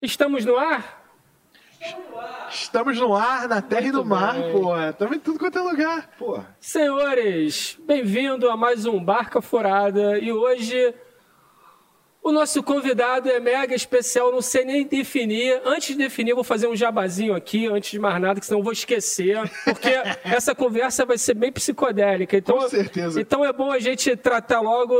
Estamos no ar? Estamos no ar, na terra e no mar, bem. porra. Estamos em tudo quanto é lugar, porra. Senhores, bem-vindo a mais um Barca Furada. E hoje o nosso convidado é mega especial, não sei nem definir. Antes de definir, vou fazer um jabazinho aqui, antes de mais nada, que senão eu vou esquecer. Porque essa conversa vai ser bem psicodélica. Então, Com certeza. Então é bom a gente tratar logo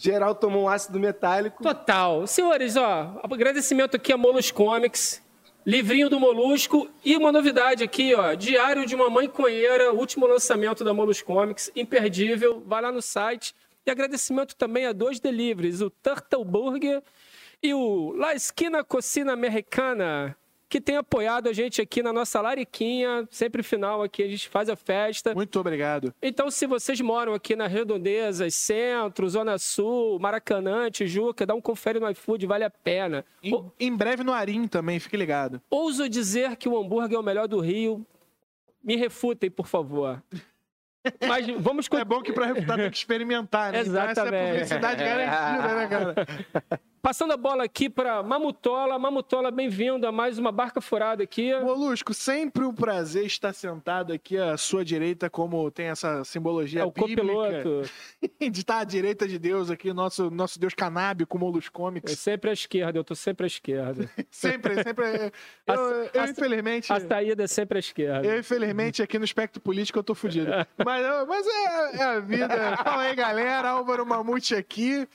Geral tomou um ácido metálico. Total. Senhores, ó, agradecimento aqui a Molos Comics, livrinho do Molusco e uma novidade aqui, ó, Diário de uma Mãe Conheira, último lançamento da Molos Comics, imperdível, vai lá no site. E agradecimento também a dois deliveries, o Turtle Burger e o La Esquina Cocina Americana, que tem apoiado a gente aqui na nossa lariquinha, sempre final aqui a gente faz a festa. Muito obrigado. Então, se vocês moram aqui na Redondezas, Centro, Zona Sul, Maracanã, Tijuca, dá um confere no iFood, vale a pena. Em, Ou- em breve no Arim também, fique ligado. ouso dizer que o hambúrguer é o melhor do Rio. Me refutem, por favor. Mas vamos... É bom que pra refutar tem que experimentar, né? Então Exatamente. essa é publicidade garantida, né, cara? Passando a bola aqui para Mamutola. Mamutola, bem-vindo a mais uma Barca Furada aqui. Molusco, sempre um prazer estar sentado aqui à sua direita, como tem essa simbologia É o bíblica copiloto. de estar à direita de Deus aqui, nosso, nosso Deus canábico, Molus É Comics. sempre à esquerda, eu tô sempre à esquerda. Sempre, sempre. Eu, eu, A- a- infelizmente. A saída é sempre à esquerda. Eu, infelizmente, aqui no espectro político eu tô fudido. Mas, eu- mas é, é a vida. Fala aí, galera. Álvaro Mamute aqui.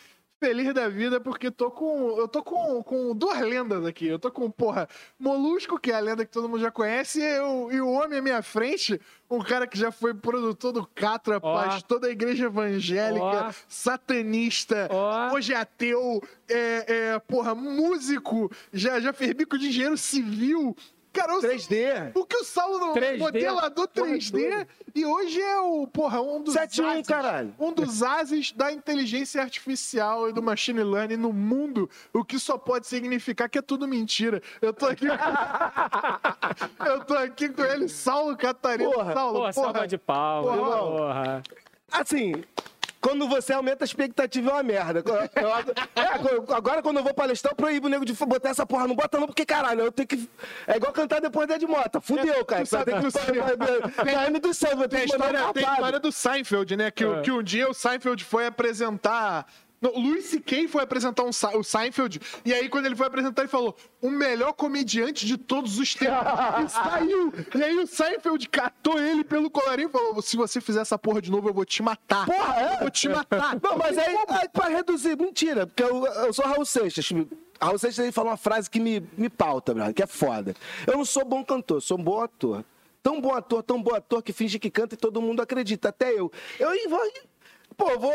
Feliz da vida, porque tô com. Eu tô com, com duas lendas aqui. Eu tô com, porra, Molusco, que é a lenda que todo mundo já conhece, e, o- e o homem à minha frente, um cara que já foi produtor do Catra, Ó. pastor da igreja evangélica, Ó. satanista, Ó. hoje é ateu, é, é, porra, músico, já, já fez bico de engenheiro civil. Cara, eu 3D. o que o Saulo não 3D, modelador porra 3D e hoje é o, porra, um dos 7-1, ases, caralho. um dos ases da inteligência artificial e do machine learning no mundo, o que só pode significar que é tudo mentira. Eu tô aqui Eu tô aqui com ele, Saulo Catarina. Porra, Saulo, Porra, porra, salva de palmas. Porra. Porra. Assim, quando você aumenta a expectativa é uma merda. Eu- é, agora, quando eu vou palestrar, eu proíbo o nego de botar essa porra. Não bota não, porque caralho, eu tenho que. É igual cantar depois da de moto. Fudeu, cara. tu sabe Tem que do céu, vou ter que mandar história, uma tem a história do Seinfeld, né? Que, É. que um dia o Seinfeld foi apresentar. Não, Louis C.K. foi apresentar um, o Seinfeld, e aí quando ele foi apresentar, ele falou: o melhor comediante de todos os tempos. e saiu! E aí o Seinfeld catou ele pelo colarinho e falou: se você fizer essa porra de novo, eu vou te matar. Porra, é? Eu vou te matar. Não, mas aí, aí pra reduzir, mentira, porque eu, eu sou Raul Seixas. Raul Seixas ele fala uma frase que me, me pauta, brother, que é foda. Eu não sou bom cantor, sou um bom ator. Tão bom ator, tão bom ator que finge que canta e todo mundo acredita, até eu. Eu vou. Pô, vou,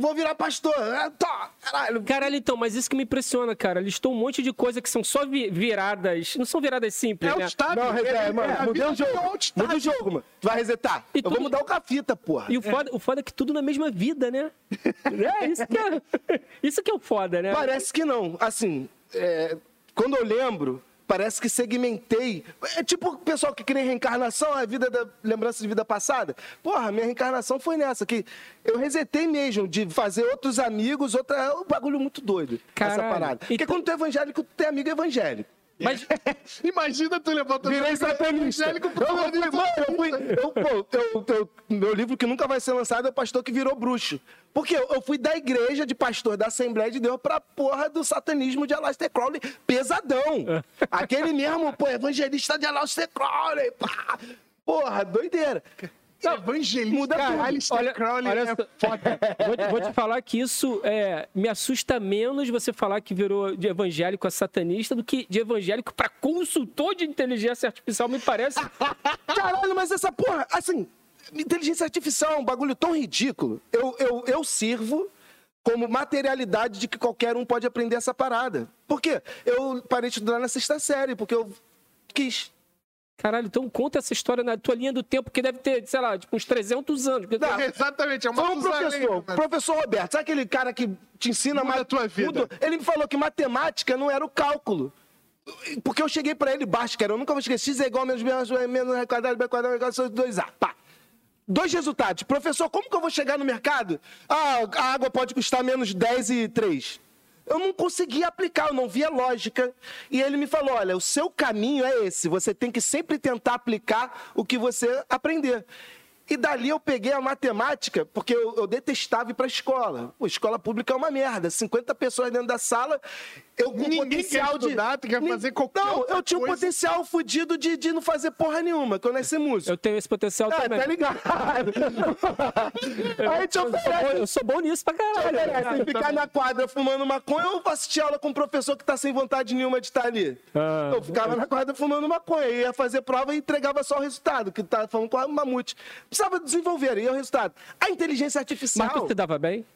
vou virar pastor. Ah, Tá, caralho. Caralho, então, mas isso que me impressiona, cara. Listou um monte de coisa que são só vi- viradas. Não são viradas simples, É né? o estádio. Não, reset, mano. a Mudei o jogo. é um Muda estádio. o jogo, mano. Tu vai resetar? E eu tudo- vou mudar o cafita, porra. E o foda, o foda é que tudo na mesma vida, né? É, isso que é, isso que é o foda, né? Parece que não. Assim, é, quando eu lembro, parece que segmentei. É tipo o pessoal que crê em reencarnação, a vida da lembrança de vida passada. Porra, minha reencarnação foi nessa, que eu resetei mesmo de fazer outros amigos, outra. É um bagulho muito doido. Caralho. Essa parada. Porque Então- quando tu é evangélico, tu tem amigo evangélico. Mas, Imagina tu levantando Virei satanista. Eu, evangélico eu mano, eu fui, eu, pô, eu- eu- meu livro que nunca vai ser lançado é o Pastor que Virou Bruxo. Porque eu, eu fui da igreja de pastor da Assembleia de Deus pra porra do satanismo de Aleister Crowley pesadão. Aquele mesmo, pô, evangelista de Aleister Crowley, pá. Porra, doideira. Evangelista. Muda tudo. Aleister olha, Crowley olha é foda. vou, te, vou te falar que isso é, me assusta menos você falar que virou de evangélico a satanista do que de evangélico pra consultor de inteligência artificial, me parece. Caralho, mas essa porra, assim, inteligência artificial é um bagulho tão ridículo. Eu, eu, eu sirvo como materialidade de que qualquer um pode aprender essa parada. Por quê? Eu parei de estudar na sexta série, porque eu quis. Caralho, então conta essa história na tua linha do tempo, que deve ter, sei lá, tipo, uns 300 anos. Não, Exatamente, é uma Foi um professor, professor Roberto, sabe aquele cara que te ensina Muda ma- a tua vida. Muda- Ele me falou que matemática não era o cálculo. Porque eu cheguei pra ele baixo, cara. Eu nunca vou esquecer. X é igual a menos, menos, menos R quadrado, B quadrado, igual a 2A. Pá. Dois resultados. Professor, como que eu vou chegar no mercado? Ah, a água pode custar menos 10 e 3. Eu não conseguia aplicar, eu não via lógica. E ele me falou: olha, o seu caminho é esse. Você tem que sempre tentar aplicar o que você aprender. E dali eu peguei a matemática, porque eu, eu detestava ir para a escola. Pô, escola pública é uma merda. 50 pessoas dentro da sala, eu com Ninguém potencial quer de. estudar, tu quer fazer qualquer Não, outra eu tinha um coisa. potencial fudido de, de não fazer porra nenhuma, que eu nasci músico. Eu tenho esse potencial Ah, também. tá ligado? Aí te Eu sou, bom, oferece. eu sou bom nisso pra caralho. oferece ficar na quadra fumando maconha ou assistir aula com um professor que tá sem vontade nenhuma de estar ali. Ah. Eu ficava na quadra fumando maconha, ia fazer prova e entregava só o resultado, que tá falando com a mamute. Precisava desenvolver, e o resultado. A inteligência artificial. Mas tu se dava bem?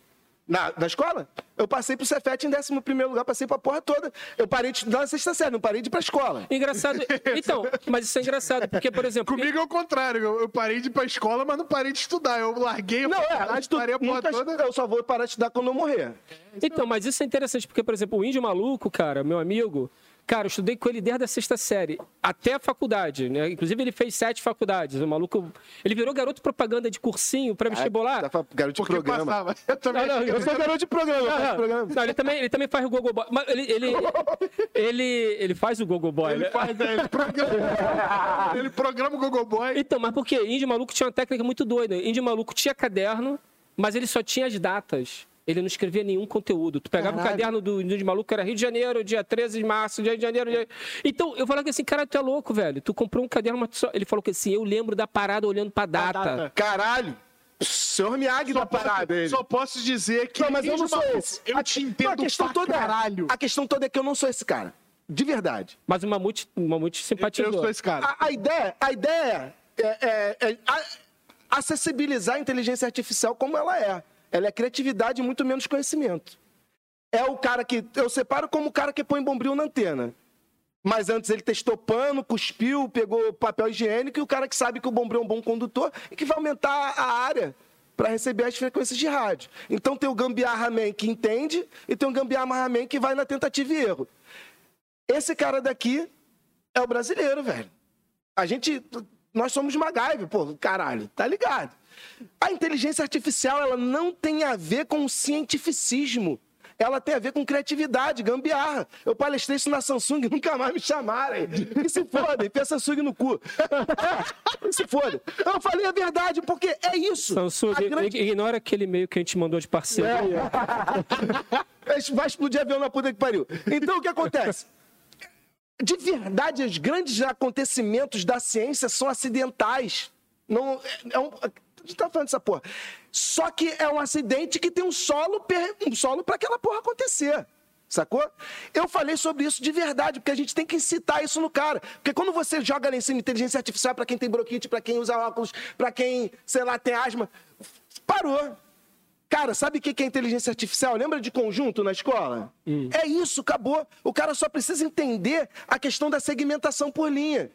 Na, na escola? Eu passei pro Cefet em 11 primeiro lugar, passei pra porra toda. Eu parei de estudar na sexta série, não parei de ir pra escola. Engraçado. Então, mas isso é engraçado, porque, por exemplo. Comigo é o contrário. Eu, eu parei de ir pra escola, mas não parei de estudar. Eu larguei a Não, é, estu- parei a porra nunca- toda. eu só vou parar de estudar quando eu morrer. Então, mas isso é interessante, porque, por exemplo, o índio maluco, cara, meu amigo, cara, eu estudei com ele desde a sexta série, até a faculdade, né? Inclusive, ele fez sete faculdades. O maluco. Ele virou garoto propaganda de cursinho para vestibular. Tá falando Garoto de programa. passava. Eu também. Não, não, Eu sou garoto de programa, programa. não, ele também, ele também faz o Gogo Boy. Mas ele, ele, ele, ele faz o Gogo Boy, Ele né? faz, né? ele programa, ele programa o Google Boy. Então, mas por quê? Índio maluco tinha uma técnica muito doida. Índio maluco tinha caderno, mas ele só tinha as datas. Ele não escrevia nenhum conteúdo. Tu pegava o Caralho. caderno do Índio maluco, que era Rio de Janeiro, dia 13 de março, dia de janeiro. Dia... Então, eu falava assim, cara, tu é louco, velho. Tu comprou um caderno, mas tu só... ele falou que assim, eu lembro da parada olhando pra data. data. Caralho! Senhor Miyagi da parada, ele. Só posso dizer que. Não, mas eu não sou Maluco, esse. Eu A- te não, entendo a questão pra toda é- caralho. A questão toda é que eu não sou esse cara. De verdade. Mas o Mamute, o Mamute simpatizou. Eu sou esse cara. A, a ideia, a ideia é, é- é a- acessibilizar a inteligência artificial como ela é. Ela é criatividade e muito menos conhecimento. É o cara que. Eu separo como o cara que põe bombril na antena. Mas antes ele testou pano, cuspiu, pegou papel higiênico e o cara que sabe que o bombril é um bom condutor e que vai aumentar a área para receber as frequências de rádio. Então tem o gambiarra man que entende e tem o gambiarra man que vai na tentativa e erro. Esse cara daqui é o brasileiro, velho. A gente. Nós somos MacGyver, pô, caralho, tá ligado? A inteligência artificial, ela não tem a ver com o cientificismo. Ela tem a ver com criatividade, gambiarra. Eu palestrei isso na Samsung e nunca mais me chamaram. E se foda, enfia a Samsung no cu. E se foda. Eu falei a verdade, porque é isso. Samsung, grande- ignora aquele e-mail que a gente mandou de parceiro. Vai explodir avião na puta que pariu. Então o que acontece? De verdade, os grandes acontecimentos da ciência são acidentais. Não, é, é um, tá falando dessa porra. Só que é um acidente que tem um solo, um solo para aquela porra acontecer. Sacou? Eu falei sobre isso de verdade, porque a gente tem que incitar isso no cara. Porque quando você joga lá em cima inteligência artificial para quem tem bronquite, para quem usa óculos, para quem, sei lá, tem asma, parou. Cara, sabe o que é inteligência artificial? Lembra de conjunto na escola? É isso, acabou. O cara só precisa entender a questão da segmentação por linha.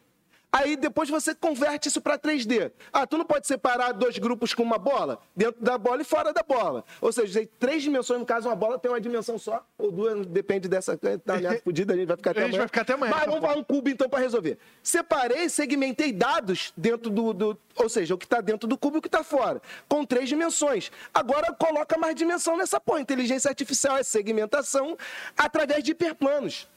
Aí depois você converte isso para 3D. Ah, tu não pode separar dois grupos com uma bola? Dentro da bola e fora da bola. Ou seja, tem três dimensões, no caso, uma bola tem uma dimensão só, ou duas, depende dessa. Tá aliás, fodida, a gente vai ficar até A gente amanhã. vai ficar até amanhã, Mas tá vamos bom. falar um cubo então para resolver. Separei, segmentei dados dentro do, do- ou seja, o que está dentro do cubo e o que está fora, com três dimensões. Agora coloca mais dimensão nessa porra. Inteligência artificial é segmentação através de hiperplanos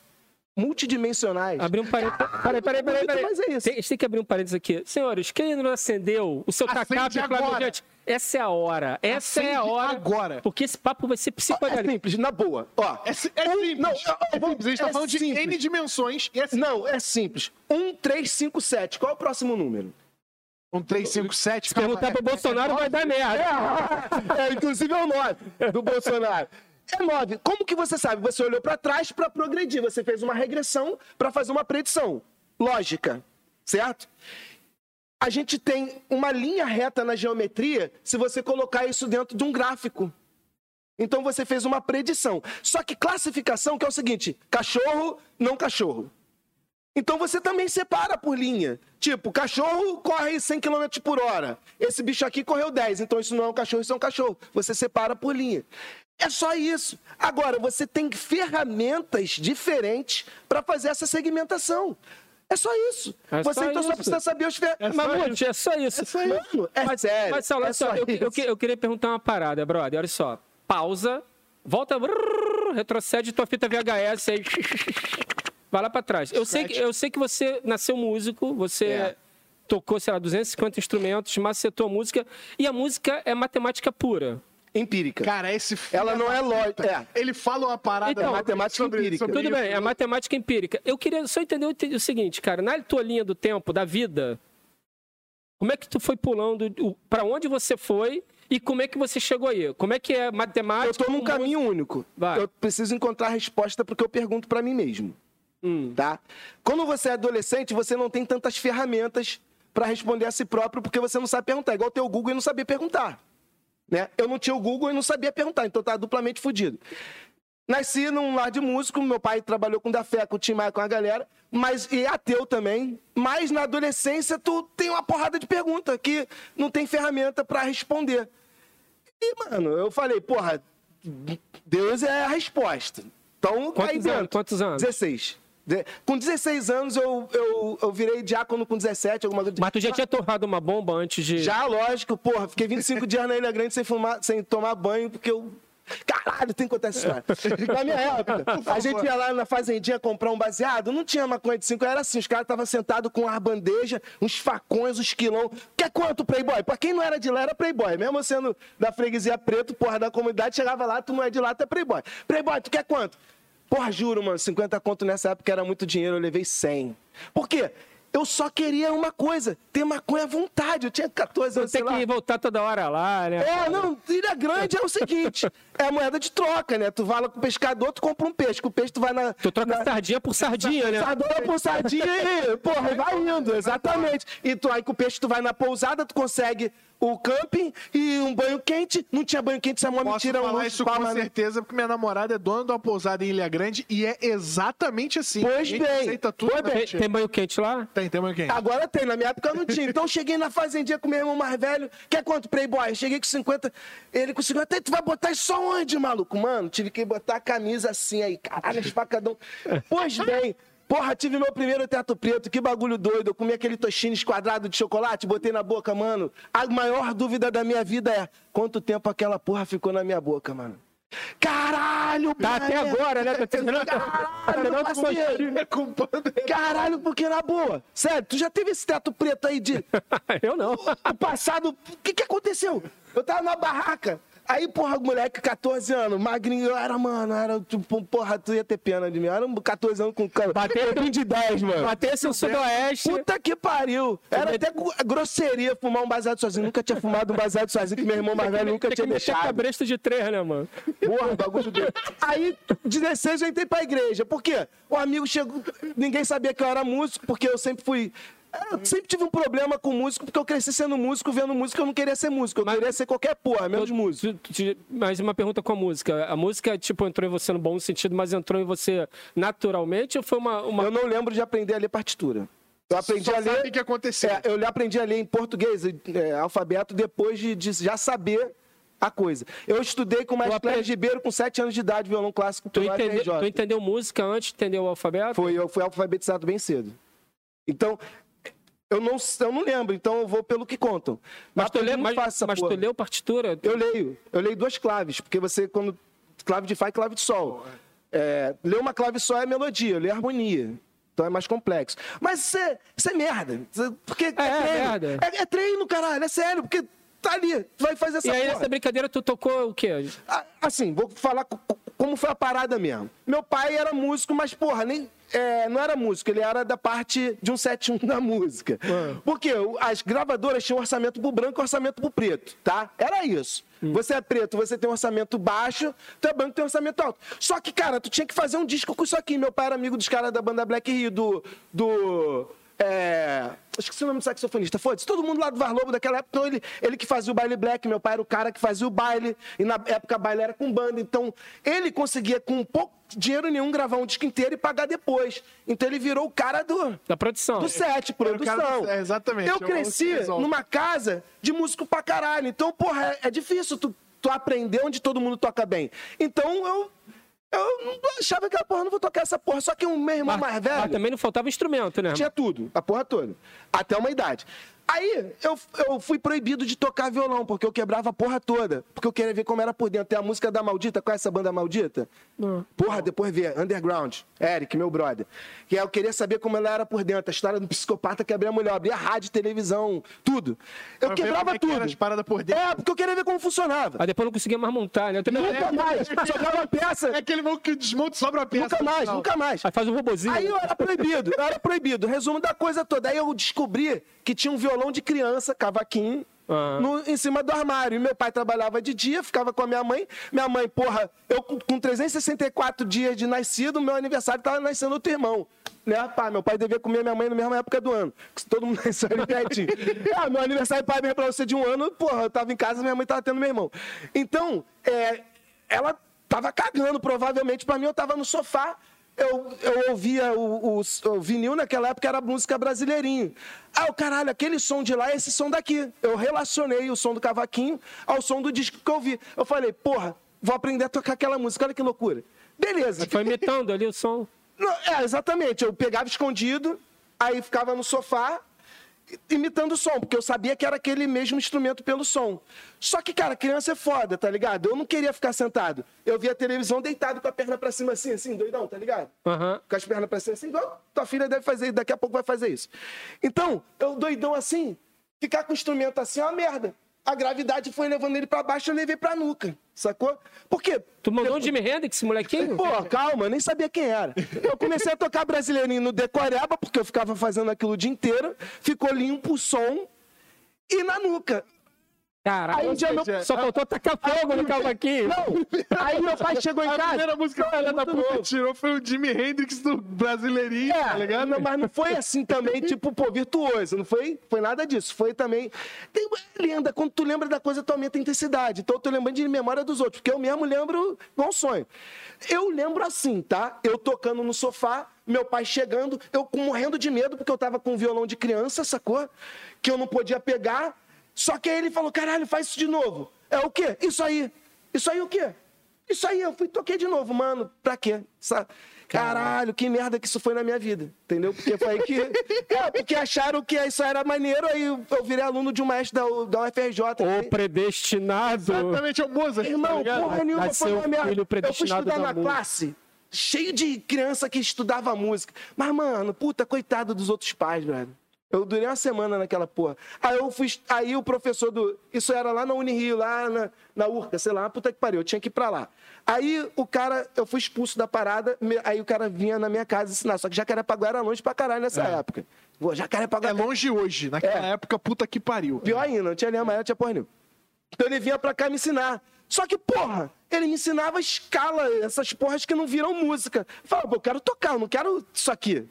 multidimensionais. Abrir um parênteses. Peraí, peraí, peraí. peraí. Mas é isso. Tem, a gente tem que abrir um parênteses aqui. Senhores, quem não acendeu o seu Acende tacape agora. flamejante? Essa é a hora. Essa é a Acende hora. agora. Porque esse papo vai ser É psicodélico. simples, na boa. Ó, É, si- é um- simples. Não, é simples. A gente tá é falando de simples. N dimensões. E é. Não, é simples. 1, 3, 5, 7. Qual é o próximo número? Um 3, 5, 7. Se perguntar pro Bolsonaro, vai dar merda. É, inclusive é o 9 do Bolsonaro. É 9. Como que você sabe? Você olhou para trás para progredir. Você fez uma regressão para fazer uma predição. Lógica. Certo? A gente tem uma linha reta na geometria se você colocar isso dentro de um gráfico. Então você fez uma predição. Só que classificação que é o seguinte: cachorro, não cachorro. Então você também separa por linha. Tipo, cachorro corre 100 km por hora. Esse bicho aqui correu 10, então isso não é um cachorro, isso é um cachorro. Você separa por linha. É só isso. Agora, você tem ferramentas diferentes para fazer essa segmentação. É só isso. É você só então só isso. precisa saber os ferramentas. Mamute, é só isso. Mano, é mas, sério. Mas, Saulo, olha é só, só eu, eu, isso. eu queria perguntar uma parada, brother. Olha só. Pausa. Volta. lembro. Retrocede tua fita VHS aí. Vai lá pra trás. Eu sei, que, eu sei que você nasceu músico, você É. tocou, sei lá, 250 instrumentos, macetou a música. E a música é matemática pura. Empírica. Cara, esse Ela não é lógica. É. Ele fala uma parada Então, matemática sobre, empírica. sobre Tudo isso. bem, é matemática empírica. Eu queria só entender o te- o seguinte, cara, na tua linha do tempo, da vida, como é que tu foi pulando, pra onde você foi e como é que você chegou aí? Como é que é Eu matemática? tô num com caminho único. Vai. Eu preciso encontrar a resposta porque eu pergunto pra mim mesmo. Hum. Tá? Quando você é adolescente, você não tem tantas ferramentas pra responder a si próprio porque você não sabe perguntar. Igual ter o Google e não sabia perguntar. Né? Eu não tinha o Google e não sabia perguntar, então eu tava duplamente fudido. Nasci num lar de músico, meu pai trabalhou com da fé, com o Tim Maia, com a galera, mas e ateu também. Mas na adolescência tu tem uma porrada de pergunta que não tem ferramenta pra responder. E, mano, eu falei, porra, Deus é a resposta. Então, Quantos aí dentro. anos? Quantos anos? 16. Com 16 anos eu, eu, eu virei diácono com 17, alguma coisa. Mas tu já tinha torrado uma bomba antes de. Já, lógico, porra, fiquei 25 dias na Ilha Grande sem, fumar, sem tomar banho, porque eu. Caralho, tem que contar essa história. Na minha época, a gente ia lá na fazendinha comprar um baseado, não tinha maconha de 5, era assim, os caras estavam sentados com uma bandeja, uns facões, uns quilão. Quer quanto, Playboy? Pra quem não era de lá, era Playboy. Mesmo sendo da freguesia preto, porra, da comunidade, chegava lá, tu não é de lá, tu é Playboy. Playboy, tu quer quanto? Porra, juro, mano, 50 conto nessa época era muito dinheiro, eu levei 100. Por quê? Eu só queria uma coisa, ter maconha à vontade. Eu tinha 14 anos, Tem lá. que voltar toda hora lá, né? É, não, ilha grande é o seguinte: é a moeda de troca, né? Tu vai lá com o pescador, tu compra um peixe. Com o peixe, tu vai na. Tu troca na... sardinha por sardinha, né? Sardinha por sardinha e, porra, vai indo, exatamente. E tu aí com o peixe, tu vai na pousada, tu consegue o camping e um banho quente. Não tinha banho quente, isso é uma Posso mentira. falar um isso com mas- certeza, porque minha namorada é dona de uma pousada em Ilha Grande e é exatamente assim. Pois bem, aceita tudo pois bem. Tem, banho quente lá? Tem, tem, quem? Agora tem, na minha época não tinha. Então eu cheguei na fazendinha com meu irmão mais velho. Quer quanto, Playboy? Cheguei com 50. Ele com 50. "Ei, Tu vai botar isso onde, maluco? Mano, tive que botar a camisa assim aí. Caralho, espacadão. Pois bem. Porra, tive meu primeiro teto preto, que bagulho doido. Eu comi aquele tochines quadrado de chocolate, botei na boca, mano. A maior dúvida da minha vida é quanto tempo aquela porra ficou na minha boca, mano. Caralho, Tá até agora, né? Tá. Caralho. É culpando ele. Caralho, porque na boa. Sério, tu já teve esse teto preto aí de. Eu não. O passado. O que que aconteceu? Eu tava na barraca. Aí, porra, moleque, 14 anos, magrinho, eu era, mano, era tipo, porra, tu ia ter pena de mim. Eu era um 14 anos com cara. Bater- Copinho de 10, mano. Batesse o sudoeste. Puta que pariu. Era até gro- grosseria fumar um baseado sozinho. Nunca tinha fumado um baseado sozinho, que meu irmão mais velho nunca tinha deixado. cabresto de três, né, mano? Porra, bagulho dele. Aí, 16 eu entrei pra igreja. Por quê? O amigo chegou. Ninguém sabia que eu era músico, porque eu sempre fui. Eu sempre tive um problema com músico, porque eu cresci sendo músico, vendo música, eu não queria ser músico. Eu queria ser qualquer porra, menos músico. Tu- tu- Mas uma pergunta com a música. A música, tipo, entrou em você no bom sentido, mas entrou em você naturalmente ou foi uma. uma... Eu não lembro de aprender a ler partitura. Eu aprendi Só a ler. sabe o que aconteceu. É, eu aprendi a ler em português, é, alfabeto, depois de, de já saber a coisa. Eu estudei com o Maestro aprendi- Ribeiro com 7 anos de idade, violão clássico Tu, entende- tu entendeu música antes de entender o alfabeto? Foi, eu fui alfabetizado bem cedo. Então, eu não, eu não lembro, então eu vou pelo que contam. Mas, tu, aprendi lê, mas, essa mas tu leu partitura? Eu leio. Eu leio duas claves, porque você, quando. Clave de Fá e clave de Sol. É, ler uma clave só é melodia, leio harmonia. Então é mais complexo. Mas isso é, é merda. Porque é, é treino. merda. É, é treino, caralho, é sério, porque tá ali, tu vai fazer essa E aí, porra. nessa brincadeira, tu tocou o quê? Ah, Assim, vou falar co- co- como foi a parada mesmo. Meu pai era músico, mas, porra, nem, é, não era músico, ele era da parte de um 71 da música. Porque o- as gravadoras tinham orçamento pro branco e orçamento pro preto, tá? Era isso. Você é preto, você tem um orçamento baixo, tu é branco, tem um orçamento alto. Só que, cara, tu tinha que fazer um disco com isso aqui. Meu pai era amigo dos caras da banda Black Rio, do. do é... Esqueci o nome do saxofonista. Foda-se, todo mundo lá do Varlobo daquela época. Então ele, ele que fazia o baile black, meu pai era o cara que fazia o baile. E na época baile era com banda. Então ele conseguia, com pouco dinheiro nenhum, gravar um disco inteiro e pagar depois. Então ele virou o cara do. Da produção. Do set, produção. do- é, exatamente, Eu é o cresci numa casa de músico pra caralho. Então, porra, é, é difícil tu, tu aprender onde todo mundo toca bem. Então eu. Eu não achava que a porra, não vou tocar essa porra. Só que o meu irmão Mas, mais velho. mas também não faltava instrumento, né? Tinha tudo, a porra toda. Até uma idade. Aí eu, eu fui proibido de tocar violão, porque eu quebrava a porra toda. Porque eu queria ver como era por dentro. Tem a música da Maldita, qual é essa banda Maldita? Porra, depois vê, Underground. Eric, meu brother. Que eu queria saber como ela era por dentro. A história do psicopata que abria a mulher, abria rádio, televisão, tudo. Eu Pra ver quebrava como é que tudo. era as paradas por dentro. É, porque eu queria ver como funcionava. Aí depois não conseguia mais montar, né? Eu também... Nunca mais. Sobrava uma peça. É aquele maluco que desmonta e sobra a peça. Nunca mais, nunca mais. Aí faz um robozinho. Aí eu era proibido, eu era proibido. Resumo da coisa toda. Aí eu descobri que tinha um violão de criança, cavaquinho, Ah. no- em cima do armário. E meu pai trabalhava de dia, ficava com a minha mãe. Minha mãe, porra, eu com com 364 dias de nascido, meu aniversário tava nascendo outro irmão. Né, pá, meu pai devia comer minha mãe na mesma época do ano. Todo mundo nasceu ali pertinho. ah, meu aniversário, pai, mesmo pra você de um ano, porra, eu tava em casa, minha mãe tava tendo meu irmão. Então, é, ela tava cagando, provavelmente, pra mim, eu tava no sofá. Eu, eu ouvia o, o- o vinil naquela época, era música brasileirinho. Ah, o caralho, aquele som de lá é esse som daqui. Eu relacionei o som do cavaquinho ao som do disco que eu ouvi. Eu falei, porra, vou aprender a tocar aquela música, olha que loucura. Beleza. Foi imitando ali o som. Não, é, exatamente. Eu pegava escondido, aí ficava no sofá imitando o som, porque eu sabia que era aquele mesmo instrumento pelo som. Só que, cara, criança é foda, tá ligado? Eu não queria ficar sentado. Eu via a televisão deitado com a perna pra cima assim, assim, doidão, tá ligado? Aham. Com as pernas pra cima assim, igual tua filha deve fazer, daqui a pouco vai fazer isso. Então, eu doidão assim, ficar com o instrumento assim é uma merda. A gravidade foi levando ele pra baixo, eu levei pra nuca, sacou? Por quê? Tu mandou um Jimi Hendrix, molequinho? Pô, calma, eu nem sabia quem era. Eu comecei a tocar brasileirinho no decoreba, porque eu ficava fazendo aquilo o dia inteiro. Ficou limpo o som. E na nuca. Caralho, Aí um dia meu- só faltou tacar fogo no cavaquinho. Não! Aí meu pai chegou em A casa. primeira música que filha da puta tirou foi o Jimi Hendrix do Brasileirinho, É, tá ligado? não, mas não foi assim também, tipo, pô, virtuoso. Não foi, foi nada disso. Foi também. Tem uma lenda, quando tu lembra da coisa, tu aumenta a intensidade. Então eu tô lembrando de memória dos outros, porque eu mesmo lembro igual um sonho. Eu lembro assim, tá? Eu tocando no sofá, meu pai chegando, eu com- morrendo de medo, porque eu tava com um violão de criança, sacou? Que eu não podia pegar. Só que aí ele falou: caralho, faz isso de novo. É o quê? Isso aí. Isso aí o quê? Isso aí, eu fui toquei de novo, mano. Pra quê? Caralho, que merda que isso foi na minha vida. Entendeu? Porque foi aí que. É, porque acharam que isso era maneiro, aí eu virei aluno de um mestre da, da UFRJ. O predestinado. Exatamente, é o Mozart. tá Irmão, ligado? porra nenhuma Vai foi o merda. filho Eu fui predestinado estudar da na música. classe, cheio de criança que estudava música. Mas, mano, puta, coitado dos outros pais, velho. Eu durei uma semana naquela porra. Aí eu fui. Aí o professor do. Isso era lá na Unirio, lá na, na Urca, sei lá, puta que pariu, eu tinha que ir pra lá. Aí o cara, eu fui expulso da parada, me- aí o cara vinha na minha casa ensinar. Só que Jacarepaguá era longe pra caralho nessa época. Pô, Jacarepaguá É longe hoje. Naquela É. época, puta que pariu. Pior ainda, não tinha linha amarela, não tinha porra nenhuma. Então ele vinha pra cá me ensinar. Só que, porra, ele me ensinava escala, essas porras que não viram música. Eu Falava, pô, eu quero tocar, eu não quero isso aqui,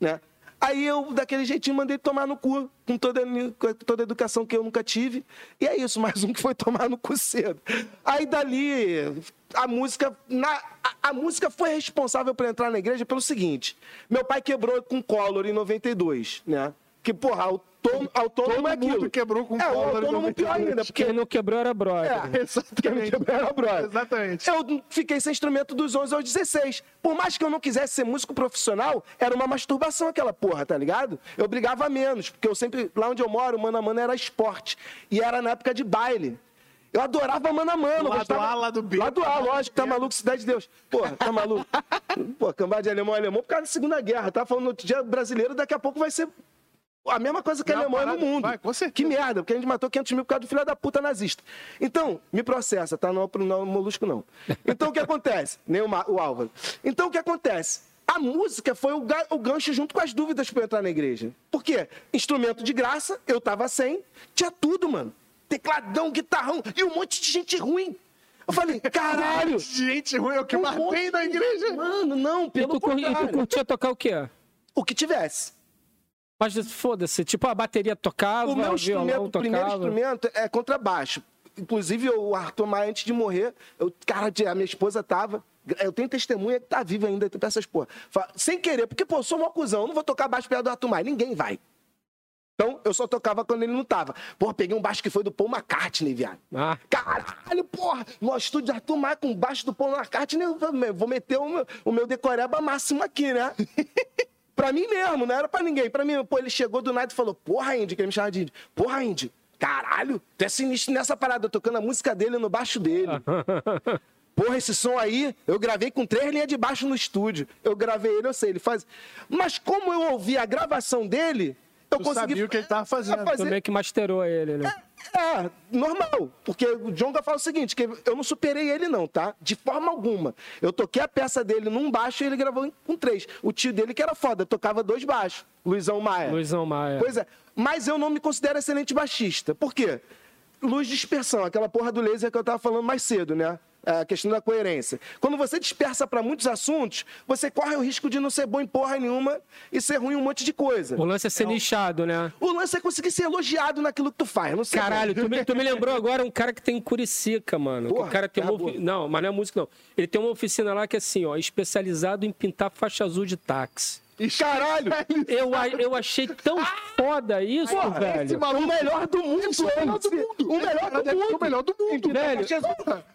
né? Aí eu, daquele jeitinho, mandei tomar no cu, com toda, com toda a educação que eu nunca tive. E é isso, mais um que foi tomar no cu cedo. Aí dali, a música. Na, a, a música foi responsável por entrar na igreja pelo seguinte: meu pai quebrou com Collor em 92, né? Que, porra, autônomo, autônomo Todo é aquilo. mundo quebrou com é, o autônomo pior 92. ainda, porque Quem não quebrou era brother. é, quem me Exatamente. quebrou era brother. Exatamente. Eu fiquei sem instrumento dos 11 aos 16. Por mais que eu não quisesse ser músico profissional, era uma masturbação aquela porra, tá ligado? Eu brigava menos, porque eu sempre, lá onde eu moro, mano a mano era esporte. E era na época de baile. Eu adorava mano a mano. Lado gostava- A, lado B. Lado A, lógico, tá maluco, cidade de Deus. Porra, tá maluco. Pô, cambada de alemão, alemão, por causa da Segunda Guerra. Tá falando no outro dia brasileiro, daqui a pouco vai ser a mesma coisa que Não, alemão é no parada- mundo. vai, com certeza. Que merda, porque a gente matou 500 mil por causa do filho da puta nazista. Então, me processa, tá? Não, é não é molusco, não. Então, o que acontece? Nem o, o Álvaro. Então, o que acontece? A música foi o, o gancho junto com as dúvidas pra eu entrar na igreja. Por quê? Instrumento de graça, eu tava sem, tinha tudo, mano. Tecladão, guitarrão e um monte de gente ruim. Eu falei, caralho! Gente ruim, é o que um mais monte na igreja. Mano, não, E pelo tu, cur- e tu contrário. curtia tocar o quê? O que tivesse. Mas foda-se, tipo a bateria tocava, O meu instrumento, o primeiro instrumento é contrabaixo. Inclusive, o Arthur Maia, antes de morrer, eu, cara, a minha esposa tava. Eu tenho testemunha que tá viva ainda pra essas porra. Fa- Sem querer, porque, pô, sou um eu não vou tocar baixo perto do Arthur Maia, ninguém vai. Então, eu só tocava quando ele não tava. Porra, peguei um baixo que foi do Paul McCartney, viado. Ah, Caralho, porra! No estúdio Arthur Maia com baixo do Paul McCartney, eu vou- vou meter o meu, o meu decoreba máximo aqui, né? Pra mim mesmo, não era pra ninguém. Pra mim, pô, ele chegou do nada e falou, porra, Indy, que ele me chamava de Indy. Porra, Indy, caralho, tu é sinistro nessa parada, tocando a música dele no baixo dele. Porra, esse som aí, eu gravei com três linhas de baixo no estúdio. Eu gravei ele, eu sei, ele faz. Mas como eu ouvi a gravação dele, eu Tu consegui. sabia o que ele tava fazendo. fazer- Tu meio que masterou ele, né? É, normal. Porque o Jonga fala o seguinte: que eu não superei ele, não, tá? De forma alguma. Eu toquei a peça dele num baixo e ele gravou em- com três. O tio dele, que era foda, tocava dois baixos. Luizão Maia. Luizão Maia. Pois é. Mas eu não me considero excelente baixista. Por quê? Luz de dispersão, aquela porra do laser que eu tava falando mais cedo, né? A questão da coerência. Quando você dispersa para muitos assuntos, você corre o risco de não ser bom em porra nenhuma e ser ruim em um monte de coisa. O lance é ser nichado, né? O lance é conseguir ser elogiado naquilo que tu faz. Não sei Caralho, tu me, tu me lembrou agora um cara que tem em Curicica, mano. Porra, o cara tem uma cala a ofi- Não, mas não é música, não. Ele tem uma oficina lá que é assim, ó, especializado em pintar faixa azul de táxi. E Caralho! Eu, eu achei tão foda isso, Porra, velho. esse maluco, o melhor do mundo, Esse é o melhor do esse- mundo. O melhor do mundo. o melhor do mundo. Velho.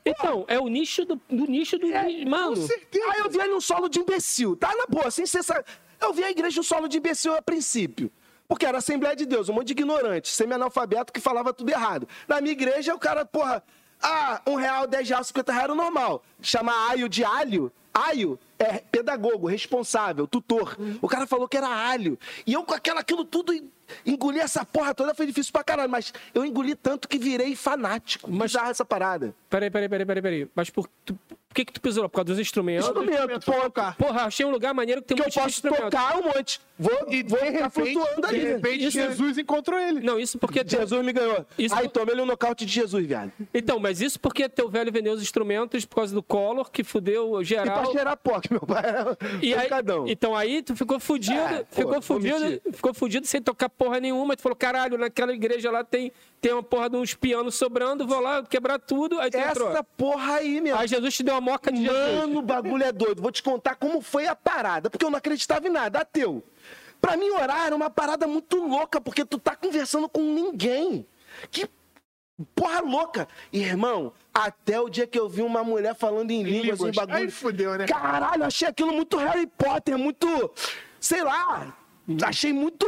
Então, é o nicho do, do nicho do nicho. Mano, Com certeza. Aí eu vi ele um solo de imbecil. Tá na boa, sem ser. sa- Eu vi a igreja um solo de imbecil a princípio. Porque era Assembleia de Deus, um monte de ignorante, semi-analfabeto que falava tudo errado. Na minha igreja, o cara, porra, ah, um real, dez reais, cinquenta reais era o normal. Chamar aio de alho, aio é pedagogo, responsável, tutor. O cara falou que era alho. E eu com aquela, aquilo tudo, engoli essa porra toda, foi difícil pra caralho. Mas eu engoli tanto que virei fanático. Mas- Mas essa parada. peraí, peraí, peraí, peraí, peraí. Mas por, tu- por que que tu pisou? Por causa dos instrumentos? Instrumento, ponto. Porra, achei um lugar maneiro que tem um Que eu monte de posso tocar um monte. Vou, E vou de ficar repente, flutuando de ali. repente Isso- Jesus encontrou ele. Não, isso porque... Jesus me ganhou. Isso- Aí toma ele o nocaute de Jesus, viado. Então, mas isso porque teu velho vendeu os instrumentos por causa do Collor, que fudeu E geral. pra cheirar pó, que meu pai era E aí, então aí tu ficou fudido, É, pô, ficou fudido, ficou fudido sem tocar porra nenhuma. Tu falou, caralho, naquela igreja lá tem, tem uma porra de uns pianos sobrando, vou lá quebrar tudo, aí tu entrou. Essa porra aí, meu. Aí Jesus te deu uma moca de Jesus. Mano, o bagulho é doido. Vou te contar como foi a parada, porque eu não acreditava em nada, ateu. Pra mim, orar era uma parada muito louca, porque tu tá conversando com ninguém. Que porra louca. Irmão, até o dia que eu vi uma mulher falando em línguas, em línguas. bagulho. Aí fudeu, né? Caralho, achei aquilo muito Harry Potter, muito. Sei lá. Achei muito.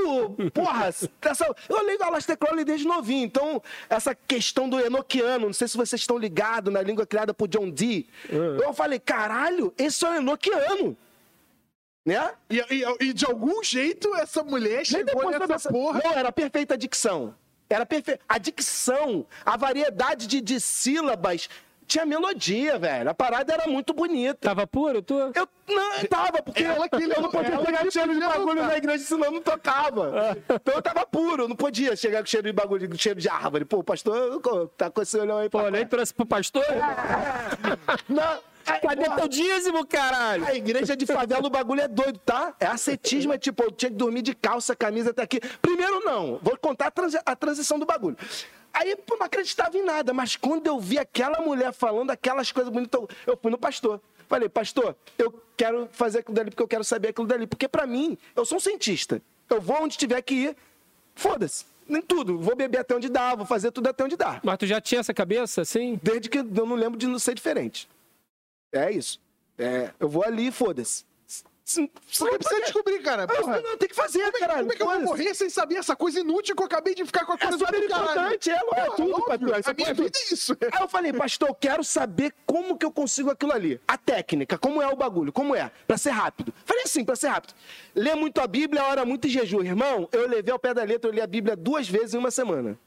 Porra, essa, eu leio a Aleister Crowley desde novinho, então essa questão do enoquiano, não sei se vocês estão ligados na língua criada por John Dee. Eu falei, caralho, esse é o enoquiano. Né? E, e- e de algum jeito essa mulher chegou nessa dessa- porra. Não, era perfeita a dicção. Era perfeita. A dicção, a variedade de, de sílabas. Tinha melodia, velho. A parada era muito bonita. Tava puro, tu? Eu não, eu tava, porque Ela que eu não podia ela pegar que cheiro de bagulho na igreja, senão eu não tocava. Então eu tava puro, eu não podia chegar com cheiro de bagulho, cheiro de árvore. Pô, pastor tá com esse olhão aí pra Pô, nem trouxe pro pastor? Não, Cadê porra, teu dízimo, caralho? A igreja de favela, o bagulho é doido, tá? É ascetismo, é tipo, eu tinha que dormir de calça, camisa até aqui. Primeiro, não. Vou contar a, transi- a transição do bagulho. Aí, pô, não acreditava em nada, mas quando eu vi aquela mulher falando aquelas coisas bonitas, eu- eu fui no pastor. Falei, pastor, eu quero fazer aquilo dali porque eu quero saber aquilo dali. Porque pra mim, eu sou um cientista. Eu vou onde tiver que ir, foda-se. Nem tudo. Vou beber até onde dá, vou fazer tudo até onde dá. Mas tu já tinha essa cabeça, assim? Desde que eu não lembro de não ser diferente. É isso. É, eu vou ali foda-se. Se- se- Porque precisa descobrir, cara. Porra. Não, tem que fazer, caralho. Como é que eu vou morrer sem saber essa coisa inútil que eu acabei de ficar com a É coisa super do caralho? importante, é, é tudo, óbvio. patrão. Essa A minha é tudo. vida é isso. Aí eu falei, pastor, eu quero saber como que eu consigo aquilo ali. A técnica, como é o bagulho, como é, pra ser rápido. Falei assim, pra ser rápido. Lê muito a Bíblia, ora muito em jejum. Irmão, eu levei ao pé da letra, eu li a Bíblia duas vezes em uma semana.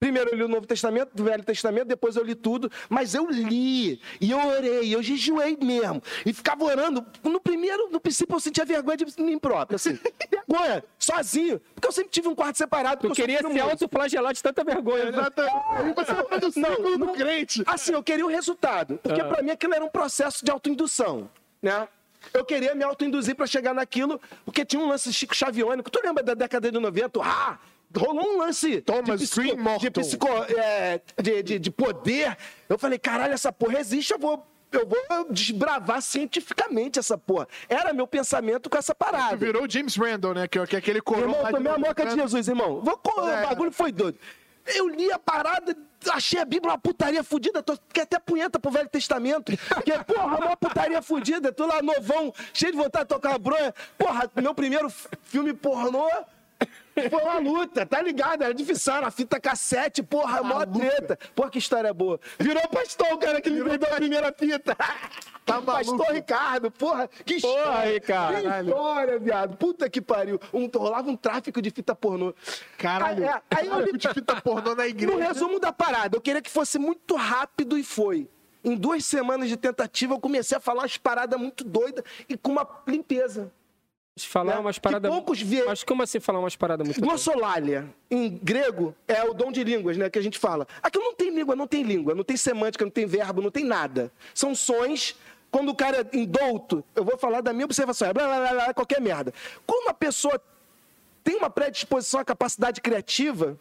Primeiro eu li o Novo Testamento, o Velho Testamento, depois eu li tudo, mas eu li, e eu orei, eu jejuei mesmo, e ficava orando. No primeiro, no princípio, eu sentia vergonha de mim próprio, assim, vergonha, sozinho, porque eu sempre tive um quarto separado. Eu queria sou se filho único. autoflagelar de tanta vergonha. né? Exatamente. Você tá no círculo do crente. Assim, eu queria o resultado. Porque Ah. pra mim aquilo era um processo de autoindução, né? Eu queria me autoinduzir pra chegar naquilo, porque tinha um lance Chico Xaviônico. Tu lembra da década de 90? Ah! Rolou um lance Thomas de, psico, de, psico, é, de, de, de poder. Eu falei, caralho, essa porra existe, eu vou, eu vou desbravar cientificamente essa porra. Era meu pensamento com essa parada. Virou o James Randall, né? Que é que é aquele coroa Irmão, tomei a moca de Jesus, irmão. Vou, É. O bagulho foi doido. Eu li a parada, achei a Bíblia uma putaria fudida, tô, quer até punheta pro Velho Testamento. Porque, porra, uma putaria fudida, tô lá novão, cheio de vontade de tocar uma bronha. Porra, meu primeiro filme pornô foi uma luta, tá ligado? Era difícil, era fita cassete, porra, mó treta. Porra, que história boa. Virou pastor o cara que me vendeu a primeira fita. Tá pastor Ricardo, porra, que história. Porra, Ricardo. Que história, viado. Puta que pariu. Um, rolava um tráfico de fita pornô. Caralho. Aí, aí eu Tráfico de fita pornô na igreja. no resumo da parada, eu queria que fosse muito rápido e foi. Em duas semanas de tentativa, eu comecei a falar umas paradas muito doidas e com uma limpeza. Falar né? umas Que paradas. poucos vê- Mas como assim falar umas paradas muito. Glossolalia, em grego, é o dom de línguas, né? Que a gente fala. Aquilo não tem língua, não tem língua, não tem semântica, não tem verbo, não tem nada. São sons. Quando o cara é indouto, eu vou falar da minha observação, é blá, blá, blá, blá, qualquer merda. Quando uma pessoa tem uma predisposição à capacidade criativa,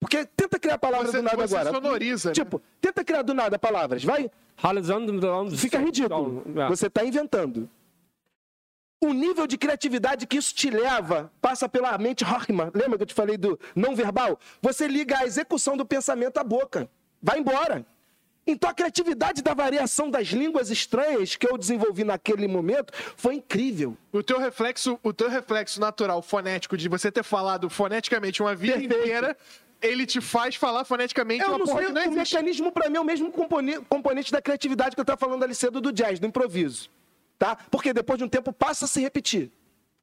porque tenta criar palavras Você- do nada você agora. sonoriza, né? Tipo, tenta criar do nada palavras, vai. Fica ridículo. É. Você está inventando. O nível de criatividade que isso te leva passa pela mente Hoffman. Lembra que eu te falei do não verbal? Você liga a execução do pensamento à boca. Vai embora. Então a criatividade da variação das línguas estranhas que eu desenvolvi naquele momento foi incrível. O teu reflexo, o teu reflexo natural, fonético, de você ter falado foneticamente uma vida Perfeito. inteira, ele te faz falar foneticamente Eu uma não porra sei, que não o existe. mecanismo para mim é o mesmo compone- componente da criatividade que eu estava falando ali cedo do jazz, do improviso. Tá? Porque depois de um tempo passa a se repetir.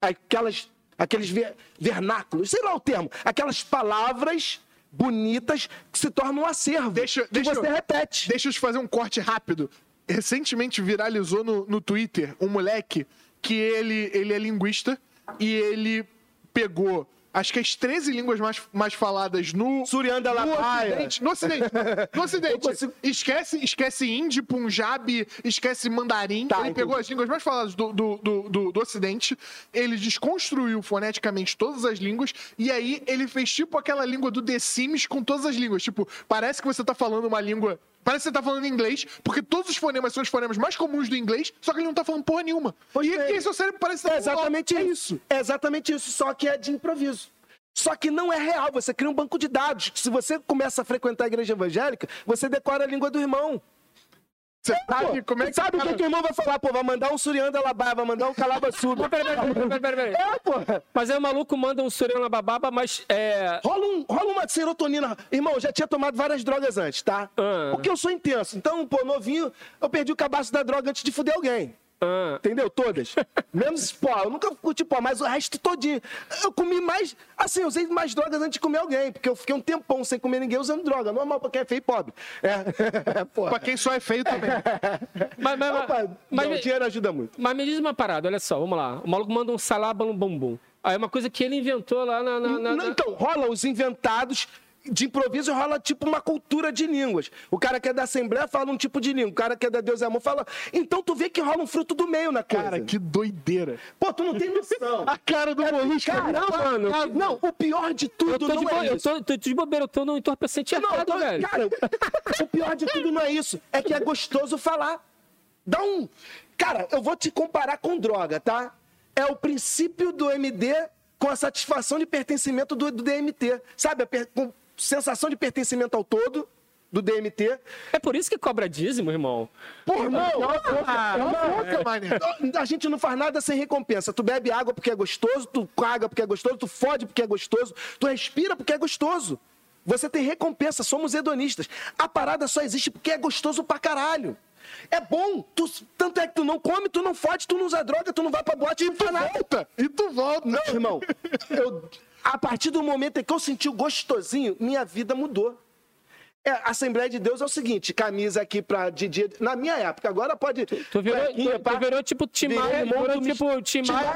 Aquelas, aqueles ver- vernáculos, sei lá o termo, aquelas palavras bonitas que se tornam um acervo. Deixa- que deixa você eu- repete. Deixa eu te fazer um corte rápido. Recentemente viralizou no, no Twitter um moleque que ele, ele é linguista e ele pegou, acho que as 13 línguas mais, mais faladas no. Surianda no. Ocidente. No Ocidente. No Ocidente. Consigo- Esquece, esquece hindi, punjabi, esquece mandarim. Tá, ele entendi. pegou as línguas mais faladas do, do, do, do, do Ocidente. Ele desconstruiu foneticamente todas as línguas. E aí ele fez tipo aquela língua do The Sims com todas as línguas. Tipo, parece que você tá falando uma língua. Parece que você tá falando inglês, porque todos os fonemas são os fonemas mais comuns do inglês, só que ele não tá falando porra nenhuma. Pois e, é. e seu cérebro parece que tá É exatamente falando, isso. É exatamente isso, só que é de improviso. Só que não é real, você cria um banco de dados. Se você começa a frequentar a igreja evangélica, você decora a língua do irmão. Você sabe Pô, como é que sabe o cara- que, o irmão vai falar? Pô, vai mandar um Surianda Labaia, vai mandar um Calabassuba. Peraí, peraí, peraí, peraí, peraí. É, porra. Mas aí o maluco manda um surema bababa, mas é. Rola, um, rola uma serotonina. Irmão, eu já tinha tomado várias drogas antes, tá? Ah. Porque eu sou intenso. Então, pô, novinho, eu perdi o cabaço da droga antes de fuder alguém. Ah, Entendeu? Todas. Menos pó. Eu nunca curti pó, mas o resto todinho. Eu comi mais. Assim, eu usei mais drogas antes de comer alguém. Porque eu fiquei um tempão sem comer ninguém usando droga. Normal pra quem é feio e pobre. É. Porra. Pra quem só é feio também. mas, mas, Opa, mas, não, o dinheiro ajuda muito. mas me diz uma parada, olha só, vamos lá. O maluco manda um salaba no bumbum. Aí é uma coisa que ele inventou lá na. na- na- Não, então, rola os inventados. De improviso rola tipo uma cultura de línguas. O cara que é da Assembleia fala um tipo de língua. O cara que é da Deus é Amor fala. Então tu vê que rola um fruto do meio na coisa. Cara, que doideira. Pô, tu não tem noção. A cara do Molusco. Cara, Não, mano. Não, o pior de tudo Eu tô, de não bo... é eu, isso. tô, tô de bobeira, eu tô no entorpecente Não, eu errado, tô- velho. Cara, o pior de tudo não é isso. É que é gostoso falar. Dá um. Cara, eu vou te comparar com droga, tá? É o princípio do MD com a satisfação de pertencimento do, do DMT. Sabe? A per- sensação de pertencimento ao todo do DMT. É por isso que cobra dízimo, irmão. Pô, irmão, Ah, boca, mané. a gente não faz nada sem recompensa. Tu bebe água porque é gostoso, tu caga porque é gostoso, tu fode porque é gostoso, tu respira porque é gostoso. Você tem recompensa, somos hedonistas. A parada só existe porque é gostoso pra caralho. É bom, tu- tanto é que tu não come, tu não fode, tu não usa droga, tu não vai pra boate, tu não faz nada. Volta! E tu volta. Não, irmão. Eu, a partir do momento em que eu senti o gostosinho, minha vida mudou. É, a Assembleia de Deus é o seguinte, camisa aqui pra de dia. Na minha época, agora pode. Tu virou, tu, pá. tu virou tipo Timaya, Virei virou mundo tipo Timaya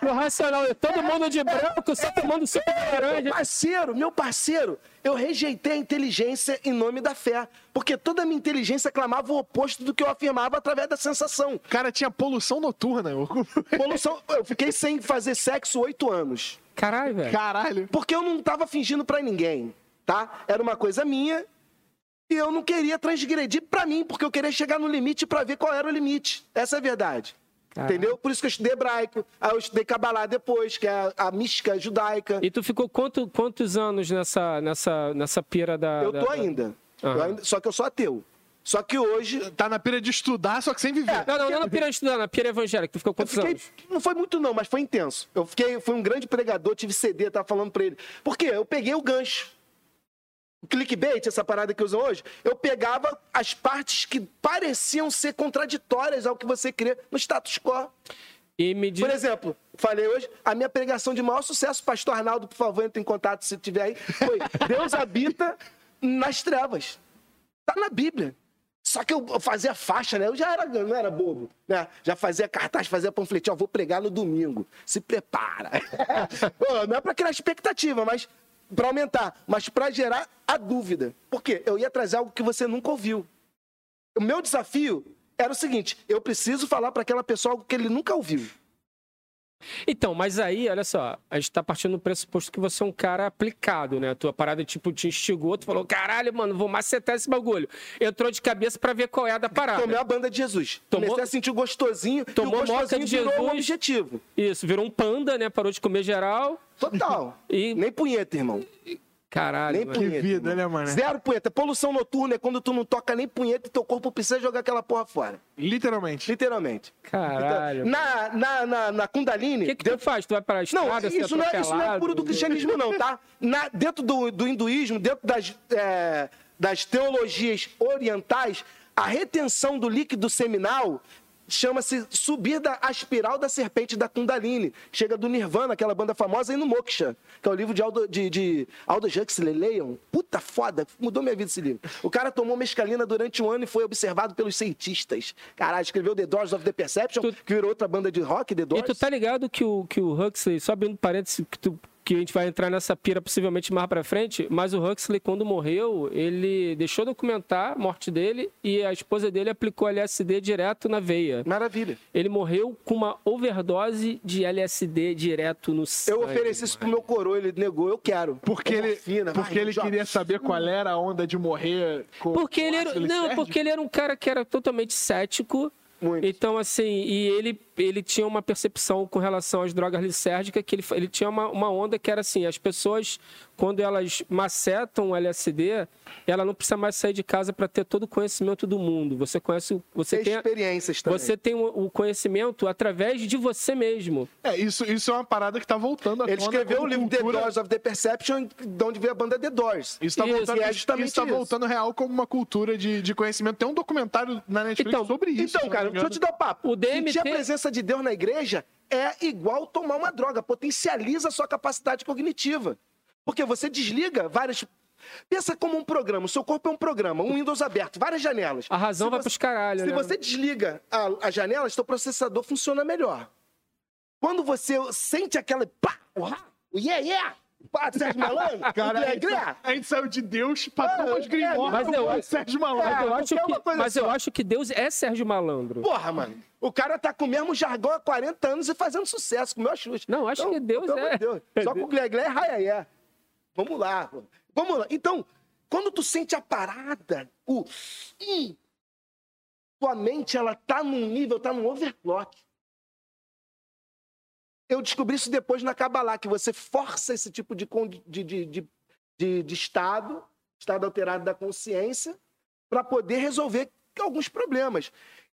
no racional. Todo mundo de branco, só tomando suco de Meu laranja. parceiro, meu parceiro, eu rejeitei a inteligência em nome da fé. Porque toda a minha inteligência clamava o oposto do que eu afirmava através da sensação. Cara, tinha poluição noturna. Poluição, eu fiquei sem fazer sexo oito anos. Caralho, velho. Caralho. Porque eu não tava fingindo pra ninguém, tá? Era uma coisa minha e eu não queria transgredir pra mim, porque eu queria chegar no limite pra ver qual era o limite. Essa é a verdade. Caraca. Entendeu? Por isso que eu estudei hebraico. Aí eu estudei Kabbalah depois, que é a, a mística judaica. E tu ficou quanto- quantos anos nessa, nessa, nessa pira da. Eu tô da- ainda. Aham. Eu ainda- Só que eu sou ateu. Só que hoje. Tá na pira de estudar, só que sem viver. Não, não, não na pira estudando, na pira evangélica. Tu ficou quantos fiquei, anos? não foi muito não, mas foi intenso. Eu fiquei, fui um grande pregador, tive CD, tava falando pra ele. Por quê? Eu peguei o gancho. Clickbait, essa parada que usam hoje, eu pegava as partes que pareciam ser contraditórias ao que você crê no status quo. E diz. Por exemplo, falei hoje, a minha pregação de maior sucesso, pastor Arnaldo, por favor, entre em contato se tiver aí, foi Deus habita nas trevas. Tá na Bíblia. Só que eu fazia faixa, né? Eu já era, não era bobo, né? Já fazia cartaz, fazia panfletinho, ó, vou pregar no domingo. Se prepara. Pô, não é pra criar expectativa, mas pra aumentar, mas pra gerar a dúvida. Por quê? Eu ia trazer algo que você nunca ouviu. O meu desafio era o seguinte: eu preciso falar para aquela pessoa algo que ele nunca ouviu. Então, mas aí, olha só, a gente tá partindo do pressuposto que você é um cara aplicado, né? A tua parada, tipo, te instigou, tu falou, caralho, mano, vou macetar esse bagulho. Entrou de cabeça pra ver qual é a da parada. Tomei a banda de Jesus. Tomou- Comecei a sentir gostosinho Tomou e o gostosinho de virou um Jesus. objetivo. Isso, virou um panda, né? Parou de comer geral. Total. E- Nem punheta, irmão. Caralho, Nem mano. Que punheta. vida, irmão. né, mano? Zero punheta. Poluição noturna é quando tu não toca nem punheta e teu corpo precisa jogar aquela porra fora. Literalmente. Literalmente. Caralho. Então, na, na, na, na Kundalini. O que, que tu faz? Tu vai pra Não, estrada, ser isso não, é, isso não é puro do cristianismo, não, tá? Na- dentro do, do hinduísmo, dentro das, é, das teologias orientais, a retenção do líquido seminal chama-se subir da a espiral da serpente da Kundalini. Chega do Nirvana, aquela banda famosa, e no Moksha, que é o livro de Aldo, de, de Aldo Huxley. Leiam. Puta foda, mudou minha vida esse livro. O cara tomou mescalina durante um ano e foi observado pelos cientistas. Caralho, escreveu The Doors of the Perception, Tu- que virou outra banda de rock, The E Doors. tu tá ligado que o, que o Huxley, só abrindo parênteses, que, tu- que a gente vai entrar nessa pira possivelmente mais pra frente, mas o Huxley, quando morreu, ele deixou documentar a morte dele e a esposa dele aplicou LSD direto na veia. Maravilha. Ele morreu com uma overdose de LSD direto no sangue. Eu ofereci isso pro meu coroa, ele negou, eu quero. Porque É ele, vai, porque ele joga. queria saber qual era a onda de morrer com Porque com ele era, não, lisérgico. porque ele era um cara que era totalmente cético. Muito. Então, assim, e ele, ele tinha uma percepção com relação às drogas lisérgicas, que ele, ele tinha uma, uma onda que era assim, as pessoas, quando elas macetam o LSD, ela não precisa mais sair de casa para ter todo o conhecimento do mundo. Você conhece, o- você Tem experiências também. você tem o, o conhecimento através de você mesmo. É, isso, isso é uma parada que tá voltando à Ele escreveu o livro The. Doors of the Perception, de onde veio a banda The Doors. Isso tá Isso, voltando, é isso, justamente isso tá isso. voltando real como uma cultura de, de conhecimento. Tem um documentário na Netflix Então- sobre isso. Então, cara, deixa eu te dar um papo. O DMT Sentir a presença de Deus na igreja é igual tomar uma droga, potencializa a sua capacidade cognitiva. Porque você desliga várias. Pensa como um programa, o seu corpo é um programa, um Windows aberto, várias janelas. A razão Se vai você- pros caralho, Se né? você desliga a, a janela, seu processador funciona melhor. Quando você sente aquela. Pá, uá, yeah, yeah! Pá, Sérgio Malandro! Cara, a Guilherme gente, Guilherme, a gente saiu de Deus pra É, Thomas é, Grimório mas eu acho- Sérgio Malandro. Mas, eu É, acho é que, mas eu só. acho que Deus é Sérgio Malandro. Porra, mano. O cara tá com o mesmo jargão há 40 anos e fazendo sucesso com o meu Xuxa. Não, acho que Deus é. Deus. Só com o Glé Glé é raiaé. Vamos lá. pô. Vamos lá. Então, quando tu sente a parada, o... Ih, tua mente, ela tá num nível, tá num overclock. Eu descobri isso depois na Kabbalah, que você força esse tipo de, de, de, de, de- de estado, estado alterado da consciência, para poder resolver alguns problemas.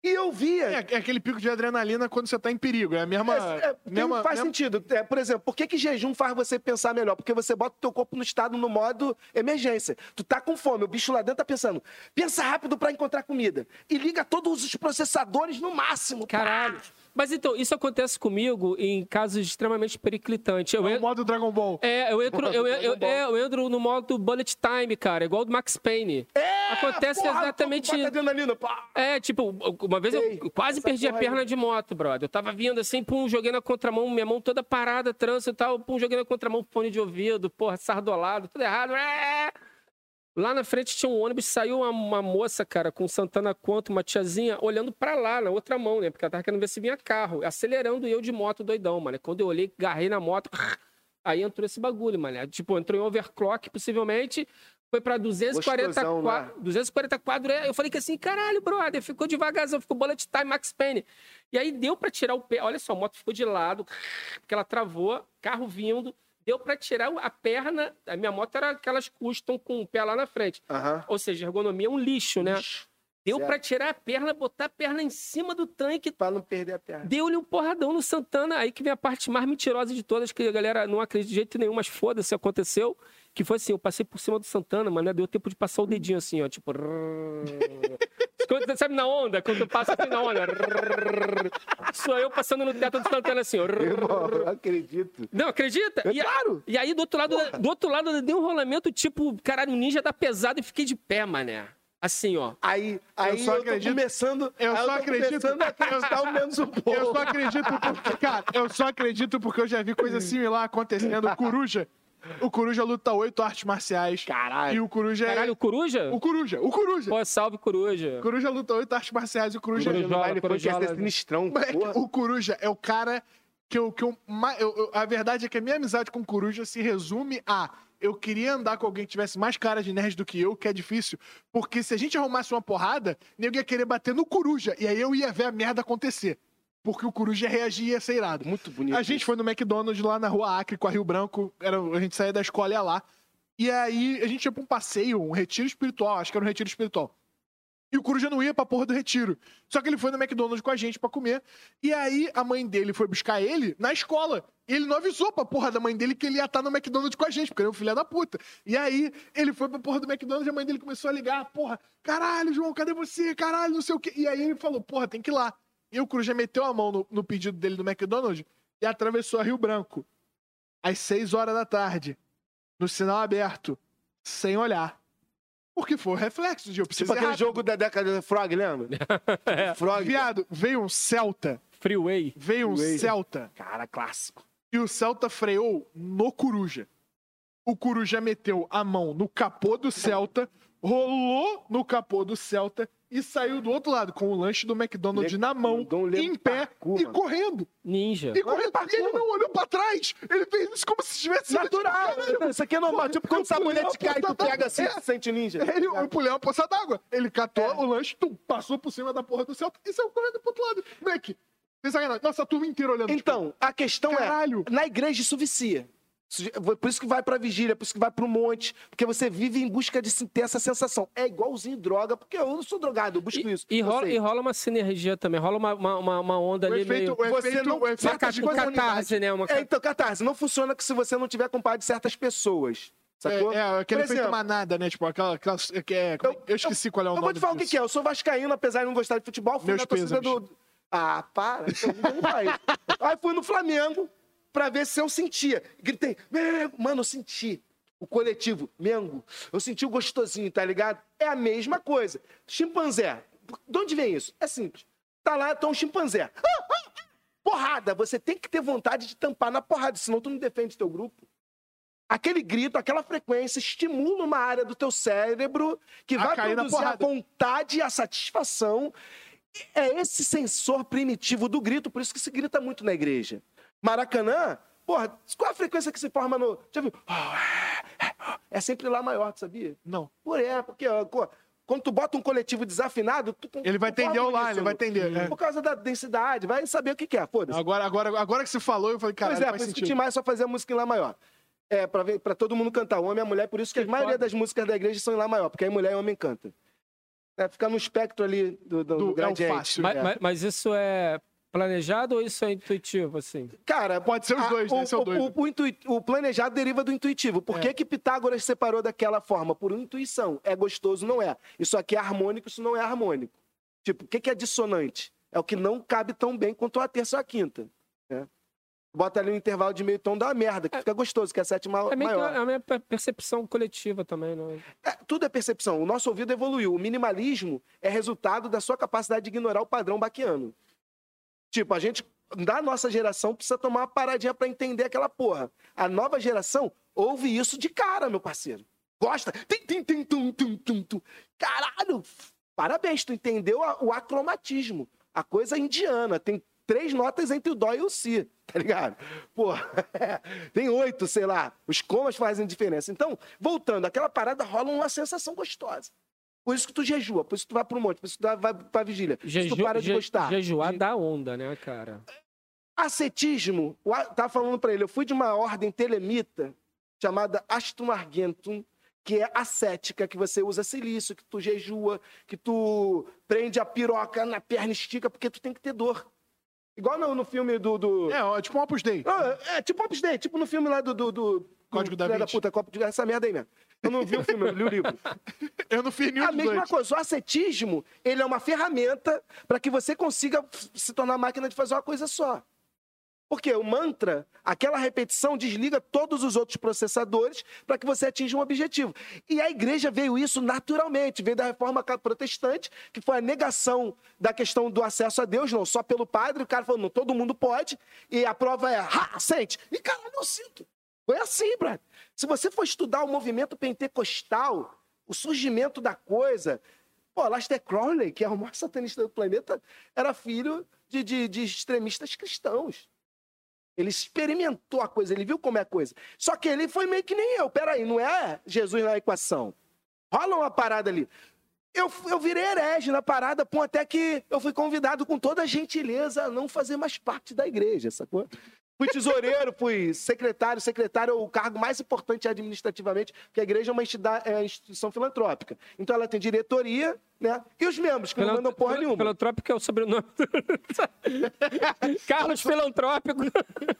E eu via. É, é aquele pico de adrenalina quando você tá em perigo. É a mesma. É, é, tem- mesma, faz mesma- sentido. É, por exemplo, por que, que jejum faz você pensar melhor? Porque você bota o teu corpo no estado no modo emergência. Tu tá com fome, o bicho lá dentro tá pensando, pensa rápido pra encontrar comida. E liga todos os processadores no máximo. Caralho. Mas então, isso acontece comigo em casos extremamente periclitantes. Eu É o modo Dragon Ball. é, eu entro, eu, eu, é, eu entro no modo bullet time, cara, igual do Max Payne. É, Acontece porra, exatamente isso. É, tipo, uma vez Sei, eu quase perdi a porra aí. perna de moto, brother. Eu tava vindo assim, pum, joguei na contramão, minha mão toda parada, trânsito e tal, pum, joguei na contramão, fone de ouvido, porra, sardolado, tudo errado. É! Lá na frente tinha um ônibus, saiu uma, uma moça, cara, com Santana Quanto, uma tiazinha, olhando pra lá, na outra mão, né? Porque ela tava querendo ver se vinha carro, acelerando eu de moto doidão, mano. Quando eu olhei, agarrei na moto, aí entrou esse bagulho, mano. Tipo, entrou em overclock, possivelmente, foi pra 240 Gostosão, qua- né? 240 quadros. É, Eu falei que assim, caralho, brother, ficou devagarzão, ficou bullet time, Max Payne. E aí deu pra tirar o pé. Olha só, a moto ficou de lado, porque ela travou, carro vindo. Deu pra tirar a perna. A minha moto era aquelas custom com o pé lá na frente. Aham. Ou seja, ergonomia é um lixo, né? Deu Certo. pra tirar a perna, botar a perna em cima do tanque, Pra não perder a perna. Deu-lhe um porradão no Santana. Aí que vem a parte mais mentirosa de todas, que a galera não acredita de jeito nenhum, mas foda-se, aconteceu. Que foi assim, eu passei por cima do Santana, mas né, deu tempo de passar o dedinho assim, ó, tipo... Quando- Sabe na onda? Quando tu passa assim na onda. Sou eu passando no teto do Santana assim, ó. Irmão, eu acredito. Não, acredita? É E, claro. e aí, do outro lado, do outro lado, deu um rolamento tipo, caralho, o ninja da pesada e fiquei de pé, mané. Assim, ó. Aí, aí eu, só tô acredito- começando. eu só tô acredito- começando a acreditar o menos um pouco. Eu só acredito porque, cara, eu só acredito porque eu já vi coisa similar acontecendo. Coruja, o Coruja luta oito artes marciais. Caralho. E o Coruja é... Caralho, o Coruja? O Coruja, o Coruja. Pô, salve, Coruja. O Coruja luta oito artes marciais e o Coruja... Coruja no baile foi ser sinistrão. Moleque, porra. o Coruja é o cara que eu. Que eu, eu- eu- a verdade é que a minha amizade com o Coruja se resume a. Eu queria andar com alguém que tivesse mais cara de nerd do que eu, que é difícil. Porque se a gente arrumasse uma porrada, nego ia querer bater no Coruja. E aí eu ia ver a merda acontecer. Porque o Coruja ia reagir e ia ser irado. Muito bonito. A gente foi no McDonald's lá na rua Acre com a Rio Branco. Era, a gente saía da escola e ia lá. E aí a gente ia pra um passeio, um retiro espiritual. Acho que era um retiro espiritual. E o Coruja não ia pra porra do retiro. Só que ele foi no McDonald's com a gente pra comer. E aí a mãe dele foi buscar ele na escola. E ele não avisou pra porra da mãe dele que ele ia estar no McDonald's com a gente, porque ele é um filho da puta. E aí ele foi pra porra do McDonald's e a mãe dele começou a ligar: porra, caralho, João, cadê você? Caralho, não sei o quê. E aí ele falou: porra, tem que ir lá. E o Coruja meteu a mão no, no pedido dele do McDonald's e atravessou a Rio Branco. Às 6 horas da tarde. No sinal aberto. Sem olhar. Porque foi o reflexo de eu preciso Tipo aquele rápido. jogo da década do Frog, lembra? Frog. Viado, veio um Celta. Freeway. Veio um Freeway. Celta. Cara, clássico. E o Celta freou no Coruja. O Coruja meteu a mão no capô do Celta, rolou no capô do Celta e saiu do outro lado com o lanche do McDonald's Le- na mão, em pé parkour, e mano. correndo. Ninja. E correndo. E ele não olhou pra trás. Ele fez isso como se tivesse... Natural. Isso aqui é normal. Tipo quando o sabonete cai, tu pega assim, É. tu sente ninja. Ele, eu pulei uma poça d'água. Ele catou É. o lanche, tum, passou por cima da porra do Celta e saiu correndo pro outro lado. Moleque. Nossa turma inteira olhando. tipo, Então, a questão Caralho. é, na igreja isso vicia. Isso- Por isso que vai pra vigília, por isso que vai pro monte, porque você vive em busca de ter essa sensação. É igualzinho droga, porque eu não sou drogado, eu busco isso. E, e eu rola, e rola uma sinergia também, rola uma, uma, uma- onda o ali efeito, meio... o Você efeito, não- o efeito Uma ca- catarse, né? Uma É, então, catarse, não funciona se você não tiver compadre de certas pessoas. Sacou? É, é aquele Por efeito exemplo, manada, né? Tipo, aquela. aquela que é, como é- eu, esqueci qual é o Eu nome. vou te falar o que, disso. que é. Eu sou vascaíno, apesar de não gostar de futebol. Fui Meus na torcida pêsames. do... Ah, para. então não vai. Aí fui no Flamengo pra ver se eu sentia. Gritei, Mengo. Mano, eu senti. O coletivo, Mengo. Eu senti o gostosinho, tá ligado? É a mesma coisa. Chimpanzé. De onde vem isso? É simples. Tá lá, tá um chimpanzé. Porrada. Você tem que ter vontade de tampar na porrada, senão tu não defende teu grupo. Aquele grito, aquela frequência estimula uma área do teu cérebro que vai produzir a vontade e a satisfação. É esse sensor primitivo do grito, por isso que se grita muito na igreja. Maracanã, porra, qual é a frequência que se forma no. Já viu? É sempre lá maior, tu sabia? Não. Por é, porque quando tu bota um coletivo desafinado, tu, Ele vai tu forma tender o lá, ele vai tender. é. Por causa da densidade, vai saber o que, que é, foda-se. Agora, agora, agora que você falou, eu falei, cara, Pois é, por isso que o. Tim Maia só fazia música em Lá maior. É, pra, ver, pra todo mundo cantar, o homem e a mulher, por isso que, a maioria das músicas da igreja são em Lá maior, porque aí mulher e homem canta. É, fica no espectro ali do, do, Do- do é o gradiente. fácil. Mas, É. mas- mas isso é planejado ou isso é intuitivo, assim? Cara, Pode ser os a- dois, né? o, Esse é o o- doido. o intui- o planejado deriva do intuitivo. Por É. que, que Pitágoras separou daquela forma? Por intuição. É gostoso, não é. Isso aqui é harmônico, isso não é harmônico. Tipo, o que, que é dissonante? É o que não cabe tão bem quanto a terça ou a quinta. né? Bota ali um intervalo de meio tom, dá uma merda, que fica gostoso, que é a sétima É meio que maior. a minha per- percepção coletiva também, não é? É, tudo é percepção. O nosso ouvido evoluiu. O minimalismo é resultado da sua capacidade de ignorar o padrão baquiano. Tipo, a gente, da nossa geração, precisa tomar uma paradinha pra entender aquela porra. A nova geração ouve isso de cara, meu parceiro. Gosta. Tum, tum, tum, tum. Caralho! Parabéns, tu entendeu o acromatismo. A coisa indiana. Tem três notas entre o dó e o si, tá ligado? Pô, tem oito, sei lá. Os comas fazem diferença. Então, voltando, aquela parada rola uma sensação gostosa. Por isso que tu jejua, por isso que tu vai pro monte, por isso que tu vai pra vigília. Jeju, tu para de je- gostar. Jejuar dá onda, né, cara? Ascetismo, tava falando pra ele, eu fui de uma ordem telemita chamada Astum Argentum, que é ascética, que você usa silício, que tu jejua, que tu prende a piroca na perna e estica, porque tu tem que ter dor. Igual no, no filme do... do... É, tipo um Opus Dei. Ah, é tipo Opus Dei, tipo no filme lá do... do, do Código do- da Vinci. puta, Copo de essa merda aí mesmo. Eu não vi o filme, eu li o livro. Eu não fiz nenhum A mesma dois. coisa, o ascetismo, ele é uma ferramenta para que você consiga se tornar máquina de fazer uma coisa só. Porque o mantra, aquela repetição desliga todos os outros processadores para que você atinja um objetivo. E a igreja veio isso naturalmente, veio da reforma protestante, que foi a negação da questão do acesso a Deus, não só pelo padre, o cara falou, não, todo mundo pode, e a prova é, ha, sente. E caralho, eu sinto. Foi assim, brother. Se você for estudar o movimento pentecostal, o surgimento da coisa, pô, Lester Crowley, que é o maior satanista do planeta, era filho de, de, de extremistas cristãos. Ele experimentou a coisa, ele viu como é a coisa. Só que ele foi meio que nem eu. Peraí, não é Jesus na equação. Rola uma parada ali. Eu, eu virei herege na parada, pô, até que eu fui convidado com toda a gentileza a não fazer mais parte da igreja, sacou? Fui tesoureiro, fui secretário. Secretário é o cargo mais importante administrativamente, porque a igreja é uma entidade- é uma instituição filantrópica. Então ela tem diretoria, né? E os membros, que não mandam porra nenhuma. Filantrópico é o sobrenome. Carlos Filantrópico.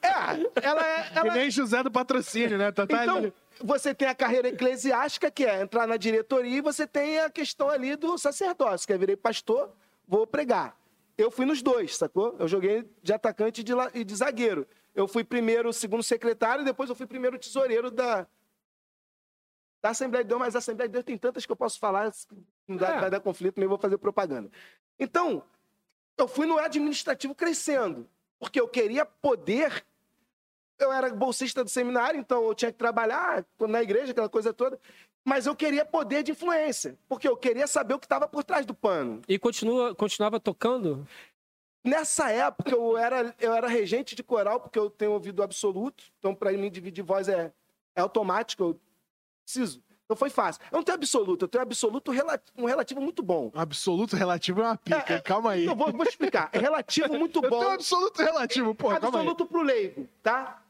É, ela é. Que Ela... nem José do patrocínio, né? Tá, tá Então, ali. você tem a carreira eclesiástica, que é entrar na diretoria, e você tem a questão ali do sacerdócio, que é virei pastor, vou pregar. Eu fui nos dois, sacou? Eu joguei de atacante e de, zagueiro. Eu fui primeiro segundo secretário, e depois eu fui primeiro tesoureiro da, da Assembleia de Deus, mas a Assembleia de Deus tem tantas que eu posso falar, não dá, É. vai dar conflito, nem vou fazer propaganda. Então, eu fui no administrativo crescendo, porque eu queria poder. Eu era bolsista do seminário, então eu tinha que trabalhar na igreja, aquela coisa toda. Mas eu queria poder de influência, porque eu queria saber o que estava por trás do pano. E continua, continuava tocando? Nessa época, eu era, eu era regente de coral, porque eu tenho ouvido absoluto. Então, para mim, dividir voz é, é automático, eu preciso. Então, foi fácil. Eu não tenho absoluto, eu tenho absoluto um relativo muito bom. Absoluto relativo é uma pica. É, é, calma aí. Eu vou, vou explicar. É relativo muito Eu bom. tenho absoluto relativo, pô, calma aí. absoluto pro leigo, tá?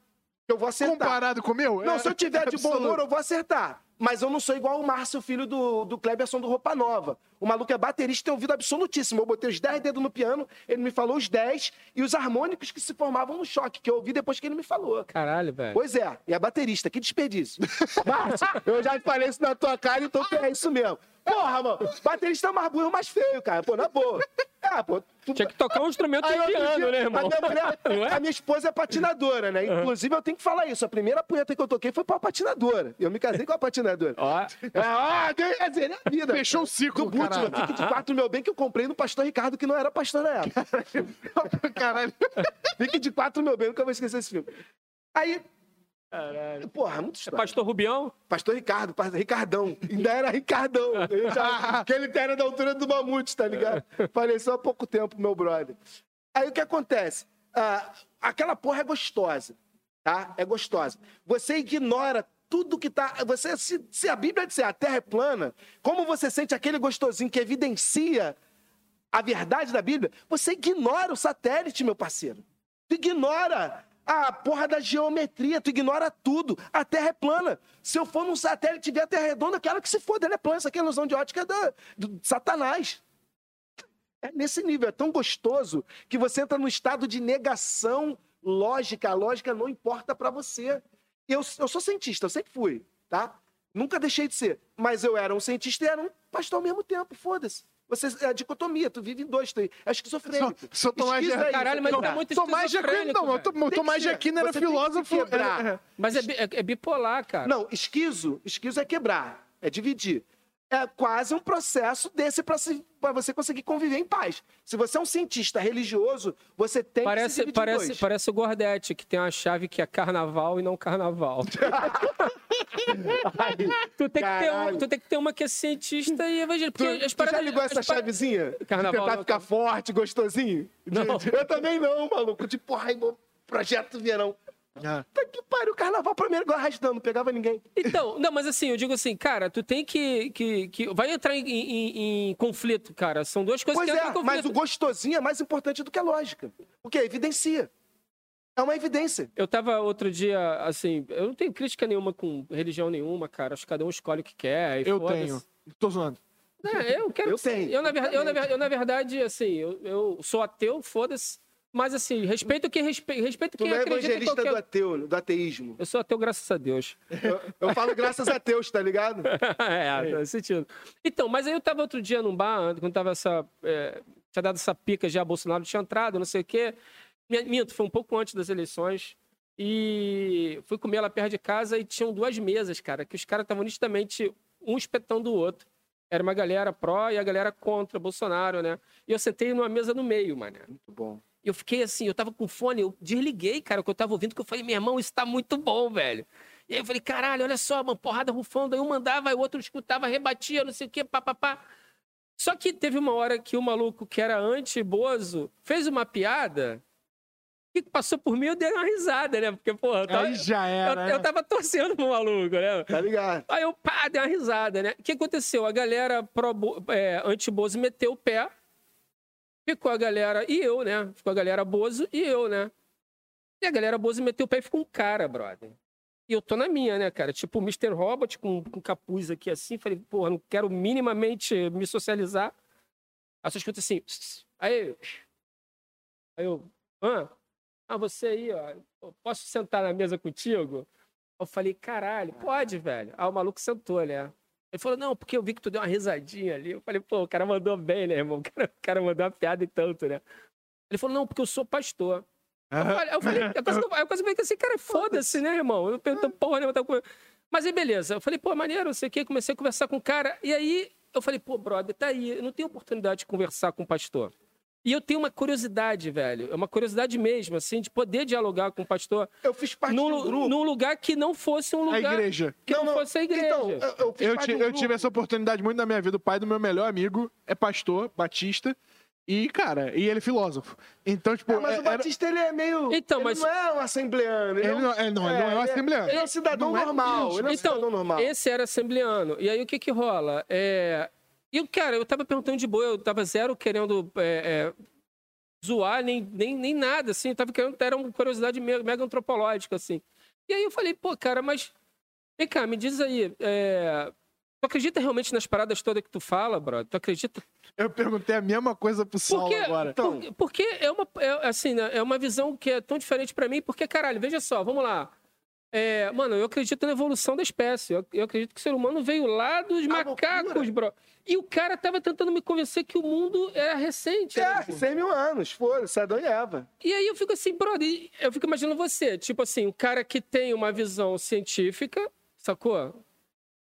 Eu vou acertar. Comparado com o meu? Não, é- se eu tiver de bom humor, eu vou acertar. Mas eu não sou igual o Márcio, filho do, do Kleberson do Roupa Nova. O maluco é baterista e tem ouvido absolutíssimo. Eu botei os 10 dedos no piano, ele me falou os 10 e os harmônicos que se formavam no choque, que eu ouvi depois que ele me falou. Caralho, velho. Pois é, e é baterista, que desperdício. Márcio, eu já falei isso na tua cara, então é isso mesmo. Porra, mano, baterista é mais burro mais feio, cara. Pô, na boa. É, pô. Tu... Tinha que tocar um instrumento Aí, piano, dia, né, irmão? A minha, mulher- é? a minha esposa é patinadora, né? Inclusive, eu tenho que falar isso. A primeira punheta que eu toquei foi pra uma patinadora. Eu me casei com a patinadora. Ó, Ah, quer dizer, é a vida. Fechou o ciclo, Do caralho. fique de quatro, meu bem, que eu comprei no pastor Ricardo, que não era pastor na época. Caralho. Fique de quatro, meu bem, nunca vou esquecer esse filme. Aí, porra, muito é estranho. Pastor Rubião? Pastor Ricardo, pastor Ricardão. Ainda era Ricardão. Ele já, aquele que era da altura do mamute, tá ligado? Faleceu há pouco tempo, meu brother. Aí o que acontece? Ah, aquela porra é gostosa, tá? É gostosa. Você ignora tudo que tá. Você, se, se a Bíblia disser a terra é plana, como você sente aquele gostosinho que evidencia a verdade da Bíblia, você ignora o satélite, meu parceiro. Ignora a porra da geometria, tu ignora tudo. A Terra é plana. Se eu for num satélite e ver a Terra redonda, quero que se foda, ela é plana. Isso aqui é ilusão de ótica da, do Satanás. É nesse nível, é tão gostoso que você entra no estado de negação lógica. A lógica não importa pra você. Eu, eu sou cientista, eu sempre fui, tá? Nunca deixei de ser. Mas eu era um cientista e era um pastor ao mesmo tempo, foda-se. Você é a dicotomia, tu vive em dois, tu é Sou, esquizofrênico. sou Tomás de aí, Caralho, mas você tá quebrar. muito Tomás de Aquino, não, eu tô- Tem Tomás de. Aquino era filósofo. quebrar. é, é. Mas é, é- é bipolar, cara. Não, esquizo, esquizo é quebrar, é dividir. É quase um processo desse para você conseguir conviver em paz. Se você é um cientista religioso, você tem que Parece, em parece, dois. parece o Gordete, que tem uma chave que é carnaval e não carnaval. Aí, Tu tem, que ter um, Caralho. tu tem que ter uma que é cientista e evangélica. Tu, paradas. já ligou essa pa- chavezinha? de Carnaval, tentar não, ficar forte, gostosinho? De- Não. de- eu também não, maluco. Tipo, ai, meu projeto verão. Ah. Tá que pariu, o carnaval pra mim era igual arrastando, não pegava ninguém. Então, não, mas assim, eu digo assim, cara, tu tem que. que, que vai entrar em, em- em conflito, cara. São duas coisas Pois que entram em é, mas conflito. o gostosinho é mais importante do que a lógica. Porque evidencia. É uma evidência. Eu tava outro dia, assim, eu não tenho crítica nenhuma com religião nenhuma, cara. Acho que cada um escolhe o que quer. Eu tenho. Tô zoando. É, eu quero. Eu que- tenho. Eu, na, ver- eu, na, ver- eu, na verdade, assim, eu, eu sou ateu, foda-se. Mas, assim, respeito quem respeita. Respeito Tu não é evangelista qualquer... do ateu, do ateísmo. Eu sou ateu, graças a Deus. Eu, eu falo graças a Deus, tá ligado? é, faz sentido. Então, mas aí eu tava outro dia num bar, quando tava essa. é, tinha dado essa pica já, Bolsonaro tinha entrado, não sei o quê. Minto, foi um pouco antes das eleições. E fui comer lá perto de casa e tinham duas mesas, cara, que os caras estavam nitidamente um espetando o outro. Era uma galera pró e a galera contra Bolsonaro, né? E eu sentei numa mesa no meio, mano. Muito bom. Eu fiquei assim, eu tava com fone, eu desliguei, cara, o que eu tava ouvindo, que eu falei, meu irmão, isso tá muito bom, velho. E aí eu falei, caralho, olha só, uma porrada rufando, aí um mandava, aí o outro escutava, rebatia, não sei o quê, papapá. Só que teve uma hora que o maluco que era anti-Bozo fez uma piada que passou por mim, eu dei uma risada, né? Porque, porra, eu tava, Aí já eu, era. eu né? tava torcendo pro maluco, né? Tá ligado? Aí eu, pá, dei uma risada, né? O que aconteceu? A galera é, anti-Bozo meteu o pé, ficou a galera, e eu, né? Ficou a galera Bozo e eu, né? E a galera Bozo meteu o pé e ficou um cara, brother. E eu tô na minha, né, cara? Tipo o Mr. Robot com, com capuz aqui assim. Falei, porra, não quero minimamente me socializar. Aí só escuta assim. Aí. Aí eu. Hã? Ah, você aí, ó. Posso sentar na mesa contigo? Eu falei, caralho, pode, velho. Aí o maluco sentou, né? Ele falou, não, porque eu vi que tu deu uma risadinha ali. Eu falei, pô, o cara mandou bem, né, irmão? O cara, o cara mandou uma piada e tanto, né? Ele falou, não, porque eu sou pastor. Eu falei, eu falei, eu quase, eu quase falei assim, cara, foda-se, né, irmão? Eu pergunto porra nenhuma. tá com- Mas aí, beleza. Eu falei, pô, maneiro, não sei o quê. Comecei a conversar com o cara. E aí, eu falei, pô, brother, tá aí. Eu não tenho oportunidade de conversar com o pastor. E eu tenho uma curiosidade, velho. É uma curiosidade mesmo, assim, de poder dialogar com o pastor Eu fiz parte num, do lu- grupo. num lugar que não fosse um A lugar igreja. que não, fosse a igreja. Então, eu, eu fiz Eu, parte ti- de um eu grupo. tive essa oportunidade muito na minha vida. O pai do meu melhor amigo é pastor, batista. E, cara, e ele é filósofo. Então, tipo. É, mas é- o era- Batista, ele é meio... Então, ele mas- não é um assembleano. Ele, Ele é um- não, ele não, ele não é um ele assembleano. Ele é um cidadão Não é normal. Ele é um Então, cidadão normal. Esse era assembleano. E aí o que que rola? É... E, cara, eu tava perguntando de boa, eu tava zero querendo é, é, zoar, nem, nem, nem nada, assim. Eu tava querendo, era uma curiosidade me- mega antropológica, assim. E aí eu falei, pô, cara, mas... Vem cá, me diz aí, é... Tu acredita realmente nas paradas todas que tu fala, brother? Tu acredita? Eu perguntei a mesma coisa pro Saulo Porque, agora. Então- por- porque é uma, é, assim, né, é uma visão que é tão diferente pra mim, porque, caralho, veja só, vamos lá. É, mano, eu acredito na evolução da espécie. Eu, eu acredito que o ser humano veio lá dos A macacos, loucura. bro. E o cara tava tentando me convencer que o mundo era recente. né, É, pô? 100 mil anos, foda-se, Adão e Eva. E aí eu fico assim, brother, eu fico imaginando você, tipo assim, o cara que tem uma visão científica, sacou?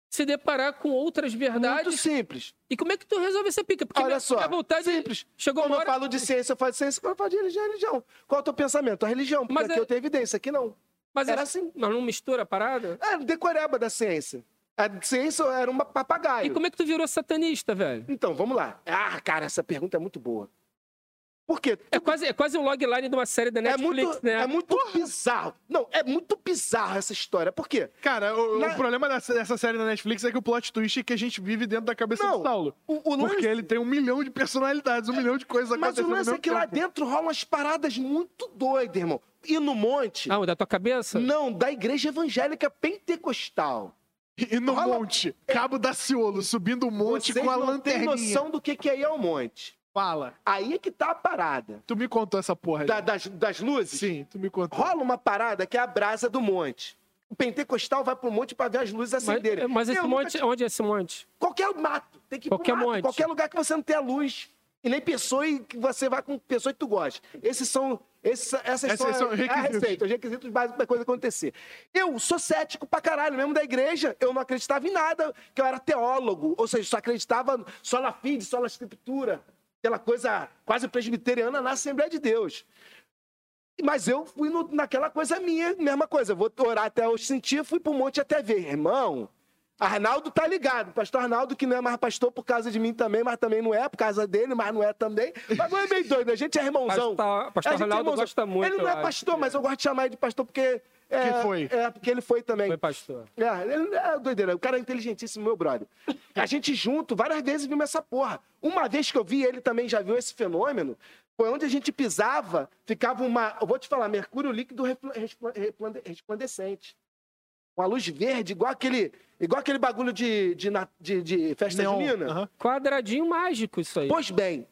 Se deparar com outras Muito verdades. simples. E como é que tu resolve essa pica? Porque Olha minha, só, minha vontade simples. chegou Quando uma eu hora... falo de ciência, eu falo de ciência, quando eu falo de religião, religião. Qual é o teu pensamento? A religião, porque Mas aqui é- eu tenho evidência, aqui não. Mas, Era é- assim. mas não mistura a parada? É, decoreba da ciência. A ciência era uma papagaio. E como é que tu virou satanista, velho? Então, vamos lá. Ah, cara, essa pergunta é muito boa. Por quê? É quase, é quase um logline de uma série da É Netflix, muito, né? é muito bizarro. Não, é muito bizarro essa história. Por quê? Cara, o, o Na- problema dessa, dessa série da Netflix é que o plot twist é que a gente vive dentro da cabeça Não, do Saulo. O, o lance, Porque ele tem um milhão de personalidades, um milhão de coisas mas o acontecendo lance é que lá tempo. dentro rolam umas paradas muito doidas, irmão. E no monte, Ah, o da tua cabeça? não, da igreja evangélica pentecostal. E no Rola- monte, Cabo Daciolo, subindo um monte Vocês com a não têm lanterninha. noção do que, que é ir ao monte. Fala. Aí é que tá a parada. Tu me contou essa porra. Da- das, das luzes, Sim, tu me contou. rola uma parada que é a brasa do monte. O pentecostal vai pro monte pra ver as luzes acenderem. Mas, mas esse monte, onde é esse monte? Qualquer mato. Tem que ir Qualquer pro mato. monte. Qualquer lugar que você não tenha luz. E nem pessoa e que você vai com pessoa que tu gosta. Esses são. Esses, essas Esses são, são a- a requisitos. receita, os requisitos básicos da coisa acontecer. Eu sou cético pra caralho, mesmo da igreja. Eu não acreditava em nada, que eu era teólogo. Ou seja, só acreditava só na fide, só na escritura. Aquela coisa quase presbiteriana na Assembleia de Deus. Mas eu fui no- naquela coisa minha, mesma coisa. Vou orar até eu sentir, fui pro monte até ver. Irmão, Arnaldo tá ligado. Pastor Arnaldo, que não é mais pastor por causa de mim também, mas também não é, por causa dele, mas não é também. Mas não é meio doido, a gente é irmãozão. Pastor- pastor é Arnaldo irmãozão. gosta muito, Ele não é pastor, mas eu gosto de chamar ele de pastor porque. É, Que foi. É, porque ele foi também. Foi pastor. É, ele é doideira. O cara é inteligentíssimo, meu brother. A gente junto, várias vezes vimos essa porra. Uma vez que eu vi, ele também já viu esse fenômeno. Foi onde a gente pisava, ficava uma. Eu vou te falar, mercúrio líquido respla- respla- resplande- resplandecente. Uma luz verde, igual aquele, igual aquele bagulho de, de, de, de festa Neon. junina. Aham. Quadradinho mágico isso aí. Pois bem,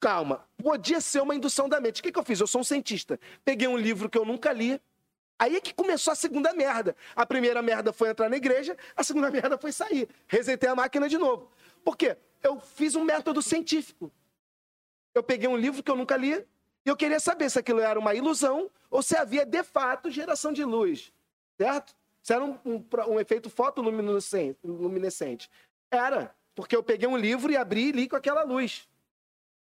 calma. Podia ser uma indução da mente. O que, que eu fiz? Eu sou um cientista. Peguei um livro que eu nunca li. Aí é que começou a segunda merda. A primeira merda foi entrar na igreja, a segunda merda foi sair. Resetei a máquina de novo. Por quê? Eu fiz um método científico. Eu peguei um livro que eu nunca li e eu queria saber se aquilo era uma ilusão ou se havia de fato geração de luz. Certo? Se era um, um, um efeito fotoluminescente. luminescente. Era, porque eu peguei um livro e abri e li com aquela luz.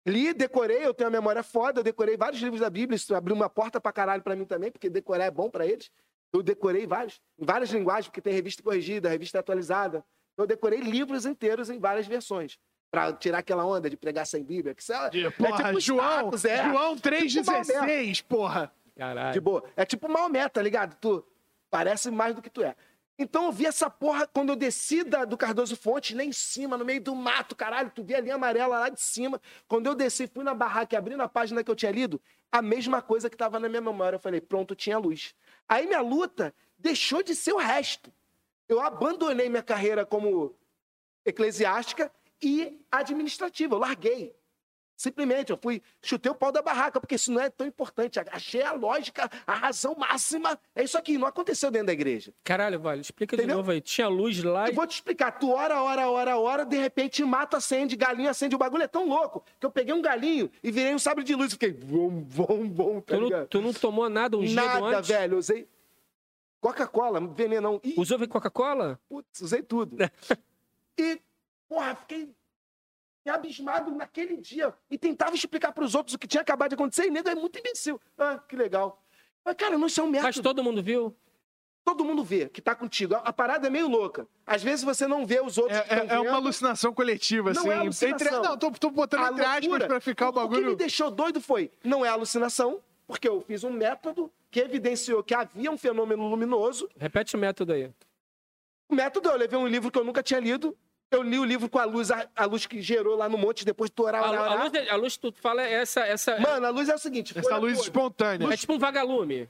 Li, decorei, eu tenho uma memória foda, eu decorei vários livros da Bíblia, isso abriu uma porta pra caralho pra mim também, porque decorar é bom pra eles. Eu decorei vários, em várias linguagens, porque tem revista corrigida, revista atualizada. Eu decorei livros inteiros em várias versões. Pra tirar aquela onda de pregar sem Bíblia. Que isso é, De- é Porra, tipo João, status, é. João Tipo 3,16, porra. De Caralho. boa. É tipo Maomé, tá ligado? Tu parece mais do que tu é. Então eu vi essa porra quando eu desci da- do Cardoso Fonte, lá em cima, no meio do mato, caralho. Tu vê a linha amarela lá de cima. Quando eu desci, fui na barraca e abri na página que eu tinha lido, a mesma coisa que tava na minha memória. Eu falei, pronto, tinha luz. Aí minha luta deixou de ser o resto. Eu abandonei minha carreira como eclesiástica e administrativa. Eu larguei. Simplesmente, eu fui, chutei o pau da barraca, porque isso não é tão importante. Achei a lógica, a razão máxima. É isso aqui, não aconteceu dentro da igreja. Caralho, Vale, explica de Entendeu? novo aí. Tinha luz lá Eu e. vou te explicar. Tu ora, ora, ora, ora, de repente mato, acende, galinho acende. O bagulho é tão louco que eu peguei um galinho e virei um sabre de luz. Fiquei vom, vom, vom, tá Tu não, tu não tomou nada um Nada, gelo antes? velho. Eu usei Coca-Cola, venenão. Ih, Usou Coca-Cola? Putz, usei tudo. e, porra, fiquei abismado naquele dia. E tentava explicar pros outros o que tinha acabado de acontecer. E nego é muito imbecil. Ah, que legal. Mas, cara, não isso é um método. Mas todo mundo viu? Todo mundo vê que tá contigo. A, a parada é meio louca. Às vezes você não vê os outros que É, é- é uma alucinação coletiva, Não assim. é alucinação. Entre- Não, tô, tô botando A entre aspas pra ficar o O que me bagulho. deixou doido foi, não é alucinação, porque eu fiz um método que evidenciou que havia um fenômeno luminoso. Repete o método aí. O método, eu levei um livro que eu nunca tinha lido. Eu li o livro com a luz, a, a luz que gerou lá no monte, depois tu orar, A, orar, a orar. luz, a luz que tu fala é essa. essa Mano, a luz é o seguinte. Essa luz por- espontânea. é tipo um vagalume.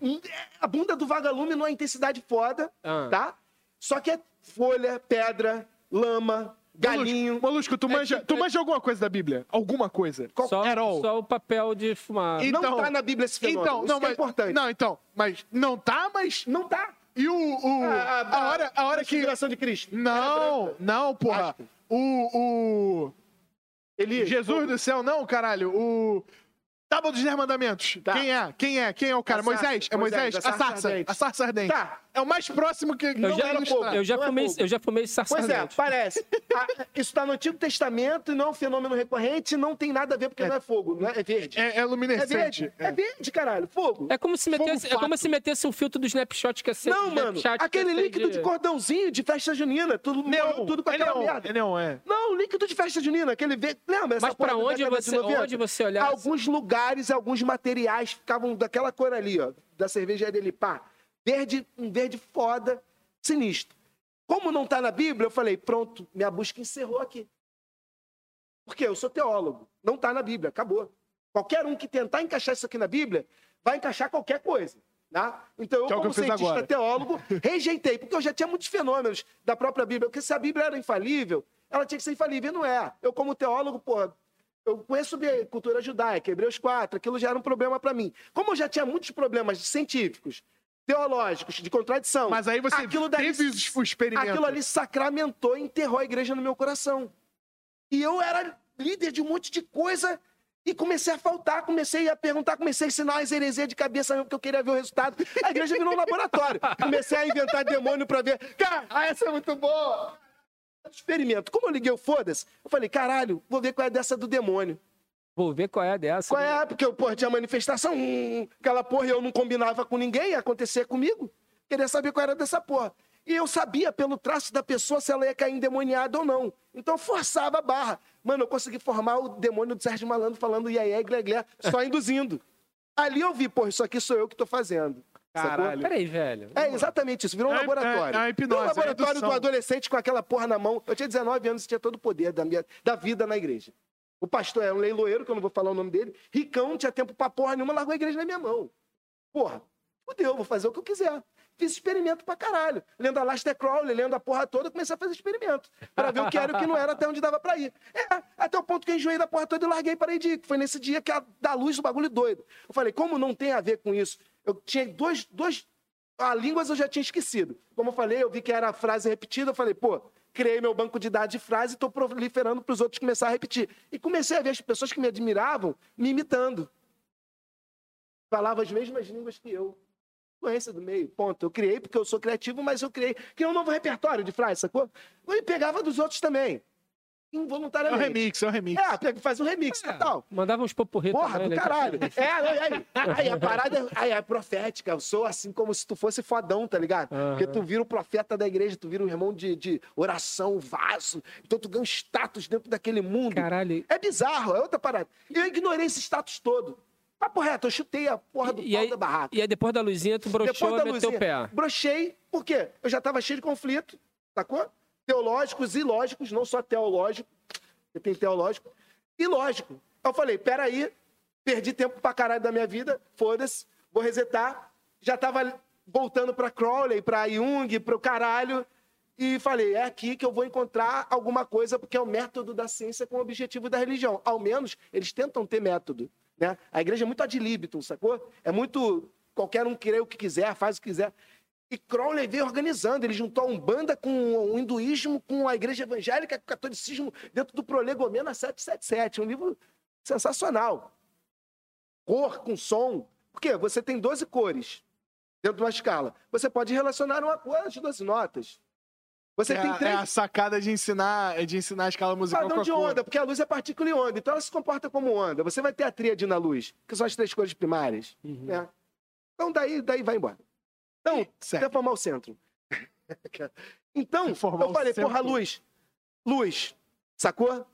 A bunda do vagalume numa intensidade foda, Ah. tá? Só que é folha, pedra, lama, galinho. Molusco, tu, É manja, tipo- tu manja alguma coisa da Bíblia? Alguma coisa? Qual- Só, só o papel de fumar. E- Não então- tá na Bíblia esse fenômeno. Então, Isso não, que é mas. importante. Não, então. Mas não tá, mas. Não tá. E o. o A, a, hora, a hora que. transfiguração de Cristo. Não, não, porra. O. o... Ele, Jesus do céu, não, caralho. O. Tábua dos Dez Mandamentos. Tá. Quem é? Quem é? Quem é o cara? A. Moisés? É Moisés? Moisés, a A sarça. A sarça ardente. Tá. É o mais próximo que. Eu não já, era fogo. fogo. eu já Não é fumei, fogo. eu já fumei Pois é, parece. Ah, isso está no Antigo Testamento e não é um fenômeno recorrente, não tem nada a ver porque não é fogo, não é, é verde. É, é É luminescente. verde. É. verde, caralho. Fogo. É como se Fogo metesse, é como se metesse um filtro do Snapshot que é sempre não, mano. É Aquele líquido de cordãozinho de festa junina. Tudo, Neon. tudo com é aquela neon. merda. É neon, é. Não, líquido de festa junina. Aquele verde. Lembra? essa Mas pra da onde você, 90? onde você olhar? Alguns lugares, alguns materiais ficavam daquela cor ali, ó, da cervejaria dele, pá. Verde, um verde foda, sinistro. Como não tá na Bíblia, eu falei, pronto, minha busca encerrou aqui. Porque eu sou teólogo, não tá na Bíblia, acabou. Qualquer um que tentar encaixar isso aqui na Bíblia, vai encaixar qualquer coisa. Tá? Então eu, Que como eu cientista agora. teólogo, rejeitei, porque eu já tinha muitos fenômenos da própria Bíblia. Porque se a Bíblia era infalível, ela tinha que ser infalível, e não é. Eu, como teólogo, pô, eu conheço sobre cultura judaica, Hebreus 4, aquilo já era um problema para mim. Como eu já tinha muitos problemas científicos, teológicos, de contradição, Mas aí você aquilo dali, teve os- o experimento. aquilo ali sacramentou e enterrou a igreja no meu coração. E eu era líder de um monte de coisa e comecei a faltar, comecei a perguntar, comecei a ensinar as heresias de cabeça mesmo, porque eu queria ver o resultado. A igreja virou um laboratório. Comecei a inventar demônio para ver. Cara, ah, essa é muito boa! Experimento. Como eu liguei o foda-se, eu falei, caralho, vou ver qual é dessa do demônio. Vou ver qual é dessa. Qual é? Porque, porra, tinha manifestação, hum, aquela porra, e eu não combinava com ninguém, ia acontecer comigo. Queria saber qual era dessa porra. E eu sabia pelo traço da pessoa se ela ia cair endemoniada ou não. Então eu forçava a barra. Mano, eu consegui formar o demônio do Sérgio Malandro falando iaié, glé, só induzindo. Ali eu vi, pô, isso aqui sou eu que tô fazendo. Caralho. Peraí, velho. É exatamente isso, virou um É, laboratório. é, é a hipnose, Virou um é a laboratório do indução. adolescente com aquela porra na mão. Eu tinha 19 anos e tinha todo o poder da, minha, da vida na igreja. O pastor era um leiloeiro, que eu não vou falar o nome dele. Ricão, não tinha tempo pra porra nenhuma, largou a igreja na minha mão. Porra, fudeu, vou fazer o que eu quiser. Fiz experimento pra caralho. Lendo a Laster Crowley, lendo a porra toda, comecei a fazer experimento. Pra ver o que era e o que não era, até onde dava pra ir. É, até o ponto que eu enjoei da porra toda e larguei e parei de ir. Foi nesse dia que a, da luz do bagulho doido. Eu falei, como não tem a ver com isso? Eu tinha dois, dois a línguas eu já tinha esquecido. Como eu falei, eu vi que era frase repetida, eu falei, pô, criei meu banco de dados de frase e estou proliferando para os outros começar a repetir. E comecei a ver as pessoas que me admiravam me imitando. Falava as mesmas línguas que eu. Influência do meio, ponto. Eu criei porque eu sou criativo, mas eu criei. Criei um novo repertório de frase, sacou? E pegava dos outros também. É o Involuntariamente. remix, é o remix. É, pega- faz um remix, total. Mandava uns popurri Porra, também, do né? caralho. É, aí, aí, aí a parada aí é profética. Eu sou assim como se tu fosse fodão, tá ligado? Aham. Porque tu vira o profeta da igreja, tu vira um irmão de, de oração, vaso. Então tu ganha um status dentro daquele mundo. Caralho. É bizarro, é outra parada. E eu ignorei esse status todo. Papo reto, eu chutei a porra do E pau aí, da barraca. e aí depois da luzinha, tu broxou e meteu o luzinha, pé. brochei, por quê? Eu já tava cheio de conflito, sacou? Teológicos e lógicos, não só teológico, porque tem teológico, e lógico. Eu falei, peraí, perdi tempo pra caralho da minha vida, foda-se, vou resetar. Já tava voltando pra Crowley, pra Jung, pro caralho, e falei, é aqui que eu vou encontrar alguma coisa, porque é o método da ciência com o objetivo da religião. Ao menos, eles tentam ter método. Né? A igreja é muito ad libitum, sacou? É muito. Qualquer um crê o que quiser, faz o que quiser. E Crowley veio organizando, ele juntou a Umbanda com o hinduísmo, com a igreja evangélica, com o catolicismo, dentro do Prolegomena 777. Um livro sensacional. Cor com som. Por quê? Você tem 12 cores dentro de uma escala. Você pode relacionar uma cor às 12 notas. Você é, tem a- três é a sacada de ensinar, é de ensinar a escala musical padrão de onda, porque a luz é partícula e onda. Então ela se comporta como onda. Você vai ter a tríade na luz, que são as três cores primárias. Uhum. né? Então daí, daí vai embora. Então, Certo. reformar o centro. Então, eu falei, porra, luz. Luz. Sacou?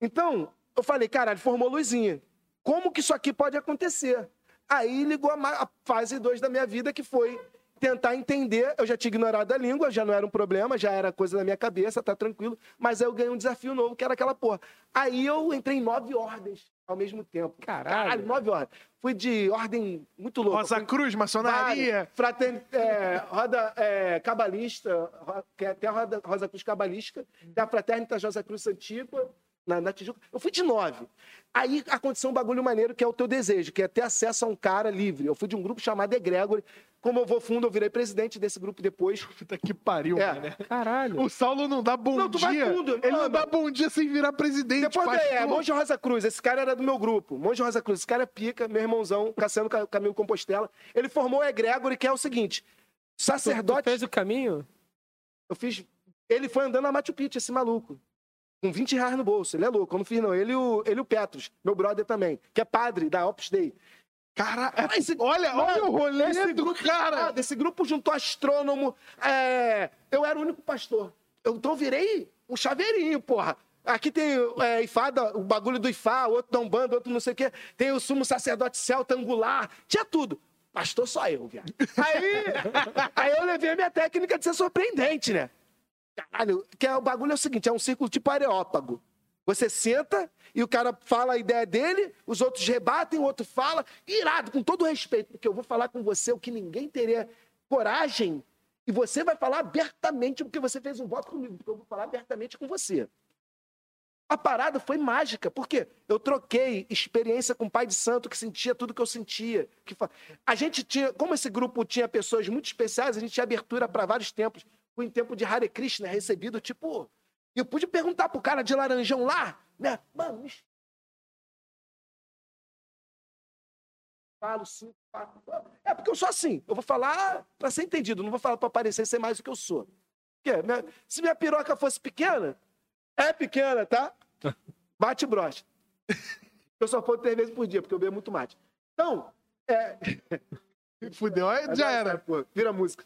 Então, eu falei, caralho, formou luzinha. Como que isso aqui pode acontecer? Aí ligou a fase 2 da minha vida, que foi tentar entender. Eu já tinha ignorado a língua, já não era um problema, já era coisa da minha cabeça, tá tranquilo. Mas aí eu ganhei um desafio novo, que era aquela porra. Aí eu entrei em nove ordens ao mesmo tempo. Caralho. nove ordens. Fui de ordem muito louca. Rosa Fui- Cruz, maçonaria. Frater, é, roda é, cabalista, que é até a roda, Rosa Cruz cabalística, tem a Fraternitas Rosa Cruz Antiga, na, na Tijuca. Eu fui de nove. Aí aconteceu um bagulho maneiro que é o teu desejo, que é ter acesso a um cara livre. Eu fui de um grupo chamado Egregore. Como eu vou fundo, eu virei presidente desse grupo depois. Puta que pariu, É. mano. Caralho. O Saulo não dá bom Não, tu vai dia. fundo, Ele não mano. dá bom dia sem virar presidente, Depois pastor. é, Monge Rosa Cruz. Esse cara era do meu grupo. Monge Rosa Cruz. Esse cara é pica, meu irmãozão, Cassiano Ca- Camilo Compostela. Ele formou o Egregore, que é o seguinte: Tu, tu sacerdote. fez o caminho? Eu fiz. Ele foi andando a Machu Picchu, esse maluco. Com 20 reais no bolso. Ele é louco. Eu não fiz, não. Ele e o, ele o Petros, meu brother também, que é padre da Opus Dei. Cara, Esse- olha, olha o rolê esse do grupo, cara. Desse grupo juntou astrônomo. é, eu era o único pastor. Eu, então eu virei um chaveirinho, porra. Aqui tem é, o bagulho do Ifá, outro da Umbanda, outro não sei o quê. Tem o sumo sacerdote celta angular. Tinha tudo. Pastor só eu, viado. Aí, aí eu levei a minha técnica de ser surpreendente, né? Caralho, que é, o bagulho é o seguinte, é um círculo tipo areópago. Você senta e o cara fala a ideia dele, os outros rebatem, o outro fala, irado, com todo respeito, porque eu vou falar com você o que ninguém teria coragem, e você vai falar abertamente porque você fez um voto comigo, porque eu vou falar abertamente com você. A parada foi mágica, porque eu troquei experiência com o pai de santo que sentia tudo que eu sentia. Que fa- A gente tinha, como esse grupo tinha pessoas muito especiais, a gente tinha abertura para vários tempos. Fui em tempo de Hare Krishna, recebido tipo. Eu pude perguntar pro cara de laranjão lá, né? Mano, me... Falo sim, falo. É porque eu sou assim. Eu vou falar para ser entendido, não vou falar para parecer ser mais do que eu sou. Porque minha- se minha piroca fosse pequena, é pequena, tá? Bate brocha. Eu só fodo três vezes por dia, porque eu bebo muito mate. Então, é. Fudeu, aí já era. Pô, vira música.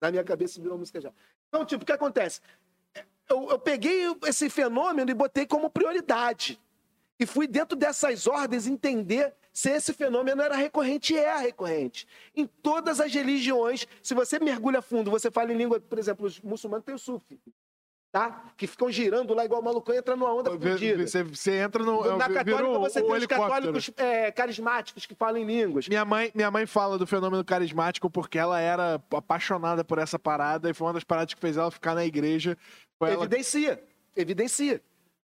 Na minha cabeça virou música já. Então, tipo, o que acontece? Eu, eu peguei esse fenômeno e botei como prioridade. E fui dentro dessas ordens entender se esse fenômeno era recorrente e é recorrente. Em todas as religiões, se você mergulha fundo, você fala em língua, por exemplo, os muçulmanos têm o sufi, tá? Que ficam girando lá igual maluco, entra numa onda fodida. Você, você entra no. Na católica o- você o tem os católicos é, carismáticos que falam em línguas. Minha mãe, minha mãe fala do fenômeno carismático porque ela era apaixonada por essa parada e foi uma das paradas que fez ela ficar na igreja. Foi ela... Evidencia. Evidencia.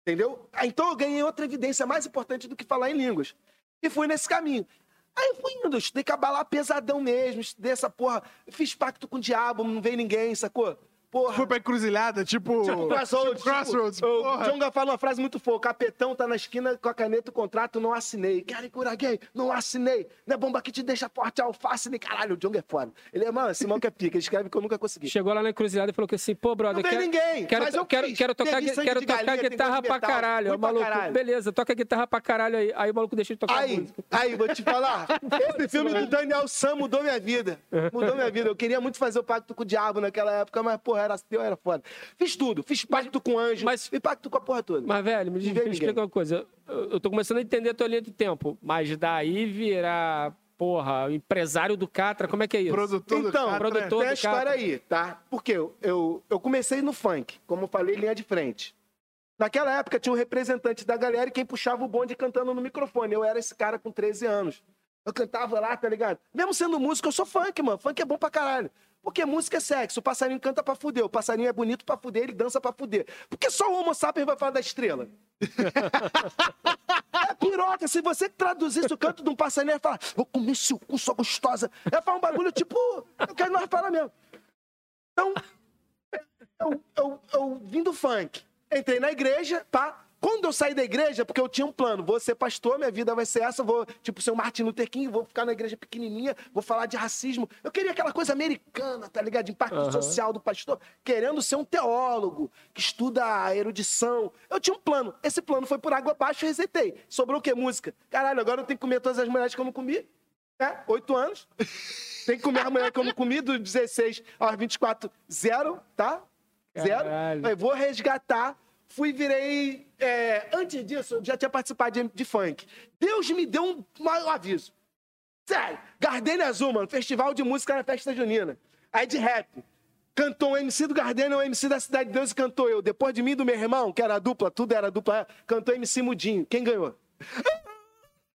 Entendeu? Ah, Então eu ganhei outra evidência mais importante do que falar em línguas. E fui nesse caminho. Aí eu fui indo, eu estudei cabalá pesadão mesmo, estudei essa porra. Fiz pacto com o diabo, não veio ninguém, sacou? Porra. Foi pra encruzilhada, tipo. Tipo Crossroads. tipo Crossroads. Tipo, o. Jonga fala uma frase muito foda. O capetão tá na esquina com a caneta o contrato, não assinei. Querem cura gay? Não assinei. Não é bomba que te deixa forte, alface, nem caralho. O Jonga é foda. Ele é, mano, esse mal que é pica. Ele escreve que eu nunca consegui. Chegou lá na encruzilhada e falou que assim, pô, brother, Não quero, ninguém, quero, mas eu quero, fiz. quero tocar, quero tocar galinha, guitarra pra metal. caralho. O pra maluco, caralho. beleza, toca guitarra pra caralho aí. Aí o maluco deixou de tocar Aí, aí, vou te falar. Esse filme do Daniel Sam mudou minha vida. Mudou minha vida. Eu queria muito fazer o pacto com o diabo naquela época, mas, porra, era eu era foda. Fiz tudo. Fiz pacto com anjo. mas- Fiz pacto com a porra toda. Mas, velho, me, me explica uma coisa. Eu, eu tô começando a entender a tua linha de tempo. Mas daí virar, porra, empresário do Catra, como é que é isso? Produtor do Então, Catra. produtor- tem a do história Catra. aí, tá? Porque eu, eu, eu comecei no funk, como eu falei, linha de frente. Naquela época tinha um representante da galera e quem puxava o bonde cantando no microfone. Eu era esse cara com 13 anos. Eu cantava lá, tá ligado? Mesmo sendo músico, eu sou funk, mano. Funk é bom pra caralho. Porque música é sexo. O passarinho canta pra fuder. O passarinho é bonito pra fuder, ele dança pra fuder. Porque só o Homo sapiens vai falar da estrela. É piroca, se você traduzisse o canto de um passarinho, ele fala, vou comer seu cu, sua gostosa. É falar um bagulho tipo, eu quero nós falar mesmo. Então, eu, eu, eu vim do funk, entrei na igreja, tá? Quando eu saí da igreja, porque eu tinha um plano, vou ser pastor, minha vida vai ser essa, vou, tipo, ser o Martin Luther King, vou ficar na igreja pequenininha, vou falar de racismo. Eu queria aquela coisa americana, tá ligado? De impacto Aham. social do pastor, querendo ser um teólogo, que estuda a erudição. Eu tinha um plano. Esse plano foi por água abaixo e resetei. Sobrou o quê? Música. Caralho, agora eu tenho que comer todas as mulheres que eu não comi. É, oito anos. Tem que comer a mulher que eu não comi, dos 16 aos 24, zero, tá? Zero. Caralho. Aí vou resgatar. Fui, virei. é, antes disso, eu já tinha participado de, de funk. Deus me deu um, um aviso. Sério, Gardenia Azul, mano, festival de música na festa junina. Aí de rap. Cantou o MC do Gardenia, o MC da Cidade de Deus e cantou eu. Depois de mim e do meu irmão, que era dupla, tudo era dupla, cantou MC Mudinho. Quem ganhou?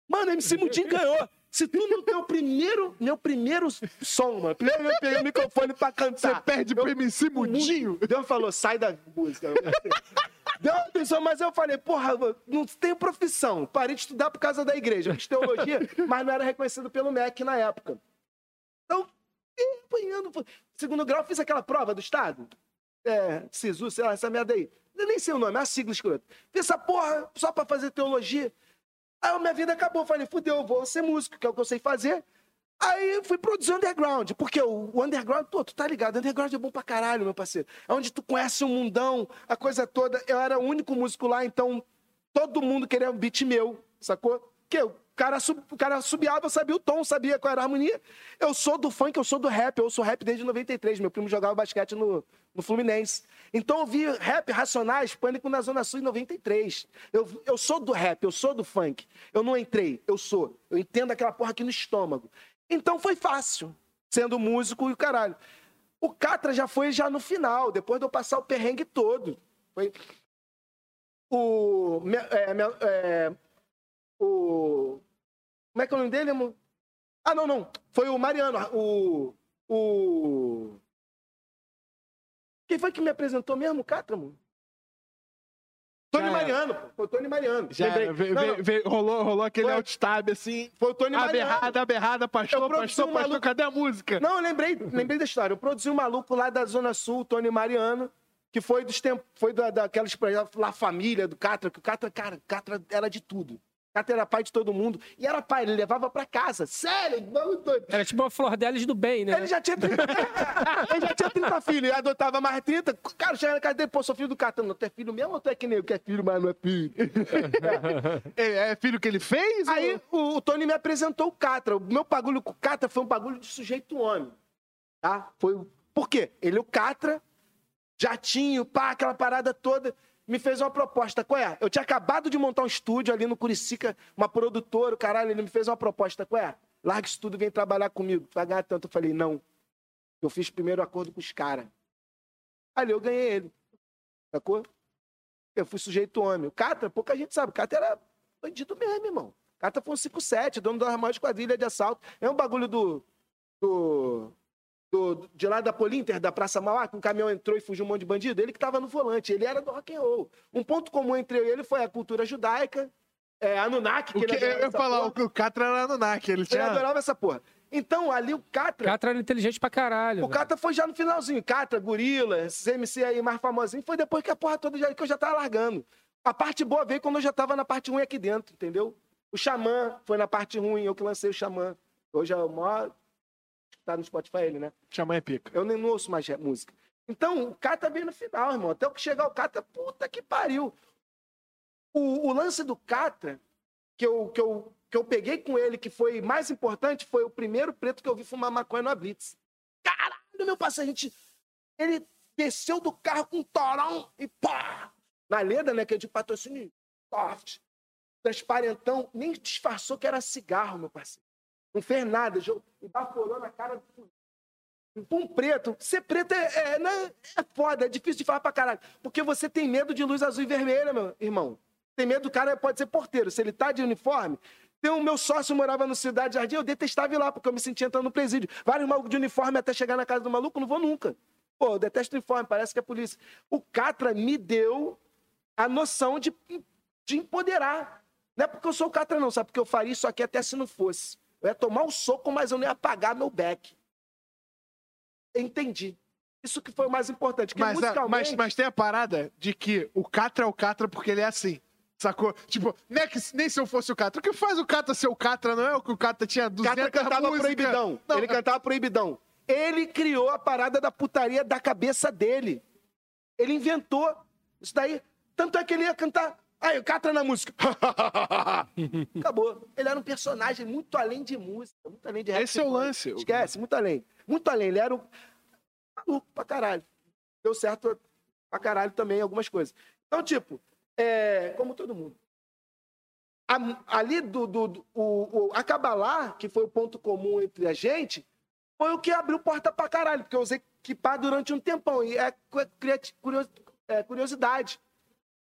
Mano, MC Mudinho ganhou. Se tu não tem o primeiro, meu primeiro som, mano, primeiro eu peguei o microfone pra cantar. Você perde pro MC Mudinho. Deus falou, sai da música. Uma atenção, mas eu falei, porra, não tenho profissão. Parei de estudar por causa da igreja. Fiz teologia, mas não era reconhecido pelo MEC na época. Então, apanhando. Segundo grau, fiz aquela prova do Estado. É, SISU, sei lá, essa merda aí. Eu nem sei o nome, é a sigla escrota. Fiz essa porra só pra fazer teologia. Aí minha vida acabou. Falei, fudeu, eu vou ser músico, que é o que eu sei fazer. Aí eu fui produzir underground, porque o, underground, pô, tu tá ligado, underground é bom pra caralho, meu parceiro. É onde tu conhece o mundão, a coisa toda. Eu era o único músico lá, então todo mundo queria um beat meu, sacou? Que o cara, sub, o cara subiava, eu sabia o tom, sabia qual era a harmonia. Eu sou do funk, eu sou do rap, eu sou rap desde 93. Meu primo jogava basquete no, no Fluminense. Então eu vi rap Racionais, Pânico na Zona Sul em 93. Eu, eu sou do rap, eu sou do funk. Eu não entrei, eu sou. Eu entendo aquela porra aqui no estômago. Então foi fácil, sendo músico e o caralho. O Catra já foi já no final, depois de eu passar o perrengue todo. Foi o. é, é, o. Como é que é o nome dele? amor? Ah, não, não. Foi o Mariano. O. O. Quem foi que me apresentou mesmo, Catra, mano? Tony. Mariano, pô. Foi o Tony Mariano. Já Lembrei. era, veio- Não, veio- não. veio- rolou, rolou aquele Foi- alt-tab assim. Foi o Tony Mariano. Aberrada, aberrada, pastor, pastor, um pastor, maluco- cadê a música? Não, eu lembrei, lembrei da história. Eu produzi um maluco lá da Zona Sul, Tony Mariano, que foi dos tempos, foi da, daquelas lá família do Catra, que o Catra, cara, o Catra era de tudo. Catra era pai de todo mundo. E era pai, ele levava pra casa. Sério, doido. Era tipo uma flor deles do bem, né? Ele já tinha 30, ele já tinha 30 filhos, adotava mais 30. Cara, chega na casa dele, pô, sou filho do Catra. Não, tu é filho mesmo ou tu é que nem eu, que é filho, mas não é filho? É, é filho que ele fez? Aí o, o Tony me apresentou o Catra. O meu bagulho com o Catra foi um bagulho de sujeito homem. Tá? Foi. Por quê? Ele, o Catra, jatinho, pá, aquela parada toda, me fez uma proposta. Qual é? Eu tinha acabado de montar um estúdio ali no Curicica, uma produtora, o caralho, ele me fez uma proposta. Qual é? Larga isso tudo, vem trabalhar comigo. Tu vai ganhar tanto. Eu falei, não. Eu fiz primeiro acordo com os caras. Ali eu ganhei ele. Sacou? Eu fui sujeito homem. O Catra, pouca gente sabe. O Catra era bandido mesmo, irmão. O Catra foi um 5-7, dono das maiores quadrilhas de assalto. É um bagulho do. do, do de lá da Polinter, da Praça Mauá, que um caminhão entrou e fugiu um monte de bandido. Ele que tava no volante, ele era do rock and roll. Um ponto comum entre eu e ele foi a cultura judaica, é, Anunnaki, que O que, ele eu ia falar, porra. o Catra era NAC, ele Ele tinha... adorava essa porra. Então, ali o Catra. Catra era inteligente pra caralho. O velho. Catra foi já no finalzinho. Catra, Gorila, esses MC aí mais famosinhos. Foi depois que a porra toda já, que eu já tava largando. A parte boa veio quando eu já tava na parte ruim aqui dentro, entendeu? O Xamã foi na parte ruim, eu que lancei o Xamã. Hoje é o maior. Tá no Spotify ele, né? Xamã é pica. Eu nem não ouço mais música. Então, o Catra veio no final, irmão. Até o que chegar o Catra, puta que pariu. O, o lance do Catra, que eu, que, eu, que eu peguei com ele, que foi mais importante, foi o primeiro preto que eu vi fumar maconha no Blitz. Caralho, meu parceiro, a gente... Ele desceu do carro com um torão e pá! Na leda, né, que é de patrocínio soft, transparentão, nem disfarçou que era cigarro, meu parceiro. Não fez nada, jogou- evaporou na cara do um preto, ser preto é, é, é- é foda, é difícil de falar pra caralho. Porque você tem medo de luz azul e vermelha, meu irmão. Tem medo do cara, pode ser porteiro. Se ele tá de uniforme. Tem o meu sócio morava no Cidade Jardim, eu detestava ir lá, porque eu me sentia entrando no presídio. Vários malucos de uniforme até chegar na casa do maluco, não vou nunca. Pô, eu detesto uniforme, parece que é polícia. O Catra me deu a noção de, de empoderar. Não é porque eu sou o Catra, não, sabe? Porque eu faria isso aqui até se não fosse. Eu ia tomar um soco, mas eu não ia apagar meu back entendi. Isso que foi o mais importante. Que Mas, musicalmente... mas, mas tem a parada de que o Catra é o Catra porque ele é assim. Sacou? Tipo, nem, é que, nem se eu fosse o Catra. O que faz o Catra ser o Catra não é o que o Catra tinha 200 Catra cantava músicas. proibidão. Não, ele é- cantava proibidão. Ele criou a parada da putaria da cabeça dele. Ele inventou isso daí. Tanto é que ele ia cantar. Aí, o Catra na música. Acabou. Ele era um personagem muito além de música, muito além de rap. Esse é o lance. Esquece, muito além. Muito além. Ele era um maluco pra caralho. Deu certo pra caralho também algumas coisas. Então, tipo, é, como todo mundo. A- ali do, do, do- o, o Acabalá, que foi o ponto comum entre a gente, foi o que abriu porta pra caralho, porque eu usei equipar durante um tempão. E é, é curiosidade.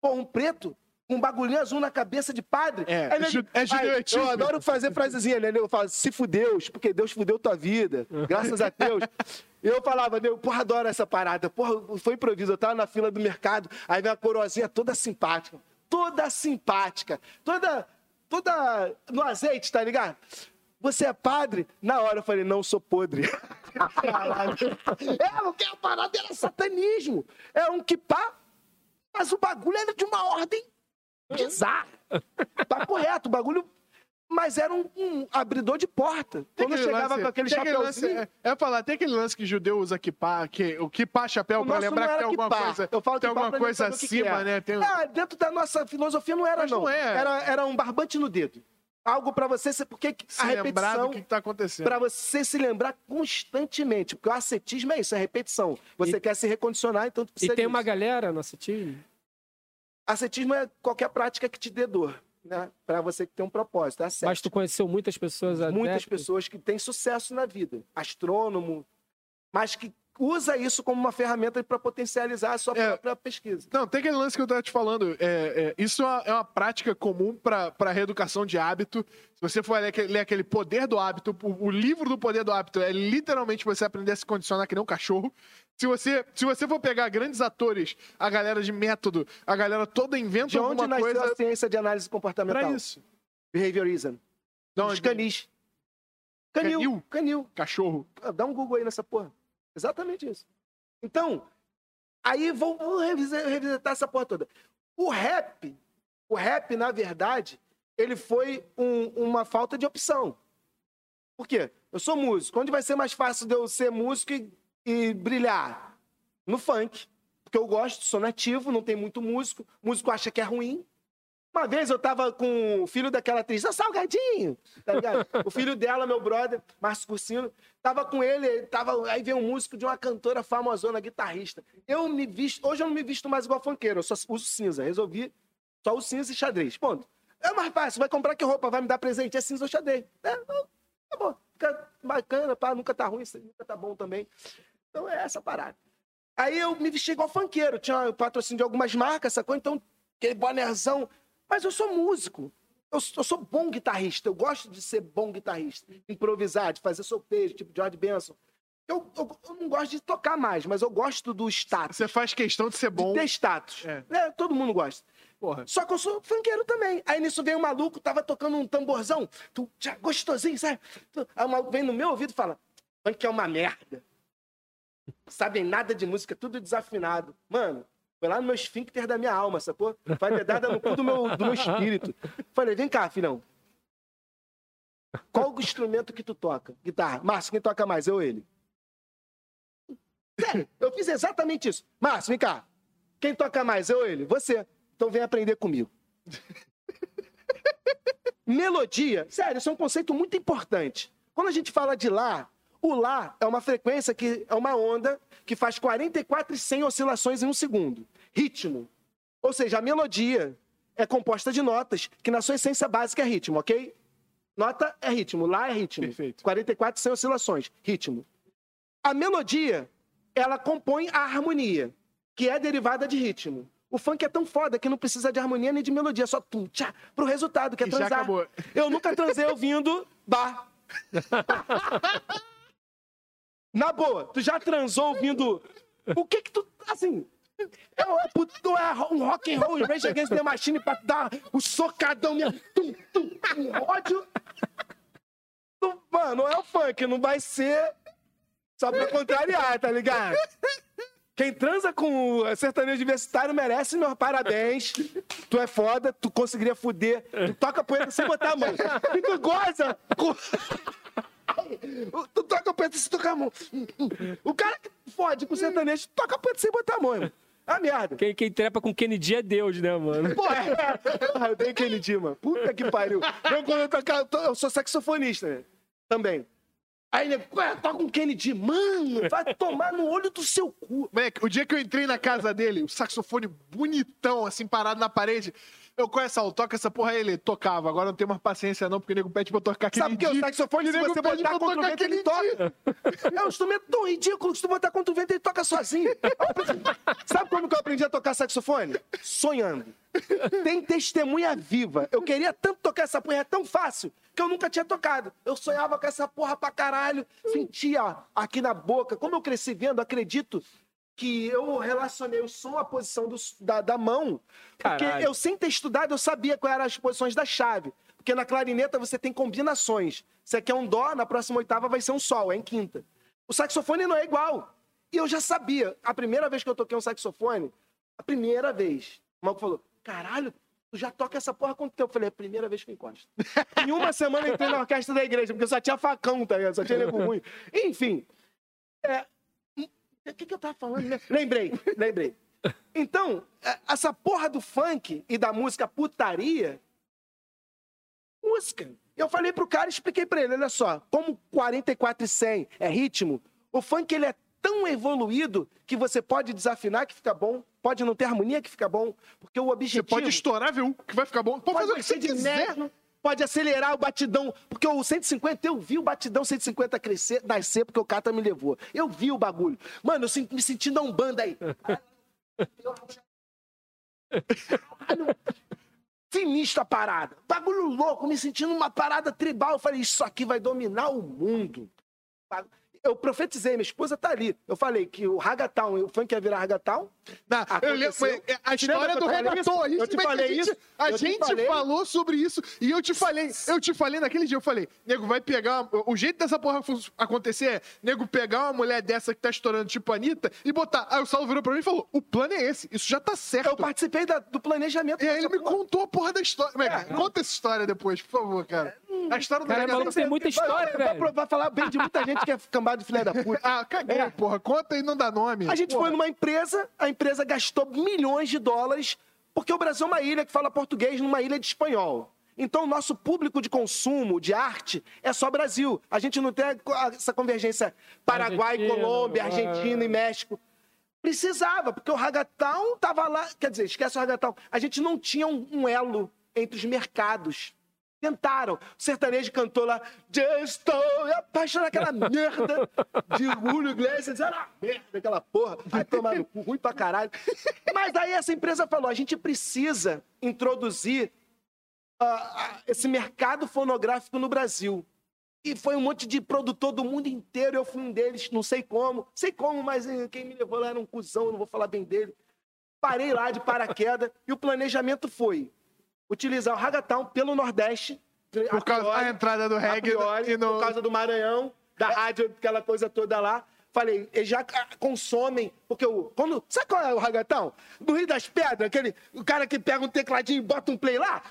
Pô, um preto um bagulhinho azul na cabeça de padre. É, Aí, nego- é Ai, judaísmo. Eu adoro fazer frasezinha, né? Eu falo, se fudeus, porque Deus fudeu tua vida. Graças a Deus. E eu falava, nego, porra, adoro essa parada. Porra, foi improviso. Eu tava na fila do mercado, aí vem uma coroazinha toda simpática. Toda simpática. Toda, toda no azeite, tá ligado? Você é padre? Na hora eu falei, não, eu sou podre. É, porque a parada era satanismo. É um kipá, mas o bagulho era de uma ordem bizarra. Papo reto, o bagulho. Mas era um, um abridor de porta. Tem Quando chegava lance- com aquele chapéuzinho. lance- é, é falar, tem aquele lance que judeu usa kippah, que, o kippah chapéu, O pra lembrar que tem alguma kippah. coisa, Eu falo tem alguma coisa acima, é. né? Tem, Ah, dentro da nossa filosofia não era, Mas não. não é. Era, era um barbante no dedo. Algo pra você, ser- porque se a lembrar repetição, do que, tá acontecendo. pra você se lembrar constantemente. Porque o ascetismo é isso, é repetição. Você E- quer se recondicionar, então tu E precisa tem disso. uma galera no nosso time. Ascetismo é qualquer prática que te dê dor, né? Pra você que tem um propósito, é. Mas tu conheceu muitas pessoas muitas adeptas? pessoas que têm sucesso na vida, astrônomo, mas que usa isso como uma ferramenta para potencializar a sua É. própria pesquisa. Não, tem aquele lance que eu tava te falando. é, é, isso é uma, é uma prática comum para reeducação de hábito. Se você for ler aquele, ler aquele poder do hábito, o, o livro do poder do hábito é literalmente você aprender a se condicionar que nem um cachorro. Se você, se você for pegar grandes atores, a galera de método, a galera toda inventa De onde alguma nasceu coisa a ciência de análise comportamental? pra isso. Behaviorism. De Dos onde? canis. Canil. Canil? Canil. Cachorro. Dá um Google aí nessa porra. Exatamente isso. Então, aí vou, vou revisi- revisitar essa porra toda. O rap, o rap, na verdade, ele foi um- uma falta de opção. Por quê? Eu sou músico. Onde vai ser mais fácil de eu ser músico e, e brilhar? No funk. Porque eu gosto, sou nativo, não tem muito músico. Músico acha que é ruim. Uma vez eu tava com o filho daquela atriz, "Ô, Salgadinho, tá ligado? o filho dela, meu brother, Márcio Cursino, tava com ele, tava, aí veio um músico de uma cantora famosona, guitarrista. Eu me visto, hoje eu não me visto mais igual funkeiro, eu só uso cinza, resolvi só o cinza e xadrez, ponto. É mais fácil, vai comprar que roupa, vai me dar presente, é cinza ou xadrez. É, tá bom, fica bacana, pá, nunca tá ruim, nunca tá bom também. Então é essa parada. Aí eu me vesti igual funkeiro, tinha patrocínio de algumas marcas, sacou? Então, aquele bonézão. Mas eu sou músico. Eu, eu sou bom guitarrista. Eu gosto de ser bom guitarrista. Improvisar, de fazer solfejo, tipo George Benson. Eu, eu, eu não gosto de tocar mais, mas eu gosto do status. Você faz questão de ser bom. De ter status. É. É, todo mundo gosta. Porra. Só que eu sou funkeiro também. Aí nisso veio um maluco, tava tocando um tamborzão, tu, já, gostosinho, sabe? Aí o maluco vem no meu ouvido e fala: funk é uma merda. Sabem nada de música, tudo desafinado. Mano, foi lá no meu esfíncter da minha alma, sacou? Vai dedada no cu do meu, do meu espírito. Falei: vem cá, filhão. Qual o instrumento que tu toca? Guitarra. Márcio, quem toca mais? Eu ou ele? Sério, eu fiz exatamente isso. Márcio, vem cá. Quem toca mais? Eu ou ele? Você. Então vem aprender comigo. Melodia, sério, isso é um conceito muito importante. Quando a gente fala de Lá, o Lá é uma frequência que é uma onda que faz 44 e 100 oscilações em um segundo. Ritmo. Ou seja, a melodia é composta de notas, que na sua essência básica é ritmo, ok? Nota é ritmo, Lá é ritmo. Perfeito. 44 e 100 oscilações, ritmo. A melodia, ela compõe a harmonia, que é derivada de ritmo. O funk é tão foda que não precisa de harmonia nem de melodia, é só tum, tchá, pro resultado, que é já transar. acabou. Eu nunca transei ouvindo bar. Na boa, tu já transou ouvindo. O que que tu. Assim. É, é, pu- tu é um rock and roll Rage Against the Machine pra dar o socadão mesmo. Tum, tum, um ódio. Tu, mano, é o funk, não vai ser só pra contrariar, tá ligado? Quem transa com o sertanejo universitário merece meus parabéns. Tu é foda, tu conseguiria fuder. Tu toca poeta sem botar a mão. E tu goza com... Tu toca poeta sem tocar a mão. O cara que fode com o sertanejo toca poeta sem botar a mão, irmão. Ah, merda. Quem, quem trepa com Kennedy é Deus, né, mano? Porra, é. eu tenho Kennedy, mano. Puta que pariu. Eu, quando eu, tocar, eu, tô- eu sou saxofonista, né? Também. Aí, ué, toca um Kennedy. Mano, vai tomar no olho do seu cu. Moleque, o dia que eu entrei na casa dele, o saxofone bonitão, assim, parado na parede. Eu conheço, Saulo, toca essa porra aí. Ele tocava. Agora não tenho mais paciência, não, porque o nego pede pra eu tocar aquele Sabe que o saxofone, se nego você botar contra o vento, ele toca. É um instrumento tão ridículo que se tu botar contra o vento, ele toca sozinho. Sabe como que eu aprendi a tocar saxofone? Sonhando. Tem testemunha viva. Eu queria tanto tocar essa porra, é tão fácil, que eu nunca tinha tocado. Eu sonhava com essa porra pra caralho, sentia aqui na boca. Como eu cresci vendo, acredito que eu relacionei o som à posição do- da, da mão. Porque Caralho. eu, sem ter estudado, eu sabia quais eram as posições da chave. Porque na clarineta você tem combinações. Se aqui é um dó, na próxima oitava vai ser um sol, é em quinta. O saxofone não é igual. E eu já sabia. A primeira vez que eu toquei um saxofone, a primeira vez, o maluco falou: caralho, tu já toca essa porra há quanto tempo? Eu falei, é a primeira vez que eu encosto. em uma semana eu entrei na orquestra da igreja, porque só tinha facão, tá ligado? Só tinha nego ruim. Enfim. É... O que, que eu tava falando? né? Lembrei, lembrei. Então, é, essa porra do funk e da música putaria. Música. Eu falei pro cara, expliquei pra ele, olha só, como 44 e 100 é ritmo, o funk ele é tão evoluído que você pode desafinar que fica bom, pode não ter harmonia que fica bom, porque o Você objetivo pode estourar, viu? Que vai ficar bom. Pode fazer o que você quiser. Pode acelerar o batidão, porque o 150, eu vi o batidão 150 crescer, nascer, porque o Cata me levou. Eu vi o bagulho. Mano, eu me senti na Umbanda aí. Sinistra a parada. Bagulho louco, me sentindo uma parada tribal. Eu falei, isso aqui vai dominar o mundo. Eu profetizei, minha esposa tá ali. Eu falei que o Ragatown, o funk ia virar Ragatown. Não, eu lembro, Aconteceu. a história do isso? a gente, Eu te falei a gente, isso? a gente falei. falou sobre isso e eu te falei, eu te falei naquele dia, eu falei, nego, vai pegar, o jeito dessa porra acontecer é, nego, pegar uma mulher dessa que tá estourando tipo a Anitta e botar, aí o Saulo virou pra mim e falou, o plano é esse, isso já tá certo. Eu participei da- do planejamento. E aí ele dessa me porra. contou a porra da história. É. Conta essa história depois, por favor, cara. A história do Cara, maluco, tem muita história, vai, velho. vai, vai falar bem de muita gente que é cambado de filha da puta. Ah, caguei, É. porra. Conta e não dá nome. A gente Porra. foi numa empresa, a empresa gastou milhões de dólares, porque o Brasil é uma ilha que fala português numa ilha de espanhol. Então, o nosso público de consumo, de arte, é só Brasil. A gente não tem essa convergência Paraguai, Argentina, Colômbia, é. Argentina e México. Precisava, porque o Ragatão tava lá. Quer dizer, esquece o Ragatão. A gente não tinha um, um elo entre os mercados. Tentaram. O sertanejo cantou lá, "Já estou apaixonado, aquela merda de Julio Iglesias, era merda, aquela porra. Vai tomar no cu, ruim pra caralho. Mas aí essa empresa falou, a gente precisa introduzir ah, esse mercado fonográfico no Brasil. E foi um monte de produtor do mundo inteiro, eu fui um deles, não sei como. Sei como, mas eh, quem me levou lá era um cuzão, não vou falar bem dele. Parei lá de paraquedas e o planejamento foi utilizar o Ragatown pelo Nordeste. Por causa da entrada do reggae priori, e no- por causa do Maranhão, da rádio, aquela coisa toda lá. Falei, eles já consomem, porque o. Quando, sabe qual é o ragatão? No Rio das Pedras, aquele. O cara que pega um tecladinho e bota um play lá,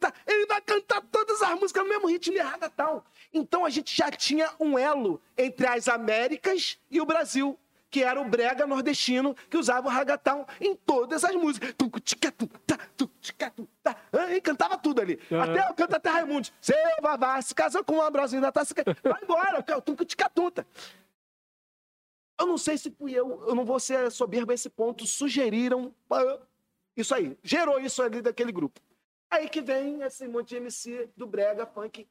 tá, ele vai cantar todas as músicas no mesmo ritmo e é ragatão. Então a gente já tinha um elo entre as Américas e o Brasil. Que era o brega nordestino que usava o ragatão em todas as músicas. Tá, tá. E cantava tudo ali. Até o canta até Raimundo. Seu Vavá se casou com uma brosinha da taça. Vai embora, que é o tuc, tica, tunta. Eu não sei se fui eu, eu não vou ser soberbo a esse ponto, sugeriram isso aí. Gerou isso ali daquele grupo. Aí que vem esse monte de MC do Brega Funk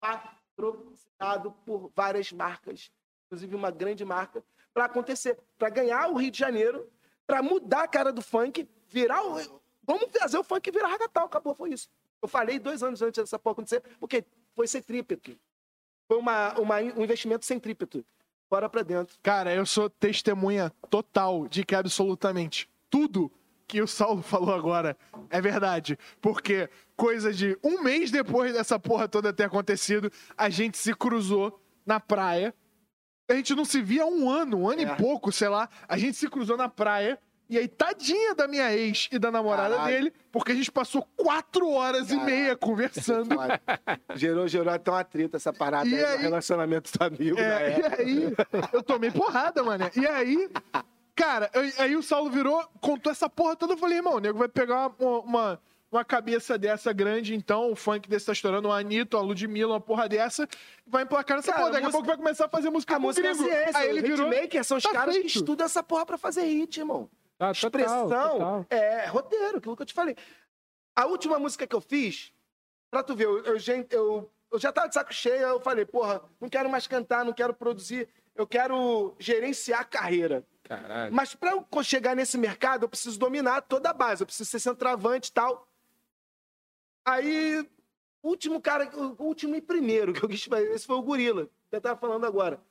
patrocinado por várias marcas, inclusive uma grande marca, para acontecer, para ganhar o Rio de Janeiro, para mudar a cara do funk, virar o. Vamos fazer o funk virar ragatão, acabou, foi isso. Eu falei dois anos antes dessa porra acontecer, porque foi centrípeto. Foi uma, uma, um investimento centrípeto. Fora pra dentro. Cara, eu sou testemunha total de que absolutamente tudo que o Saulo falou agora é verdade. Porque coisa de um mês depois dessa porra toda ter acontecido, a gente se cruzou na praia. A gente não se via há um ano, um ano É. e pouco, sei lá. A gente se cruzou na praia. E aí, tadinha da minha ex e da namorada Caralho. dele, porque a gente passou quatro horas e Caralho. meia conversando. gerou, gerou até uma treta essa parada E aí, aí- relacionamento do amigo. É, e aí, eu tomei porrada, mané. E aí, cara, aí, aí o Saulo virou, contou essa porra toda. Eu falei, irmão, o nego vai pegar uma, uma, uma cabeça dessa grande, então, o funk desse tá estourando, uma Anitta, uma Ludmilla, uma porra dessa, vai emplacar nessa Cara, porra. Daqui a música- pouco vai começar a fazer música A com música é gringo. ciência. Aí ele virou. Hitmaker são os tá caras que feito. estudam essa porra pra fazer hit, irmão. Ah, total, Expressão total. é roteiro, aquilo que eu te falei. A última música que eu fiz, pra tu ver, eu, eu, já- eu, eu já tava de saco cheio, eu falei, porra, não quero mais cantar, não quero produzir, eu quero gerenciar a carreira. Caralho. Mas pra eu chegar nesse mercado, eu preciso dominar toda a base, eu preciso ser centroavante e tal. Aí, último cara, o último e primeiro que eu quis fazer, esse foi o Gorila, que eu tava falando agora.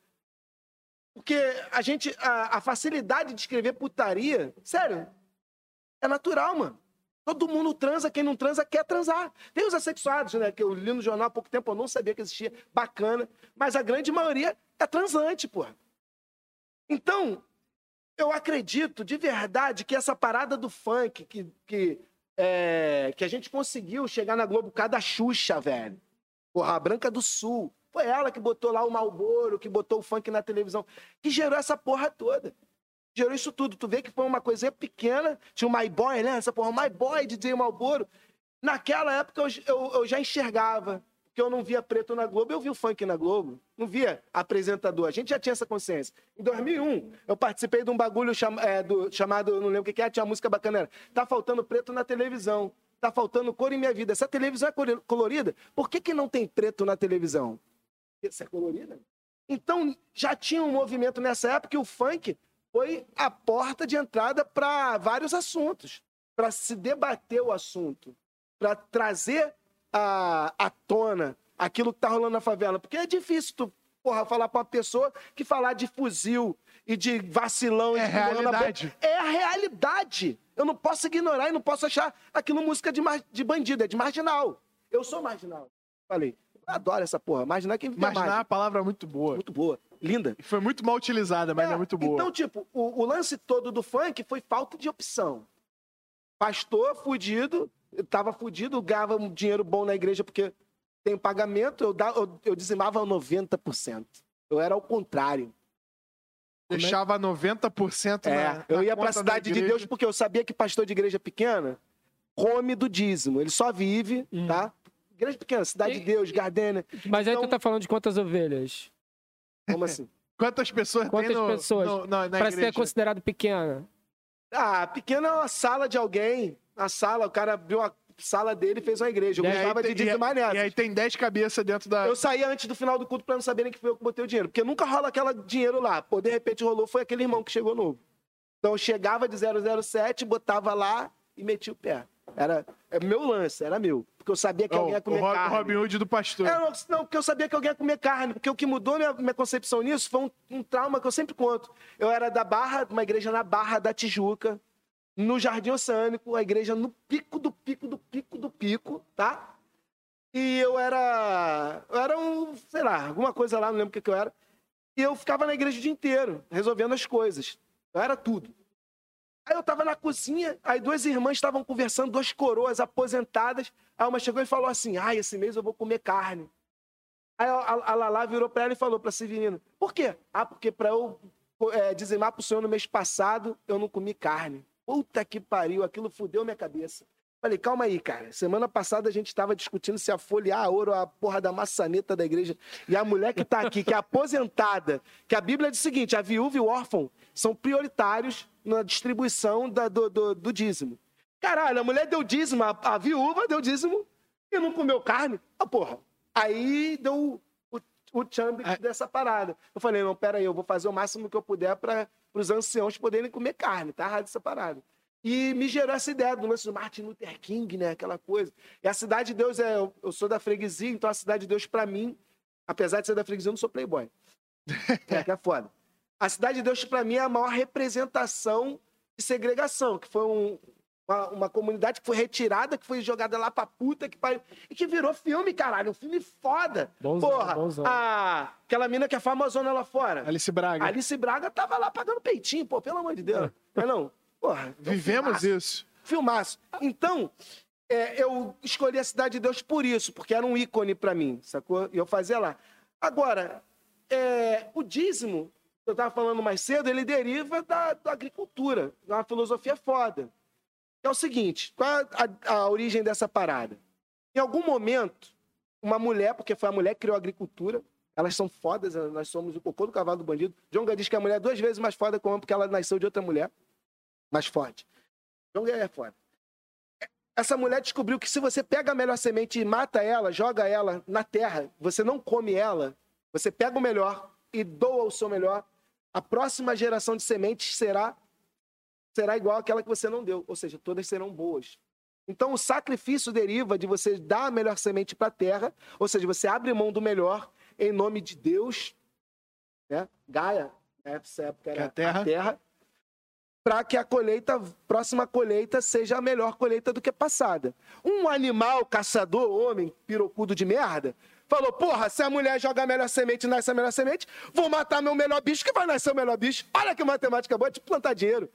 Porque a gente, a, a facilidade de escrever putaria, sério, é natural, mano. Todo mundo transa, quem não transa quer transar. Tem os assexuados, né? Que eu li no jornal há pouco tempo, eu não sabia que existia, bacana. Mas a grande maioria é transante, porra. Então, eu acredito de verdade que essa parada do funk, que, que, é, que a gente conseguiu chegar na Globo por causa da Xuxa, velho. Porra, a Branca do Sul. Foi ela que botou lá o Malboro, que botou o funk na televisão, que gerou essa porra toda. Gerou isso tudo. Tu vê que foi uma coisinha pequena. Tinha o My Boy, né? Essa porra, My Boy, DJ Malboro. Naquela época eu, eu, eu já enxergava. Porque eu não via preto na Globo, eu vi o funk na Globo. Não via apresentador. A gente já tinha essa consciência. Em 2001, eu participei de um bagulho cham- é, do- chamado, não lembro o que que é, tinha uma música bacana. Era, tá faltando preto na televisão. Tá faltando cor em minha vida. Essa televisão é colorida. Por que, que não tem preto na televisão? Isso é colorida? Então, já tinha um movimento nessa época e o funk foi a porta de entrada para vários assuntos, para se debater o assunto, para trazer à, à tona aquilo que está rolando na favela. Porque é difícil tu porra, falar pra uma pessoa que falar de fuzil e de vacilão e É de na boca realidade. É a realidade. Eu não posso ignorar e não posso achar aquilo música de, de bandido, é de marginal. Eu sou marginal. Falei, eu adoro essa porra. Marginal é quem vive a Imaginar margem. a palavra muito boa. Muito boa, linda. Foi muito mal utilizada, mas é, É, muito boa. Então, tipo, o, o lance todo do funk foi falta de opção. Pastor fudido, eu tava fudido, ganhava um dinheiro bom na igreja porque tem pagamento, eu, da- eu, eu dizimava 90%. Eu era ao contrário. Deixava 90% É, na, eu na ia pra conta da cidade de igreja. Deus porque eu sabia que pastor de igreja pequena come do dízimo. Ele só vive, Hum. tá? Igreja pequena, cidade de E- Deus, Gardênia. Mas aí tu Então- tá falando de quantas ovelhas? Como assim? Quantas pessoas Quantas tem no, pessoas? no- na, na Pra ser igreja? considerado pequena. Ah, pequena é uma sala de alguém. A sala, o cara abriu a sala dele e fez uma igreja. Eu E gostava tem- de dizimar e, nessa. e aí tem 10 cabeças dentro da... Eu saía antes do final do culto pra não saberem que foi eu que botei o dinheiro. Porque nunca rola aquele dinheiro lá. Pô, de repente rolou, foi aquele irmão que chegou novo. Então eu chegava de 007, botava lá e metia o pé. Era é meu lance, era meu. Porque eu sabia que Ó, alguém ia o comer Ro- carne. Robin Hood do pastor. É, não, não, porque eu sabia que alguém ia comer carne. Porque o que mudou minha, minha concepção nisso foi um, um trauma que eu sempre conto. Eu era da Barra, uma igreja na Barra da Tijuca, no Jardim Oceânico, a igreja no pico do pico do pico do pico, tá? E eu era. Eu era um, sei lá, alguma coisa lá, não lembro o que, eu era. E eu ficava na igreja o dia inteiro, resolvendo as coisas. Eu era tudo. Aí eu tava na cozinha, aí duas irmãs estavam conversando, duas coroas aposentadas. Aí uma chegou e falou assim: ai, esse mês eu vou comer carne. Aí a, a, a Lala virou pra ela e falou pra Severino: por quê? Ah, porque pra eu é, dizimar pro senhor no mês passado, eu não comi carne. Puta que pariu, aquilo fudeu minha cabeça. Falei, calma aí, cara. Semana passada a gente tava discutindo se ia folhear a ouro a porra da maçaneta da igreja. E a mulher que tá aqui, que é aposentada, que a Bíblia diz o seguinte: a viúva e o órfão são prioritários na distribuição da- do, do- do dízimo. Caralho, a mulher deu dízimo, a, a viúva deu dízimo e não comeu carne. Ah, porra. Aí deu o, o chambre É. dessa parada. Eu falei, não, pera aí, eu vou fazer o máximo que eu puder para os anciãos poderem comer carne. Tá errado essa parada. E me gerou essa ideia do lance do Martin Luther King, né? Aquela coisa. E a Cidade de Deus é. Eu, eu sou da freguesia, então a Cidade de Deus, pra mim, apesar de ser da freguesia, eu não sou playboy. É, que é foda. A Cidade de Deus, pra mim, é a maior representação de segregação, que foi um- uma, uma comunidade que foi retirada, que foi jogada lá pra puta que pariu. E que virou filme, caralho. Um filme foda. Bonzão, Porra, bonzão. a, aquela mina que é famosona lá fora. Alice Braga. Alice Braga tava lá pagando peitinho, pô, pelo amor de Deus. Não é não? Porra, é Vivemos filmaço. isso. Filmaço. Então, é, eu escolhi a Cidade de Deus por isso, porque era um ícone pra mim, sacou? E eu fazia lá. Agora, é, o dízimo, que eu tava falando mais cedo, ele deriva da, da agricultura, uma filosofia foda. É o seguinte, qual a, a origem dessa parada? Em algum momento, uma mulher, porque foi a mulher que criou a agricultura, elas são fodas, nós somos o cocô do cavalo do bandido. Jonga diz que a mulher é duas vezes mais foda que o homem, porque ela nasceu de outra mulher, mais forte. Jonga é foda. Essa mulher descobriu que se você pega a melhor semente e mata ela, joga ela na terra, você não come ela, você pega o melhor e doa o seu melhor, a próxima geração de sementes será será igual àquela que você não deu, ou seja, todas serão boas. Então o sacrifício deriva de você dar a melhor semente para a terra, ou seja, você abre mão do melhor em nome de Deus, né? Gaia, nessa época Que é era a terra. para que a colheita, próxima colheita, seja a melhor colheita do que a passada. Um animal caçador, homem, pirocudo de merda, falou: porra, se a mulher joga a melhor semente e nasce a melhor semente, vou matar meu melhor bicho que vai nascer o melhor bicho. Olha que matemática boa de plantar dinheiro.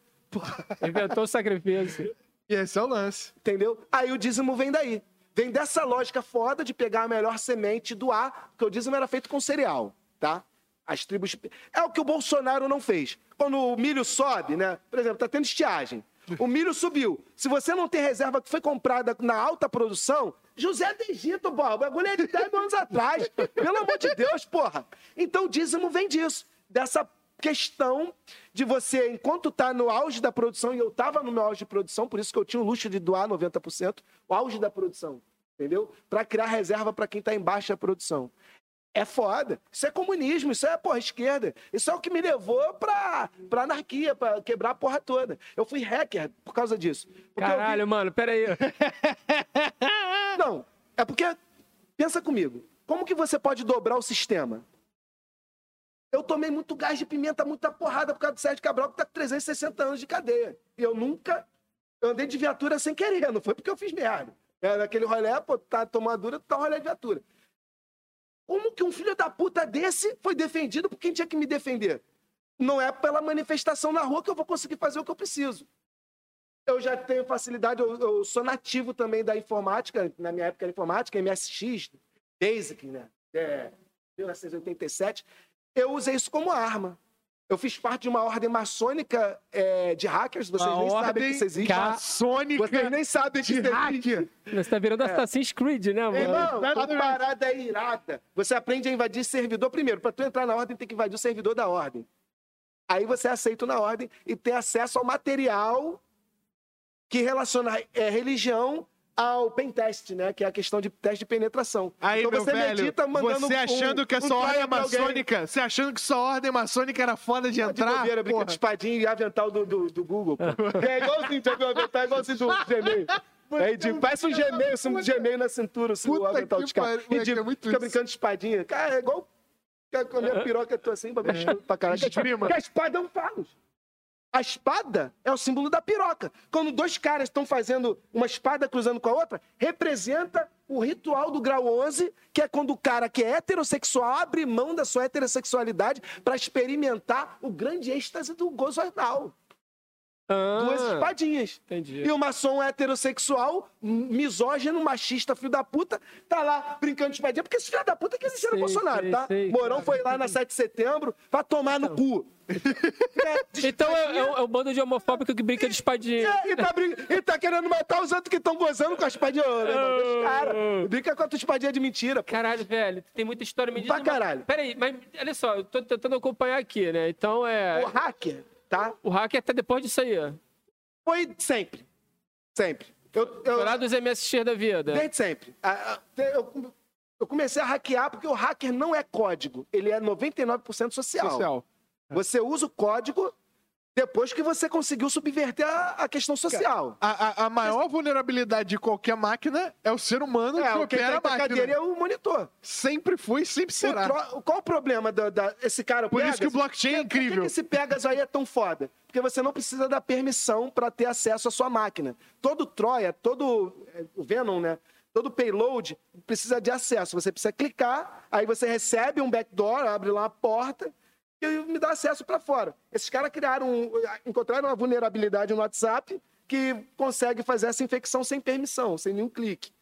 Inventou o sacrifício. E esse é o lance. Entendeu? Aí o dízimo vem daí. Vem dessa lógica foda de pegar a melhor semente e doar, porque o dízimo era feito com cereal, tá? As tribos. É o que o Bolsonaro não fez. Quando o milho sobe, né? Por exemplo, tá tendo estiagem. O milho subiu. Se você não tem reserva que foi comprada na alta produção, José do Egito, porra. O bagulho é de 10 anos atrás. Pelo amor de Deus, porra. Então o dízimo vem disso. Dessa questão de você, enquanto tá no auge da produção, e eu tava no meu auge de produção, por isso que eu tinha o luxo de doar 90%, o auge da produção, entendeu? Para criar reserva para quem tá em baixa produção. É foda. Isso é comunismo, isso é, porra, esquerda. Isso é o que me levou pra, pra anarquia, pra quebrar a porra toda. Eu fui hacker por causa disso. Eu vi- Caralho, mano, peraí. Não, é porque, pensa comigo, como que você pode dobrar o sistema? Eu tomei muito gás de pimenta, muita porrada por causa do Sérgio Cabral, que tá com 360 anos de cadeia. E eu nunca. Eu andei de viatura sem querer, não foi porque eu fiz merda. Era aquele rolê, pô, tá tomando dura, tá rolê de viatura. Como que um filho da puta desse foi defendido por quem tinha que me defender? Não é pela manifestação na rua que eu vou conseguir fazer o que eu preciso. Eu já tenho facilidade, eu, eu sou nativo também da informática, na minha época era informática, MSX, Basic, né? É, 1987. Eu usei isso como arma. Eu fiz parte de uma ordem maçônica é, de hackers, vocês Uma nem sabem que isso existe. Maçônica Vocês nem sabem que de isso existe. hacker. Você tá virando Assassin's Creed, né, mano? Irmão, a parada é irada. Você aprende a invadir servidor primeiro. Para tu entrar na ordem, tem que invadir o servidor da ordem. Aí você é aceito na ordem e tem acesso ao material que relaciona é, religião ao pen test, né? Que é a questão de teste de penetração. Aí, então meu você velho, medita mandando você um- achando que a um sua ordem é pra alguém. maçônica, você achando que sua ordem maçônica era foda de De entrar, bobeira, brinca de espadinha e avental do, do, do Google. Pô. É igualzinho, já viu avental? É igualzinho do Gmail. É ridículo. Parece um Gmail, um Gmail na cintura, assim, o avental que de cara. moleque, Ridículo. é muito Fica brincando de espadinha. Cara, é igual com a minha piroca, eu tô assim, baixando pra caralho. Porque a espada é um falos. A espada é o símbolo da piroca. Quando dois caras estão fazendo uma espada cruzando com a outra, representa o ritual do grau 11, que é quando o cara que é heterossexual abre mão da sua heterossexualidade para experimentar o grande êxtase do gozo anal. Ah, Duas espadinhas. Entendi. E o maçom heterossexual, misógino, machista, filho da puta, tá lá brincando de espadinha, porque esse filho da puta quer existir no Sei, Bolsonaro, sei, tá? sei, Mourão cara. foi lá na 7 de setembro, vai tomar no cu. É, Então é, é, o- é bando de homofóbico que brinca de espadinha. É, e, tá brin- e tá querendo matar os outros que estão gozando com a espadinha. Deixa os cara. Brinca com a tua espadinha de mentira. pô. Caralho, velho, tem muita história me diz Pra caralho. Peraí, mas olha só, eu tô tentando acompanhar aqui, né? Então é. O hacker, tá? O hacker até depois disso aí. ó. Foi sempre. Sempre. Eu, eu, Foi lá dos MSX da vida. Desde sempre. Eu comecei a hackear porque o hacker não é código. Ele é 99% social. Social. Você usa o código depois que você conseguiu subverter a, a questão social. A, a- a maior vulnerabilidade de qualquer máquina é o ser humano que É, o que opera tá a na máquina. cadeira é o monitor. Sempre foi e sempre O será. tro- Qual o problema da, da- esse cara? Por isso que o blockchain é Por que- Por incrível. que esse Pegasus aí é tão foda? Porque você não precisa da permissão para ter acesso à sua máquina. Todo Troia, todo é, o Venom, né? Todo payload precisa de acesso. Você precisa clicar, aí você recebe um backdoor, abre lá uma porta e me dá acesso para fora. Esses caras criaram, encontraram uma vulnerabilidade no WhatsApp que consegue fazer essa infecção sem permissão, sem nenhum clique.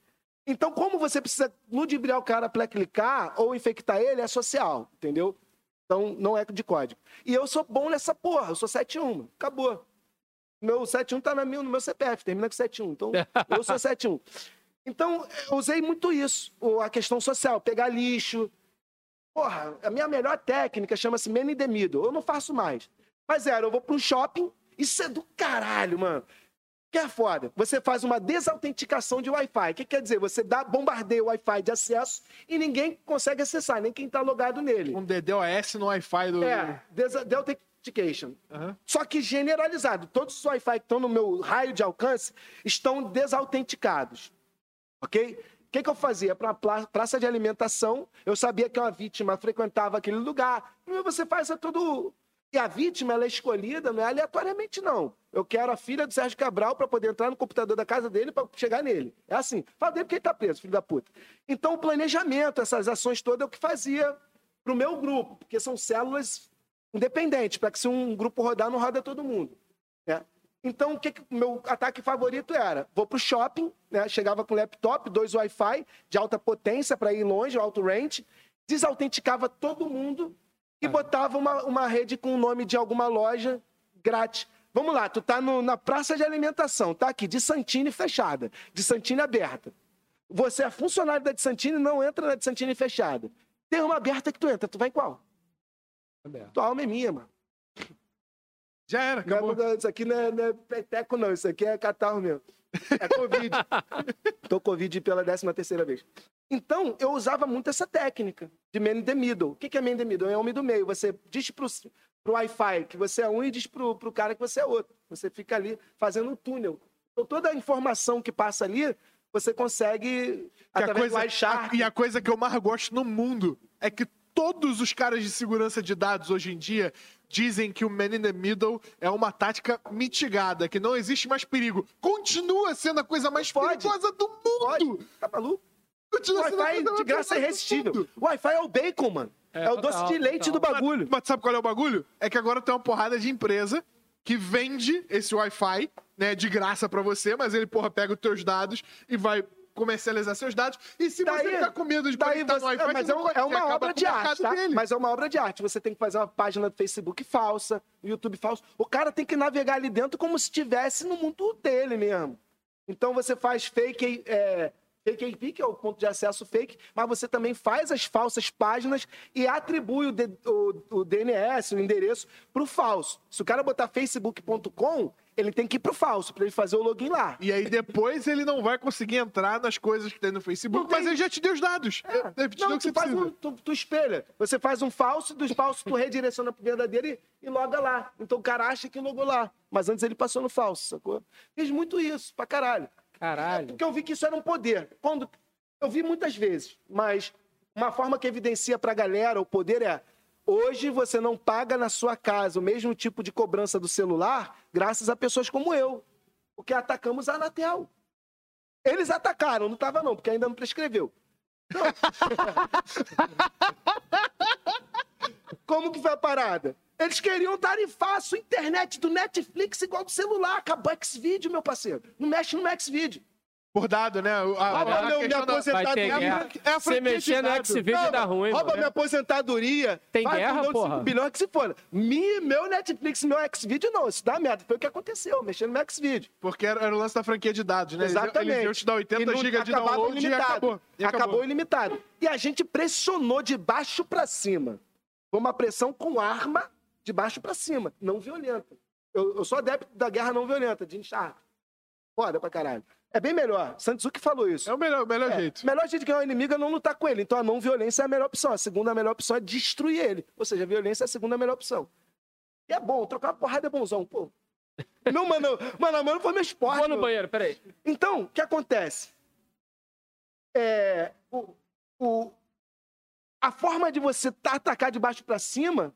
Então, como você precisa ludibriar o cara para clicar ou infectar ele, é social, entendeu? Então, não é de código. E eu sou bom nessa porra, eu sou 71, acabou. Meu 71 tá na minha, no meu CPF, termina com 71. Então, eu sou 71. Então, eu usei muito isso, a questão social, pegar lixo. Porra, a minha melhor técnica chama-se Man in the Middle. Eu não faço mais. Mas era, eu vou para um shopping, isso é do caralho, mano. Que é foda. Você faz uma desautenticação de Wi-Fi. O que quer dizer? Você dá, bombardeia o Wi-Fi de acesso e ninguém consegue acessar, nem quem está logado nele. Um DDoS no Wi-Fi do. É, desa- deauthentication. Aham. Só que generalizado. Todos os Wi-Fi que estão no meu raio de alcance estão desautenticados. Ok? Que, que eu fazia? Para a praça de alimentação, eu sabia que uma vítima frequentava aquele lugar. E você faz a todo. E a vítima ela é escolhida, não é aleatoriamente, não. Eu quero a filha do Sérgio Cabral para poder entrar no computador da casa dele para chegar nele. É assim. Fala dele porque ele está preso, filho da puta. Então, o planejamento, essas ações todas, é o que fazia para o meu grupo, porque são células independentes, para que se um grupo rodar, não roda todo mundo. né? Então, o que, que meu ataque favorito era? Vou para o shopping, né? chegava com laptop, dois Wi-Fi de alta potência para ir longe, alto range, desautenticava todo mundo e botava uma, uma rede com o nome de alguma loja grátis. Vamos lá, tu tá no- na praça de alimentação, tá aqui, de Santini fechada, de Santini aberta. Você é funcionário da de Santini, não entra na de Santini fechada. Tem uma aberta que tu entra, tu vai em qual? Tua alma é minha, mano. Já era, Não é acabou. porque- isso aqui não é, não é peteco, não. Isso aqui é catarro mesmo. É Covid. Tô Covid pela décima terceira vez. Então, eu usava muito essa técnica de man in the middle. O que é man in the middle? É homem do meio. Você diz pro, pro Wi-Fi que você é um e diz pro, pro cara que você é outro. Você fica ali fazendo um túnel. Então, toda a informação que passa ali, você consegue, Que a através coisa, do a- e a coisa que eu mais gosto no mundo é que todos os caras de segurança de dados hoje em dia dizem que o man in the middle é uma tática mitigada, que não existe mais perigo. Continua sendo a coisa mais Pode. perigosa do mundo. Pode. Tá maluco? Continua sendo a Wi-Fi coisa mais de graça é perigosa do irresistível. mundo. Wi-Fi é o bacon, mano. É, o total, doce de leite total. do bagulho. Mas sabe qual é o bagulho? É que agora tem uma porrada de empresa que vende esse Wi-Fi, né, de graça pra você, mas ele, porra, pega os teus dados e vai comercializar seus dados. E se você Daí- ficar com medo de conectar você, no é, mas você é, um- é você uma obra de arte, tá? dele. Mas é uma obra de arte. Você tem que fazer uma página do Facebook falsa, YouTube falso. O cara tem que navegar ali dentro como se estivesse no mundo dele mesmo. Então você faz fake, é, fake IP, que é o ponto de acesso fake, mas você também faz as falsas páginas e atribui o, D- o- o DNS, o endereço, para o falso. Se o cara botar facebook.com, ele tem que ir pro falso, para ele fazer o login lá. E aí depois ele não vai conseguir entrar nas coisas que tem no Facebook, tem- mas ele já te deu os dados. Ele te deu Não, o que você tu, faz um, tu, tu espelha. Você faz um falso, dos falsos tu redireciona pro verdadeiro e, e loga lá. Então o cara acha que logou lá. Mas antes ele passou no falso, sacou? Fiz muito isso, pra caralho. Caralho. Porque eu vi que isso era um poder. Quando eu vi muitas vezes, mas uma forma que evidencia pra galera o poder é hoje você não paga na sua casa o mesmo tipo de cobrança do celular graças a pessoas como eu, porque atacamos a Anatel. Eles atacaram, não tava não, porque ainda não prescreveu. Como que foi a parada? Eles queriam tarifar a sua internet do Netflix igual do celular. Acabou Xvideo, meu parceiro. Não mexe no Xvideo. Por dado, né? A, a, Rouba a meu, minha aposentadoria. Vai ter é é de mexer no. Xvideo Não, dá ruim, Rouba mano. minha aposentadoria. Tem guerra, um porra? 5 bilhões que se foda. Mi, meu Netflix, meu Xvideo, não. Isso dá merda. Foi o que aconteceu, mexendo no meu Xvideo. Porque era, era o lance da franquia de dados, né? Exatamente. Eles iam te dar 80 E não- GB de download e ilimitado. acabou. E acabou. ilimitado. E a gente pressionou de baixo pra cima. Foi uma pressão com arma de baixo pra cima, não violenta. Eu, eu sou adepto da guerra não violenta, de inchar. Foda pra caralho. É bem melhor. Santos que falou isso. É o melhor, o melhor É, jeito. O melhor jeito de ganhar o inimigo é não lutar com ele. Então a não violência é a melhor opção. A segunda melhor opção é destruir ele. Ou seja, a violência é a segunda melhor opção. E é bom, trocar uma porrada é bonzão, pô. Meu mano, mano, mano foi meu esporte. Vou no meu. banheiro, peraí. Então, o que acontece? É, o, o- a forma de você tá- atacar de baixo para cima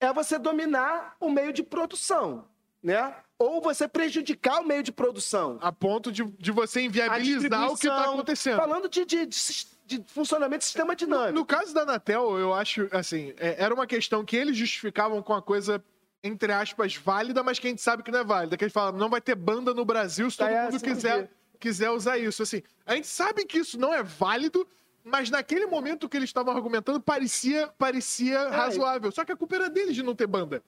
é você dominar o meio de produção, né? Ou você prejudicar o meio de produção. A ponto de, de você inviabilizar o que tá distribuição, acontecendo. Falando de, de- de de funcionamento do sistema dinâmico. No caso da Anatel, eu acho, assim, é- era uma questão que eles justificavam com a coisa, entre aspas, válida, mas que a gente sabe que não é válida. Que eles falam, não vai ter banda no Brasil se todo É, mundo assim, quiser, quiser usar isso. Assim, a gente sabe que isso não é válido, mas naquele momento que eles estavam argumentando, parecia, parecia razoável. Só que a culpa era deles de não ter banda.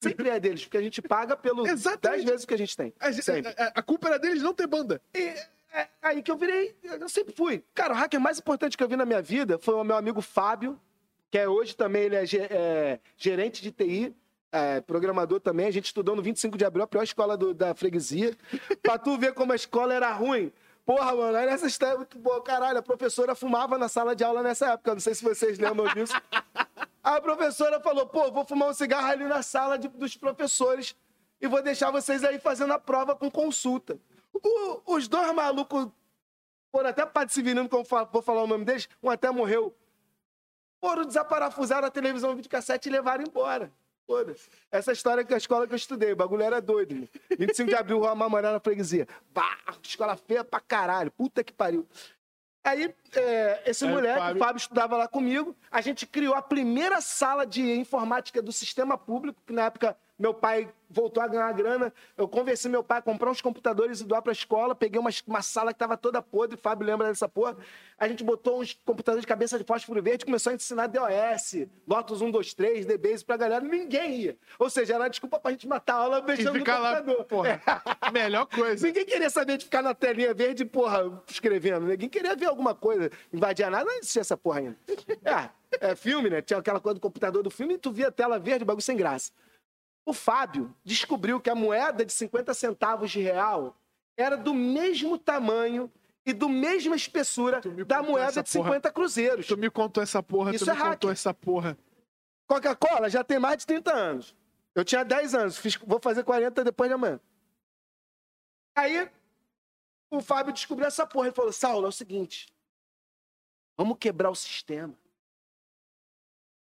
Sempre é deles, porque a gente paga pelo Exatamente. 10 vezes o que a gente tem. A, a- a culpa era deles não ter banda. É aí que eu virei. Eu sempre fui. Cara, o hacker mais importante que eu vi na minha vida foi o meu amigo Fábio, que é hoje também ele é, é, gerente de TI, é, programador também. A gente estudou no 25 de abril, a pior escola do- da freguesia. pra tu ver como a escola era ruim. Porra, mano, olha essa história é muito boa. Caralho, a professora fumava na sala de aula nessa época. Não sei se vocês lembram disso. A professora falou: pô, vou fumar um cigarro ali na sala de- dos professores e vou deixar vocês aí fazendo a prova com consulta. O- os dois malucos foram até civilino, como fa- vou falar o nome deles, um até morreu. Foram desaparafusaram a televisão videocassete e levaram embora. Essa história que a escola que eu estudei, o bagulho era doido. Mano. 25 de abril, Rua Mamoré na freguesia. Bah, escola feia pra caralho. Puta que pariu. Aí, é, esse o moleque, Fábio- o Fábio estudava lá comigo. A gente criou a primeira sala de informática do sistema público, que na época meu pai voltou a ganhar grana. Eu convenci meu pai a comprar uns computadores e doar pra escola. Peguei uma, uma sala que tava toda podre, o Fábio lembra dessa porra. A gente botou uns computadores de cabeça de fósforo verde, começou a ensinar DOS, Lotus 1, 2, 3, DBase pra galera. Ninguém ia. Ou seja, era desculpa pra gente matar a aula E mexendo no lá, computador. porra. Melhor coisa. Ninguém queria saber de ficar na telinha verde, porra, escrevendo. Ninguém queria ver alguma coisa, invadir a nada, não existia essa porra ainda. É, é filme, né? Tinha aquela coisa do computador do filme e tu via a tela verde, bagulho sem graça. O Fábio descobriu que a moeda de 50 centavos de real era do mesmo tamanho e do mesma espessura me da contou moeda de porra. 50 cruzeiros. Tu me contou essa porra, Isso tu é me contou hacker. essa porra. Coca-Cola já tem mais de 30 anos. Eu tinha 10 anos, fiz- vou fazer 40 depois de amanhã. Aí, o Fábio descobriu essa porra e falou: Saulo, é o seguinte, vamos quebrar o sistema.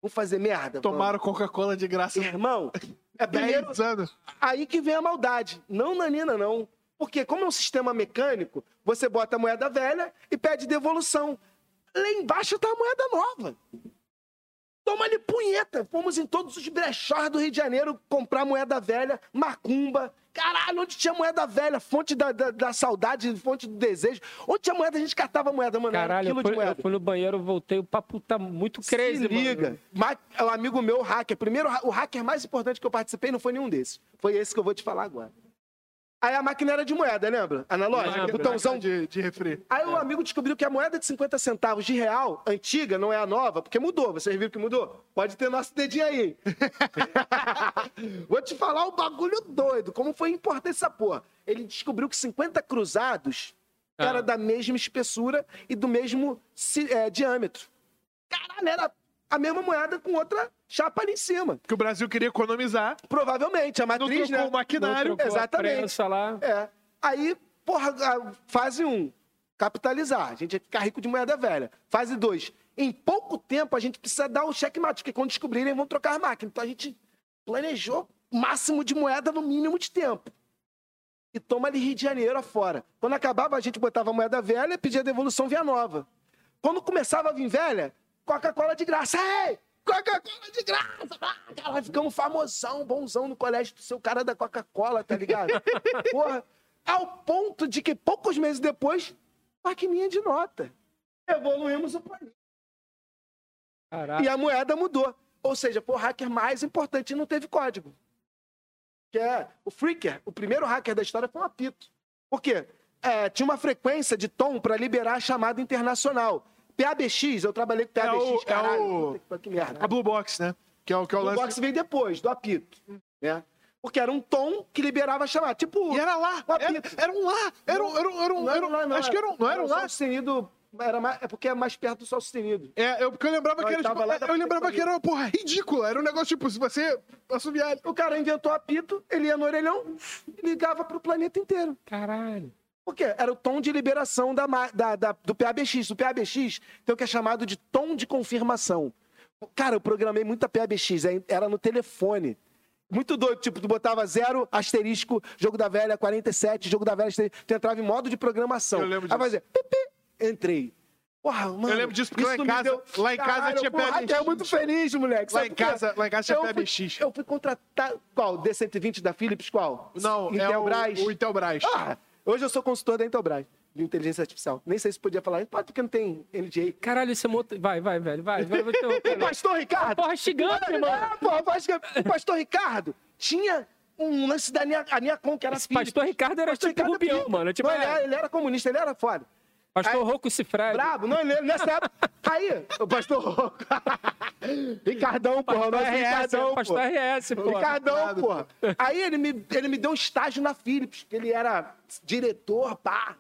Vamos fazer merda? Tomaram Coca-Cola de graça. Irmão, é primeiro 10 anos. aí que vem a maldade. Não nanina, não. Porque como é um sistema mecânico, você bota a moeda velha e pede devolução. Lá embaixo tá a moeda nova. Toma-lhe punheta. Fomos em todos os brechós do Rio de Janeiro comprar moeda velha, macumba. Caralho, onde tinha moeda velha, fonte da, da, da saudade, fonte do desejo. Onde tinha moeda, a gente catava moeda, mano. Caralho, um eu fui, eu fui no banheiro, voltei, o papo tá muito crazy, Se liga. mano. Ma- é um amigo meu, hacker. Primeiro, o hacker mais importante que eu participei não foi nenhum desses. Foi esse que eu vou te falar agora. Aí a máquina era de moeda, lembra? Analógica, Lembro. botãozão. de, de refri. Aí o amigo descobriu que a moeda de 50 centavos de real, antiga, não é a nova, porque mudou. Vocês viram que mudou? Pode ter nosso dedinho aí. Vou te falar um bagulho doido. Como foi importante essa porra? Ele descobriu que 50 cruzados Ah. era da mesma espessura e do mesmo é, diâmetro. Caralho, era a mesma moeda com outra chapa ali em cima. Porque o Brasil queria economizar. Provavelmente, a Não matriz, trocou né? o maquinário. Não trocou a Exatamente. prensa lá. É. Aí, porra, a fase 1, um, capitalizar. A gente ia ficar rico de moeda velha. Fase 2, em pouco tempo a gente precisa dar o checkmate, porque quando descobrirem vão trocar a máquina. Então a gente planejou máximo de moeda no mínimo de tempo. E toma ali Rio de Janeiro afora. Quando acabava, a gente botava a moeda velha e pedia devolução via nova. Quando começava a vir velha, Coca-Cola de graça. Ei! Coca-Cola de graça! Ah, Cara, ficamos famosão, bonzão no colégio do seu cara da Coca-Cola, tá ligado? Porra, ao ponto de que poucos meses depois, maquininha de nota. Evoluímos o planeta. E a moeda mudou. Ou seja, foi o hacker mais importante não teve código. Que é o Freaker, o primeiro hacker da história foi um apito. Por quê? É, tinha uma frequência de tom para liberar a chamada internacional. PABX, eu trabalhei com É PABX, o- é caralho. o- puta que- merda. A Blue Box, né? Que é o que é o O lance. box veio depois, do apito. Né? Porque era um tom que liberava a chamada. Tipo. E era lá. o Era, apito. era um lá. Era um, era um, era um, Não era um- lá, não. acho que era um, não era um o lá. sustenido. Era mais, é porque é mais perto do sol sustenido. É, eu, porque eu lembrava que era, tipo, eu lembrava que que era uma porra ridícula. Era um negócio, tipo, se você assoviar... O cara inventou apito, ele ia no orelhão e ligava pro planeta inteiro. Caralho. Por quê? Era o tom de liberação da, da- da- do PABX. O PABX tem o que é chamado de tom de confirmação. Cara, eu programei muita PABX, é- era no telefone. Muito doido, tipo, tu botava zero, asterisco, jogo da velha, 47, jogo da velha, asterisco. Tu entrava em modo de programação. Eu lembro Aí fazia, pipi, entrei. Porra, mano, Eu lembro disso porque lá em casa- lá em casa Caralho, tinha porra, PABX. Eu muito feliz, moleque. Lá em casa- lá em casa tinha Eu fui- PABX. Eu fui contratar... Qual? D120 da Philips, qual? Não, é Intelbras? o, o Intelbras. Ah, hoje eu sou consultor da Intelbras, de inteligência artificial. Nem sei se podia falar pode porque não tem NDA. Caralho, esse moto. Vai, vai, velho. Vai, vai, vai ter O pastor Ricardo... Porra, gigante, mano. Ah, porra, o pastor Ricardo tinha um lance da Niacon, que era Esse Philips. pastor Ricardo era Pastor tipo Ricardo Rubião, pica. mano. Tipo, Não, ele, é, era, ele era comunista, ele era foda. Pastor Aí- Rocco Cifredi. Brabo, não, nessa época. Aí, o pastor Rocco. Ricardão, porra, nosso RS, Ricardão, pastor. RS, pô. Ricardão, porra. Aí ele me, ele me deu um estágio na Philips, que ele era diretor, pá.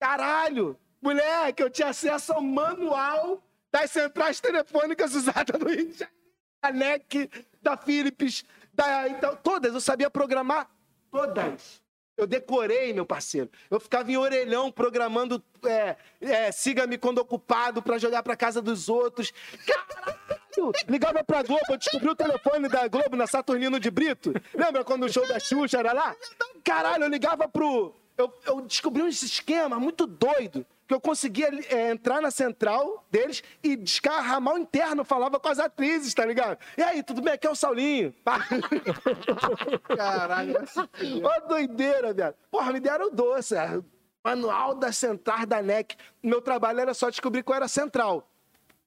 Caralho! Moleque, eu tinha acesso ao manual das centrais telefônicas usadas no Rio de Janeiro. Da NEC, da Philips, da, então, todas. Eu sabia programar todas. Eu decorei, meu parceiro. Eu ficava em orelhão programando é, é, siga-me quando ocupado pra jogar pra casa dos outros. Caralho! Ligava pra Globo, eu descobri o telefone da Globo na Saturnino de Brito. Lembra quando o show da Xuxa era lá? Caralho, eu ligava pro. Eu, eu descobri um esquema muito doido. Que eu conseguia é, entrar na central deles e descarramar o interno, falava com as atrizes, tá ligado? E aí, tudo bem? Aqui é o Saulinho. Caralho. Ó, doideira, velho. Porra, me deram doce. é. Manual da central da NEC. Meu trabalho era só descobrir qual era a central.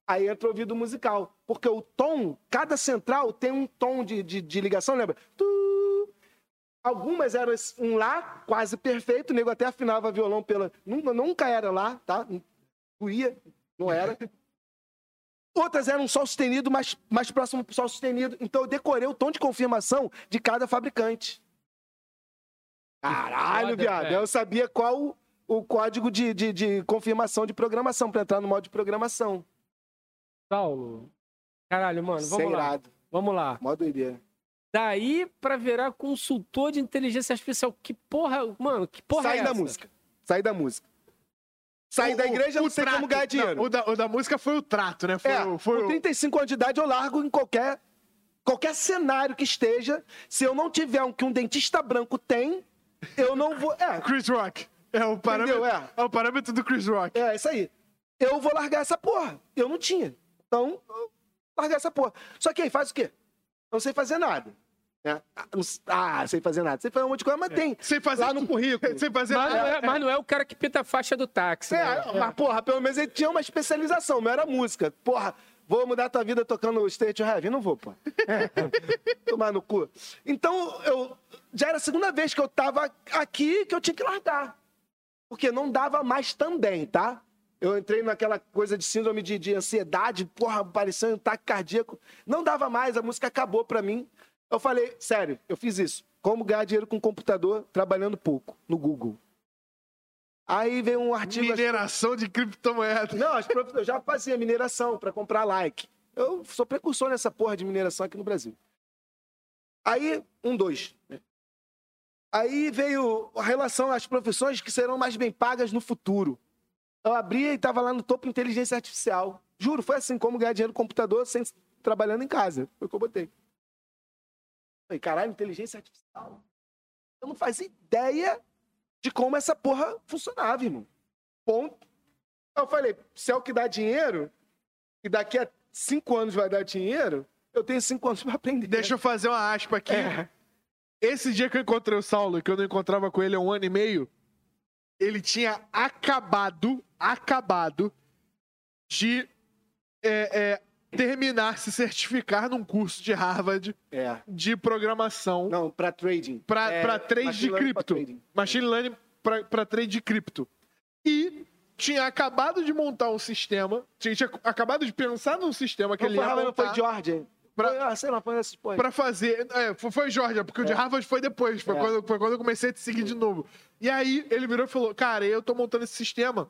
Aí entra o ouvido musical. Porque o tom, cada central tem um tom de, de, de ligação, lembra? Tu... Algumas eram um lá, quase perfeito. O nego até afinava violão pela. Nunca, nunca era lá, tá? Doía, não era. Outras eram um sol sustenido, mais, mais próximo do sol sustenido. Então eu decorei o tom de confirmação de cada fabricante. Caralho, viado. Eu sabia qual o, código de, de, de confirmação de programação para entrar no modo de programação. Saulo. Caralho, mano, vamos é lá. irado. Vamos lá. Mó doideira. Daí pra virar consultor de inteligência artificial. Que porra, mano, que porra Saí é da essa? música. Saí da música. Saí O- da igreja, o não sei trato. como ganhar dinheiro. Não, o, da, o da música foi o trato, né? Foi, É, o- foi com o- 35 anos de idade eu largo em qualquer, qualquer cenário que esteja. Se eu não tiver um que um dentista branco tem, eu não vou. É, Chris Rock. É o parâmetro? É. é o parâmetro do Chris Rock. é isso aí. Eu vou largar essa porra. Eu não tinha. Então, eu vou largar essa porra. Só que aí faz o quê? Eu não sei fazer nada. Né? Ah, não Ah, sei fazer nada. Sei fazer um monte de coisa, mas tem. Sem fazer Lá no currículo. Sem fazer Mas não, nada. é, mas não é o cara que pinta a faixa do táxi. É, né? mas, porra, pelo menos ele tinha uma especialização, não era música. Porra, vou mudar tua vida tocando State of Heaven? Não vou, pô. Tomar no cu. Então, eu. Já era a segunda vez que eu tava aqui que eu tinha que largar. Porque não dava mais também, tá? Eu entrei naquela coisa de síndrome de, de ansiedade, porra, parecendo um ataque cardíaco. Não dava mais, a música acabou pra mim. Eu falei, sério, eu fiz isso. Como ganhar dinheiro com computador trabalhando pouco no Google. Aí veio um artigo. Mineração de criptomoeda. Não, eu já fazia mineração para comprar like. Eu sou precursor nessa porra de mineração aqui no Brasil. Aí, um, dois. né? Aí veio a relação às profissões que serão mais bem pagas no futuro. Eu abria e estava lá no topo inteligência artificial. Juro, foi assim, como ganhar dinheiro no computador sem trabalhando em casa. Foi o que eu botei. Falei, caralho, inteligência artificial. Eu não fazia ideia de como essa porra funcionava, irmão. Ponto. Eu falei, se é o que dá dinheiro, e daqui a cinco anos vai dar dinheiro, eu tenho cinco anos para aprender. Deixa eu fazer uma aspa aqui. É. Esse dia que eu encontrei o Saulo, que eu não encontrava com ele há um ano e meio, ele tinha acabado, acabado de é, é, terminar, se certificar num curso de Harvard É. de programação Não, para trading. para É, pra trade de cripto. Machine learning pra, pra trade de cripto. E tinha acabado de montar um sistema, tinha, tinha acabado de pensar num sistema que Não ele foi ia Harvard, não foi montar Georgia. Pra- Foi, ah, sei lá, foi porra. pra fazer. É, foi, foi Georgia, porque o de Harvard foi depois. Foi, É. quando, foi quando eu comecei a te seguir de novo. E aí ele virou e falou: Cara, eu tô montando esse sistema.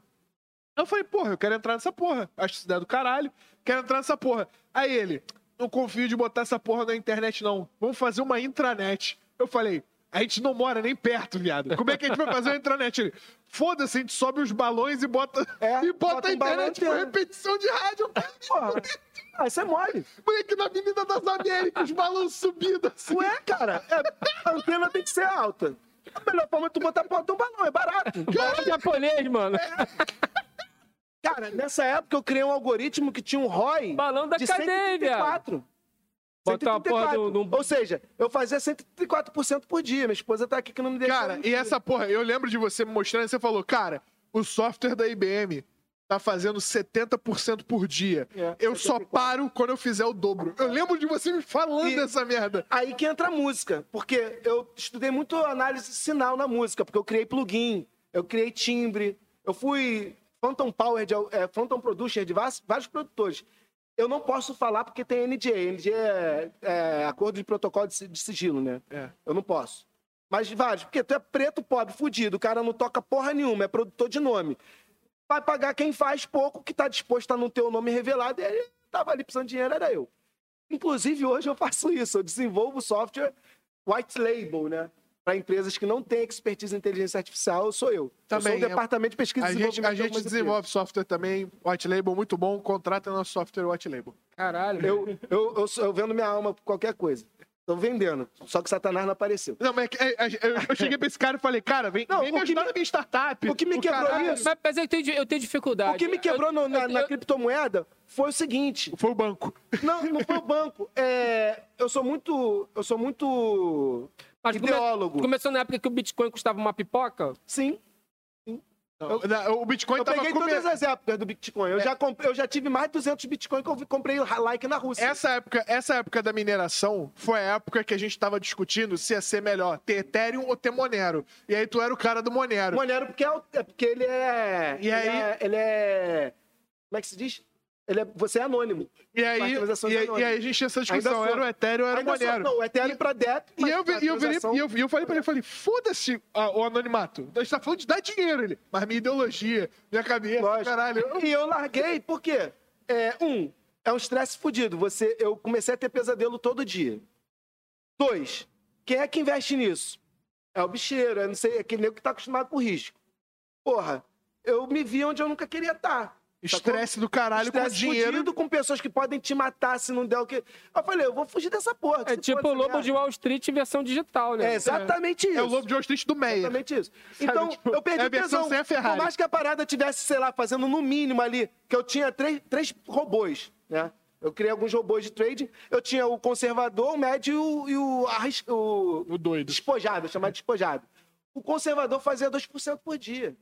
Eu falei, porra, eu quero entrar nessa porra. Acho isso ideia do caralho. Quero entrar nessa porra. Aí ele, não confio de botar essa porra na internet, não. Vamos fazer uma intranet. Eu falei, a gente não mora nem perto, viado. Como é que a gente vai fazer uma intranet? Ele, foda-se, a gente sobe os balões e bota, É, e bota, bota a balão internet com repetição de rádio. Porra. Ah, isso é mole. Moleque, na Avenida das Américas, os balões subindo assim. Ué, cara, é, a antena tem que ser alta. A melhor forma é tu botar a porta de um balão, é barato. Balão japonês, mano. Cara, nessa época eu criei um algoritmo que tinha um ROI Balão da de cadeia, 134. Botar a porra 134. do- do- Ou seja, eu fazia 134% por dia. Minha esposa tá aqui que não me deixa. Cara, e essa porra, eu lembro de você me mostrando, você falou, cara, o software da IBM tá fazendo 70% por dia. É, eu só 74. paro quando eu fizer o dobro. Eu lembro de você me falando E- dessa merda. Aí que entra a música, porque eu estudei muito análise de sinal na música, porque eu criei plugin, eu criei timbre, eu fui Phantom Power, de, é, Phantom Producer de vários, vários produtores. Eu não posso falar porque tem NDA. NDA é, é acordo de protocolo de, de sigilo, né? É. Eu não posso. Mas vários, porque tu é preto, pobre, fudido, o cara não toca porra nenhuma, é produtor de nome. Vai pagar quem faz pouco, que tá disposto a não ter o nome revelado, e ele tava ali precisando de dinheiro, era eu. Inclusive, hoje eu faço isso, eu desenvolvo software white label, né? Para empresas que não têm expertise em inteligência artificial, sou eu. Também, eu sou o departamento de pesquisa A e gente, desenvolvimento a gente algumas desenvolve software também, White Label, muito bom. Contrata nosso software White Label. Caralho. Eu, eu, eu, eu vendo minha alma por qualquer coisa. Tô vendendo, só que Satanás não apareceu. Não, mas é que- é- é- eu, eu cheguei pra esse cara e falei, cara, vem, Não, vem me o que ajudar me- na minha startup. o que me quebrou caralho- isso- Mas, mas eu, tenho, eu tenho dificuldade. O que me quebrou no- na, Eu- na eu- criptomoeda foi o seguinte: Foi o banco. Não, não foi o banco. É, eu sou muito. Eu sou muito. Mas come- ideólogo. Começou na época que o Bitcoin custava uma pipoca? Sim. Não, não, o Bitcoin Eu tava peguei come- todas as épocas do Bitcoin. Eu, já, comprei, eu já tive mais de 200 Bitcoin que eu comprei like na Rússia. Essa época, essa época da mineração foi a época que a gente tava discutindo se ia ser melhor ter Ethereum ou ter Monero. E aí tu era o cara do Monero. Monero porque, é, é porque ele é. E ele aí- É, ele é. Como é que se diz? Ele é, você é anônimo. E aí, e, anônimas. e aí a gente tinha essa discussão, era o Ethereum era o Monero. não, o Ethereum para DEP. E eu, e eu, virei- e eu, eu falei pra ele, falei, foda-se o anonimato. A gente tá falando de dar dinheiro, ele. Mas minha ideologia, minha cabeça, Lógico. caralho. eu- E eu larguei porque, é, um, é um estresse fudido. Você, eu comecei a ter pesadelo todo dia. Dois, quem é que investe nisso? É o bicheiro, é, não sei, é aquele nego que tá acostumado com risco. Porra, eu me vi onde eu nunca queria estar. Estresse do caralho com Estresse dinheiro. fudido, com pessoas que podem te matar se não der o que. Eu falei, eu vou fugir dessa porra. É tipo o Lobo de Wall Street em versão digital, né? É exatamente isso. É o Lobo de Wall Street do Meyer. Exatamente isso. Então, tipo, eu perdi é a tesão. sem a Ferrari. Por mais que a parada tivesse, sei lá, fazendo no mínimo ali, que eu tinha três, três robôs, né? Eu criei alguns robôs de trading. Eu tinha o conservador, o médio e o, e o, o O doido. despojado, chamado despojado. O conservador fazia 2% por dia.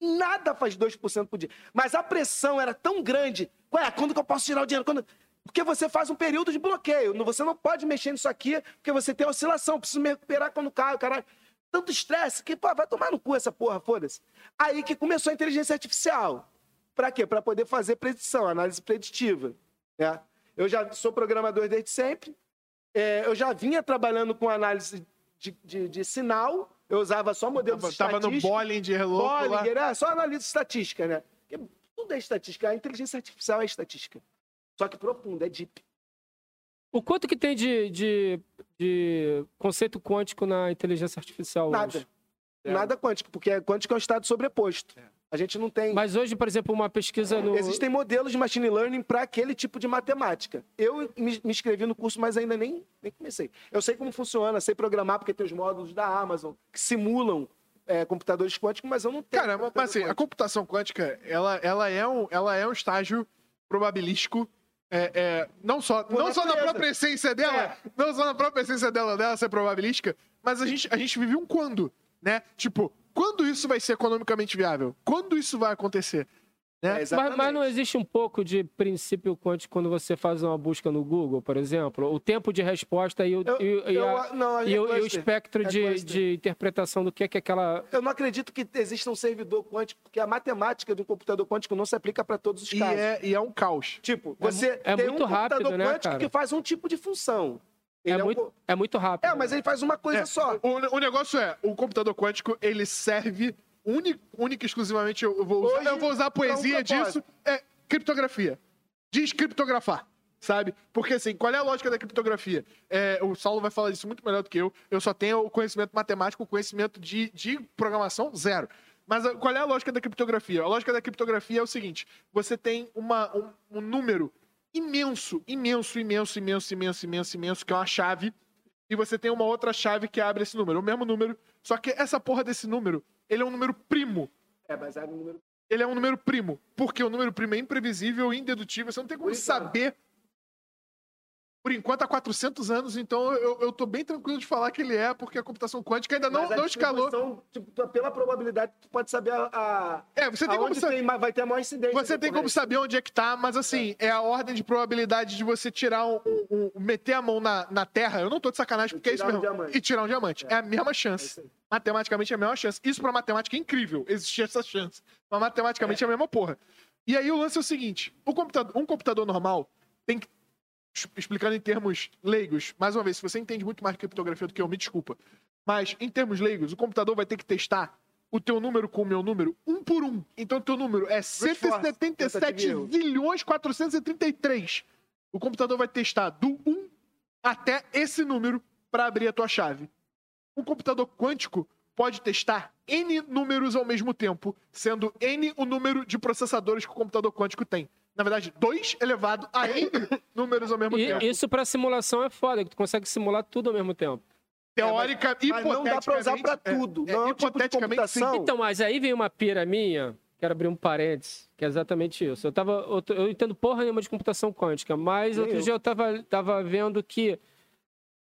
Nada faz 2% por dia. Mas a pressão era tão grande. Ué, quando que eu posso tirar o dinheiro? Quando... Porque você faz um período de bloqueio. Você não pode mexer nisso aqui, porque você tem oscilação. Preciso me recuperar quando cai, caralho. Tanto estresse que, pô, vai tomar no cu essa porra, foda-se. Aí que começou a inteligência artificial. Pra quê? Pra poder fazer predição, análise preditiva. Né? Eu já sou programador desde sempre. É, eu já vinha trabalhando com análise de, de- de sinal. Eu usava só modelos Tava, tava no estatísticos. Bollinger louco lá. Bollinger, é só análise estatística, né? Porque tudo é estatística. A inteligência artificial é estatística. Só que profunda, é deep. O quanto que tem de, de, de conceito quântico na inteligência artificial Nada. hoje? Nada quântico, porque quântico é um estado sobreposto. A gente não tem. Mas hoje, por exemplo, uma pesquisa no... Existem modelos de machine learning para aquele tipo de matemática. Eu me, me inscrevi no curso, mas ainda nem, nem comecei. Eu sei como funciona, sei programar, porque tem os módulos da Amazon que simulam é, computadores quânticos, mas eu não tenho. Cara, mas assim, a quântico. computação quântica, ela, ela, é, um, ela é um estágio probabilístico. é, é, não só, não só na própria essência dela, É. não só na própria essência dela, dela ser probabilística, mas a gente, a gente vive um quando, né? Tipo, quando isso vai ser economicamente viável? Quando isso vai acontecer? É, Mas, mas não existe um pouco de princípio quântico quando você faz uma busca no Google, por exemplo? O tempo de resposta e o, Eu- e, e eu- a- não, e é o, e o cluster. espectro É de, interpretação do que é que aquela... Eu não acredito que exista um servidor quântico, porque a matemática do computador quântico não se aplica para todos os E casos. é, e é um caos. Tipo, você é tem muito um computador rápido, né, quântico cara? que faz um tipo de função. É um muito, co- é muito rápido. É, mas ele faz uma coisa É, só. O, o negócio é, o computador quântico, ele serve única, única e exclusivamente, eu vou usar, Hoje, eu vou usar a poesia um propósito. disso, é criptografia. Descriptografar, sabe? Porque assim, qual é a lógica da criptografia? É, o Saulo vai falar disso muito melhor do que eu. Eu só tenho o conhecimento matemático, o conhecimento de, de programação, zero. Mas a- qual é a lógica da criptografia? A lógica da criptografia é o seguinte: você tem uma, um, um número imenso, imenso, imenso, imenso, imenso, imenso, imenso, que é uma chave, e você tem uma outra chave que abre esse número, o mesmo número, só que essa porra desse número, ele é um número primo. É baseado no número. Ele é um número primo, porque o número primo é imprevisível, indedutível, você não tem como enquanto. saber. Por enquanto, há 400 anos, então eu, eu tô bem tranquilo de falar que ele é, porque a computação quântica ainda não, a não escalou. distribuição, Tipo, pela probabilidade, tu pode saber a. a É, você tem como saber. tem vai ter a maior incidência. Você tem como saber onde é que tá, mas assim, é a ordem de probabilidade de você tirar um. um- um- meter a mão na, na terra. Eu não tô de sacanagem, porque é isso um mesmo. diamante. E tirar um diamante. É, a mesma É chance. aí. Matematicamente é a mesma chance. Isso pra matemática é incrível, existir essa chance. Mas matematicamente é, a mesma porra. E aí o lance é o seguinte: o computador, um computador normal tem que. Explicando em termos leigos, mais uma vez, se você entende muito mais criptografia do que eu, me desculpa. Mas, em termos leigos, o computador vai ter que testar o teu número com o meu número um por um. Então, o teu número é force, 177 tentativa e erro. bilhões 433. O computador vai testar do 1 até esse número para abrir a tua chave. Um computador quântico pode testar N números ao mesmo tempo, sendo N o número de processadores que o computador quântico tem. Na verdade, 2 elevado a N números ao mesmo E tempo. isso pra simulação é foda, que tu consegue simular tudo ao mesmo tempo. Teórica, Mas não dá pra usar pra hipoteticamente, tudo. é, não é tipo de hipoteticamente, sim. computação. Então, mas aí vem uma pira minha, quero abrir um parênteses, que é exatamente isso. Eu, tava, eu, eu entendo porra nenhuma de computação quântica, mas Nem outro eu. dia eu tava, tava vendo que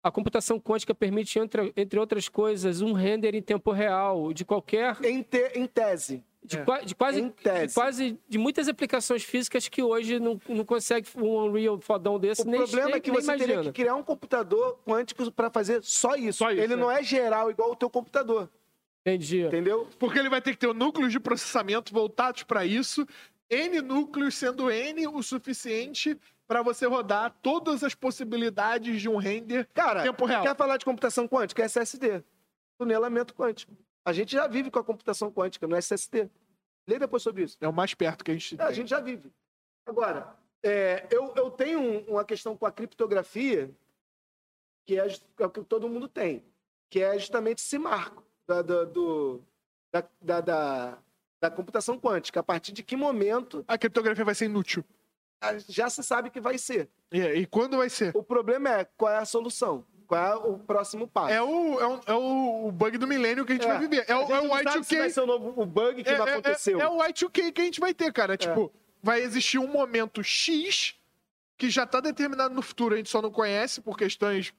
a computação quântica permite, entre, entre outras coisas, um render em tempo real de qualquer. Em, te- em tese. De, É. qua- de quase, de quase. de muitas aplicações físicas que hoje não, não consegue um Unreal fodão desse, O nem problema nem- é que você teria imagina. que criar um computador quântico para fazer só isso. Só isso, Ele é. não é geral igual o teu computador, Entendi. entendeu? Porque ele vai ter que ter núcleos de processamento voltados para isso, N núcleos sendo N o suficiente para você rodar todas as possibilidades de um render Cara, tempo real. quer falar de computação quântica? É SSD. Tunelamento quântico. A gente já vive com a computação quântica no SSD. Lê depois sobre isso. É o mais perto que a gente É, a gente já vive. Agora, é, eu, eu tenho um- uma questão com a criptografia que é, é o que todo mundo tem, que é justamente esse marco da, da- do, da, da, da- computação quântica. A partir de que momento A criptografia vai ser inútil. já se sabe que vai ser. E, e quando vai ser? O problema é qual é a solução, qual é o próximo passo. É o, é, um- é o bug do milênio que a gente vai viver. É, o- é o se vai Y2K. ser o, novo, o bug que É, não é- aconteceu. É, é o Y2K que a gente vai ter, cara. Tipo, vai existir um momento X que já tá determinado no futuro, a gente só não conhece por questões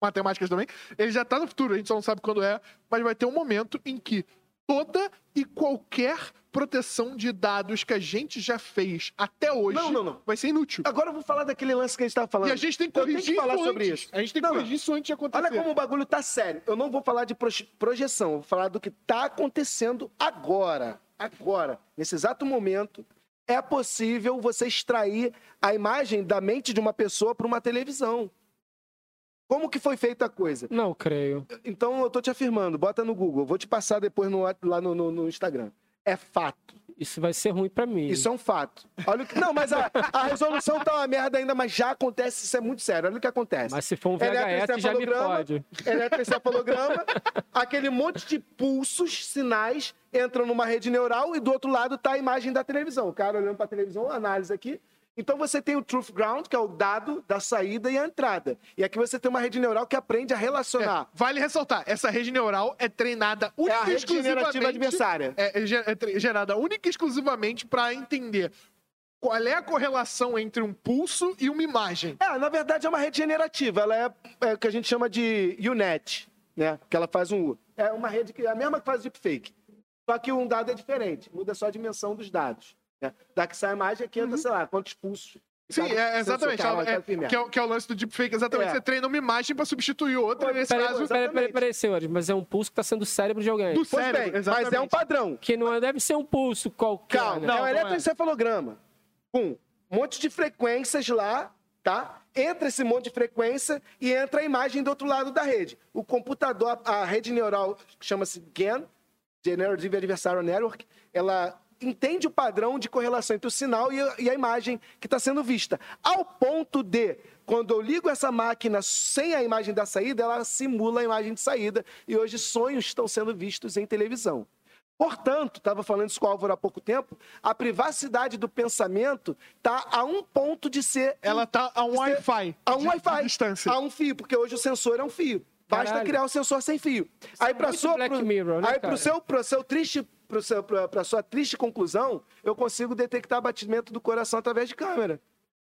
matemáticas também. Ele já tá no futuro, a gente só não sabe quando é, mas vai ter um momento em que toda e qualquer proteção de dados que a gente já fez até hoje Não, não, não. vai ser inútil. Agora eu vou falar daquele lance que a gente tava falando. E a gente tem que corrigir que falar isso sobre antes. isso. A gente tem que Não, corrigir isso antes de acontecer. Olha como o bagulho tá sério. Eu não vou falar de proje- projeção, eu vou falar do que tá acontecendo agora. Agora, nesse exato momento, é possível você extrair a imagem da mente de uma pessoa para uma televisão. Como que foi feita a coisa? Não creio. Então eu tô te afirmando, bota no Google, eu vou te passar depois no, lá no, no- no Instagram. É fato. Isso vai ser ruim pra mim. Isso é um fato. Olha o que... Não, mas a, a resolução tá uma merda ainda, mas já acontece, isso é muito sério. Olha o que acontece. Mas se for um VHS, já me pode. eletroencefalograma, aquele monte de pulsos, sinais, entram numa rede neural e do outro lado tá a imagem da televisão. O cara olhando para a televisão, análise aqui. Então você tem o truth ground, que é o dado da saída e a entrada. E aqui você tem uma rede neural que aprende a relacionar. Vale ressaltar, essa rede neural é treinada É, única a e rede exclusivamente... adversária. É, é é gerada única e exclusivamente para entender qual é a correlação entre um pulso e uma imagem. É, na verdade é uma rede generativa. Ela é, é o que a gente chama de UNET, né? Que ela faz um U. É uma rede que é a mesma que faz deepfake. Só que um dado é diferente, muda só a dimensão dos dados. Né? Da que sai a imagem, aqui entra, sei lá, quantos pulsos. Uhum. Sim, é, exatamente. sensor, caralho, é- que que, é, o- que é o lance do deepfake, exatamente. É. Você treina uma imagem para substituir outra, nesse Peraí, caso, peraí, peraí, peraí, senhores. Mas é um pulso que tá sendo o cérebro de alguém. do Pois cérebro. bem, mas exatamente. é um padrão. Que não é- deve ser um pulso qualquer. Calma, né? Não, é um é. eletroencefalograma. Com um monte de frequências lá, tá? Entra esse monte de frequência e entra a imagem do outro lado da rede. O computador, a rede neural, que chama-se GAN, Generative Adversarial Network, ela entende o padrão de correlação entre o sinal e a, imagem que está sendo vista. Ao ponto de, quando eu ligo essa máquina sem a imagem da saída, ela simula a imagem de saída. E hoje sonhos estão sendo vistos em televisão. Portanto, estava falando isso com o Álvaro há pouco tempo, a privacidade do pensamento está a um ponto de ser. Ela tá a um Wi-Fi. A um Wi-Fi. distância. A um fio, porque hoje o sensor é um fio. Basta Caralho. criar o sensor sem fio. aí, para muito sua, Black pro, Mirror, né, aí pro seu, pro seu triste. Pra, pra sua triste conclusão, eu consigo detectar batimento do coração através de câmera,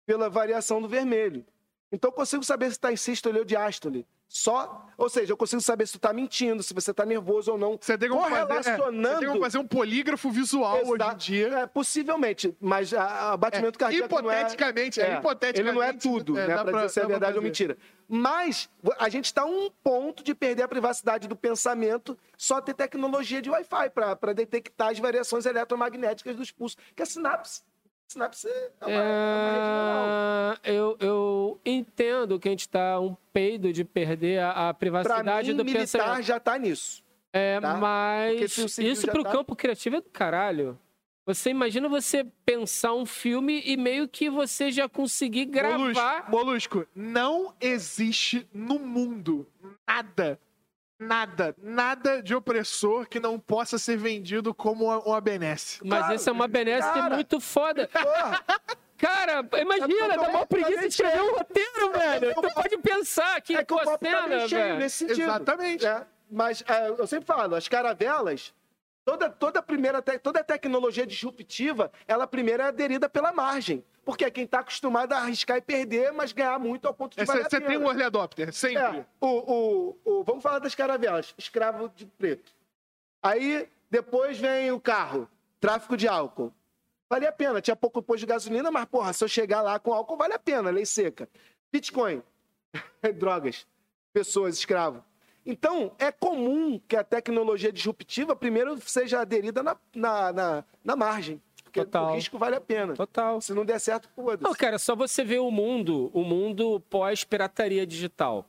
pela variação do vermelho. Então eu consigo saber se está em sístole ou diástole. Só, ou seja, eu consigo saber se tu está mentindo, se você está nervoso ou não. Você tem como fazer, é, você Correlacionando. tem como fazer um polígrafo visual hoje em Exato. dia. É, possivelmente, mas a, a batimento É, cardíaco não é- hipoteticamente, é, hipoteticamente, Ele não é tudo, é, né, pra pra- dizer se é verdade ou mentira. Mas a gente está a um ponto de perder a privacidade do pensamento só ter tecnologia de Wi-Fi para detectar as variações eletromagnéticas dos pulsos, que a sinapse. Sinapse é uma, é uma. É, eu, eu entendo que a gente está um peido de perder a, a privacidade mim, do militar pensamento. já está nisso. É, tá? Mas o isso já pro tá- campo criativo é do caralho. Você imagina você pensar um filme e meio que você já conseguir gravar. Molusco, Molusco, não existe no mundo nada, nada, nada de opressor que não possa ser vendido como uma, uma benesse. Mas Claro, isso é uma benesse cara. muito foda. Porra, Cara, imagina, dá uma preguiça de escrever um roteiro, velho. Tu pode pensar aqui é que o copo tá cena, bem cheio velho. nesse sentido. Exatamente. É, mas é, eu sempre falo, as caravelas, toda, toda primeira toda a tecnologia disruptiva, ela primeiro é aderida pela margem. Porque é quem está acostumado a arriscar e perder, mas ganhar muito ao ponto de valer a Você tem um early adopter, sempre. É, o, o, o- vamos falar das caravelas, escravo de preto. Aí, depois vem o carro, tráfico de álcool. Valia a pena, tinha pouco posto de gasolina, mas, porra, se eu chegar lá com álcool, vale a pena, lei seca. Bitcoin, drogas, pessoas, escravo. Então, é comum que a tecnologia disruptiva primeiro seja aderida na, na, na, na margem. Porque Total. o risco vale a pena. Total. Se não der certo, foda-se. Não, cara, só você ver o mundo, o mundo pós-pirataria digital.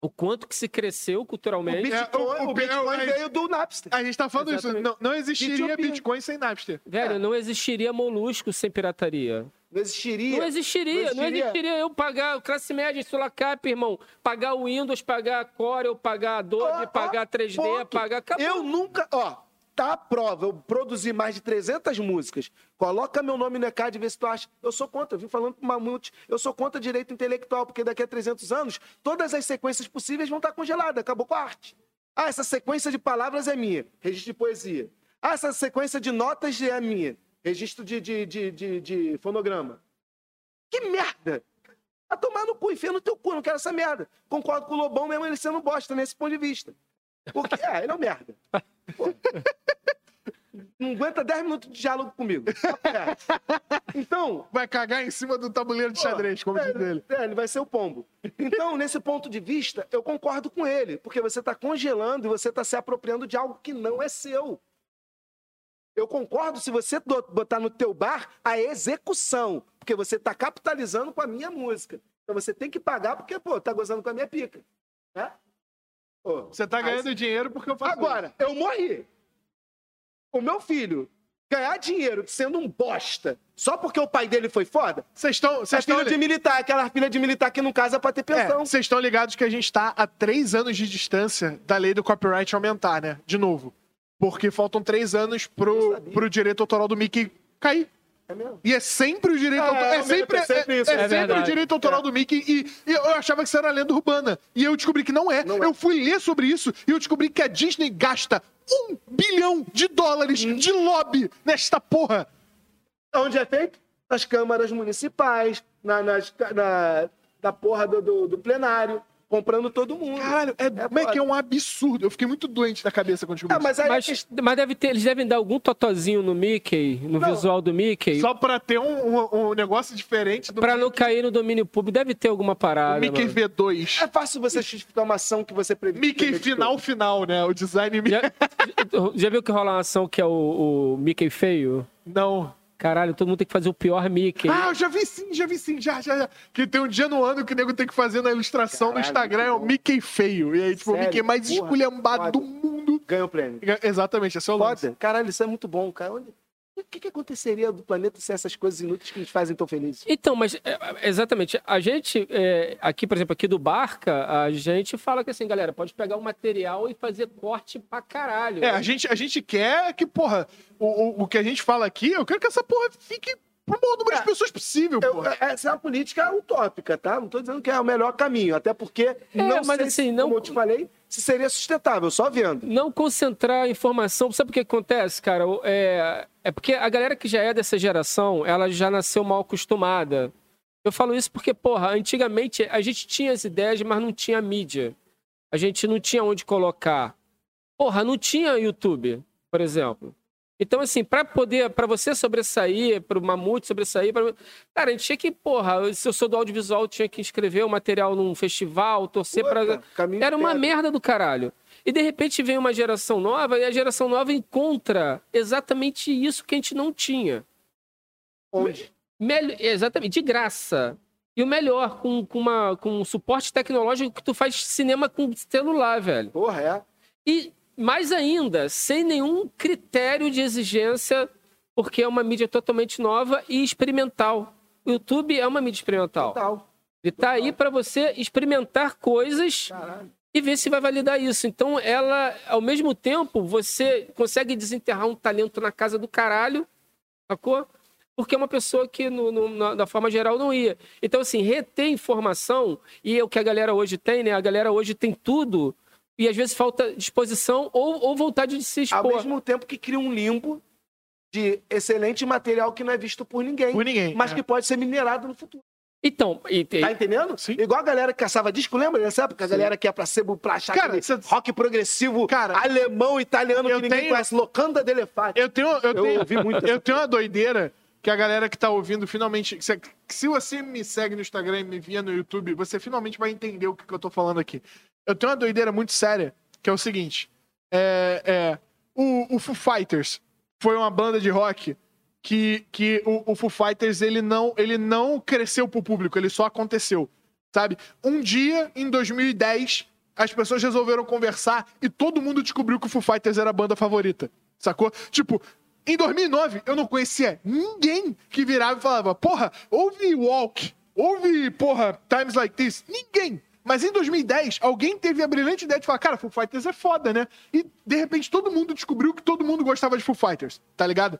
O quanto que se cresceu O culturalmente. É, Bitcoin, o- o- o Bitcoin é- veio do Napster. A gente tá falando Exatamente. isso. Não, não existiria. Bitcoin sem Napster. Velho, não existiria molusco sem pirataria. Não existiria. Não existiria, não existiria. existiria eu pagar classe média, Sulacap, irmão. Pagar o Windows, pagar a Corel, pagar Adobe, ó, pagar 3D, ponto. pagar. Acabou. Eu nunca. Ó, tá a prova, eu produzi mais de 300 músicas, coloca meu nome no ECAD e vê se tu acha. Eu sou contra, eu vim falando com o Mamute, eu sou contra direito intelectual, porque daqui a 300 anos, todas as sequências possíveis vão estar congeladas, acabou com a arte. Ah, essa sequência de palavras é minha, registro de poesia. Ah, essa sequência de notas é minha, registro de, de, de, de, de fonograma. Que merda! A tomar no cu, enfia no teu cu, não quero essa merda. Concordo com o Lobão mesmo ele sendo bosta nesse ponto de vista. Porque, é, ele é um merda. Pô. Não aguenta 10 minutos de diálogo comigo. É. Então. Vai cagar em cima do tabuleiro de xadrez, como é, diz ele. É, ele vai ser o pombo. Então, nesse ponto de vista, eu concordo com ele. Porque você está congelando e você está se apropriando de algo que não é seu. Eu concordo se você botar no teu bar a execução. Porque você está capitalizando com a minha música. Então você tem que pagar porque, pô, tá gozando com a minha pica. Né? Pô, você tá ganhando aí... dinheiro porque eu faço Agora, isso. eu morri. O meu filho ganhar dinheiro sendo um bosta só porque o pai dele foi foda? Vocês estão. É filho de militar, aquela filha de militar que não casa pra ter pensão. Vocês é, estão ligados que a gente tá a três anos de distância da lei do copyright aumentar, né? De novo. Porque faltam três anos pro, pro direito autoral do Mickey cair. É mesmo? E é sempre o direito é, autoral. É, sempre, é, sempre, isso, é, é sempre o direito autoral do Mickey. E, e, eu achava que isso era lenda urbana. E eu descobri que não é. Não eu fui ler sobre isso e eu descobri que a Disney gasta um bilhão de dólares hum. de lobby nesta porra. Onde é feito? Nas câmaras municipais, na, nas, na, na porra do, do, do plenário comprando todo mundo. Caralho, é, é como é que é um absurdo. Eu fiquei muito doente da cabeça quando descobri ah, mas, mas, que... mas, deve ter, eles devem dar algum totozinho no Mickey, no não, visual do Mickey. Só pra ter um, um, um negócio diferente. Do pra Mickey. não cair no domínio público. Deve ter alguma parada. O Mickey mano. V2. É fácil você justificar uma ação que você previu. Mickey final, final, né? O design... Já, já viu que rola uma ação que é o, o Mickey feio? Não. Caralho, todo mundo tem que fazer o pior Mickey. Ah, eu já vi sim, já vi sim, já, já, já. Que tem um dia no ano que o nego tem que fazer na ilustração Caralho, no Instagram, é o Mickey feio. E aí, tipo, Sério? o Mickey mais Porra, esculhambado foda. do mundo. Ganha o prêmio. Exatamente, é só o lance. Caralho, isso é muito bom, cara. Onde... O que, que, aconteceria do planeta sem essas coisas inúteis que nos fazem tão felizes? Então, mas é, exatamente. A gente, é, aqui, por exemplo, aqui do Barca, a gente fala que assim, galera, pode pegar o material e fazer corte pra caralho. É, a gente, a gente quer que, porra, o, o, o que a gente fala aqui, eu quero que essa porra fique pro maior número é, de pessoas possível, eu, porra. Essa é uma política utópica, tá? Não tô dizendo que é o melhor caminho, até porque é, não mas, sei, assim, se, não... como eu te falei, se seria sustentável, só vendo. Não concentrar a informação. Sabe o que acontece, cara? É, é porque a galera que já é dessa geração, ela já nasceu mal acostumada. Eu falo isso porque, porra, antigamente a gente tinha as ideias, mas não tinha mídia. A gente não tinha onde colocar. Porra, não tinha YouTube, por exemplo. Então, assim, para poder, para você sobressair, para o Mamute sobressair, pra... cara, a gente tinha que, porra, se eu sou do audiovisual, tinha que inscrever o material num festival, torcer para. Era uma merda do caralho. E de repente vem uma geração nova e a geração nova encontra exatamente isso que a gente não tinha. Onde? Me... Exatamente, de graça. E o melhor, com, com, uma, com um suporte tecnológico que tu faz cinema com celular, velho. Porra, é. E mais ainda, sem nenhum critério de exigência, porque é uma mídia totalmente nova e experimental. O YouTube é uma mídia experimental. Total. Ele está aí para você experimentar coisas Caralho. e ver se vai validar isso. Então, ela, ao mesmo tempo, você consegue desenterrar um talento na casa do caralho, sacou? Porque é uma pessoa que, no, no, na, da forma geral, não ia. Então, assim, reter informação, e é o que a galera hoje tem, né? A galera hoje tem tudo e às vezes falta disposição ou, ou vontade de se expor. Ao mesmo tempo que cria um limbo de excelente material que não é visto por ninguém. Por ninguém. Mas é. que pode ser minerado no futuro. Então, e, tá entendendo? Sim. Igual a galera que caçava disco, lembra dessa época? A galera que ia pra ser pra achar cara, cê... rock progressivo cara, alemão, italiano, que ninguém tenho... conhece, Locanda de Elefante. Eu tenho, eu, eu tenho, ouvi muito eu tenho uma doideira que a galera que tá ouvindo finalmente. Se você me segue no Instagram e me via no YouTube, você finalmente vai entender o que, que eu tô falando aqui. Eu tenho uma doideira muito séria, que é o seguinte: é, é, o, o Foo Fighters foi uma banda de rock que, que o, o Foo Fighters ele não, ele não cresceu pro público, ele só aconteceu. Sabe? Um dia, em 2010, as pessoas resolveram conversar e todo mundo descobriu que o Foo Fighters era a banda favorita. Sacou? Tipo, em 2009, eu não conhecia ninguém que virava e falava, porra, ouve Walk, ouve, porra, Times Like This. Ninguém. Mas em 2010, alguém teve a brilhante ideia de falar, cara, Foo Fighters é foda, né? E, de repente, todo mundo descobriu que todo mundo gostava de Foo Fighters, tá ligado?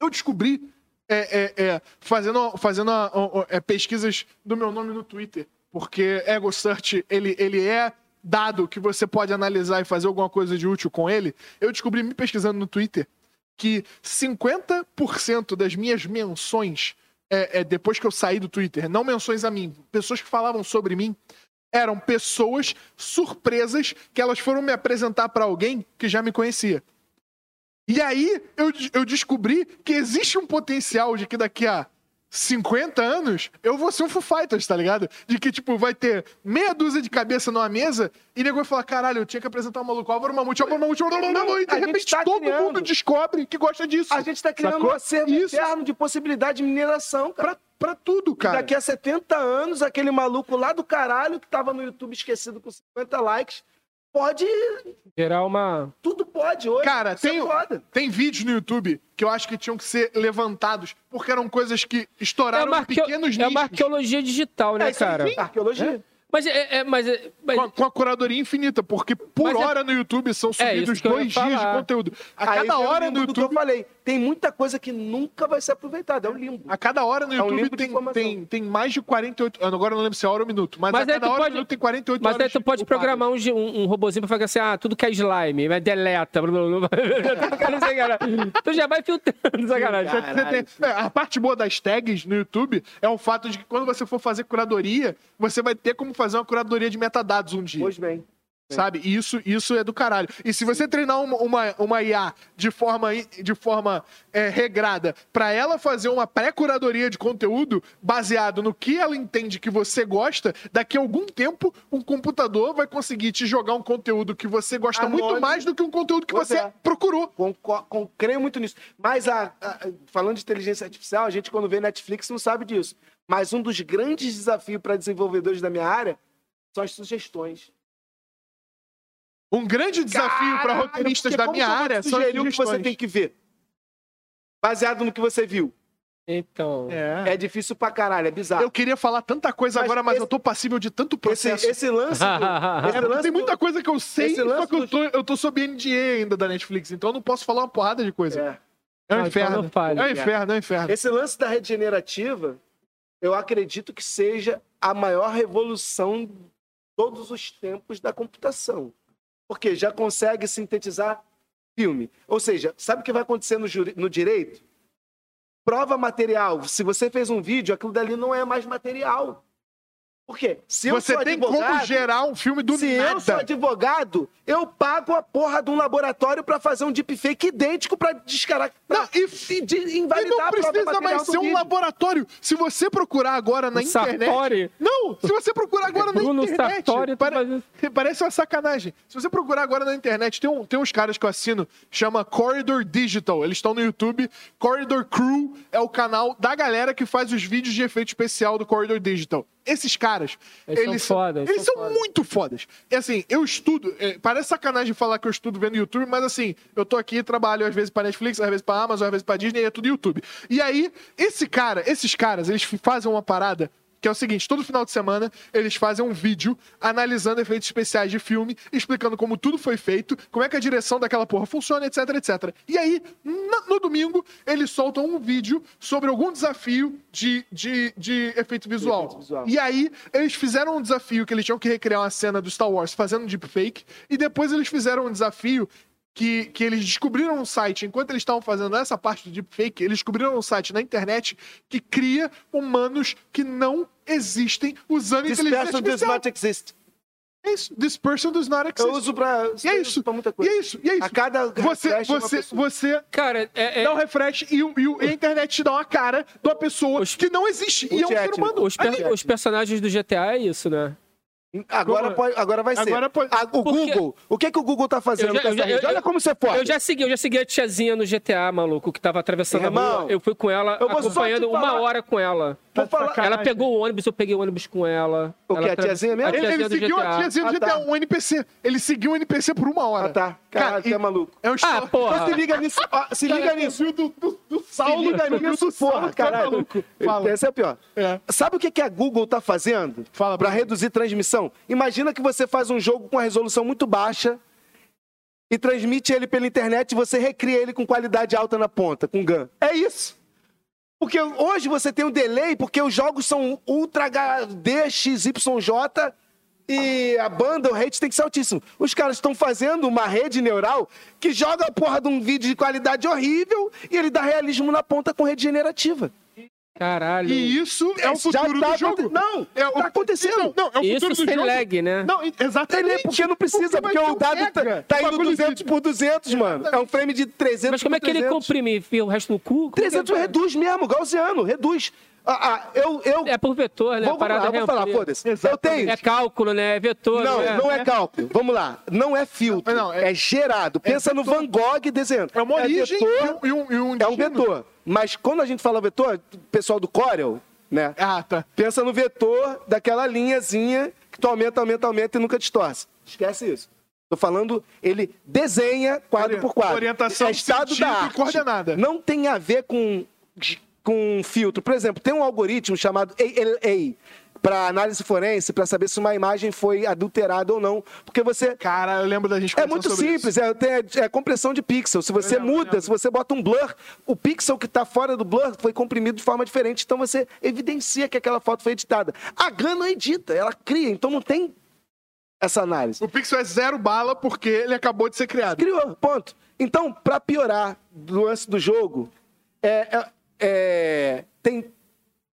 Eu descobri é, é, é, fazendo, fazendo a- a- é, pesquisas do meu nome no Twitter, porque Ego Search, ele, ele é dado que você pode analisar e fazer alguma coisa de útil com ele. Eu descobri, me pesquisando no Twitter, que 50% das minhas menções, é, é, depois que eu saí do Twitter, não menções a mim, pessoas que falavam sobre mim, eram pessoas surpresas que elas foram me apresentar pra alguém que já me conhecia. E aí eu, eu descobri que existe um potencial de que daqui a 50 anos eu vou ser um Foo Fighters, tá ligado? De que, tipo, vai ter meia dúzia de cabeça numa mesa e nego vai falar: caralho, eu tinha que apresentar um maluco, Álvaro Mamute, Álvaro Mamute, Álvaro Mamute, e de gente repente tá todo criando. mundo descobre que gosta disso. A gente tá criando Sacou? um acervo Isso. eterno de possibilidade de mineração, cara. Pra, pra tudo, cara. Daqui a 70 anos, aquele maluco lá do caralho que tava no YouTube esquecido com 50 likes, pode. Gerar uma. Tudo pode hoje. Cara, Isso é tem, foda. tem vídeos no YouTube que eu acho que tinham que ser levantados porque eram coisas que É estouraram em arqueo- pequenos é uma nichos. arqueologia digital, né, É isso aí, cara? sim, Arqueologia. Mas é. é- mas, é- mas- Com a, com a curadoria infinita, porque por Mas é- hora no YouTube são É, subidos ia dois dias de conteúdo. A Aí cada hora no do que eu YouTube. falei. Tem muita coisa que nunca vai ser aproveitada. É um limbo. A cada hora no É um YouTube de tem, tem, tem mais de 48. eu Agora eu não lembro se é hora ou minuto, mas, Mas a aí cada hora pode- no minuto tem 48 Mas aí horas. tu pode programar um, um, um robozinho pra falar assim, ah, tudo que é slime, mas deleta. blá, blá, blá. Tu já vai filtrando, sacanagem. Tem- é, a parte boa das tags no YouTube é o fato de que quando você for fazer curadoria, você vai ter como fazer uma curadoria de metadados um dia. Pois bem. Sabe? Isso, isso é do caralho. E se você treinar uma, uma, uma IA de forma, de forma é, regrada pra ela fazer uma pré-curadoria de conteúdo baseado no que ela entende que você gosta, daqui a algum tempo um computador vai conseguir te jogar um conteúdo que você gosta muito Anônimo. mais do que um conteúdo que Pois você é. procurou. Conco- con- creio muito nisso. Mas, a- a- falando de inteligência artificial, a gente, quando vê Netflix, não sabe disso. Mas um dos grandes desafios para desenvolvedores da minha área são as sugestões. Um grande desafio para roteiristas da minha área te são o que você tem que ver. Baseado no que você viu. Então. É. É difícil pra caralho, é bizarro. Eu queria falar tanta coisa Mas agora, mas esse- eu tô passível de tanto Esse, processo. esse lance. do- É, esse porque lance tem do- muita coisa que eu sei, esse só que eu do- tô, eu tô sob NDA ainda da Netflix, então eu não posso falar uma porrada de coisa. É. É, um então inferno. não fale. é um inferno, é um inferno. Esse lance da rede generativa, eu acredito que seja a maior revolução de todos os tempos da computação. Porque já consegue sintetizar filme. Ou seja, sabe o que vai acontecer no, juri- no direito? Prova material. Se você fez um vídeo, aquilo dali não é mais material. Por quê? Se eu Você sou tem advogado, como gerar um filme do se eu sou nada. advogado, eu pago a porra de um laboratório pra fazer um deepfake idêntico pra descarar. pra- Não, e, e de- e invalidar não a prova precisa mais ser um vídeo. laboratório. Se você procurar agora na O internet. Sartori. Não, se você procurar agora na Bruno internet. Sartori, tu pare- faz- Parece uma sacanagem. Se você procurar agora na internet, tem, um, tem uns caras que eu assino, chama Corridor Digital. Eles estão no YouTube. Corridor Crew é o canal da galera que faz os vídeos de efeito especial do Corridor Digital. Esses caras, Eles eles, são foda, eles são muito fodas. E assim, eu estudo, é, parece sacanagem falar que eu estudo vendo YouTube, mas assim, eu tô aqui, trabalho às vezes pra Netflix, às vezes pra Amazon, às vezes pra Disney, e é tudo YouTube. E aí, esse cara, esses caras, eles fazem uma parada que é o seguinte, todo final de semana eles fazem um vídeo analisando efeitos especiais de filme, explicando como tudo foi feito, como é que a direção daquela porra funciona, etc, etc. E aí, no domingo, eles soltam um vídeo sobre algum desafio de, de, de efeito visual. efeito visual. E aí, eles fizeram um desafio que eles tinham que recriar uma cena do Star Wars fazendo um deepfake, e depois eles fizeram um desafio que, que eles descobriram um site, enquanto eles estavam fazendo essa parte do deepfake, eles descobriram um site na internet que cria humanos que não existem usando This inteligência person does not exist. É isso. This person does not exist. Eu uso pra, E é isso. pra muita E coisa. é isso, e é isso. A cada Você, refresh é uma você, você Cara, é, é- dá um refresh e, o- e e a internet te dá uma cara de uma pessoa Os- que não existe. o E é um ser humano. os, per- Ali. os personagens do GTA é isso, né? Agora, Como- pode, agora vai ser. Agora pode- Ah, o Porque- Google. O que, que o Google tá fazendo Eu já- com eu essa já- rede? eu- Olha como você pode. Eu já segui, eu já segui a tiazinha no GTA, maluco, que tava atravessando a Irmão, rua. Eu fui com ela, eu acompanhando uma falar- hora com ela. Tá falar-. Ela pegou o ônibus, eu peguei o ônibus com ela. O Ela a tra- tiazinha mesmo? A Ele, tiazinha ele seguiu a GTA. tiazinha do Ah, GTA, tá. um NPC. Ele seguiu o NPC por uma hora. Ah, tá. Caralho, e- tu é maluco. É um Ah, porra. Então se liga nisso. ó, se liga Cara, nisso. Do, do, do Se Saulo, liga tu viu nisso, porra, é caralho. Fala. Esse é o pior. É. Sabe o que, que a Google tá fazendo Fala para pra reduzir transmissão? Imagina que você faz um jogo com uma resolução muito baixa e transmite ele pela internet e você recria ele com qualidade alta na ponta, com GAN. É isso. Porque hoje você tem um delay, porque os jogos são Ultra HD, XYJ e a banda, o rate tem que ser altíssimo. Os caras estão fazendo uma rede neural que joga a porra de um vídeo de qualidade horrível e ele dá realismo na ponta com rede generativa. Caralho. E isso é o Já futuro tá do jogo. Não, é o... tá acontecendo. Não, não, é o Isso futuro do sem jogo. lag, né? Não, exatamente. É porque não precisa, porque, ter o um dado tá, tá O indo bagulho 200 por 200, mano. É um frame de 300 Mas como é que ele 300. comprime? Enfia o resto no cu? Como é que 300 ele- reduz mesmo, gaussiano, reduz. Ah, ah, eu, eu... É por vetor, né? vou, vamos Parada lá, vou falar, foda-se. Eu tenho... É cálculo, né? É vetor. Não, é? não é cálculo. Vamos lá. Não é filtro. Não, é... é- gerado. Pensa no vetor. Van Gogh desenhando. É uma origem vetor, e um, e um é um destino. vetor. Mas quando a gente fala vetor, pessoal do Corel, né? Ah, tá. Pensa no vetor daquela linhazinha que tu aumenta, aumenta, aumenta e nunca distorce. Esquece isso. Tô falando, ele desenha quadro por quadro. orientação, é estado da arte. coordenada. Não tem a ver com, com filtro. Por exemplo, tem um algoritmo chamado ALA para análise forense, para saber se uma imagem foi adulterada ou não. Porque você Cara, eu lembro da gente é muito simples, isso. é, tem- é compressão de pixel. Se você lembro, muda, se você bota um blur, o pixel que está fora do blur foi comprimido de forma diferente. Então você evidencia que aquela foto foi editada. A GAN não edita, ela cria, então não tem essa análise. O Pixel é zero bala porque ele acabou de ser criado. Criou, ponto. Então, para piorar do lance do jogo, é, é- é,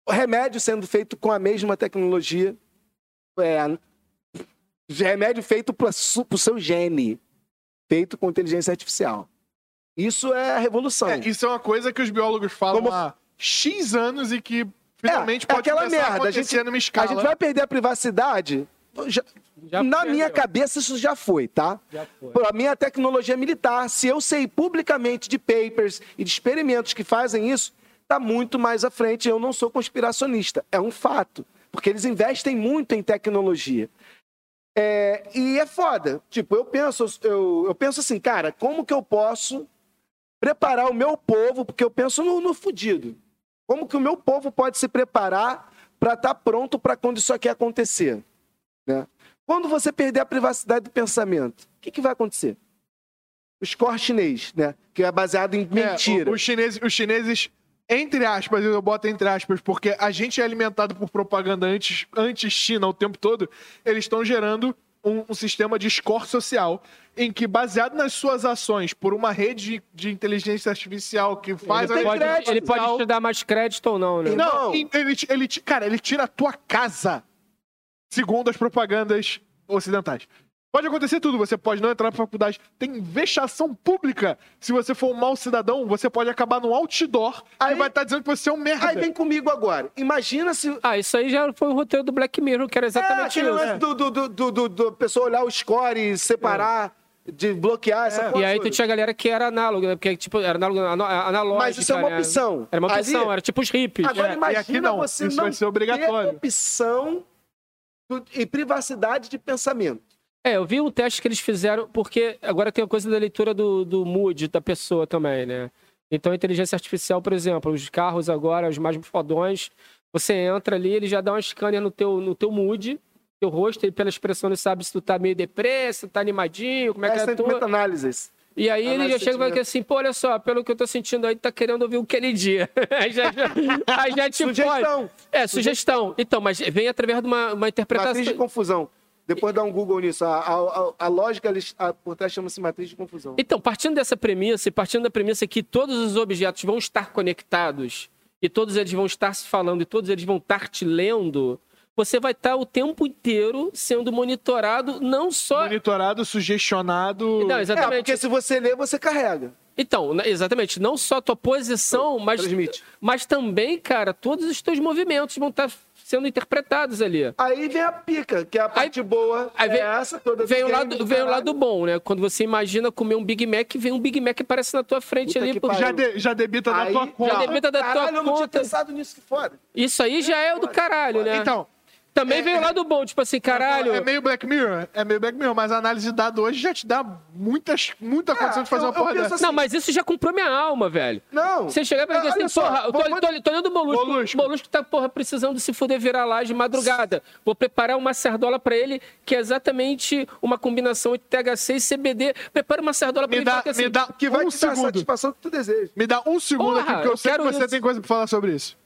tem remédio sendo feito com a mesma tecnologia. É, remédio feito para o seu gene, feito com inteligência artificial. Isso é a revolução. É, isso é uma coisa que os biólogos falam Como- há X anos e que finalmente É, pode aquela a merda. A gente, numa a escala. gente vai perder a privacidade. Já- Já na perdeu. minha cabeça, isso já foi, tá? Já foi. Pra mim, a tecnologia militar, se eu sei publicamente de papers e de experimentos que fazem isso, tá muito mais à frente. Eu não sou conspiracionista. É um fato. Porque eles investem muito em tecnologia. É, e é foda. Tipo, eu penso, eu, eu penso assim, cara, como que eu posso preparar o meu povo? Porque eu penso no, no fudido. Como que o meu povo pode se preparar para estar pronto para quando isso aqui acontecer? Né? Quando você perder a privacidade do pensamento, o que, que vai acontecer? O score chinês, né? Que é baseado em É, mentira. o- os, chineses, os chineses, entre aspas, eu boto entre aspas, porque a gente é alimentado por propaganda antes, antes China o tempo todo, eles estão gerando um, um sistema de score social em que, baseado nas suas ações por uma rede de inteligência artificial que faz Ele a pode, crédito, ele pode te dar mais crédito ou não, né? Não. Não, ele, ele, cara, ele tira a tua casa, segundo as propagandas ocidentais. Pode acontecer tudo, você pode não entrar na faculdade. Tem vexação pública. Se você for um mau cidadão, você pode acabar no outdoor Aí- e vai estar dizendo que você é um merda. Aí vem comigo agora. Imagina se. Ah, isso aí já foi o roteiro do Black Mirror, que era É, exatamente aquele isso. lance do, do, do, do, do- do pessoa olhar o score e separar, de bloquear essa É. porra E aí tu tinha galera que era análoga, né? Porque, tipo, era análogo, ano- analógica. Mas isso é uma né? opção. Era uma Ali- opção, era tipo os hippies. Agora É, e imagina aqui não, você isso não vai ser obrigatório. ter opção do- e privacidade de pensamento. É, eu vi um teste que eles fizeram, porque agora tem a coisa da leitura do, do mood da pessoa também, né? Então, a inteligência artificial, por exemplo, os carros agora, os mais fodões, você entra ali, ele já dá um scanner no teu, no teu mood, teu rosto, ele pela expressão ele sabe se tu tá meio depresso, se tá animadinho, como é que Essa é a tua... meta-análise. E aí ele já chega e sentimento. assim, pô, olha só, pelo que eu tô sentindo aí, tá querendo ouvir o Kennedy. dia. aí já, já, aí já te Sugestão. pode. É, sugestão. Então, mas vem através de uma, uma interpretação. Matriz de confusão. Depois dá um Google nisso. A, a, a- lógica a- por trás chama-se matriz de confusão. Então, partindo dessa premissa, e partindo da premissa que todos os objetos vão estar conectados, e todos eles vão estar se falando, e todos eles vão estar te lendo, você vai estar o tempo inteiro sendo monitorado, não só. Monitorado, sugestionado. Não, É, exatamente. porque se você lê, você carrega. Então, exatamente, não só a tua posição, mas, Transmite. mas também, cara, todos os teus movimentos vão estar sendo interpretados ali. Aí vem a pica, que é a parte boa. Aí vem, é essa toda. vem o game lado, do vem o caralho. lado bom, né? Quando você imagina comer um Big Mac, vem um Big Mac que aparece na tua frente Puta ali. pariu. Já, de- já debita da Aí, tua conta. Já debita da tua caralho, eu não tinha conta. pensado nisso, que foda. Isso aí já é o do caralho, né? Então, Também vem o lado bom, tipo assim, caralho. É meio Black Mirror, é meio Black Mirror, mas a análise de dado hoje já te dá muitas, muita condição de fazer eu- uma porra dessa. assim, Não, mas isso já comprou minha alma, velho. Não. Você chegar pra mim Olha assim, só, porra, eu tô, vou- tô, tô olhando o Molusco. Molusco. Molusco tá, porra, precisando se fuder virar lá de madrugada. Vou preparar uma sardola pra ele, que é exatamente uma combinação de THC e CBD. Prepara uma sardola pra Me ele. dá, assim, me dá Que vai um te dar a segundo. satisfação que tu deseja. Me dá um segundo Porra, aqui, porque eu, eu sei que quero você isso. tem coisa pra falar sobre isso.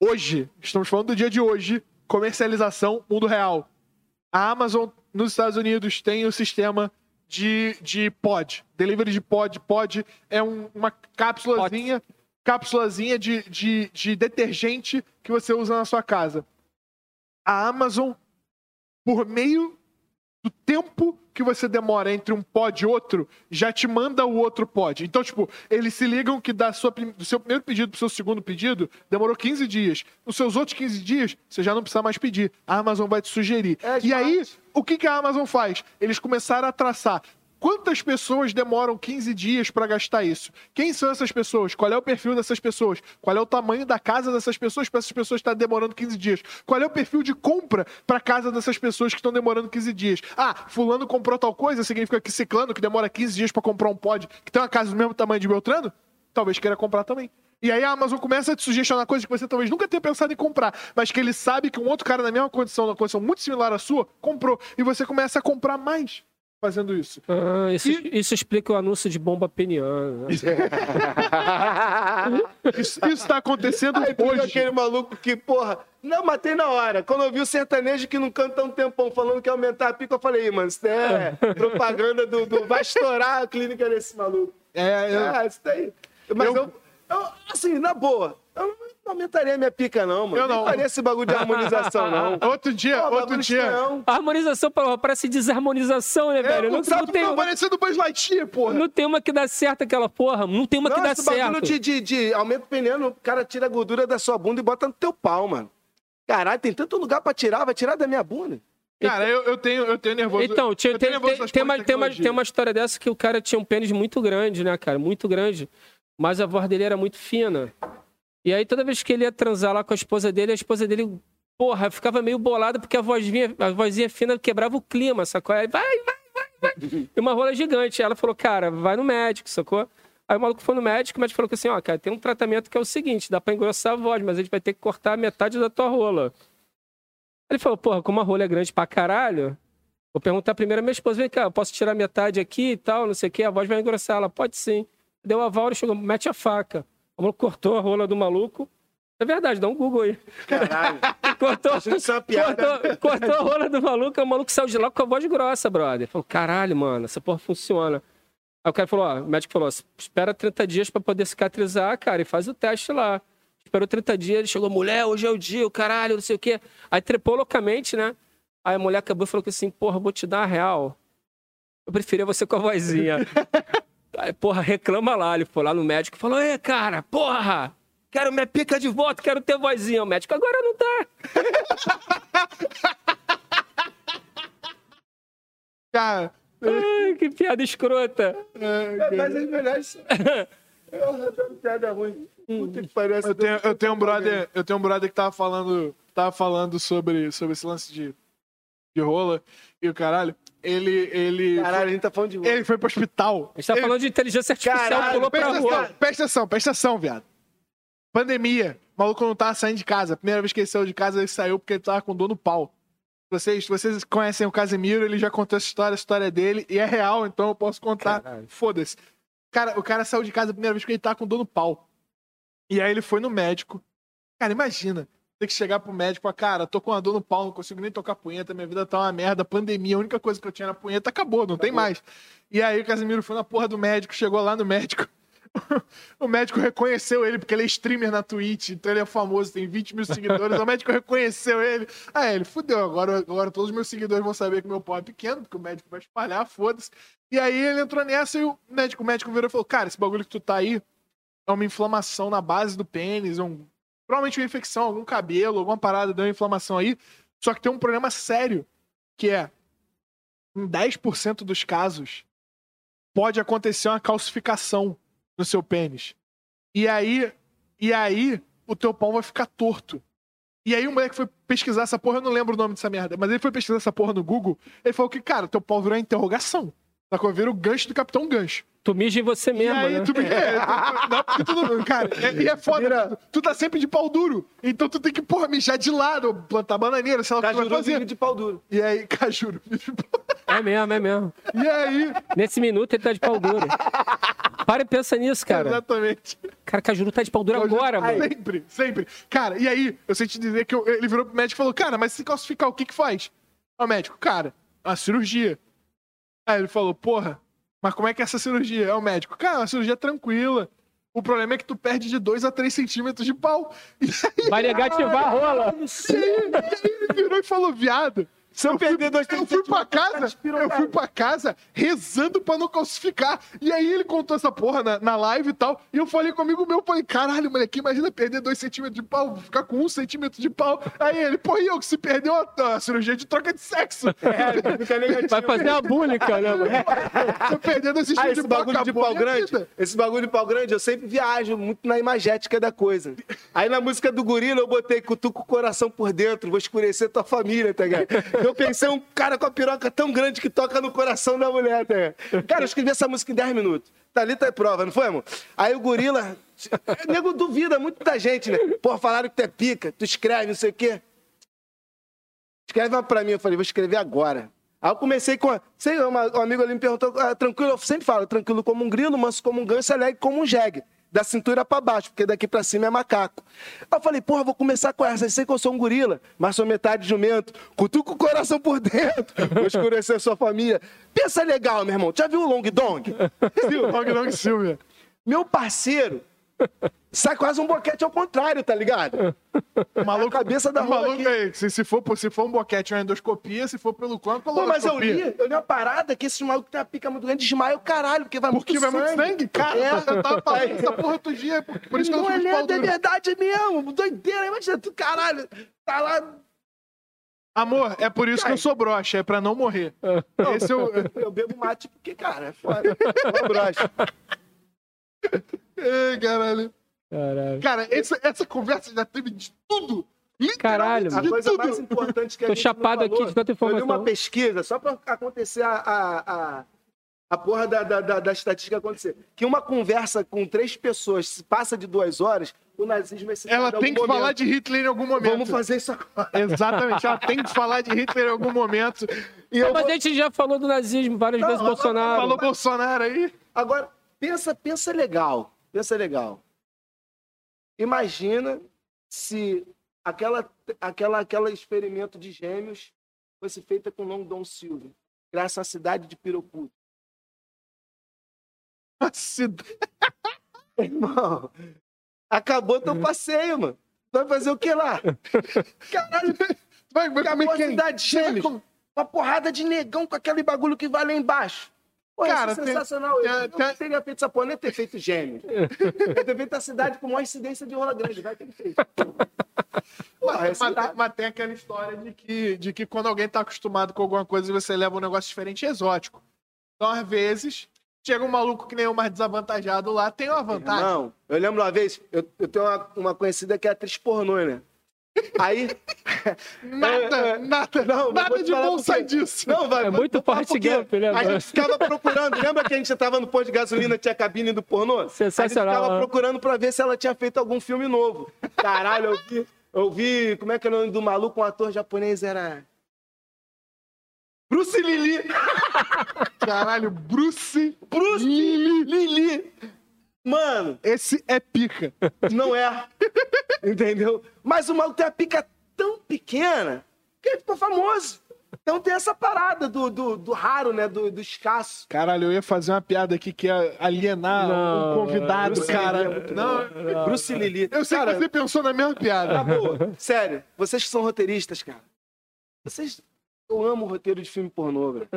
Hoje, estamos falando do dia de hoje, comercialização mundo real. A Amazon nos Estados Unidos tem o sistema de, de pod, delivery de pod. Pod é um- uma cápsulazinha, cápsulazinha de, de, de detergente que você usa na sua casa. A Amazon, por meio do tempo que você demora entre um pod e outro, já te manda o outro pod. Então, tipo, eles se ligam que da sua, do seu primeiro pedido pro seu segundo pedido, demorou 15 dias. Nos seus outros 15 dias, você já não precisa mais pedir. A Amazon vai te sugerir. É e aí, o que, que a Amazon faz? Eles começaram a traçar Quantas pessoas demoram 15 dias para gastar isso? Quem são essas pessoas? Qual é o perfil dessas pessoas? Qual é o tamanho da casa dessas pessoas para essas pessoas estarem demorando 15 dias? Qual é o perfil de compra para casa dessas pessoas que estão demorando 15 dias? Ah, fulano comprou tal coisa, significa que ciclano, que demora 15 dias para comprar um pod, que tem uma casa do mesmo tamanho de Beltrano, talvez queira comprar também. E aí a Amazon começa a te sugestionar coisas que você talvez nunca tenha pensado em comprar, mas que ele sabe que um outro cara na mesma condição, numa condição muito similar à sua, comprou. E você começa a comprar mais fazendo isso. Ah, isso, E- isso explica o anúncio de bomba peniana. né? Isso, isso tá acontecendo Aí hoje. aquele maluco que, porra, não, matei na hora. Quando eu vi o sertanejo que não canta há um tempão falando que ia aumentar a pica, eu falei, "Ih, mano, isso é propaganda do, do- Vai estourar a clínica desse maluco. É, eu- Ah, isso daí. Mas Eu- eu, eu, assim, na boa, eu não aumentaria minha pica, não, mano. Eu não. Nem faria esse bagulho de harmonização, não. outro dia, Pô, outro dia. A harmonização parece desarmonização, né, velho? Não, sabe não, tem, não, parecendo Buzz Lightyear, porra. não tem uma que dá certo aquela porra. Não tem uma que Não, dá esse bagulho certo. de, de, de aumento peniano, o cara tira a gordura da sua bunda e bota no teu pau, mano. Caralho, tem tanto lugar pra tirar, vai tirar da minha bunda. Cara, eu, eu tenho, eu tenho nervoso. Então, tinha, eu tem, tenho nervoso tem, tem porras uma, de tem, uma, tecnologia. tem uma história dessa que o cara tinha um pênis muito grande, né, cara? Muito grande. Mas a voz dele era muito fina. E aí, toda vez que ele ia transar lá com a esposa dele, a esposa dele, porra, ficava meio bolada porque a vozinha, a vozinha fina quebrava o clima, sacou? Aí, vai, vai, vai, vai. E uma rola gigante. Ela falou, cara, vai no médico, sacou? Aí o maluco foi no médico, o médico falou assim, ó, cara, tem um tratamento que é o seguinte, dá pra engrossar a voz, mas a gente vai ter que cortar metade da tua rola. Ele falou, porra, como a rola é grande pra caralho, vou perguntar primeiro à minha esposa, vem cá, eu posso tirar metade aqui e tal, não sei o que, a voz vai engrossar. Ela, pode sim. Deu a ele chegou, mete a faca. O maluco cortou a rola do maluco. É verdade, dá um Google aí. Caralho. Cortou, cortou, cortou a rola do maluco, o maluco saiu de lá com a voz grossa, brother. Falou, caralho, mano, essa porra funciona. Aí o cara falou, ó, o médico falou, espera 30 dias pra poder cicatrizar, cara, e faz o teste lá. Esperou 30 dias, ele chegou, mulher, hoje é o dia, o caralho, não sei o quê. Aí trepou loucamente, né? Aí a mulher acabou e falou assim, porra, vou te dar a real. Eu preferia você com a vozinha. Aí, porra, reclama lá. Ele foi lá no médico e falou, ei, cara, porra, quero minha pica de volta, quero ter vozinha. O médico agora não tá. Cara, Ai, que piada escrota. é, Mas as melhores. Eu piada ruim. Puta que parece. eu tenho, eu tenho um brother, eu tenho um brother que tava falando, tava falando sobre, sobre esse lance de, de rola e o caralho. Ele, ele, Caralho, a gente tá falando de. ele foi pro hospital. A gente tá Ele- falando de inteligência artificial, Caralho, pulou pra Presta rua. atenção, presta atenção, presta atenção, viado. Pandemia. O maluco não tava saindo de casa. A primeira vez que ele saiu de casa, ele saiu porque ele tava com dor no pau. Vocês, vocês conhecem o Casimiro, ele já contou essa história, a história dele, e é real, então eu posso contar. Foda-se. Cara, o cara saiu de casa a primeira vez que ele tava com dor no pau. E aí ele foi no médico. Cara, imagina. Ter que chegar pro médico e falar, cara, tô com uma dor no pau, não consigo nem tocar punheta, minha vida tá uma merda, pandemia, a única coisa que eu tinha na punheta acabou, não tem mais. E aí o Casimiro foi na porra do médico, chegou lá no médico. O médico reconheceu ele, porque ele é streamer na Twitch, então ele é famoso, tem 20 mil seguidores. o médico reconheceu ele. Ah, ele fudeu. Agora, agora todos os meus seguidores vão saber que meu pau é pequeno, porque o médico vai espalhar, foda-se. E aí ele entrou nessa e o médico, o médico virou e falou: Cara, esse bagulho que tu tá aí é uma inflamação na base do pênis, é um provavelmente uma infecção, algum cabelo, alguma parada, deu uma inflamação aí. Só que tem um problema sério, que é, em 10% dos casos, pode acontecer uma calcificação no seu pênis. E aí, e aí, o teu pau vai ficar torto. E aí o moleque foi pesquisar essa porra, eu não lembro o nome dessa merda, mas ele foi pesquisar essa porra no Google, ele falou que, cara, teu pau virou interrogação. Sacou? Vira o gancho do Capitão Gancho. Tu mija em você E mesmo, aí, né? tu, é, tu- não, porque tu não, cara, é, e é foda, Vira- tu, tu tá sempre de pau duro, então tu tem que, porra, mijar de lado, plantar bananeira, sei lá o que tu vai fazer. vive de pau duro. E aí, Cajuro. É mesmo, é mesmo. E aí, Nesse minuto ele tá de pau duro. Para e pensa nisso, cara. exatamente. Cara, Cajuru tá de pau duro agora, mano. Sempre, sempre. Cara, e aí, eu sei te dizer que eu- ele virou pro médico e falou, cara, mas se calcificar, o que que faz? O médico, cara, a cirurgia. Aí ele falou, porra, mas como é que é essa cirurgia? É o médico, cara, uma cirurgia tranquila. O problema é que tu perde de 2 a 3 centímetros de pau. Aí, Vai negativar a rola. aí, e aí ele virou e falou, viado. Se eu perder dois, Eu três fui pra casa, respira, eu cara. fui pra casa rezando pra não calcificar. E aí ele contou essa porra na, na live e tal. E eu falei comigo meu, falei, caralho, moleque, imagina perder dois centímetros de pau, ficar com um centímetro de pau. Aí ele, pô, e eu que se perdeu a, a cirurgia de troca de sexo. É, fica negativo. Vai fazer a búlica, né, mano? Se eu perder dois Ah, centímetros esse de pau, bagulho de pau grande, vida. esse bagulho de pau grande, eu sempre viajo muito na imagética da coisa. Aí na música do gorila eu botei cutuca o coração por dentro, vou escurecer tua família, tá ligado? Eu pensei um cara com a piroca tão grande que toca no coração da mulher, tá ligado? Cara, eu escrevi essa música em 10 minutos. Thalita é prova, não foi, amor? Aí o gorila, nego duvida muito da gente, né? Pô, falaram que tu é pica, tu escreve, não sei o quê. Escreve uma pra mim. Eu falei, vou escrever agora. Aí eu comecei com. Sei, um amigo ali me perguntou, ah, tranquilo, eu sempre falo, tranquilo como um grilo, manso como um ganso, alegre como um jegue. Da cintura pra baixo, porque daqui pra cima é macaco. Aí eu falei, porra, vou começar com essa. Eu sei que eu sou um gorila, mas sou metade jumento. Cutuca o coração por dentro. Vou escurecer sua família. Pensa legal, meu irmão. Já viu o Long Dong? Viu? Long Long Silvia. Meu parceiro sai quase um boquete ao contrário, tá ligado? O maluco, A cabeça da rola maluco aí, se, se, for, se for um boquete ou uma endoscopia, se for pelo clã, Pô, mas eu li, eu li uma parada que esse maluco tem uma pica muito grande, desmaia o caralho, porque vai Porque vai muito muito sangue, cara. É. Eu tava falando essa porra outro dia, por, por isso que eu não não é lenda, é verdade mesmo. Doideira, imagina, tu caralho, tá lá. Amor, é por isso que eu sou broxa, é pra não morrer. Esse é o... Eu bebo mate porque, cara, é foda. Uma brocha. Ai, caralho. Caralho. Cara, essa, essa conversa já teve de tudo. Caralho, A coisa tudo. mais importante que a Tô gente chapado não aqui falou, de tanta Eu informação. uma pesquisa, só pra acontecer a, a, a, a porra da, da, da, da estatística acontecer. Que uma conversa com três pessoas se passa de duas horas, o nazismo é Ela em tem que falar momento. de Hitler em algum momento. Vamos fazer isso agora. Exatamente, ela tem que falar de Hitler em algum momento. E eu Mas vou- a gente já falou do nazismo várias Não, vezes, Bolsonaro. Falou Bolsonaro aí. Agora, pensa, pensa legal. Pensa legal. Imagina se aquela, aquela, aquela experimento de gêmeos fosse feita com Long Don Silva, graças à cidade de Piroputo. Se- Irmão, acabou teu passeio, mano. Vai fazer o que lá? Caralho, Vai, vai acabou comer a cidade de gêmeos. Uma porrada de negão com aquele bagulho que vai lá embaixo. Pô, Cara, isso é sensacional. tem- Eu tem- não teria feito essa porra, nem ter feito gêmeos. Eu ter feito a cidade com maior incidência de rola grande. Vai ter feito. Mas, mas- mas tem aquela história de que, de que quando alguém tá acostumado com alguma coisa e você leva um negócio diferente, é exótico. Então, às vezes, chega um maluco que nem o mais desavantajado lá, tem uma vantagem. Não, eu lembro uma vez, eu, eu tenho uma, uma conhecida que é atriz pornô, né? Aí. Nada, É, é, nada, não, nada de bom sai disso. Não, vai. É muito quê. Gump, né, A gente ficava procurando. Lembra que a gente tava no posto de gasolina, tinha a cabine do pornô? Sensacional, A gente ficava né? procurando pra ver se ela tinha feito algum filme novo. Caralho, eu vi. Eu vi. Como é que é o nome do maluco? Um ator japonês era. Bruce Lili. Caralho, Bruce. Bruce Lili. Lili. Mano, Esse é pica. não é. Entendeu? Mas o maluco tem a pica tão pequena que ele ficou famoso. Então tem essa parada do, do, do raro, né? Do, do escasso. Caralho, eu ia fazer uma piada aqui que ia alienar Não, um convidado, Bruce cara. Lili é muito Não, Bruce Lili. eu sei cara, que você pensou na mesma piada. Tá boa. Sério, vocês que são roteiristas, cara. Vocês Eu amo roteiro de filme pornô, velho.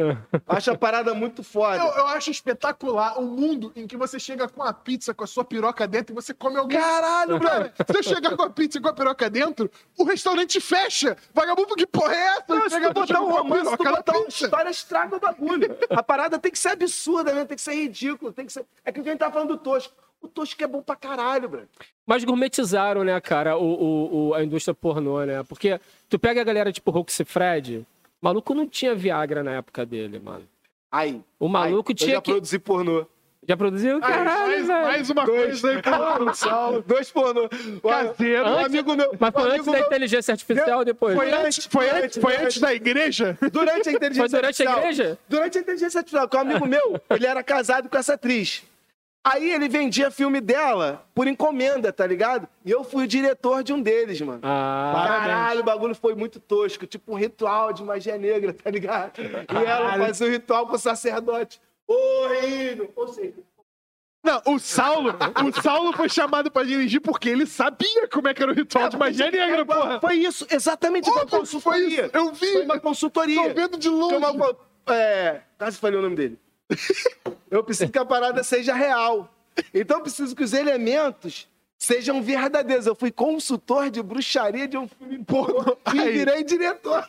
Acho a parada muito foda. Eu, eu acho espetacular um mundo em que você chega com a pizza com a sua piroca dentro e você come alguém. Caralho, brother. Se eu chegar com a pizza com a piroca dentro, o restaurante fecha. Vagabundo, que porra é essa? Não, se Chega, tu botar um romance, tu botar uma história, estraga o bagulho. A parada tem que ser absurda, né? Tem que ser ridículo, tem que ser... É que a gente tá falando do Tosco. O Tosco é bom pra caralho, brother. Mas gourmetizaram, né, cara, o, o- o- a indústria pornô, né? Porque tu pega a galera tipo Roxy Fred, o maluco não tinha Viagra na época dele, mano. Aí. O maluco aí, tinha eu já que- produzi pornô. Já produziu? Aí, Caralho, mais, velho. mais uma coisa aí. Dois pornô. Caseiro. Um amigo meu. Mas foi um antes da meu- inteligência artificial ou depois? Foi antes, foi antes, foi antes da igreja? Durante a inteligência Foi durante a artificial. igreja? Durante a inteligência artificial, que um amigo meu, ele era casado com essa atriz. Aí ele vendia filme dela por encomenda, tá ligado? E eu fui o diretor de um deles, mano. Ah, Caralho, o bagulho foi muito tosco, tipo um ritual de magia negra, tá ligado? E ela fazia o ritual com o sacerdote. Ô, reino! Ou seja, Não, o Saulo, o Saulo foi chamado pra dirigir porque ele sabia como é que era o ritual de magia negra, porra. Foi isso, exatamente uma que foi consultoria. isso, eu vi. Foi uma consultoria. Tô vendo de longe. uma- É, quase falei o nome dele. Eu preciso que a parada seja real. Então eu preciso que os elementos sejam verdadeiros. Eu fui consultor de bruxaria de um filme pornô e virei diretor.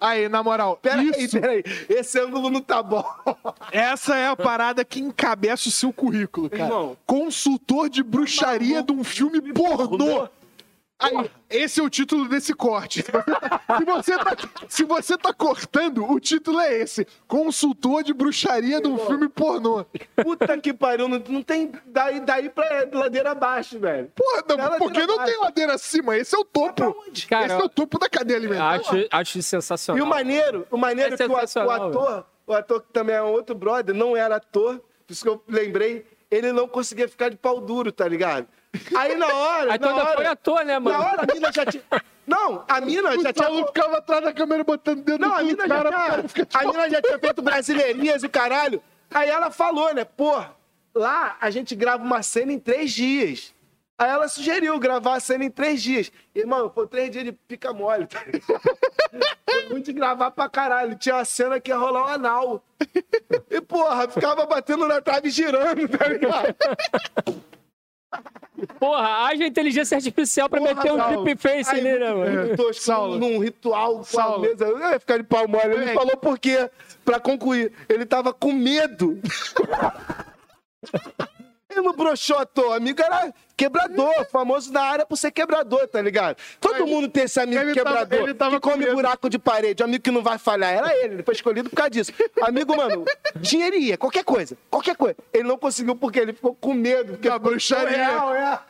Aí, na moral, Peraí, isso, peraí. Esse ângulo não tá bom. essa é a parada que encabeça o seu currículo, cara. Irmão. Consultor de bruxaria de um filme pornô. Aí, esse é o título desse corte. Se você, tá, se, você tá, se você tá cortando, o título é esse: Consultor de bruxaria de um filme pornô. Puta que pariu. Não, não tem daí, daí pra ladeira abaixo, velho. Porra, não, Ela porque não baixo. tem ladeira acima, esse é o topo. onde? Cara, esse é o topo da cadeia alimentar. acho, acho sensacional. E o maneiro, o maneiro É que o, o ator, o ator que também é um outro brother, não era ator, por isso que eu lembrei, ele não conseguia ficar de pau duro, tá ligado? Aí na hora, Aí tu na ainda hora, foi ator, né, mano? na hora a mina já tinha... Não, a mina já O tinha... Saulo ficava atrás da câmera botando o dedo Não, no a mina, já cara, ficar tinha, a mina já tinha feito brasileirinhas e caralho. Aí ela falou, né, pô, lá a gente grava uma cena em três dias. Aí ela sugeriu gravar a cena em três dias. Irmão, foi três dias de pica mole. Tá ligado? foi muito gravar pra caralho. Tinha uma cena que ia rolar um anal. E, porra, ficava batendo na trave e girando, tá ligado? Porra, haja inteligência artificial pra Porra, meter um Saulo. deep face Aí, ali, né, mano? Eu tô Saulo. num ritual com a Saulo. mesa. Eu ia ficar de pau mole. Ele Moleque. falou por quê? Pra concluir. Ele tava com medo. Ele não broxou à toa. Amigo era quebrador, famoso na área por ser quebrador, tá ligado? Todo mundo tem esse amigo Ele tava- quebrador ele tava que com come medo. buraco de parede, um amigo que não vai falhar. Era ele, ele foi escolhido por causa disso. Amigo, mano, dinheirinha, qualquer coisa, qualquer coisa. Ele não conseguiu porque ele ficou com medo. Porque Da ficou bruxaria. surreal, é.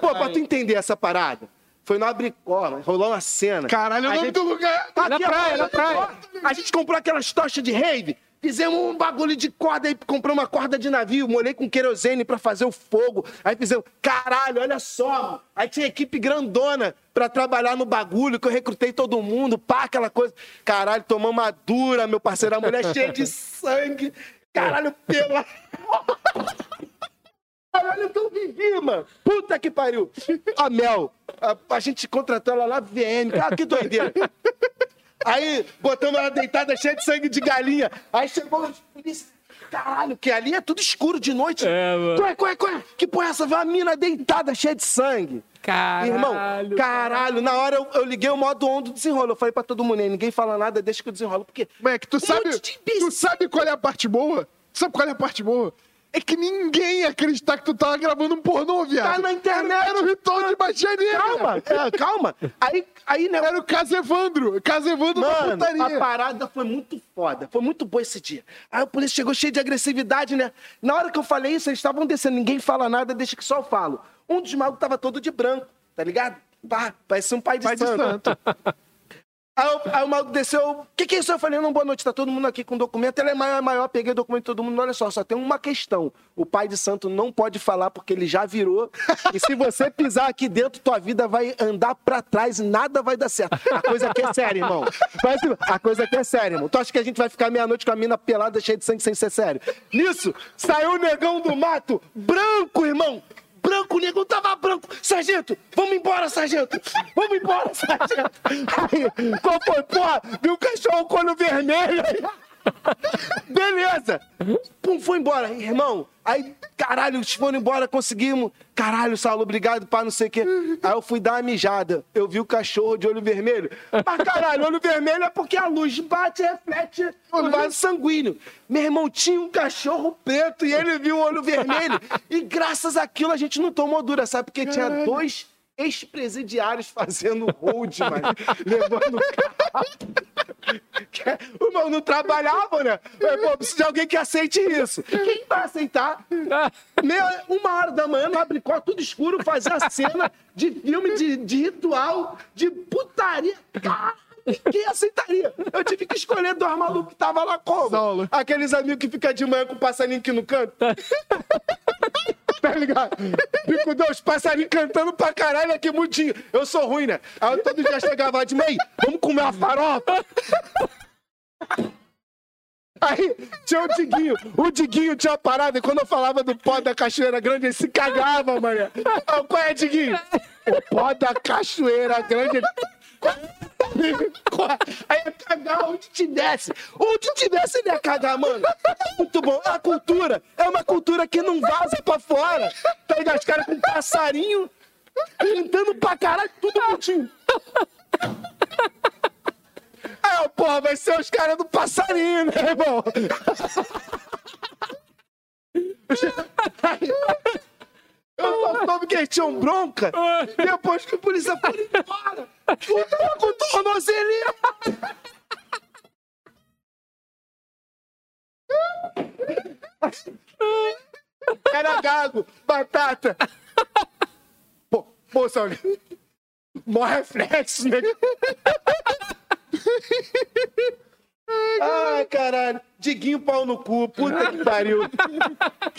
Pô, pra tu entender essa parada, foi no Abricó, rolou uma cena. Caralho, é o A nome gente- do lugar. Na Aqui, praia, na praia. A gente comprou aquelas tochas de rave, fizemos um bagulho de corda aí, compramos uma corda de navio, molhei com querosene pra fazer o fogo. Aí fizemos, caralho, olha só. Aí tinha equipe grandona pra trabalhar no bagulho, que eu recrutei todo mundo, pá, aquela coisa. Caralho, tomamos uma dura, meu parceiro, a mulher cheia de sangue. Caralho, pela. Caralho, eu vivi, mano. Puta que pariu. A Mel, a, a gente contratou ela lá, VM. Cara, que doideira. Aí botamos ela deitada, cheia de sangue de galinha. Aí chegou os polícia. Caralho, que ali é tudo escuro de noite. É, mano. Corre, corre, corre. Que porra é essa? Vê uma mina deitada, cheia de sangue. Caralho. Irmão, caralho, na hora eu, eu liguei o modo on do desenrolo. Eu falei pra todo mundo, "Ei, ninguém fala nada, deixa que eu desenrolo. Porque Moleque, tu sabe, de bicho. tu sabe qual é a parte boa? Sabe qual é a parte boa? É que ninguém ia acreditar que tu tava gravando um pornô, viado. Tá na internet. Era o ritual de negra. calma, é, calma. Aí, aí, né? Era o caso Evandro. Caso Evandro da Mano, putaria. a parada foi muito foda. Foi muito boa esse dia. Aí a polícia chegou cheio de agressividade, né? Na hora que eu falei isso, eles estavam descendo. Ninguém fala nada, deixa que só eu falo. Um dos magos tava todo de branco, tá ligado? Pá, parecia um pai de Pai de santo. Aí, o- maluco desceu, o que que é isso? Eu falei, não, boa noite, tá todo mundo aqui com documento. Ele é maior, é maior, peguei o documento de todo mundo. Olha só, só tem uma questão. O pai de santo não pode falar porque ele já virou. E se você pisar aqui dentro, tua vida vai andar pra trás e nada vai dar certo. A coisa aqui é séria, irmão. A coisa aqui é séria, irmão. Tu acha que a gente vai ficar meia-noite com a mina pelada, cheia de sangue, sem ser sério? Nisso, saiu o negão do mato, branco, irmão. Branco branco, o negão tava branco. Sargento, vamos embora, sargento. Vamos embora, sargento. Aí, qual foi? Porra, viu o cachorro com olho vermelho. Beleza. Pum, foi embora. Irmão, aí, caralho, eles foram embora, conseguimos. Caralho, Saulo, obrigado, pá, não sei o quê. Aí eu fui dar uma mijada. Eu vi o cachorro de olho vermelho. Mas, caralho, olho vermelho é porque a luz bate e reflete no vaso sanguíneo. Meu irmão tinha um cachorro preto e ele viu o olho vermelho. E graças àquilo a gente não tomou dura, sabe? Porque tinha dois ex-presidiários fazendo hold, mano. levando carro. O irmão não trabalhava, né? Pô, preciso de alguém que aceite isso. Quem vai aceitar? Meia, uma hora da manhã, no abricó, tudo escuro, fazer a cena de filme, de, de ritual, de putaria. Caralho! Quem aceitaria? Eu tive que escolher dois malucos que estavam lá como? Saulo. Aqueles amigos que ficam de manhã com o passarinho aqui no canto. tá ligado? Fico Deus, passarinho cantando pra caralho aqui mudinho. Eu sou ruim, né? Aí eu todo dia chegava de meio, vamos comer uma farofa? Aí tinha o Diguinho. O Diguinho tinha uma parada e quando eu falava do pó da Cachoeira Grande, ele se cagava, mané. Qual é, Diguinho? O pó da Cachoeira Grande. ele- Aí ia cagar onde te desse. Onde te desse, ele ia cagar, mano. Muito bom. É a cultura. É uma cultura que não vaza pra fora. Tá ligado? Os caras com passarinho cantando pra caralho, tudo juntinho. Aí, ó, porra, vai ser os caras do passarinho, né, irmão? Eu só soube que eles tinham bronca depois que a polícia foi embora. O com tornozeleira. Era gago, batata. Pô, Saulinho. Mó reflexo, né? Ai, caralho. Diguinho pau no cu, puta que pariu.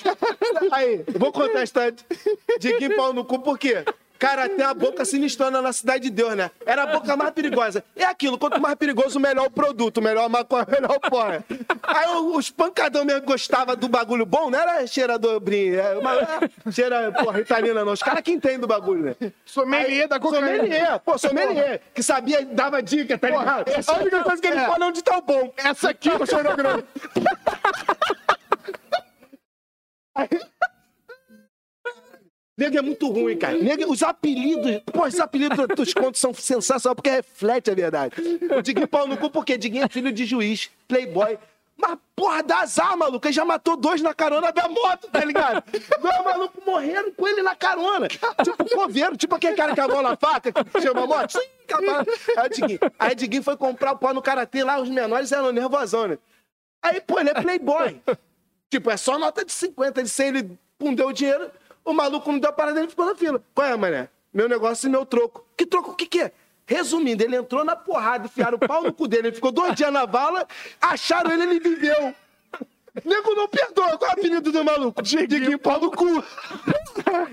Aí, vou contar a história. de Diguinho pau no cu, por quê? Cara, tem a boca sinistrona na cidade de Deus, né? Era a boca mais perigosa. É aquilo, quanto mais perigoso, melhor o produto, melhor a maconha, melhor o porra. Aí o- os pancadão mesmo gostavam do bagulho bom, não era cheirador brinho, é, uma, é, cheira, porra, italina não. Os caras que entendem do bagulho, né? Sommelier da cocaína. Sommelier, pô, sommelier, que sabia, dava dica, tá ligado? a única coisa que ele é. fala é onde tá o bom. Essa aqui, o senhor grande. Nego é muito ruim, cara. Nego, os apelidos, pô, os apelidos dos contos são sensacionais porque reflete a verdade. O Diguinho pau no cu porque Diguinho é filho de juiz, playboy. Mas, porra, dá azar, maluco. Ele já matou dois na carona da moto, tá ligado? Dois malucos morreram com ele na carona. Tipo, coveiro, tipo aquele cara que amola a faca, que chama a moto. Sim, acabou. Aí o Diguinho, Diguinho foi comprar o pau no karatê lá, os menores eram nervosão, né? Aí, pô, ele é playboy. Tipo, é só nota de 50, de 100, ele pum, deu o dinheiro, o maluco não deu a parada dele e ficou na fila. Qual é, mané? Meu negócio e meu troco. Que troco? O que que é? Resumindo, ele entrou na porrada, enfiaram o pau no cu dele, ele ficou dois dias na vala, acharam ele, ele viveu. Nego não perdoa. Qual é o apelido do maluco? Diguinho pau no cu.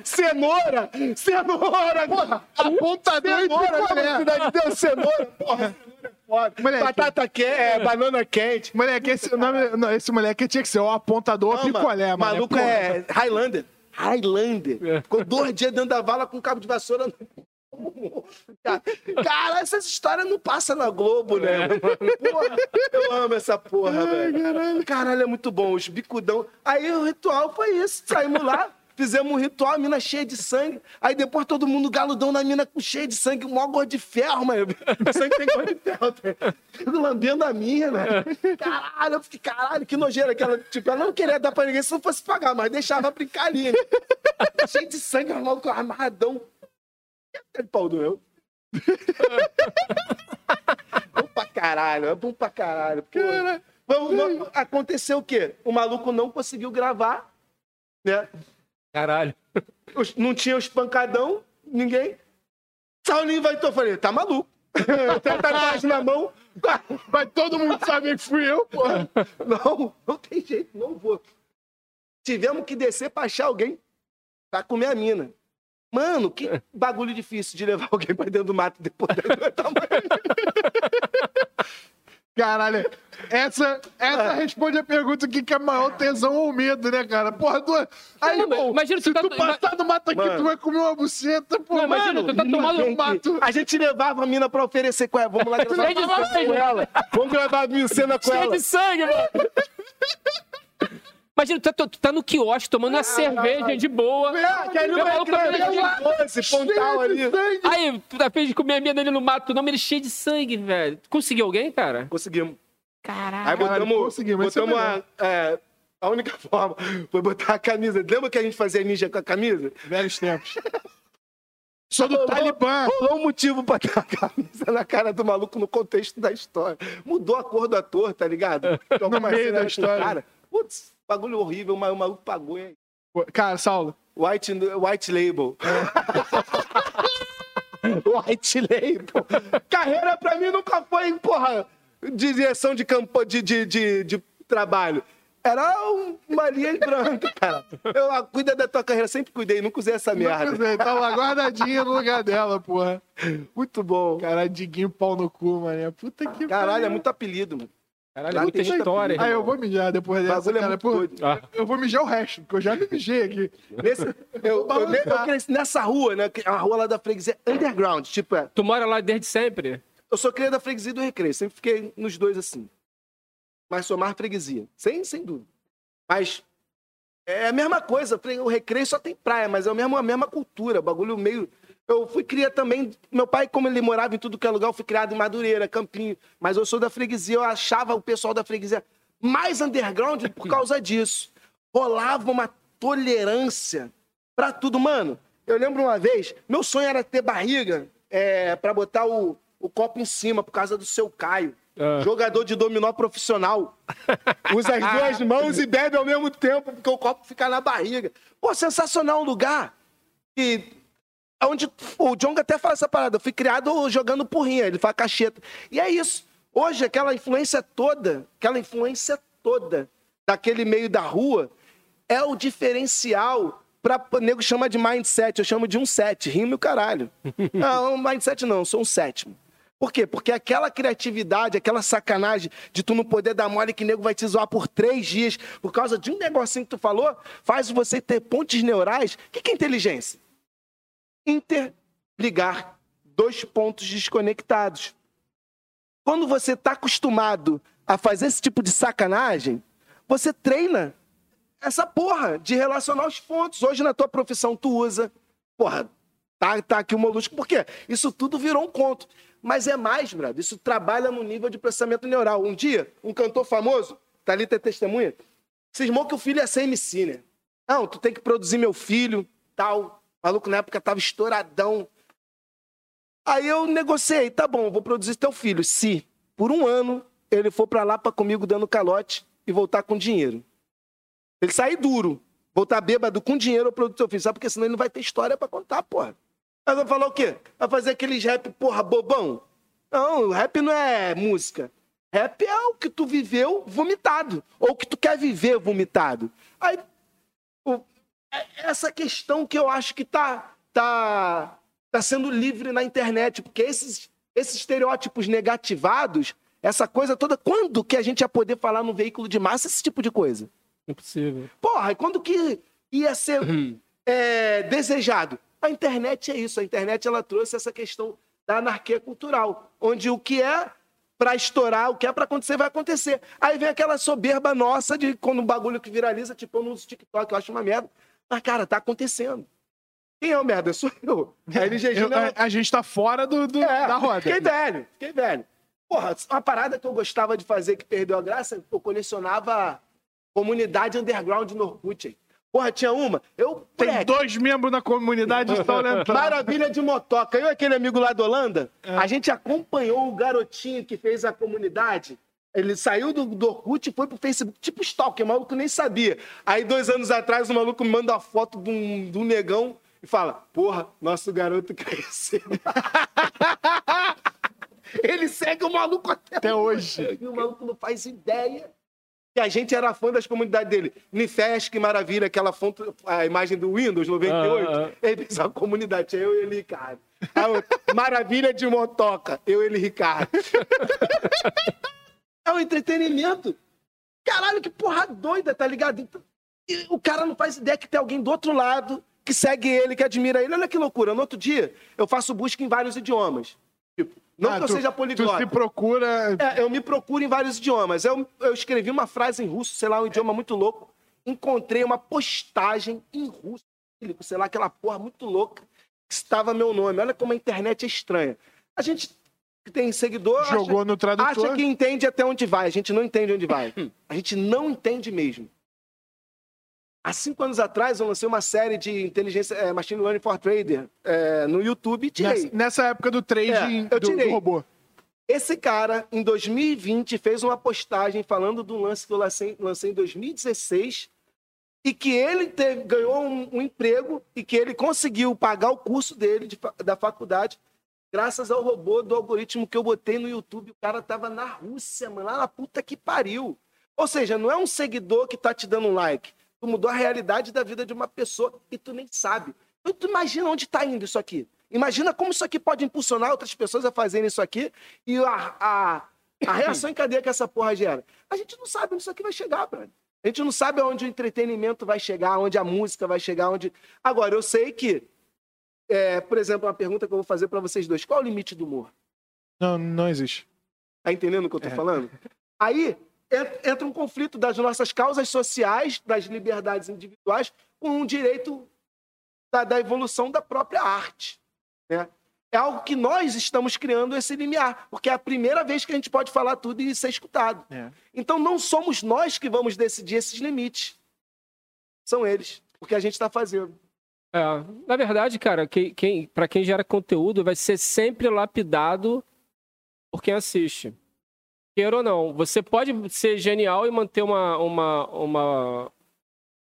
Cenoura. Cenoura. Porra. Apontador e Cenoura. de Deus, cenoura. Porra. É foda. Moleque. Batata quente, é, banana quente. Moleque, esse, nome, não, esse moleque tinha que ser o apontador Não, picolé, mano. maluco é Highlander. Highlander. Ficou dois dias dentro da vala com um cabo de vassoura. Cara, Cara, essas histórias não passam na Globo, né? Porra, eu amo essa porra, velho. Caralho, é muito bom. Os bicudão. Aí o ritual foi isso. Saímos lá, fizemos um ritual, a mina cheia de sangue. Aí depois todo mundo galudão na mina com cheio de sangue, o maior gosto de ferro, mano. O sangue tem gosto de ferro. tá? Fico lambendo a mina. Caralho, eu fiquei, caralho, que nojeira. Aquela, tipo, ela não queria dar pra ninguém se não fosse pagar, mas deixava brincar ali. né? cheio de sangue, maluco amarradão. É pau doeu. bom pra caralho, é bom pra caralho. Pô. Vamos- vamos- aconteceu o quê? O maluco não conseguiu gravar, né? Caralho. Não tinha os pancadão, ninguém. Saulinho vai então, eu falei, tá maluco. Tatuagem na mão. Mas todo mundo sabe que fui eu, porra. Não, não tem jeito, não vou. Tivemos que descer pra achar alguém pra comer a mina. Mano, que bagulho difícil de levar alguém pra dentro do mato depois da tamanho. Caralho, essa, essa responde a pergunta: o que, que é maior tesão ou medo, né, cara? Porra, tu... aí, Não, mas bom, imagina se tu tá- tu passar no mato aqui, Mano. tu vai comer uma buceta, pô, Não, imagina, mano, tu tá tomando um mato. A gente levava a mina pra oferecer com ela. Vamos lá gravar Cheio com ela. Vamos gravar uma cena com Cheio ela. de sangue, mano. Imagina, tu tá, tu tá no quiosque tomando uma cerveja de boa. É, que ali Meu vai maluco tá pegando- doce, pontal ali. Aí, tu tá fez de comer a minha dele no mato, não, mas ele cheio de sangue, velho. Tu Conseguiu alguém, cara? Conseguimos. Caraca. Aí Caralho, botamos, conseguimos, é botamos a, é, a única forma foi botar a camisa. Lembra que a gente fazia ninja com a camisa? Velhos tempos. Sou do Talibã. Rolou um motivo pra ter a camisa na cara do maluco no contexto da história. Mudou a cor do ator, tá ligado? Jogou uma meio cena da história. Cara. Putz, bagulho horrível, mas o maluco pagou, hein? Cara, Saulo, White, white Label. white Label. Carreira pra mim nunca foi, porra, de direção de campo, de, de, de, de trabalho. Era um- uma linha branca, cara. Eu cuida da tua carreira, sempre cuidei, nunca usei essa merda. Não sei, tava guardadinha no lugar dela, porra. Muito bom. Caralho, Diguinho pau no cu, mané. Puta que Caralho, é pariu. muito apelido, mano. Caralho, Lá muita história. Aí eu vou mijar depois dessa, bagulho é cara. Pô, doido. Ah. Eu vou mijar o resto, porque eu já me mijei aqui. Nesse, eu, eu, eu cresci nessa rua, né? A rua lá da freguesia é underground. Tipo, é, Tu mora lá desde sempre? eu sou cria da freguesia e do recreio. Sempre fiquei nos dois assim. Mas sou mais freguesia. Sem, sem dúvida. Mas é a mesma coisa. O recreio só tem praia, mas é a mesma, a mesma cultura. Bagulho meio. Eu fui cria também. Meu pai, como ele morava em tudo que é lugar, eu fui criado em Madureira, Campinho. Mas eu sou da freguesia. Eu achava o pessoal da freguesia mais underground por causa disso. Rolava uma tolerância pra tudo. Mano, eu lembro uma vez, meu sonho era ter barriga é, para botar o, o copo em cima por causa do seu Caio. Ah. Jogador de dominó profissional. Usa as duas mãos e bebe ao mesmo tempo, porque o copo fica na barriga. Pô, sensacional lugar. E onde o Jonga até fala essa parada. Eu fui criado jogando porrinha, ele fala cacheta. E é isso. Hoje, aquela influência toda, aquela influência toda daquele meio da rua é o diferencial pra o nego chama de mindset. Eu chamo de um set, rima e o caralho. Não, mindset não, sou um sétimo. Por quê? Porque aquela criatividade, aquela sacanagem de tu não poder dar mole que nego vai te zoar por três dias por causa de um negocinho que tu falou, faz você ter pontes neurais. O que que é inteligência? Interligar dois pontos desconectados. Quando você está acostumado a fazer esse tipo de sacanagem, você treina essa porra de relacionar os pontos. Hoje na tua profissão tu usa. Porra, tá, tá aqui o molusco. Por quê? Isso tudo virou um conto. Mas é mais, brother. Isso trabalha no nível de processamento neural. Um dia, um cantor famoso, tá ali ter testemunha, cismou que o filho ia ser MC, né? Não, tu tem que produzir meu filho, tal. Maluco na época tava estouradão. Aí eu negociei, tá bom, vou produzir teu filho. Se por um ano ele for pra lá pra comigo dando calote e voltar com dinheiro. Ele sair duro, voltar bêbado com dinheiro, eu produzo teu filho. Sabe porque senão ele não vai ter história pra contar, porra. Aí vai falar o quê? Vai fazer aqueles rap, porra, bobão? Não, rap não é música. Rap é o que tu viveu vomitado. Ou o que tu quer viver vomitado. Aí, o- essa questão que eu acho que tá, tá, tá sendo livre na internet. Porque esses, esses estereótipos negativados, essa coisa toda, quando que a gente ia poder falar num veículo de massa esse tipo de coisa? Impossível. Porra, e quando que ia ser é, desejado? A internet é isso. A internet ela trouxe essa questão da anarquia cultural, onde o que é pra estourar, o que é pra acontecer, vai acontecer. Aí vem aquela soberba nossa de quando um bagulho que viraliza, tipo, eu não uso TikTok, eu acho uma merda. Mas, cara, tá acontecendo. Quem é o merda? Sou eu. A LGG Eu- não é- a, a gente tá fora do, do- é, da roda. Fiquei velho, fiquei velho. Porra, uma parada que eu gostava de fazer que perdeu a graça, eu colecionava comunidade underground no Orkut. Porra, tinha uma. Eu, Tem moleque, dois membros na comunidade estão olhando. Maravilha de motoca. Eu e aquele amigo lá da Holanda, a gente acompanhou o garotinho que fez a comunidade. Ele saiu do, do Orkut e foi pro Facebook, tipo stalker, o maluco nem sabia. Aí, dois anos atrás, o maluco me manda uma foto de um, de um negão e fala: Porra, nosso garoto cresceu. Ele segue o maluco até, Até hoje. E o maluco não faz ideia que a gente era fã das comunidades dele. Nifest, que maravilha, aquela fonte, a imagem do Windows 98. Ah, ah. Ele uma comunidade, tinha eu e ele, Ricardo. A outra, maravilha de motoca, eu e ele, Ricardo. É um entretenimento. Caralho, que porra doida, tá ligado? Então, e o cara não faz ideia que tem alguém do outro lado que segue ele, que admira ele. Olha que loucura. No outro dia, eu faço busca em vários idiomas. Tipo, não Ah, que eu tu- seja Tu poliglota. se procura. É, eu me procuro em vários idiomas. Eu, eu escrevi uma frase em russo, sei lá, um idioma muito louco. Encontrei uma postagem em russo, sei lá, aquela porra muito louca, que estava meu nome. Olha como a internet é estranha. A gente que tem seguidor acha- Jogou no tradutor. acha que entende até onde vai. A gente não entende onde vai. A gente não entende mesmo. Há cinco anos atrás, eu lancei uma série de inteligência, é, Machine Learning for Trader é, no YouTube e tirei. Nessa, nessa época do trading É, eu do, tirei. do robô. Esse cara, em 2020, fez uma postagem falando do lance que eu lancei, lancei em 2016 e que ele teve- ganhou um, um emprego e que ele conseguiu pagar o curso dele de da faculdade graças ao robô do algoritmo que eu botei no YouTube. O cara tava na Rússia, mano, lá na puta que pariu. Ou seja, não é um seguidor que tá te dando um like. Tu mudou a realidade da vida de uma pessoa e tu nem sabe. Então, tu imagina onde tá indo isso aqui. Imagina como isso aqui pode impulsionar outras pessoas a fazerem isso aqui e a, a, a reação em cadeia que essa porra gera. A gente não sabe onde isso aqui vai chegar, brother. A gente não sabe aonde o entretenimento vai chegar, onde a música vai chegar, onde. Agora, eu sei que, é, por exemplo, uma pergunta que eu vou fazer pra vocês dois: qual é o limite do humor? Não, não existe. Tá entendendo o que eu tô É. falando? Aí en- entra um conflito das nossas causas sociais, das liberdades individuais, com um direito da, da evolução da própria arte. Né? É algo que nós estamos criando esse limiar, porque é a primeira vez que a gente pode falar tudo e ser escutado. É. Então não somos nós que vamos decidir esses limites. São eles, porque a gente está fazendo. É, na verdade, cara, quem, quem, para quem gera conteúdo, vai ser sempre lapidado por quem assiste. Queira ou não. Você pode ser genial e manter uma, uma, uma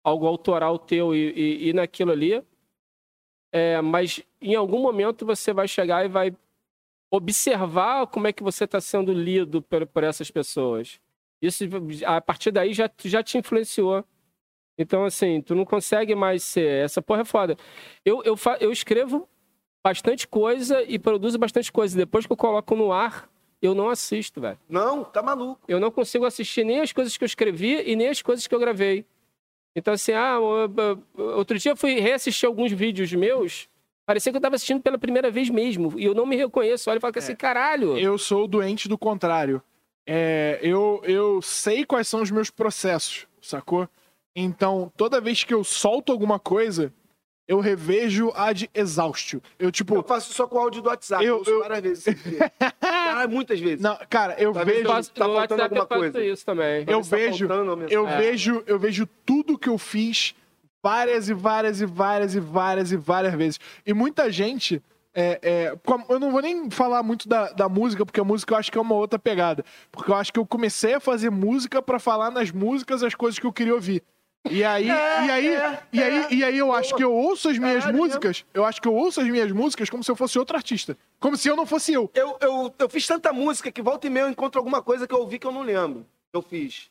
algo autoral teu e, e, e naquilo ali, é, mas em algum momento você vai chegar e vai observar como é que você está sendo lido por, por essas pessoas. Isso, a partir daí, já, já te influenciou. Então, assim, tu não consegue mais ser. Essa porra é foda. Eu, eu, fa... eu escrevo bastante coisa e produzo bastante coisa. Depois que eu coloco no ar, eu não assisto, velho. Não, tá maluco. Eu não consigo assistir nem as coisas que eu escrevi e nem as coisas que eu gravei. Então, assim, ah, outro dia eu fui reassistir alguns vídeos meus. Parecia que eu tava assistindo pela primeira vez mesmo. E eu não me reconheço. Olha e falo assim, caralho. Eu sou o doente do contrário. É, eu, eu sei quais são os meus processos, sacou? Então, toda vez que eu solto alguma coisa, eu revejo ad exaustio. Eu, tipo. Eu faço só com o áudio do WhatsApp. Eu- Eu, várias vezes. Caralho, muitas vezes. Não, cara, eu Talvez vejo. eu- faço, tá faltando WhatsApp eu alguma faço coisa. isso também. Eu Talvez tá vejo- faltando uma Eu mensagem. vejo, eu vejo tudo que eu fiz várias e várias e várias e várias e várias vezes. E muita gente. é, é, eu não vou nem falar muito da, da música, porque a música eu acho que é uma outra pegada. Porque eu acho que eu comecei a fazer música pra falar nas músicas as coisas que eu queria ouvir. E aí, É, e aí, é, e aí, e aí eu acho que eu ouço as minhas Caralho, músicas, eu acho que eu ouço as minhas músicas como se eu fosse outro artista. Como se eu não fosse eu. Eu, eu, eu fiz tanta música que volta e meia eu encontro alguma coisa que eu ouvi que eu não lembro. Eu fiz.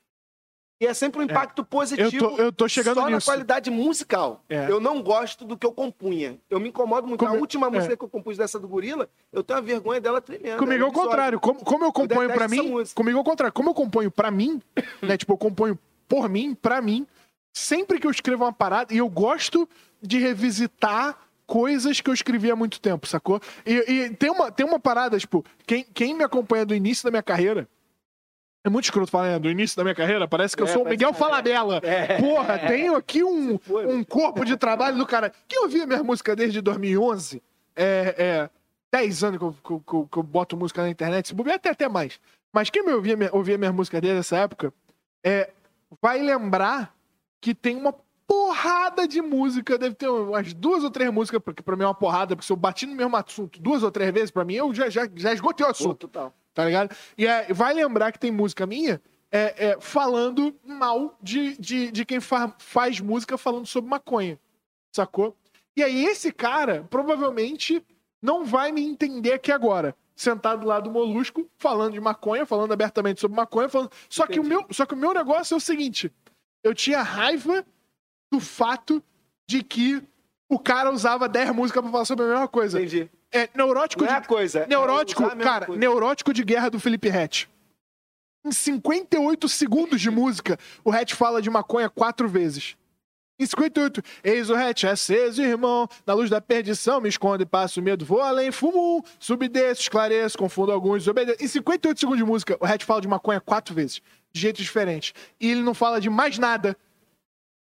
E é sempre um impacto positivo. Eu tô, eu tô chegando só na nisso. qualidade musical. É. Eu não gosto do que eu compunha. Eu me incomodo muito. Como- A última é. música que eu compus dessa do Gorila, eu tenho a vergonha dela tremenda. Comigo é o contrário. Como, como eu componho essa mim, música. comigo é o contrário. Como eu componho pra mim, né? Tipo, eu componho por mim, pra mim. Sempre que eu escrevo uma parada, e eu gosto de revisitar coisas que eu escrevi há muito tempo, sacou? E, e tem, uma, tem uma parada, tipo, quem, quem me acompanha do início da minha carreira. É muito escroto falar, né? Do início da minha carreira, parece que eu É, sou o Miguel que- Falabella. É. Porra, tenho aqui um, um corpo de trabalho do cara. Quem ouvia minha música desde 2011, é, é 10 anos que eu, que eu- que eu- eu boto música na internet, se bobear até, até mais. Mas quem me ouvia, minha- ouvia minha música desde essa época, é, vai lembrar que tem uma porrada de música, deve ter umas duas ou três músicas, porque pra mim é uma porrada, porque se eu bati no mesmo assunto duas ou três vezes, pra mim eu já, já, já esgotei o assunto total. tá ligado? E é, vai lembrar que tem música minha é, é, falando mal de, de, de quem fa- faz música falando sobre maconha, sacou? E aí esse cara provavelmente não vai me entender aqui agora. Sentado lá do Molusco, falando de maconha, falando abertamente sobre maconha, falando. Só que, o meu, só que o meu negócio é o seguinte: eu tinha raiva do fato de que o cara usava 10 músicas pra falar sobre a mesma coisa. Entendi. É neurótico Não é de a coisa. é Neurótico, mesma cara, coisa. neurótico de guerra do Felipe Rett. Em 58 segundos de música, o Hatch fala de maconha quatro vezes. Em 58, eis o hatch aceso, irmão, na luz da perdição, me esconde, passo medo, vou além, fumo um, subdesço, esclareço, confundo alguns, desobedeço. Em 58 segundos de música, o hatch fala de maconha quatro vezes, de jeitos diferentes. E ele não fala de mais nada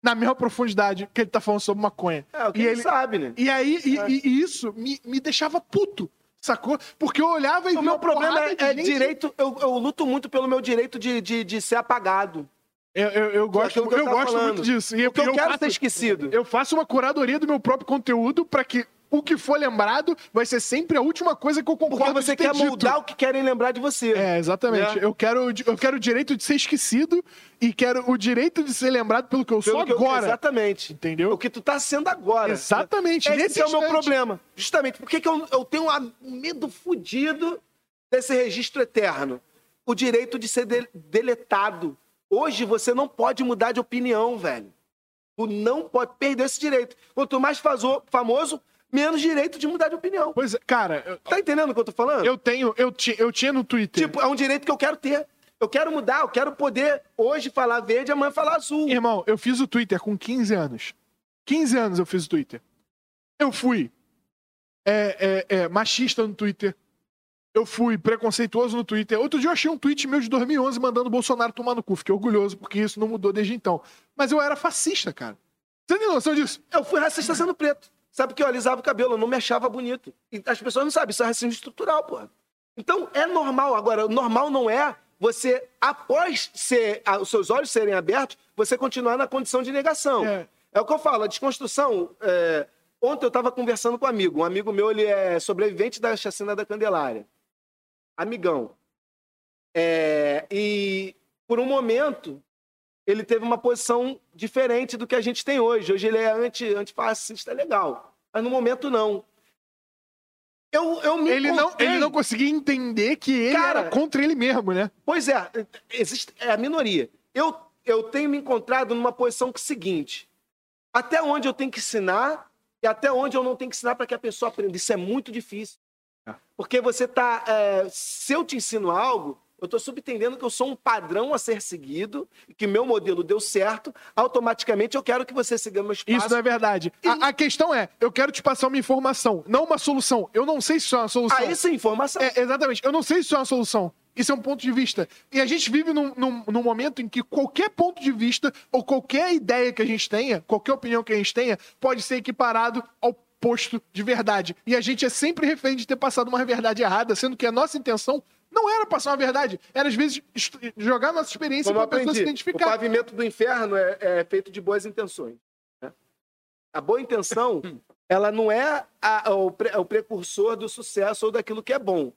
na mesma profundidade que ele tá falando sobre maconha. É, o que e ele, sabe, né? E aí, e, e- e isso me, me deixava puto, sacou? Porque eu olhava e O meu problema é, é direito. Eu, eu luto muito pelo meu direito de, de, de ser apagado. Eu, eu, eu gosto, eu eu gosto falando. muito disso. E Porque eu, quero faço, ser esquecido. eu faço uma curadoria do meu próprio conteúdo pra que o que for lembrado vai ser sempre a última coisa que eu concordo Porque você quer dito. moldar o que querem lembrar de você. É, exatamente. Né? Eu, quero, eu quero o direito de ser esquecido e quero o direito de ser lembrado pelo que eu Pelo sou que eu- agora. exatamente. Entendeu? O que tu tá sendo agora. Exatamente, Esse é o meu problema. Justamente. Por que, que eu, eu tenho um medo fudido desse registro eterno? O direito de ser de- deletado. Hoje você não pode mudar de opinião, velho. Tu não pode perder esse direito. Quanto mais fazo- famoso, menos direito de mudar de opinião. Pois é, cara, eu, Tá entendendo o que eu tô falando? eu tenho, eu, ti, eu tinha no Twitter. Tipo, é um direito que eu quero ter. Eu quero mudar, eu quero poder hoje falar verde, amanhã falar azul. Irmão, eu fiz o Twitter com 15 anos. 15 anos eu fiz o Twitter. Eu fui é, é, é, machista no Twitter. Eu fui preconceituoso no Twitter. Outro dia eu achei um tweet meu de 2011 mandando o Bolsonaro tomar no cu. Fiquei orgulhoso porque isso não mudou desde então. Mas eu era fascista, cara. Você tem noção disso? Eu fui racista sendo preto. Sabe porque eu alisava o cabelo, eu não me achava bonito. E as pessoas não sabem, isso é racismo estrutural, porra. Então é normal. Agora, o normal não é você, após ser, os seus olhos serem abertos, você continuar na condição de negação. É. É, o que eu falo, a desconstrução. é, Ontem eu estava conversando com um amigo. Um amigo meu, ele é sobrevivente da chacina da Candelária. Amigão. É, e por um momento, ele teve uma posição diferente do que a gente tem hoje. Hoje ele é anti, antifascista, é legal. Mas no momento, não. Eu, eu me Ele não, ele não conseguia entender que ele Cara, era contra ele mesmo, né? Pois é, existe, é a minoria. Eu, eu tenho me encontrado numa posição que é seguinte: até onde eu tenho que ensinar e até onde eu não tenho que ensinar para que a pessoa aprenda. Isso é muito difícil. Porque você tá. é, se eu te ensino algo, eu estou subentendendo que eu sou um padrão a ser seguido, e que meu modelo deu certo, automaticamente eu quero que você siga meu espaço. Isso não é verdade. A, a questão é, eu quero te passar uma informação, não uma solução. Eu não sei se isso é uma solução. Aí sim, informação. É, exatamente. Eu não sei se isso é uma solução. Isso é um ponto de vista. E a gente vive num, num, num momento em que qualquer ponto de vista ou qualquer ideia que a gente tenha, qualquer opinião que a gente tenha, pode ser equiparado ao posto de verdade. E a gente é sempre refém de ter passado uma verdade errada, sendo que a nossa intenção não era passar uma verdade. Era, às vezes, jogar nossa experiência para a pessoa se aprendi, o identificar. pavimento do inferno é, é feito de boas intenções. né? A boa intenção, ela não é a- o, pre- o precursor do sucesso ou daquilo que é bom.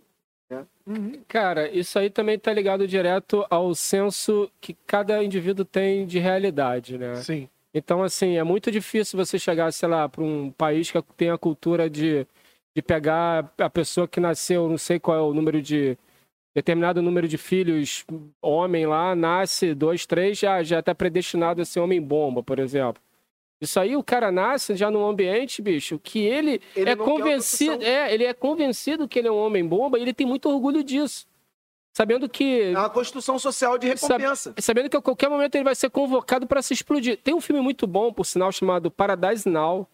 Cara, isso aí também tá ligado direto ao senso que cada indivíduo tem de realidade, né? Sim. Então, assim, é muito difícil você chegar, sei lá, para um país que tem a cultura de, de pegar a pessoa que nasceu, não sei qual é o número de. Determinado número de filhos, homem lá, nasce dois, três, já, já tá predestinado a ser homem-bomba, por exemplo. Isso aí o cara nasce já num ambiente, bicho, que ele, Ele é convencido. É, ele é convencido que ele é um homem-bomba e ele tem muito orgulho disso. Sabendo que É uma construção social de recompensa. sabendo que a qualquer momento ele vai ser convocado para se explodir. Tem um filme muito bom, por sinal, chamado Paradise Now,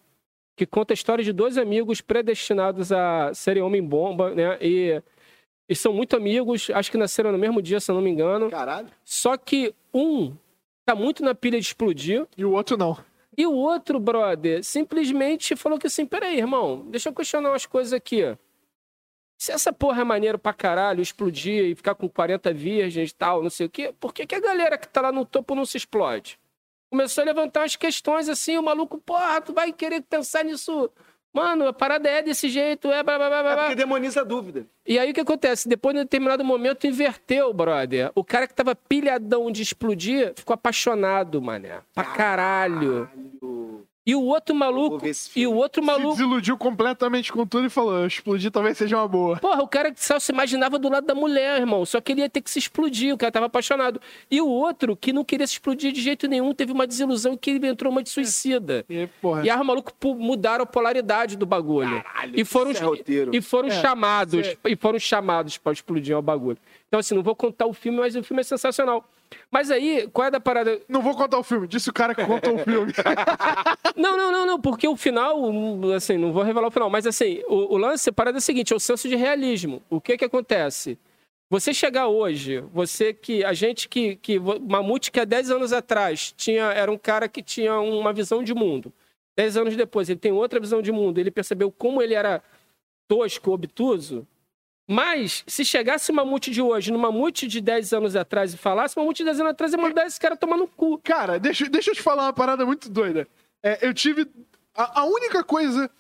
que conta a história de dois amigos predestinados a serem homem-bomba, né? E, e são muito amigos, acho que nasceram no mesmo dia, se eu não me engano. Caralho. Só que um tá muito na pilha de explodir, E o outro não. e o outro, brother, simplesmente falou que assim, peraí, irmão, deixa eu questionar umas coisas aqui. Se essa porra é maneiro pra caralho, explodir e ficar com 40 virgens e tal, não sei o quê, por que, que a galera que tá lá no topo não se explode? Começou a levantar umas questões assim, o maluco, porra, tu vai querer pensar nisso. Mano, a parada é desse jeito, é blá blá blá blá. É porque demoniza a dúvida. E aí o que acontece? Depois de um determinado momento inverteu, brother. O cara que tava pilhadão de explodir ficou apaixonado, mané. Pra caralho. Caralho. E o outro maluco. E o outro Se maluco. desiludiu completamente com tudo e falou: explodir talvez seja uma boa. Porra, o cara que só se imaginava do lado da mulher, irmão. Só queria ter que se explodir, o cara tava apaixonado. E o outro, que não queria se explodir de jeito nenhum, teve uma desilusão e que ele entrou uma de suicida. E, porra. E aí os malucos pu- mudaram a polaridade do bagulho. Caralho, e foram, é roteiro. e foram É, chamados, isso e foram chamados para explodir o bagulho. Então, assim, não vou contar o filme, mas o filme é sensacional. Mas aí, qual é da parada? Não vou contar o filme, disse o cara que contou o filme. Não, não, não, não, porque o final, assim, não vou revelar o final, mas assim, o, o lance, a parada é o seguinte, é o senso de realismo. O que que acontece? Você chegar hoje, você que, a gente que, que Mamute que há 10 anos atrás tinha, era um cara que tinha uma visão de mundo. 10 anos depois ele tem outra visão de mundo, ele percebeu como ele era tosco, obtuso. Mas, se chegasse o Mamute de hoje no Mamute de 10 anos atrás e falasse, o Mamute de 10 anos atrás ia mandar esse cara tomar no cu. Cara, deixa, deixa eu te falar uma parada muito doida. É, eu tive. A, a única coisa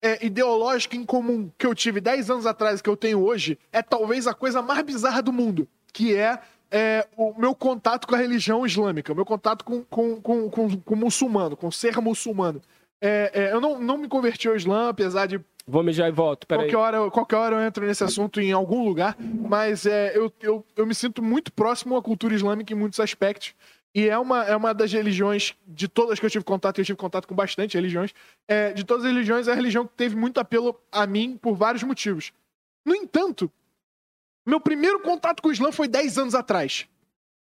é, ideológica em comum que eu tive 10 anos atrás que eu tenho hoje é talvez a coisa mais bizarra do mundo, que é, é, o meu contato com a religião islâmica, o meu contato com, com, com, com, com o muçulmano, com ser muçulmano. É, é, eu não, não me converti ao Islã, apesar de Vou mijar e volto, peraí. Qualquer hora, qualquer hora eu entro nesse assunto em algum lugar, mas é, eu, eu, eu me sinto muito próximo à cultura islâmica em muitos aspectos. E é uma, é uma das religiões, de todas que eu tive contato, e eu tive contato com bastante religiões, é, de todas as religiões, é a religião que teve muito apelo a mim por vários motivos. No entanto, meu primeiro contato com o Islã foi 10 anos atrás.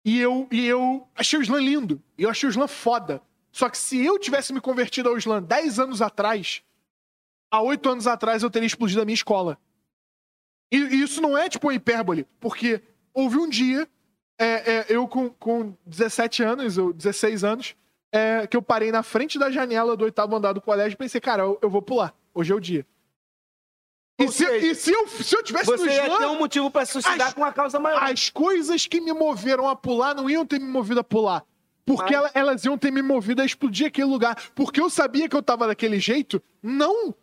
E eu, e eu achei o Islã lindo. E eu achei o Islã foda. Só que se eu tivesse me convertido ao Islã 10 anos atrás, há oito anos atrás eu teria explodido a minha escola. E, e isso não é tipo uma hipérbole, porque houve um dia, é, é, eu com, com 17 anos, ou 16 anos, é, que eu parei na frente da janela do oitavo andar do colégio e pensei, cara, eu, eu vou pular. Hoje é o dia. E, se, seja, e se, eu, se eu tivesse no Você ia Islã, ter um motivo pra se suicidar As- com uma causa maior. as coisas que me moveram a pular não iam ter me movido a pular. Porque Mas- elas iam ter me movido a explodir aquele lugar. Porque eu sabia que eu tava daquele jeito, não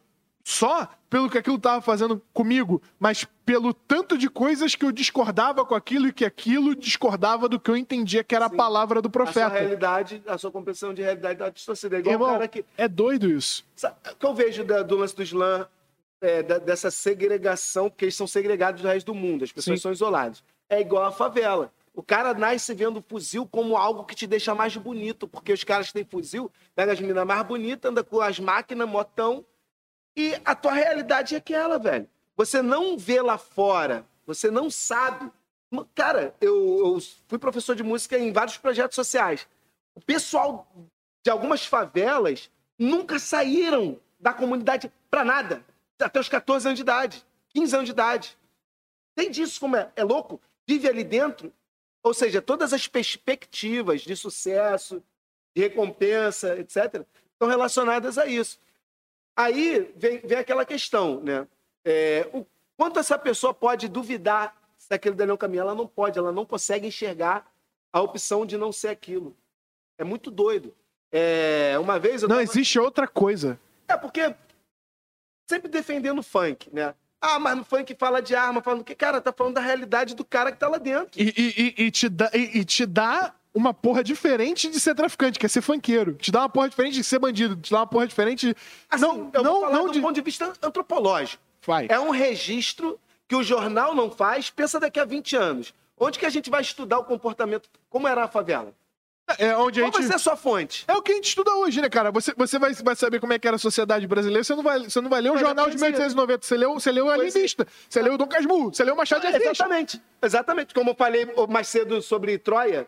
só pelo que aquilo tava fazendo comigo, mas pelo tanto de coisas que eu discordava com aquilo e que aquilo discordava do que eu entendia que era Sim. a palavra do A sua profeta. realidade, a sua compreensão de realidade tá distorcida. É igual Irmão, cara que. é doido isso. O que eu vejo da- do lance do Islã, é, da- dessa segregação, porque eles são segregados do resto do mundo, as pessoas Sim. são isoladas. É igual a favela. O cara nasce vendo fuzil como algo que te deixa mais bonito, porque os caras têm fuzil pegam as meninas mais bonitas, andam com as máquinas, motão, e a tua realidade é aquela, velho. Você não vê lá fora, você não sabe. Cara, eu, eu fui professor de música em vários projetos sociais. O pessoal de algumas favelas nunca saíram da comunidade pra nada. Até os 14 anos de idade, 15 anos de idade. Tem disso como é, é louco? Vive ali dentro. Ou seja, todas as perspectivas de sucesso, de recompensa, etc., estão relacionadas a isso. Aí vem, vem aquela questão, né? É, o quanto essa pessoa pode duvidar se aquilo dali é um caminho? Ela não pode, ela não consegue enxergar a opção de não ser aquilo. É muito doido. É, uma vez eu Não existe outra coisa. é porque sempre defendendo o funk, né? Ah, mas no funk fala de arma, falando que, cara, tá falando da realidade do cara que tá lá dentro. E, e- e- e te dá, e, te dá uma porra diferente de ser traficante, que é ser funkeiro. Te dá uma porra diferente de ser bandido. Te dá uma porra diferente de. Assim, não, eu vou não, falar não do de. ponto de vista antropológico. Vai. É um registro que o jornal não faz, pensa daqui a 20 anos. Onde que a gente vai estudar o comportamento? Como era a favela? É onde a Qual vai gente. ser a sua fonte? É o que a gente estuda hoje, né, cara? Você, você vai, vai saber como é que era a sociedade brasileira, você não vai, você não vai ler um Mas é jornal de poesia. 1890, você leu, você leu a. Alienista, você leu o Dom Casmurro, você leu o Machado de Assis. Exatamente. Exatamente. Como eu falei mais cedo sobre Troia,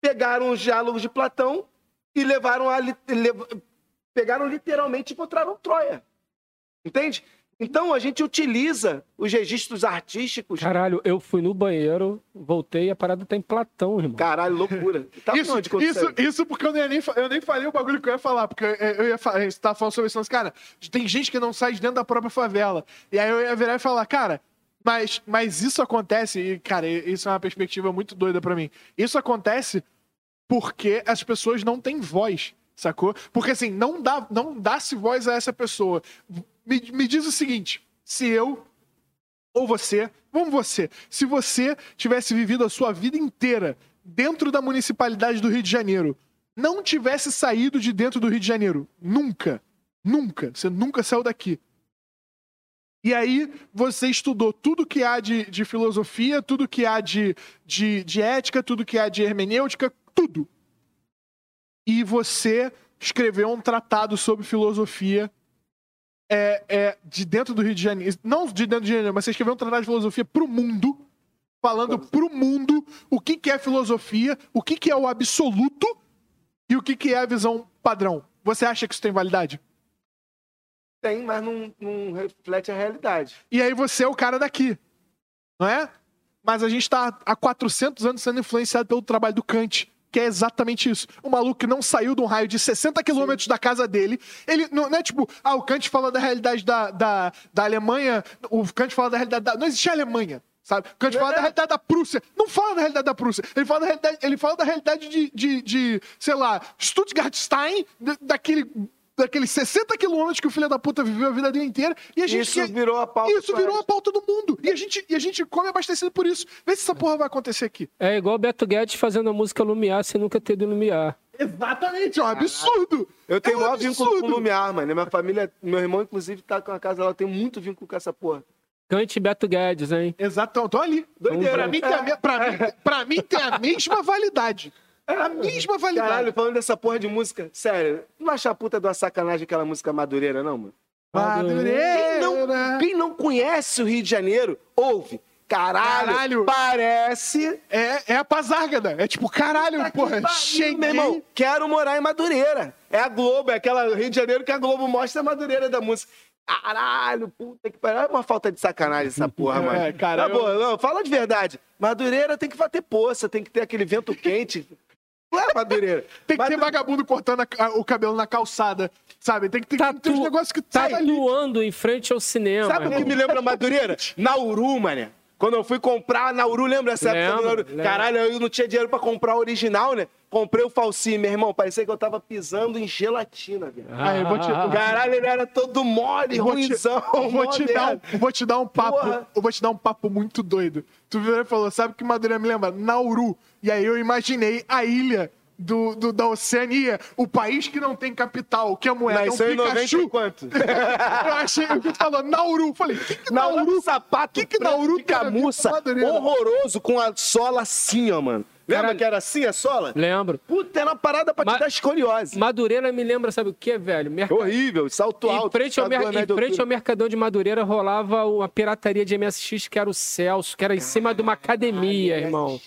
pegaram os diálogos de Platão e levaram a. lev- Pegaram literalmente e encontraram Troia. Entende? Então a gente utiliza os registros artísticos. Caralho, eu fui no banheiro, voltei e a parada tá em Platão, irmão. Caralho, loucura. Tá Isso, isso, isso porque eu nem, eu nem falei o bagulho que eu ia falar, porque eu, ia falar, você tava falando sobre isso, mas, cara, tem gente que não sai de dentro da própria favela. E aí eu ia virar e falar, cara, mas, mas isso acontece, e, cara, isso é uma perspectiva muito doida pra mim. Isso acontece porque as pessoas não têm voz, sacou? Porque assim, não dá, não dá-se voz a essa pessoa. Me, me diz o seguinte: se eu ou você, vamos você, se você tivesse vivido a sua vida inteira dentro da municipalidade do Rio de Janeiro, não tivesse saído de dentro do Rio de Janeiro. Nunca. Nunca. Você nunca saiu daqui. E aí você estudou tudo que há de, de filosofia, tudo que há de, de, de ética, tudo que há de hermenêutica, tudo. E você escreveu um tratado sobre filosofia é, é, de dentro do Rio de Janeiro. Não de dentro do Rio de Janeiro, mas você escreveu um tratado de filosofia para o mundo, falando para o mundo o que, que é filosofia, o que, que é o absoluto e o que, que é a visão padrão. Você acha que isso tem validade? Tem, mas não, não reflete a realidade. E aí você é o cara daqui, não é? Mas a gente está há 400 anos sendo influenciado pelo trabalho do Kant, que é exatamente isso. O maluco que não saiu de um raio de 60 quilômetros da casa dele. Ele não, não, é tipo, ah, o Kant fala da realidade da, da, da Alemanha, o Kant fala da realidade da. Não existe Alemanha. Sabe? Kant fala é. da realidade da Prússia. Não fala da realidade da Prússia. Ele fala da realidade, ele fala da realidade de, de, de sei lá, Stuttgart-Stein, daquele daqueles 60 quilômetros que o filho da puta viveu a vida dele inteira. E a gente isso quer... virou a pauta. Isso virou a pauta do mundo. E a, gente, e a gente come abastecido por isso. Vê se essa porra vai acontecer aqui. É igual o Beto Guedes fazendo a música Lumiar sem nunca ter de Lumiar. Exatamente, é um absurdo. Eu tenho é um maior vínculo com o Lumiar, mano. Minha família, meu irmão, inclusive, tá com a casa, ela tem muito vínculo com essa porra. Cante Beto Guedes, hein? Exato, tô ali. Doideira. Pra mim, tem a, pra, mim, pra mim tem a mesma validade. É a mesma validade. Caralho, falando dessa porra de música, sério, não acha a puta de uma sacanagem aquela música Madureira, não, mano? Madureira! Quem não, quem não conhece o Rio de Janeiro, ouve. Caralho, caralho, parece. É, é a Pazárgada. É tipo, caralho, tá porra, cheguei. Meu irmão, quero morar em Madureira. É a Globo, é aquela Rio de Janeiro que a Globo mostra a Madureira da música. Caralho, puta que pariu. É uma falta de sacanagem essa porra, mano. É, cara. Tá bom, não, fala de verdade. Madureira tem que bater poça, tem que ter aquele vento quente. Claro, Madureira. Tem que ter vagabundo cortando a, o cabelo na calçada, sabe? Tem que ter, Tatu... ter uns negócios que tá Tatuando em frente ao cinema. Sabe o que me lembra Madureira? Nauru, mané. Quando eu fui comprar a Nauru, lembra essa lembro, época do Nauru? Lembro. Caralho, eu não tinha dinheiro pra comprar o original, né? Comprei o falsinho, meu irmão. Parecia que eu tava pisando em gelatina, velho. Ah, eu vou te... Caralho, ele era todo mole, ruimzão. Vou, te dar um, vou te dar um papo. Eu vou te dar um papo muito doido. Tu viu e falou, sabe o que Madureira me lembra? Nauru. E aí eu imaginei a ilha do, do, da Oceania, o país que não tem capital, que a moeda Nasceu é um Pikachu. quanto? eu achei que falou Nauru. Falei, que que Nauru? Nauru sapato que que Nauru camuça horroroso com a sola assim, ó, mano. Lembra que era assim a sola? Lembro. Puta, era uma parada pra Ma te dar escoliose. Madureira me lembra, sabe o que, velho? Merc... Horrível, salto alto. Em frente, ao, mer... em frente ao Mercadão de Madureira rolava uma pirataria de MSX que era o Celso, que era em cima de uma academia, irmão.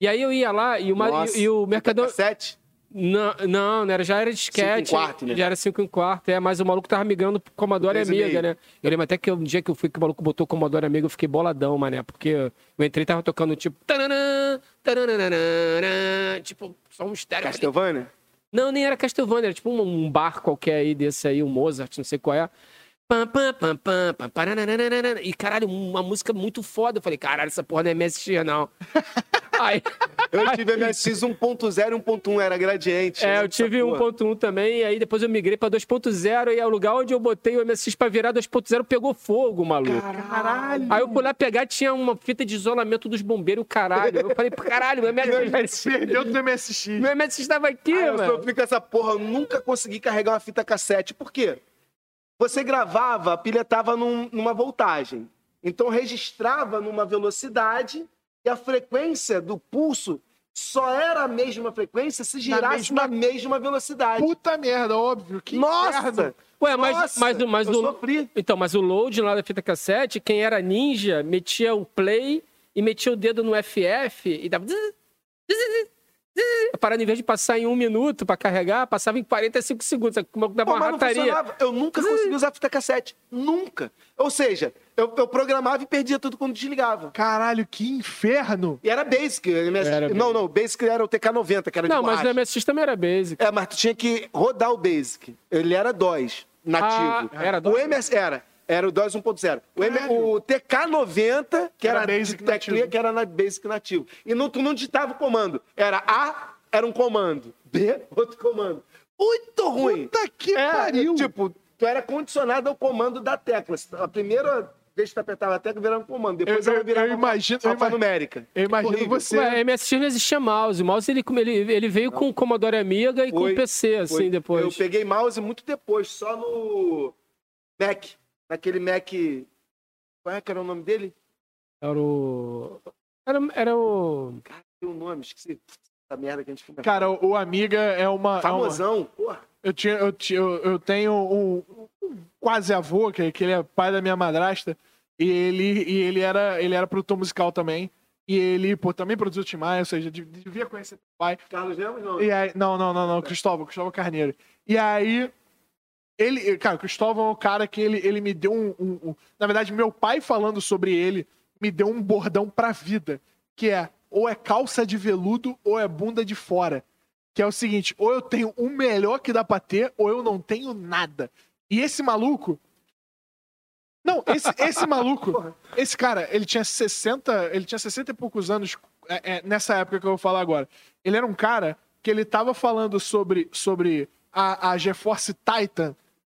E aí eu ia lá e, uma, Nossa, e, e o Mercadão. Sete? Não, não, era, já era disquete. 5 quarto, né? Já era 5 em quarto, é, mas o maluco tava migrando pro Commodore Amiga, né? Eu lembro até que um dia que eu fui que o maluco botou o Commodore Amiga, eu fiquei boladão, mané, porque eu entrei e tava tocando tipo. tipo, só um mistério. Castlevania? Não, nem era Castlevania, era tipo um, um bar qualquer aí desse aí, o Mozart, não sei qual é. Pam, pam, pam, pam, pam, e caralho, uma música muito foda. Eu falei, caralho, essa porra não é MSX, não. Aí, eu tive MSX 1.0 e 1.1, era gradiente. É, eu tive 1.1 também, e aí depois eu migrei pra 2.0, e é o lugar onde eu botei o MSX pra virar 2.0 pegou fogo, maluco. Caralho! Aí eu fui lá pegar, tinha uma fita de isolamento dos bombeiros, caralho. Eu falei, caralho, meu MSX... Perdeu do MSX. Meu MSX tava aqui, ah, mano. Eu sofri com essa porra, eu nunca consegui carregar uma fita cassete. Por quê? Você gravava, a pilha tava num, numa voltagem. Então registrava numa velocidade e a frequência do pulso só era a mesma frequência se girasse na mesma, na mesma velocidade. Puta merda, óbvio. Que Nossa! Merda. Ué, mas, Nossa, mas, mas, o, sofri. Então, mas o load lá da fita cassete, quem era ninja, metia o play e metia o dedo no FF e dava. A parada, em vez de passar em um minuto para carregar, passava em 45 segundos. Como dava Pô, uma rataria. Eu nunca consegui usar fita cassete. Nunca. Ou seja, eu, eu, programava e perdia tudo quando desligava. Caralho, que inferno! E era Basic. MS... Era não, não, Basic era o TK90, que era Não, mas o MSX também era Basic. É, mas tu tinha que rodar o Basic. Ele era DOS, nativo. Ah, era DOS? O MS era. Era o DOS 1.0. O, M... o TK90, que era, era Basic teclia, que era na Basic nativo. E não, tu não digitava o comando. Era A, era um comando. B, outro comando. Muito ruim. Puta que é, pariu! Tipo, tu era condicionado ao comando da tecla. A primeira vez que apertava até que virava um comando. Depois Eu- ela eu- virava eu imagino- eu imagino- alfanumérica. Eu imagino Horrível. você. Ué, MSX não existia mouse. O mouse ele, ele, ele veio com o Commodore Amiga e com Foi, o PC, assim, Foi. depois. Eu peguei mouse muito depois, só no Mac. Naquele Mac. Qual é que era o nome dele? Era o. Era, era o. Tem um nome, esqueci. Essa merda que a gente fica. Cara, o, o Amiga é uma. é uma- Famosão. Porra. Eu, tinha, eu, tinha- eu, tenho um, um quase avô, que, que ele é pai da minha madrasta, e ele, e ele, era, ele era produtor musical também. E ele, pô, também produziu o Tim Maia, ou seja, dev- devia conhecer o pai. Carlos Lemos, não. E aí, não, não, não, não, Cristóvão, Cristóvão Carneiro. E aí, ele, cara, o Cristóvão é o cara que ele, ele me deu um, um- um- Na verdade, meu pai falando sobre ele me deu um bordão pra vida, que é ou é calça de veludo ou é bunda de fora. Que é o seguinte, ou eu tenho o melhor que dá pra ter, ou eu não tenho nada. E esse maluco. Não, esse, esse maluco, esse cara, ele tinha 60, ele tinha 60 e poucos anos é, é, nessa época que eu vou falar agora. Ele era um cara que ele tava falando sobre, sobre a, a GeForce Titan,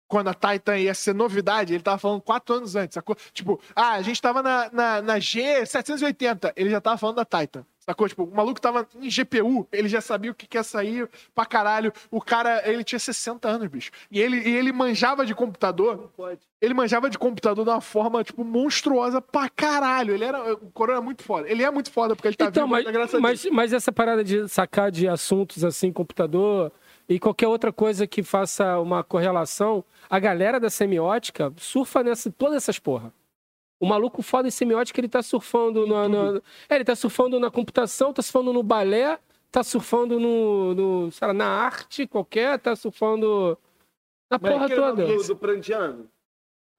quando a Titan ia ser novidade, ele tava falando quatro anos antes, sacou? Tipo, ah, a gente tava na, na, na G780, ele já tava falando da Titan. Sacou? Tipo, o maluco tava em GPU, ele já sabia o que quer sair pra caralho. O cara, ele tinha 60 anos, bicho. E ele, e ele manjava de computador. Pode. Ele manjava de computador de uma forma, tipo, monstruosa pra caralho. Ele era. O Coroa é muito foda. Ele é muito foda porque ele tá Então, vivo, mas, mas, mas essa parada de sacar de assuntos assim, computador e qualquer outra coisa que faça uma correlação, a galera da semiótica surfa nessa, todas essas porra. O maluco foda em semiótica, ele tá surfando na, na- é, ele tá surfando na computação, tá surfando no balé, tá surfando no, no sei lá, na arte qualquer, tá surfando na Mas porra toda. nome Do, do Prandiano.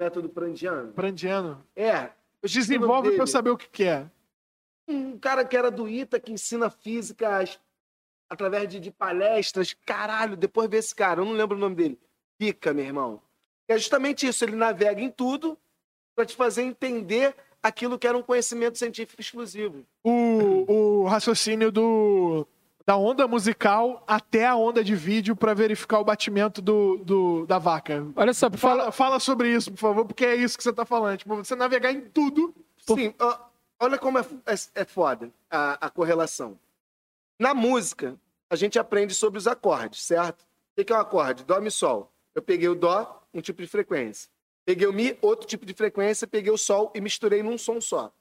Método Prandiano. Prandiano. É. Desenvolve pra eu saber o que, que é. Um cara que era do ITA, que ensina física através de, de palestras. Caralho, depois vê esse cara, eu não lembro o nome dele. Pica, meu irmão. É justamente isso, ele navega em tudo para te fazer entender aquilo que era um conhecimento científico exclusivo. O, o raciocínio do, da onda musical até a onda de vídeo pra verificar o batimento do, do, da vaca. Olha só, fala, Fala, fala sobre isso, por favor, porque é isso que você tá falando. Tipo, você navegar em tudo. Sim, ó, olha como é, é- é foda a, a correlação. Na música, a gente aprende sobre os acordes, certo? O que é um acorde? Dó, Mi, Sol. Eu peguei o Dó, um tipo de frequência. Peguei o Mi, outro tipo de frequência, peguei o Sol e misturei num som só.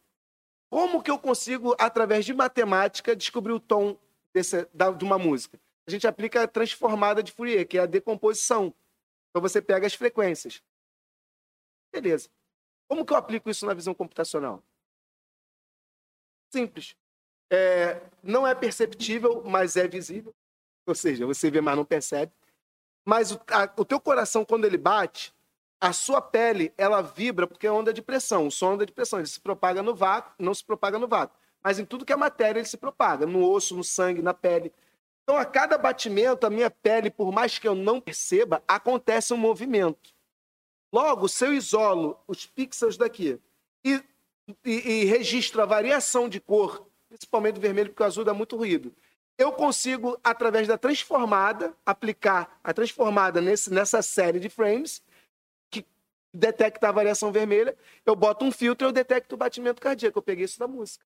Como que eu consigo, através de matemática, descobrir o tom desse- da- de uma música? A gente aplica a transformada de Fourier, que é a decomposição. Então você pega as frequências. Beleza. Como que eu aplico isso na visão computacional? Simples. É, não é perceptível, mas é visível. Ou seja, você vê, mas não percebe. Mas o, a- o teu coração, quando ele bate, a sua pele, ela vibra porque é onda de pressão. O som é onda de pressão. Ele se propaga no vácuo, não se propaga no vácuo. Mas em tudo que é matéria, ele se propaga. No osso, no sangue, na pele. Então, a cada batimento, a minha pele, por mais que eu não perceba, acontece um movimento. Logo, se eu isolo os pixels daqui e, e, e registro a variação de cor, principalmente do vermelho, porque o azul dá muito ruído, eu consigo, através da transformada, aplicar a transformada nesse, nessa série de frames, que detecta a variação vermelha, eu boto um filtro e eu detecto o batimento cardíaco. Eu peguei isso da música.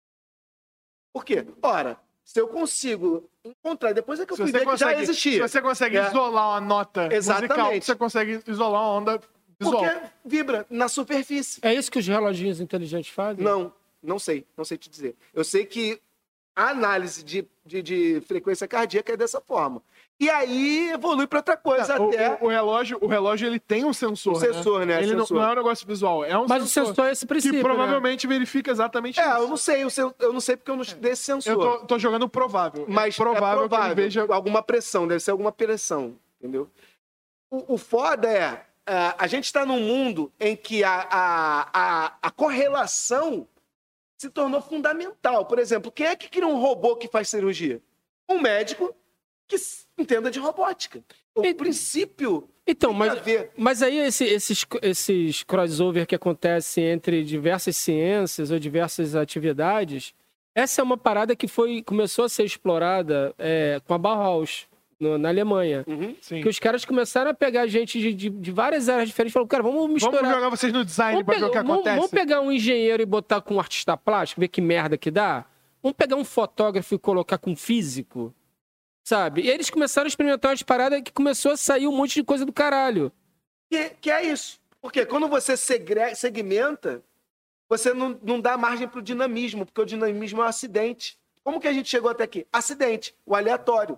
Por quê? Ora, se eu consigo encontrar, depois é que eu fui ver que já consegue, se existia. você consegue É. isolar uma nota musical, Exatamente. você consegue isolar uma onda visual. Porque vibra na superfície. é isso que os reloginhos inteligentes fazem? Não, não sei, não sei te dizer. Eu sei que a análise de, de, de frequência cardíaca é dessa forma. E aí evolui para outra coisa O, até. o- o relógio, o relógio ele tem um sensor. Um sensor, né? Ele não- Sensor. Não, é um negócio visual, é um Mas o sensor. sensor é esse princípio, que né? provavelmente verifica exatamente É, isso. eu não sei, eu, sei- eu não sei porque eu não estudei esse sensor. Eu tô, tô jogando provável. Mas é provável, é provável que ele veja. alguma pressão, deve ser alguma pressão, entendeu? O, o foda é, é, a gente está num mundo em que a, a, a, a correlação se tornou fundamental. Por exemplo, quem é que cria um robô que faz cirurgia? Um médico que entenda de robótica. O E- princípio Então, mas, a ver. mas aí esse- esses, esses crossover que acontecem entre diversas ciências ou diversas atividades, essa é uma parada que foi, começou a ser explorada é, com a Bauhaus. No- na Alemanha. Uhum. Que os caras começaram a pegar gente de, de, de várias áreas diferentes e falaram, cara, vamos misturar. Vamos jogar vocês no design Vamos pra ver o que pegar, vamos- acontece. vamos pegar um engenheiro e botar com um artista plástico, ver que merda que dá. Vamos pegar um fotógrafo e colocar com um físico, sabe? E eles começaram a experimentar umas paradas que começou a sair um monte de coisa do caralho. Que, que é isso. Porque quando você segre- segmenta, você não, não dá margem para o dinamismo, porque o dinamismo é um acidente. Como que a gente chegou até aqui? Acidente, o aleatório.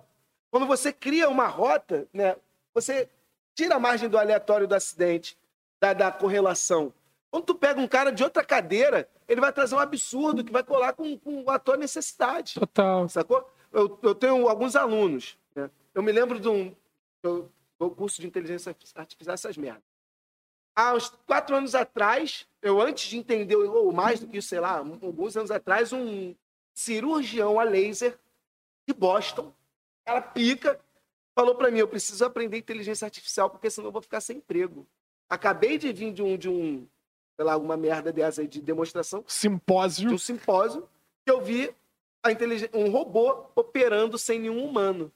Quando você cria uma rota, né, você tira a margem do aleatório do acidente, da, da correlação. Quando tu pega um cara de outra cadeira, ele vai trazer um absurdo que vai colar com, com a tua necessidade. Total. Sacou? Eu, eu tenho alguns alunos. né? Eu me lembro de um. Eu dou curso de inteligência artificial, essas merdas. Há uns quatro anos atrás, eu antes de entender, ou mais do que isso, sei lá, alguns anos atrás, um cirurgião a laser de Boston, ela pica, falou para mim: eu preciso aprender inteligência artificial, porque senão eu vou ficar sem emprego. Acabei de vir de um, de um sei lá, alguma merda dessa aí de demonstração de Simpósio. um simpósio que eu vi a inteligen- um robô operando sem nenhum humano.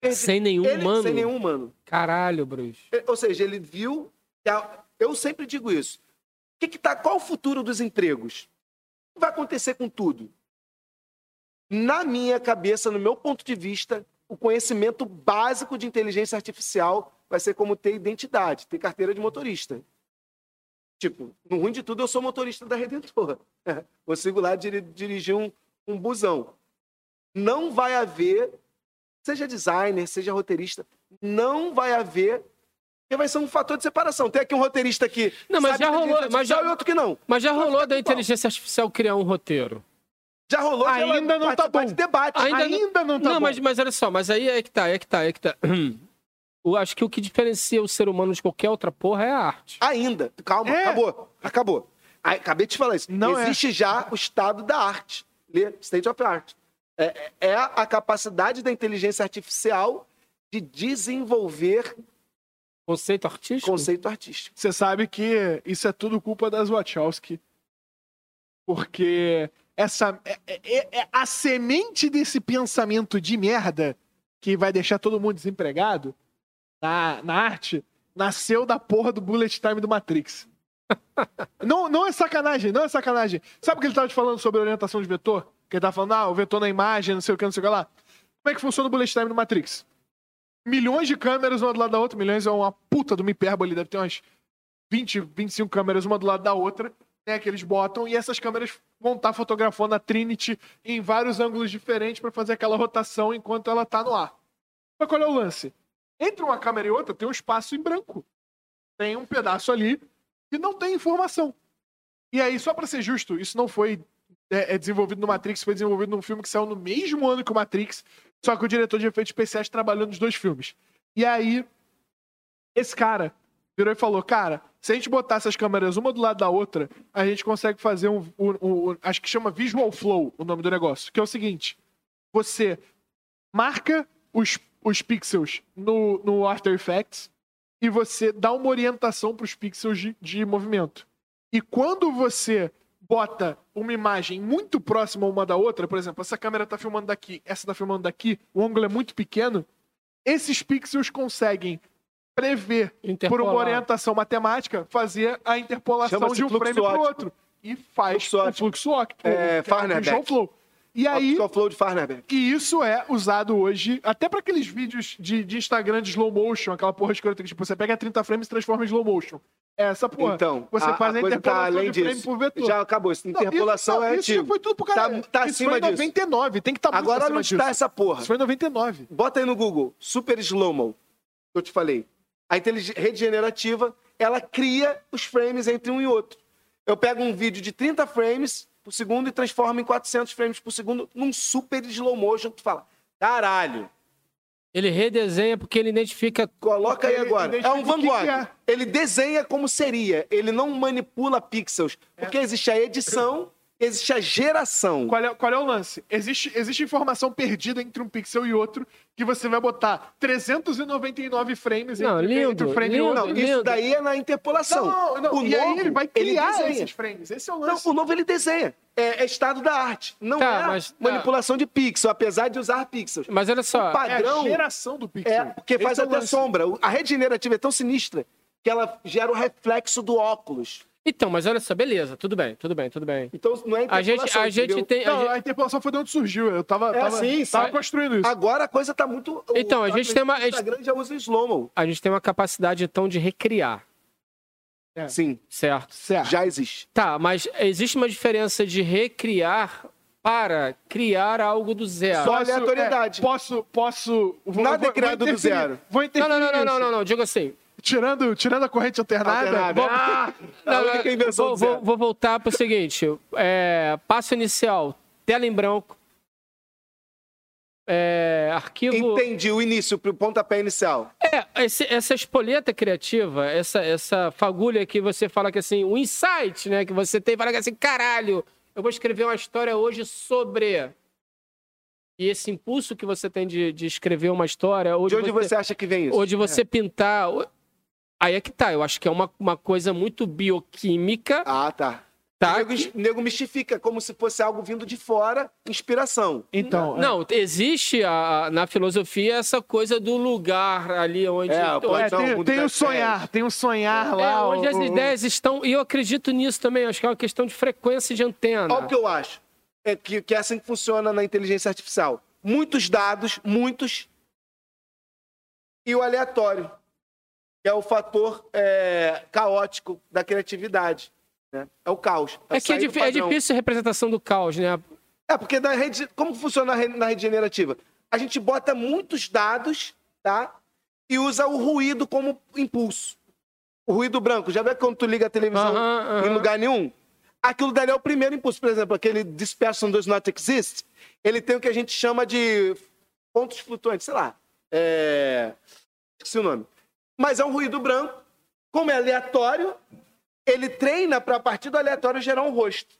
Perdi- Sem nenhum ele, humano. Sem nenhum humano. Caralho, Bruce. Ou seja, ele viu. que a- Eu sempre digo isso. O que que tá, qual o futuro dos empregos? O que vai acontecer com tudo? Na minha cabeça, no meu ponto de vista, o conhecimento básico de inteligência artificial vai ser como ter identidade, ter carteira de motorista. Tipo, no ruim de tudo, eu sou motorista da Redentor. Consigo lá diri- dirigir um, um busão. Não vai haver, seja designer, seja roteirista, não vai haver, porque vai ser um fator de separação. Tem aqui um roteirista que Não, mas já rolou- mas já- e outro que não. Mas já rolou da inteligência artificial criar um roteiro. Já rolou ela Ainda não tá bom. de debate. Ainda Ainda, não- não tá não, bom. mas, mas olha só, mas aí é que tá, é que tá, é que tá. Eu acho que o que diferencia o ser humano de qualquer outra porra é a arte. Ainda. Calma, É. acabou. Acabou. Acabei de falar isso. Não é. Existe já o estado da arte. Lê State of Art. É, é- é a capacidade da inteligência artificial de desenvolver Conceito artístico? conceito artístico. Você sabe que isso é tudo culpa das Wachowski. Porque essa é, é- é a semente desse pensamento de merda que vai deixar todo mundo desempregado na, na arte nasceu da porra do bullet time do Matrix. não, não é sacanagem, não é sacanagem. Sabe o que ele tava te falando sobre orientação de vetor? Que ele tava falando, ah, o vetor na imagem, não sei o que, não sei o que lá. Como é que funciona o bullet time do Matrix? Milhões de câmeras uma do lado da outra, milhões é uma puta de uma hipérbole, deve ter umas 20, 25 câmeras uma do lado da outra, né, que eles botam, e essas câmeras vão estar fotografando a Trinity em vários ângulos diferentes para fazer aquela rotação enquanto ela tá no ar. Mas qual é o lance? Entre uma câmera e outra tem um espaço em branco. Tem um pedaço ali que não tem informação. E aí, só para ser justo, isso não foi é, é desenvolvido no Matrix, foi desenvolvido num filme que saiu no mesmo ano que o Matrix, só que o diretor de efeitos especiais trabalhou nos dois filmes. E aí, esse cara virou e falou: Cara, se a gente botar essas câmeras uma do lado da outra, a gente consegue fazer um. um- um- um- acho que chama Visual Flow o nome do negócio. Que é o seguinte: você marca os, os pixels no, no After Effects e você dá uma orientação para os pixels de, de movimento. E quando você bota uma imagem muito próxima uma da outra, por exemplo, essa câmera tá filmando daqui, essa tá filmando daqui, o ângulo é muito pequeno, esses pixels conseguem prever por uma orientação matemática, fazer a interpolação de um frame para o outro. E faz Fluxo o fluxo óptico. É, Farnaback. Visual Flow. E aí, Optical Flow de e isso é usado hoje, até para aqueles vídeos de, de Instagram de slow motion, aquela porra escrota que tipo, você pega 30 frames e transforma em slow motion. É essa porra. Então, você a- faz a, a tá interpolação além de frame disso. por vetor. Já acabou. Não, interpolação isso, é isso antigo. já foi tudo pro cara. Tá- tá isso acima foi em disso. 99, tem que estar muito Agora disso. está essa porra? Isso foi em 99. Bota aí no Google, Super Slow-Mo, que eu te falei. A intelig- rede generativa, ela cria os frames entre um e outro. Eu pego um vídeo de 30 frames por segundo e transformo em 400 frames por segundo num super slow motion que tu fala, caralho, Ele redesenha porque ele identifica. coloca aí Ele agora. É um vanguard. que é. Ele desenha como seria, ele não manipula pixels, porque existe a edição existe a geração. Qual é, qual é o lance? Existe, existe informação perdida entre um pixel e outro que você vai botar 399 frames Não, entre, lindo, entre um frame e lindo. outro. Não, isso daí é na interpolação. Não, não, o e novo, aí ele vai criar desenha. esses frames. Esse é o Não, lance. o novo ele desenha. É, é estado da arte. Não Tá, é mas- manipulação de pixel, apesar de usar pixels. Mas olha só, É padrão- a geração do pixel. É, porque Esse faz é o até lance. sombra. O- A rede generativa é tão sinistra que ela gera o reflexo do óculos. Então, mas olha só, beleza, tudo bem, tudo bem, tudo bem. Então não é A gente, interpolação, a gente entendeu? tem. a Não, gente- a interpolação foi de onde surgiu. Eu tava, É, tava, sim, tava sim. construindo isso. Agora a coisa tá muito. o- Então, a gente tem uma- a gente- Instagram já usa slow-mo. a gente tem uma capacidade, então, de recriar, É. Sim, certo? Certo. já existe. Tá, mas existe uma diferença de recriar para criar algo do zero. Só aleatoriedade. é, posso, posso. Vou, Nada é vou- criado vou do zero. Vou Não, não, não, não, não, não, não, digo assim. Tirando, tirando a corrente alternada. Alternada. vou- Ah, Não, vou, voltar para o seguinte: é, passo inicial, tela em branco, é, arquivo. Entendi o início, o pontapé inicial. É, esse- essa espoleta criativa, essa, essa fagulha que você fala que assim, o insight, né, que você tem, fala que assim, caralho, eu vou escrever uma história hoje sobre. E esse impulso que você tem de, de escrever uma história, ou De onde você acha que vem isso? ou de você pintar. Aí é que tá, eu acho que é uma, uma coisa muito bioquímica, Ah, tá. tá? O nego, nego mistifica como se fosse algo vindo de fora, inspiração. Então, é. Não, existe a- na filosofia essa coisa do lugar ali onde. É, onde- pode- É, Então, tem, mundo tem o das sonhar, tem o sonhar É, lá. onde o- as o- ideias estão. E eu acredito nisso também. Acho que é uma questão de frequência de antena. Olha o que eu acho. É que, que é assim que funciona na inteligência artificial. Muitos dados, muitos. E o aleatório, que é o fator é, caótico da criatividade. né? É o caos. É que é, difí- é padrão. difícil a representação do caos, né? É, porque na rede. Como funciona na rede, generativa? A gente bota muitos dados, tá? E usa o ruído como impulso. O ruído branco. Já vê quando tu liga a televisão Aham, em aham. lugar nenhum? Aquilo dali é o primeiro impulso. Por exemplo, aquele This person does not exist, ele tem o que a gente chama de pontos flutuantes, sei lá. É... Esqueci o nome. Mas é um ruído branco. Como é aleatório, ele treina para a partir do aleatório gerar um rosto.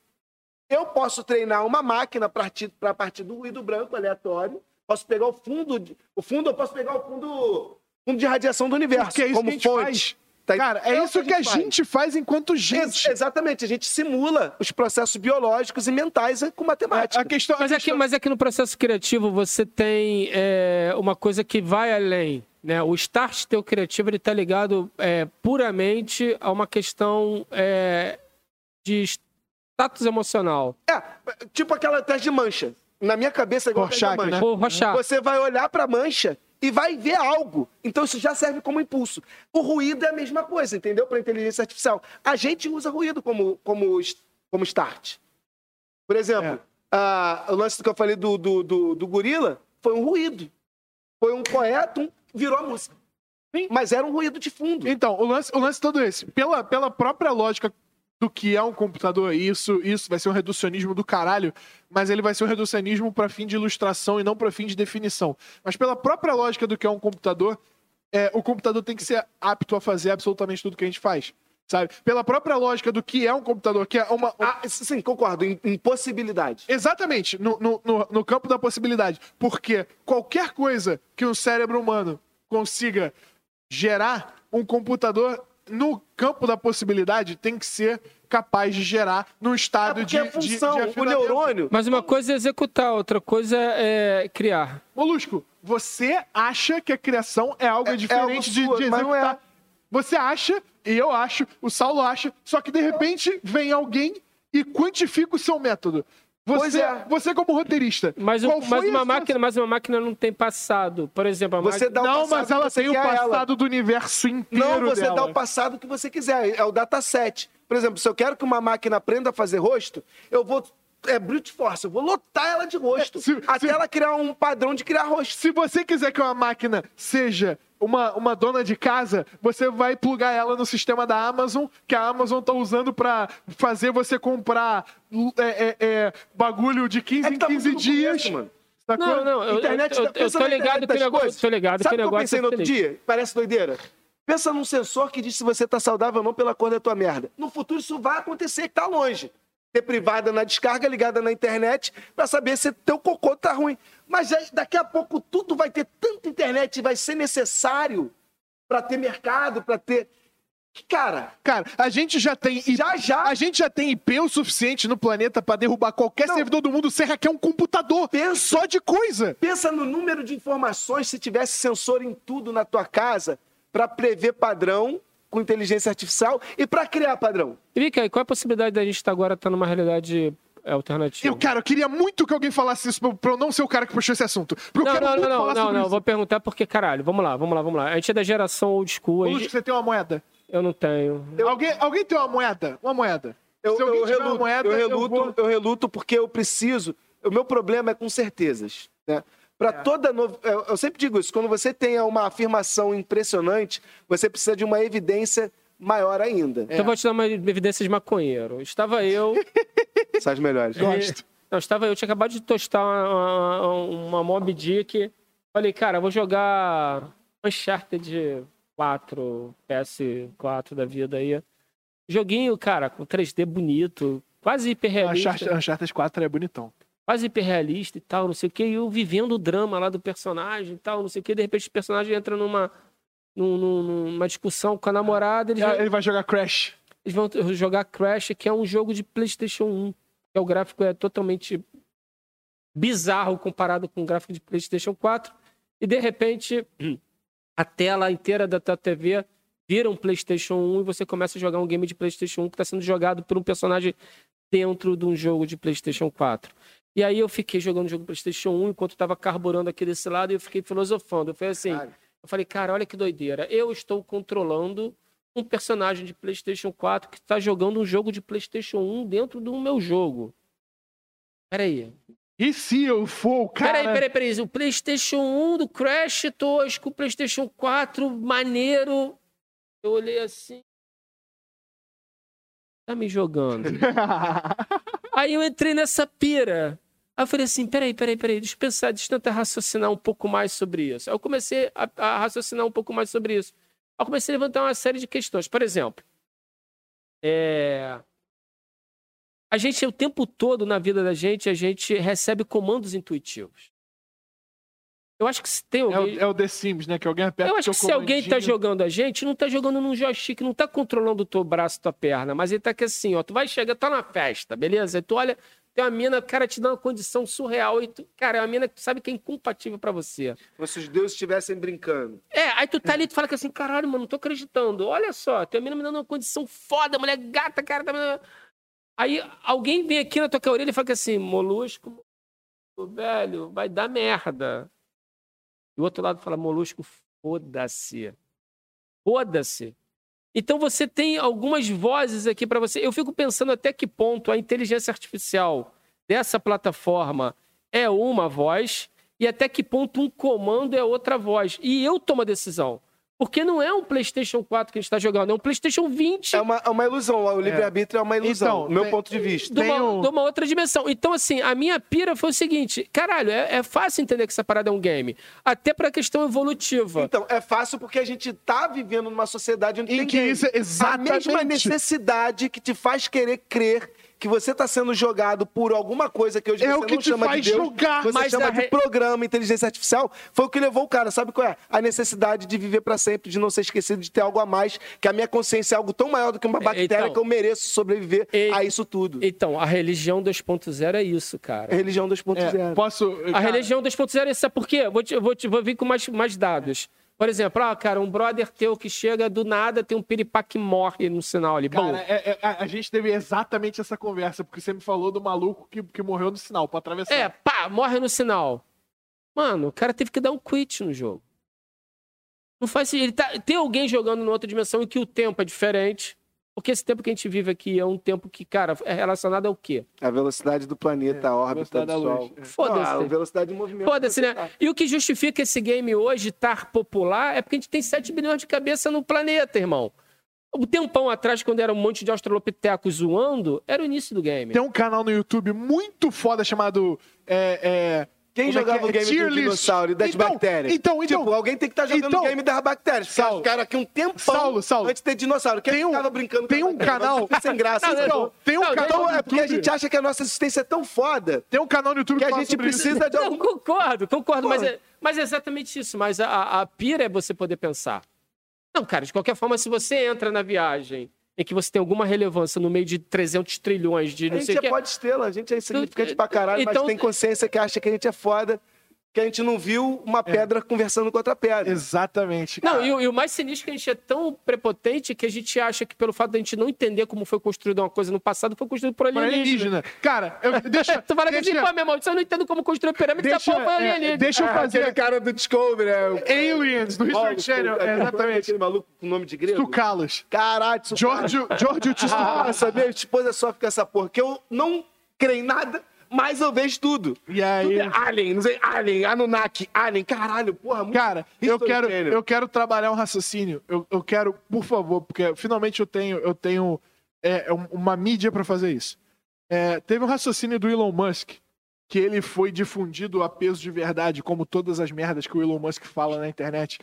Eu posso treinar uma máquina para pra partir do ruído branco aleatório. Posso pegar o fundo. de- o fundo, eu posso pegar o fundo, fundo de radiação do universo. Porque é isso como que a gente fonte. faz. Tá? Cara, é isso que a gente faz enquanto Ex- gente. exatamente, a gente simula os processos biológicos e mentais com matemática. A questão, a Mas é, que, questão- mas é que no processo criativo você tem é, uma coisa que vai além. Né? O start teu criativo está ligado é, puramente a uma questão é, de status emocional. É, tipo aquela teste de mancha. Na minha cabeça é igual a Rorschach, mancha. né? Você vai olhar para a mancha e vai ver algo. Então isso já serve como impulso. O ruído é a mesma coisa, entendeu? Para inteligência artificial. A gente usa ruído como, como, como start. Por exemplo, É. a- o lance que eu falei do, do, do, do gorila foi um ruído. Foi um poeta, um, virou a música. Mas era um ruído de fundo. Então, o lance, o lance todo esse. Pela, pela própria lógica do que é um computador, isso, isso vai ser um reducionismo do caralho, mas ele vai ser um reducionismo para fim de ilustração e não para fim de definição. Mas pela própria lógica do que é um computador, é, o computador tem que ser apto a fazer absolutamente tudo que a gente faz. Sabe? Pela própria lógica do que é um computador, que é uma. Ah, sim, concordo. Em, em possibilidade. Exatamente, no, no, no, no campo da possibilidade. Porque qualquer coisa que um cérebro humano consiga gerar, um computador, no campo da possibilidade, tem que ser capaz de gerar num É estado porque de, a função, de, de o neurônio. Mas uma coisa é executar, outra coisa é criar. Molusco, você acha que a criação é algo É- é diferente algo de, sua, de mas não é. executar? Você acha, e eu acho, o Saulo acha, só que de repente vem alguém e quantifica o seu método. Pois Você, é. você como roteirista. Mas, o- mas, foi uma máquina, mas uma máquina não tem passado. Por exemplo, a Você máquina... dá o Não, passado mas ela que você tem o quer a ela. passado do universo inteiro Não, você dela. dá o passado que você quiser. É o dataset. Por exemplo, se eu quero que uma máquina aprenda a fazer rosto, eu vou. É brute force, eu vou lotar ela de rosto. É, se- até se- ela criar um padrão de criar rosto. Se você quiser que uma máquina seja uma, uma dona de casa, você vai plugar ela no sistema da Amazon, que a Amazon tá usando pra fazer você comprar é, é, é, bagulho de 15 É em tá 15 muito no dias. começo, mano. sacou? Não, não, eu, Internet eu, tá- eu, eu pensa tô ligado que negócio, tô ligado Sabe que o o que eu negócio pensei é no outro dia? Parece doideira. Pensa num sensor que diz se você tá saudável ou não pela cor da tua merda. No futuro isso vai acontecer, que tá longe. Ter privada na descarga, ligada na internet, pra saber se teu cocô tá ruim. Mas aí, daqui a pouco tudo vai ter tanta internet, vai ser necessário pra ter mercado, pra ter. Cara, Cara, a gente já tem. I- já já A gente já tem IP o suficiente no planeta pra derrubar qualquer Não. servidor do mundo sem hackear um computador. pensa, Só de coisa. pensa no número de informações se tivesse sensor em tudo na tua casa pra prever padrão com inteligência artificial e pra criar padrão. E Vika, e qual é a possibilidade da gente estar agora estar numa realidade é, alternativa? Eu, cara, eu queria muito que alguém falasse isso pra, pra eu não ser o cara que puxou esse assunto. Porque eu Não, não, não, não, não, não, isso. vou perguntar porque, caralho, vamos lá, vamos lá, vamos lá. A gente é da geração old school, Lúcio, gente- você tem uma moeda? eu não tenho. Alguém, alguém tem uma moeda? Uma moeda. Eu, Se alguém eu tiver uma reluto, moeda, eu, eu reluto, vou- eu reluto porque eu preciso. O meu problema é com certezas. Né? Para toda no... eu, eu sempre digo isso, quando você tem uma afirmação impressionante, você precisa de uma evidência maior ainda. Então eu vou te dar uma evidência de maconheiro. Estava eu. São as melhores. Gosto. Não, estava eu, tinha acabado de tostar uma, uma, uma Mob Dick. Falei, cara, vou jogar Uncharted 4, PS4 da vida aí. Joguinho, cara, com 3D bonito, quase hiperrealista. Uncharted, Uncharted 4 é bonitão. Quase hiperrealista e tal, não sei o quê, e eu vivendo o drama lá do personagem e tal, não sei o quê, de repente o personagem entra numa, num- num- numa discussão com a namorada, Ah, vão, Ele vai jogar Crash. eles vão jogar Crash, que é um jogo de Playstation 1, que é o gráfico é totalmente bizarro comparado com o gráfico de Playstation 4, e de repente a tela inteira da tua TV vira um Playstation 1 e você começa a jogar um game de Playstation 1 que está sendo jogado por um personagem dentro de um jogo de Playstation 4. E aí eu fiquei jogando jogo PlayStation 1 enquanto estava carburando aqui desse lado e eu fiquei filosofando. Eu falei assim, Cara. eu falei, cara, olha que doideira. Eu estou controlando um personagem de PlayStation 4 que está jogando um jogo de PlayStation 1 dentro do meu jogo. Peraí. E se eu for o cara... Peraí, peraí, peraí. O PlayStation 1 do Crash tosco, o PlayStation 4 maneiro. Eu olhei assim. Tá me jogando. Aí eu entrei nessa pira. Aí eu falei assim: peraí, peraí, peraí, deixa eu pensar, deixa eu tentar raciocinar um pouco mais sobre isso. Aí eu comecei a, a raciocinar um pouco mais sobre isso. Aí eu comecei a levantar uma série de questões. Por exemplo, é, a gente, o tempo todo na vida da gente, a gente recebe comandos intuitivos. Eu acho que se tem É alguém. o, é o The Sims, né? Que alguém aperta Eu acho que se alguém tá jogando a gente, não tá jogando num joystick, não tá controlando o teu braço, tua perna, mas ele tá aqui assim, ó, tu vai chegar, tá na festa, beleza? Aí tu olha, tem uma mina, cara te dá uma condição surreal e tu, cara, é uma mina que tu sabe que é incompatível pra você. Como se os deuses estivessem brincando. É, aí tu tá ali, tu fala que assim, caralho, mano, não tô acreditando. Olha só, tem uma mina me dando uma condição foda, mulher gata, cara. Tá... Aí alguém vem aqui na tua orelha e fala que assim, molusco, velho, vai dar merda. E o outro lado fala, molusco, foda-se. Foda-se. Então você tem algumas vozes aqui para você. Eu fico pensando até que ponto a inteligência artificial dessa plataforma é uma voz e até que ponto um comando é outra voz. E eu tomo a decisão. Porque não é um PlayStation 4 que a gente está jogando, é um PlayStation 20 É uma, é uma ilusão. O livre-arbítrio é uma ilusão, Então, do meu tem- ponto de vista. de uma, Tem um- de uma outra dimensão. Então, assim, a minha pira foi o seguinte: caralho, é, é fácil entender que essa parada é um game. Até pra questão evolutiva. Então, é fácil porque a gente tá vivendo numa sociedade onde Em tem que game. isso é A exatamente... mesma necessidade que te faz querer crer que você está sendo jogado por alguma coisa que hoje É você o que não te chama faz de Deus, jogar. você Mas chama a de re- programa, inteligência artificial, foi o que levou o cara, sabe qual é? A necessidade de viver para sempre, de não ser esquecido, de ter algo a mais, que a minha consciência é algo tão maior do que uma bactéria então- que eu mereço sobreviver E- a isso tudo. Então, a religião 2.0 é isso, cara. É religião 2.0. É, posso... A religião 2.0 é isso. Sabe por quê? Vou, te, vou, te, vou vir com mais, mais dados. Por exemplo, ah, cara, um brother teu que chega do nada, tem um piripaque que morre no sinal ali. Bom, Cara, é- é- a, a gente teve exatamente essa conversa, porque você me falou do maluco que, que morreu no sinal pra atravessar. é, pá, morre no sinal. Mano, o cara teve que dar um quit no jogo. Não faz sentido. Ele tá, tem alguém jogando em outra dimensão em que o tempo é diferente. Porque esse tempo que a gente vive aqui é um tempo que, cara, é relacionado ao quê? A velocidade do planeta, a órbita do da Sol. É. Foda-se. A velocidade de movimento. Foda-se, né? tá. E o que justifica esse game hoje estar popular é porque a gente tem 7 bilhões de cabeça no planeta, irmão. Um tempão atrás, quando era um monte de australopitecos zoando, era o início do game. Tem um canal no YouTube muito foda chamado é, é, Quem Como é jogava que é? o game Tier do list. dinossauro e das Então, bactérias? então, então. Tipo, alguém tem que estar jogando Então- o game das bactérias. Porque Saulo. os caras aqui um tempão Saulo, Saulo. antes de ter dinossauro. Quem Tem um- ficava brincando com tem a um canal- sem graça. Não, não, tem um Não, canal Então no é porque a gente acha que a nossa existência é tão foda Tem um canal no YouTube que a fala gente precisa de Não, algum... concordo, concordo, mas é, mas é exatamente isso. Mas a, a pira é você poder pensar. Não, cara, de qualquer forma, se você entra na viagem em que você tem alguma relevância no meio de 300 trilhões de A não sei gente o que... é. pode estrela, a gente é insignificante pra caralho, Então- mas tem consciência que acha que a gente é foda, que a gente não viu uma pedra conversando com outra pedra. Exatamente. Não, cara. e, o- e o mais sinistro é que a gente é tão prepotente que a gente acha que pelo fato de a gente não entender como foi construída uma coisa no passado, foi construído por Por alienígena. alienígena. Cara, eu, deixa, Tu fala que assim, deixa, pô, meu irmão, você não entende como construir pirâmide, deixa, essa porra foi é, alienígena. deixa eu Ah, fazer Aquele cara do Discovery, é o... Aliens, do Paulo, Channel. Exatamente. Aquele maluco com nome de grego. Tucalos. Caralho, isso Giorgio, Giorgio Ah, Tsoukalos. sabia? Esposa sofre com essa porra. Que eu não creio em nada, mas eu vejo tudo. E aí... Tudo é Alien, não sei, Alien, Anunnaki, Alien, caralho, porra, muito Cara, eu quero, eu quero trabalhar um raciocínio. Eu, eu quero, por favor, porque finalmente eu tenho, eu tenho é, um- uma mídia pra fazer isso. É, teve um raciocínio do Elon Musk que ele foi difundido a peso de verdade, como todas as merdas que o Elon Musk fala na internet.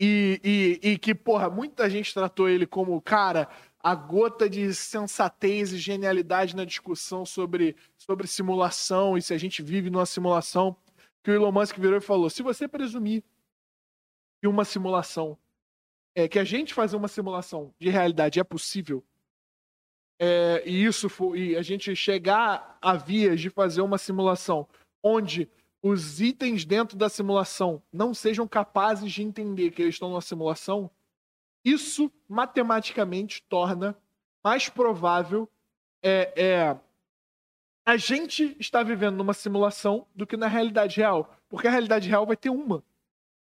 E, e, e que, porra, muita gente tratou ele como, cara, a gota de sensatez e genialidade na discussão sobre, sobre simulação e se a gente vive numa simulação. Que o Elon Musk virou e falou: se você presumir que uma simulação, é, que a gente fazer uma simulação de realidade é possível, é, e isso for, e a gente chegar a vias de fazer uma simulação onde os itens dentro da simulação não sejam capazes de entender que eles estão numa simulação, isso matematicamente torna mais provável é, é, a gente estar vivendo numa simulação do que na realidade real. Porque a realidade real vai ter uma.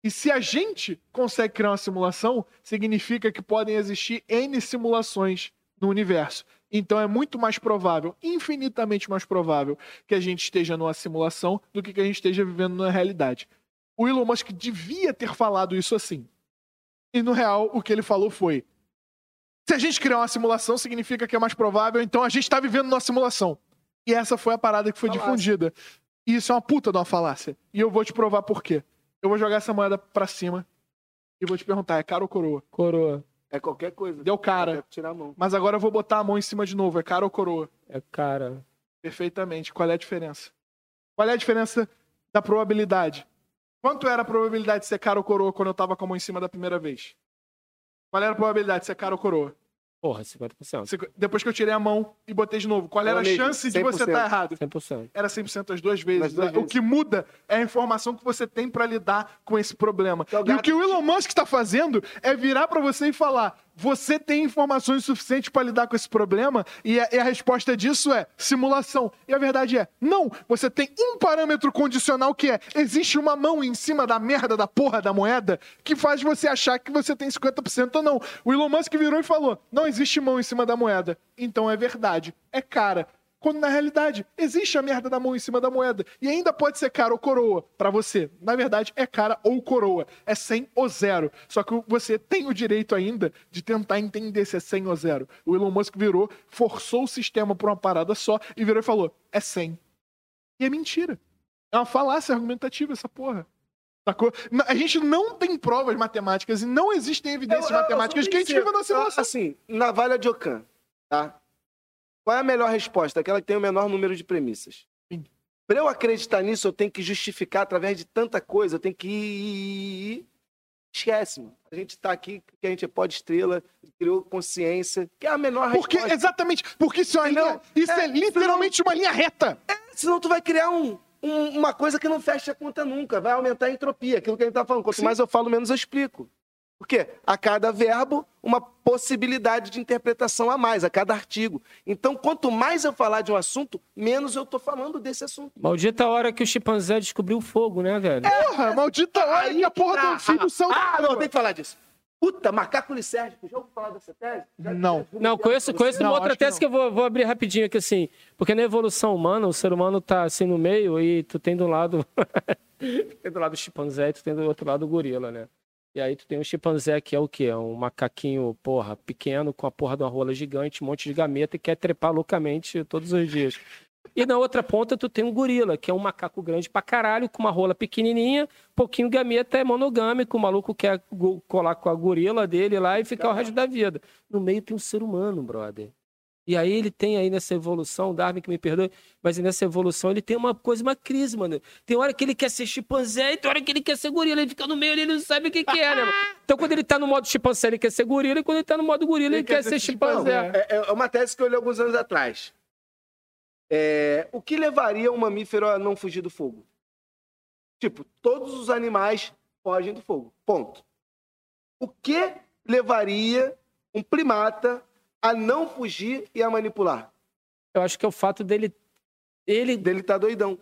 E se a gente consegue criar uma simulação, significa que podem existir N simulações no universo. Então é muito mais provável, infinitamente mais provável, que a gente esteja numa simulação do que que a gente esteja vivendo na realidade. O Elon Musk devia ter falado isso assim. E no real, o que ele falou foi: se a gente criar uma simulação, significa que é mais provável, então a gente está vivendo numa simulação. E essa foi a parada que foi Falácia. difundida. E isso é uma puta de uma falácia. E eu vou te provar por quê. Eu vou jogar essa moeda pra cima e vou te perguntar: é cara ou coroa? Coroa. É qualquer coisa. Deu cara. Tirar a mão. Mas agora eu vou botar a mão em cima de novo: é cara ou coroa? É cara. Perfeitamente. Qual é a diferença? Qual é a diferença da probabilidade? Quanto era a probabilidade de ser cara ou coroa quando eu tava com a mão em cima da primeira vez? Qual era a probabilidade de ser cara ou coroa? Porra, 50%. Se- Depois que eu tirei a mão e botei de novo, qual era a chance de você 100%. estar errado? 100%. Era 100% as duas vezes. Duas O vezes. que muda é a informação que você tem pra lidar com esse problema. é o E o que o Elon Musk está fazendo é virar pra você e falar: você tem informações suficientes pra lidar com esse problema? E a, e a resposta disso é simulação. E a verdade é: não. Você tem um parâmetro condicional que é: existe uma mão em cima da merda da porra da moeda que faz você achar que você tem 50% ou não. O Elon Musk virou e falou: não existe mão em cima da moeda. Então é verdade. É cara. Quando na realidade existe a merda da mão em cima da moeda. E ainda pode ser cara ou coroa pra você. Na verdade, é cara ou coroa. É 100 ou zero. Só que você tem o direito ainda de tentar entender se é 100 ou zero. O Elon Musk virou, forçou o sistema por uma parada só e virou e falou: é 100. E é mentira. É uma falácia argumentativa essa porra. Sacou? A gente não tem provas matemáticas e não existem evidências Eu- eu- eu matemáticas sou que a gente vive na simulação. Assim, navalha de Ockham, tá? Qual é a melhor resposta? Aquela que tem o menor número de premissas. Pra eu acreditar nisso, eu tenho que justificar através de tanta coisa, eu tenho que. Esquece, mano. A gente tá aqui porque a gente é pó de estrela, criou consciência, que é a menor Porque, resposta. exatamente, porque isso é, linha, isso é, É, literalmente uma linha reta. Senão tu vai criar um, um- uma coisa que não fecha a conta nunca. Vai aumentar a entropia, aquilo que a gente tá falando. Quanto Sim. mais eu falo, menos eu explico. Por quê? A cada verbo, uma possibilidade de interpretação a mais, a cada artigo. Então, quanto mais eu falar de um assunto, menos eu tô falando desse assunto. Maldita a hora que o chimpanzé descobriu o fogo, né, velho? Porra, maldita hora que a porra do anfíbio saiu da Ah, não, tem que falar disso. Puta, macaco licérgico. Já ouviu falar dessa tese? Já- Não. já- Não, conheço, conheço Não, uma outra acho que tese que, eu vou, vou abrir rapidinho aqui, assim. Porque na evolução humana, o ser humano tá assim no meio e tu tem do lado. tem do lado o chimpanzé e tu tem do outro lado o gorila, né? E aí tu tem um chimpanzé que é o quê? É um macaquinho, porra, pequeno, com a porra de uma rola gigante, um monte de gameta e quer trepar loucamente todos os dias. E na outra ponta tu tem um gorila, que é um macaco grande pra caralho, com uma rola pequenininha, pouquinho gameta, é monogâmico, o maluco quer colar com a gorila dele lá e ficar o resto da vida. No meio tem um ser humano, brother. E aí ele tem aí nessa evolução, Darwin que me perdoe, mas nessa evolução ele tem uma coisa, uma crise, mano. Tem hora que ele quer ser chimpanzé e tem hora que ele quer ser gorila. Ele fica no meio, ele não sabe o que, que é, né? mano? Então quando ele tá no modo chimpanzé, ele quer ser gorila, e quando ele tá no modo gorila, ele, quer, ser chimpanzé. É, é uma tese que eu li alguns anos atrás. É, o que levaria um mamífero a não fugir do fogo? Tipo, todos os animais fogem do fogo. Ponto. O que levaria um primata a não fugir e a manipular? Eu acho que é o fato dele. Ele. Dele tá doidão.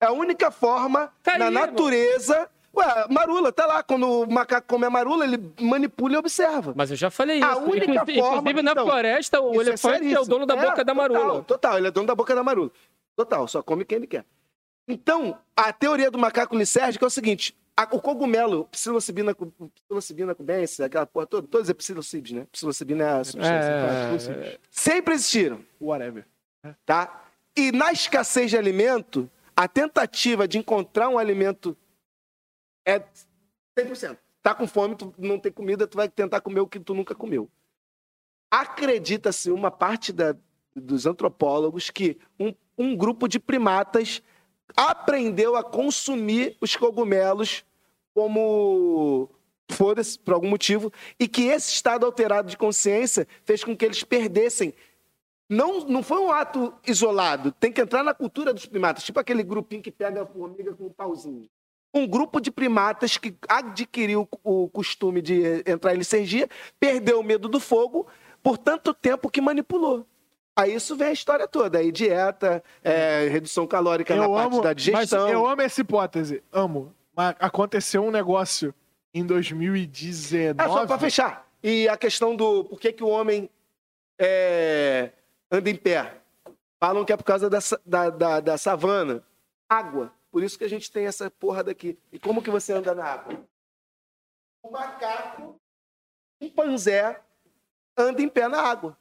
É a única forma Tá na aí, natureza. Ué, marula, tá lá. Quando o macaco come a marula, ele manipula e observa. Mas eu já falei isso. A única Inclusive, forma- inclusive na Então, floresta, o Isso elefante é, o seríssimo. dono da É, boca da total, marula. Total, ele é dono da boca da marula. Total, só come quem ele quer. Então, a teoria do macaco lisérgico é o seguinte: a- o cogumelo, psilocibina, psilocibina cubensis, aquela porra toda, todos é psilocibes, né? Psilocibina é a substância. É, Sempre existiram, Whatever. tá? E na escassez de alimento, a tentativa de encontrar um alimento é 100%. Tá com fome, tu não tem comida, tu vai tentar comer o que tu nunca comeu. Acredita-se uma parte da- dos antropólogos que um, um grupo de primatas aprendeu a consumir os cogumelos como foda-se, por algum motivo, e que esse estado alterado de consciência fez com que eles perdessem não, não foi um ato isolado. Tem que entrar na cultura dos primatas. Tipo aquele grupinho que pega a formiga com um pauzinho. Um grupo de primatas que adquiriu o costume de entrar em licergia, perdeu o medo do fogo por tanto tempo que manipulou. Aí isso vem a história toda. Aí dieta, é, redução calórica na Eu parte amo, da mas digestão. eu amo essa hipótese. Amo. Mas aconteceu um negócio em 2019. É, só para fechar. E a questão do por que, que o homem é, anda em pé. Falam que é por causa da, da, da, da savana. Água. Por isso que a gente tem essa porra daqui. E como que você anda na água? O macaco, um panzé, anda em pé na água.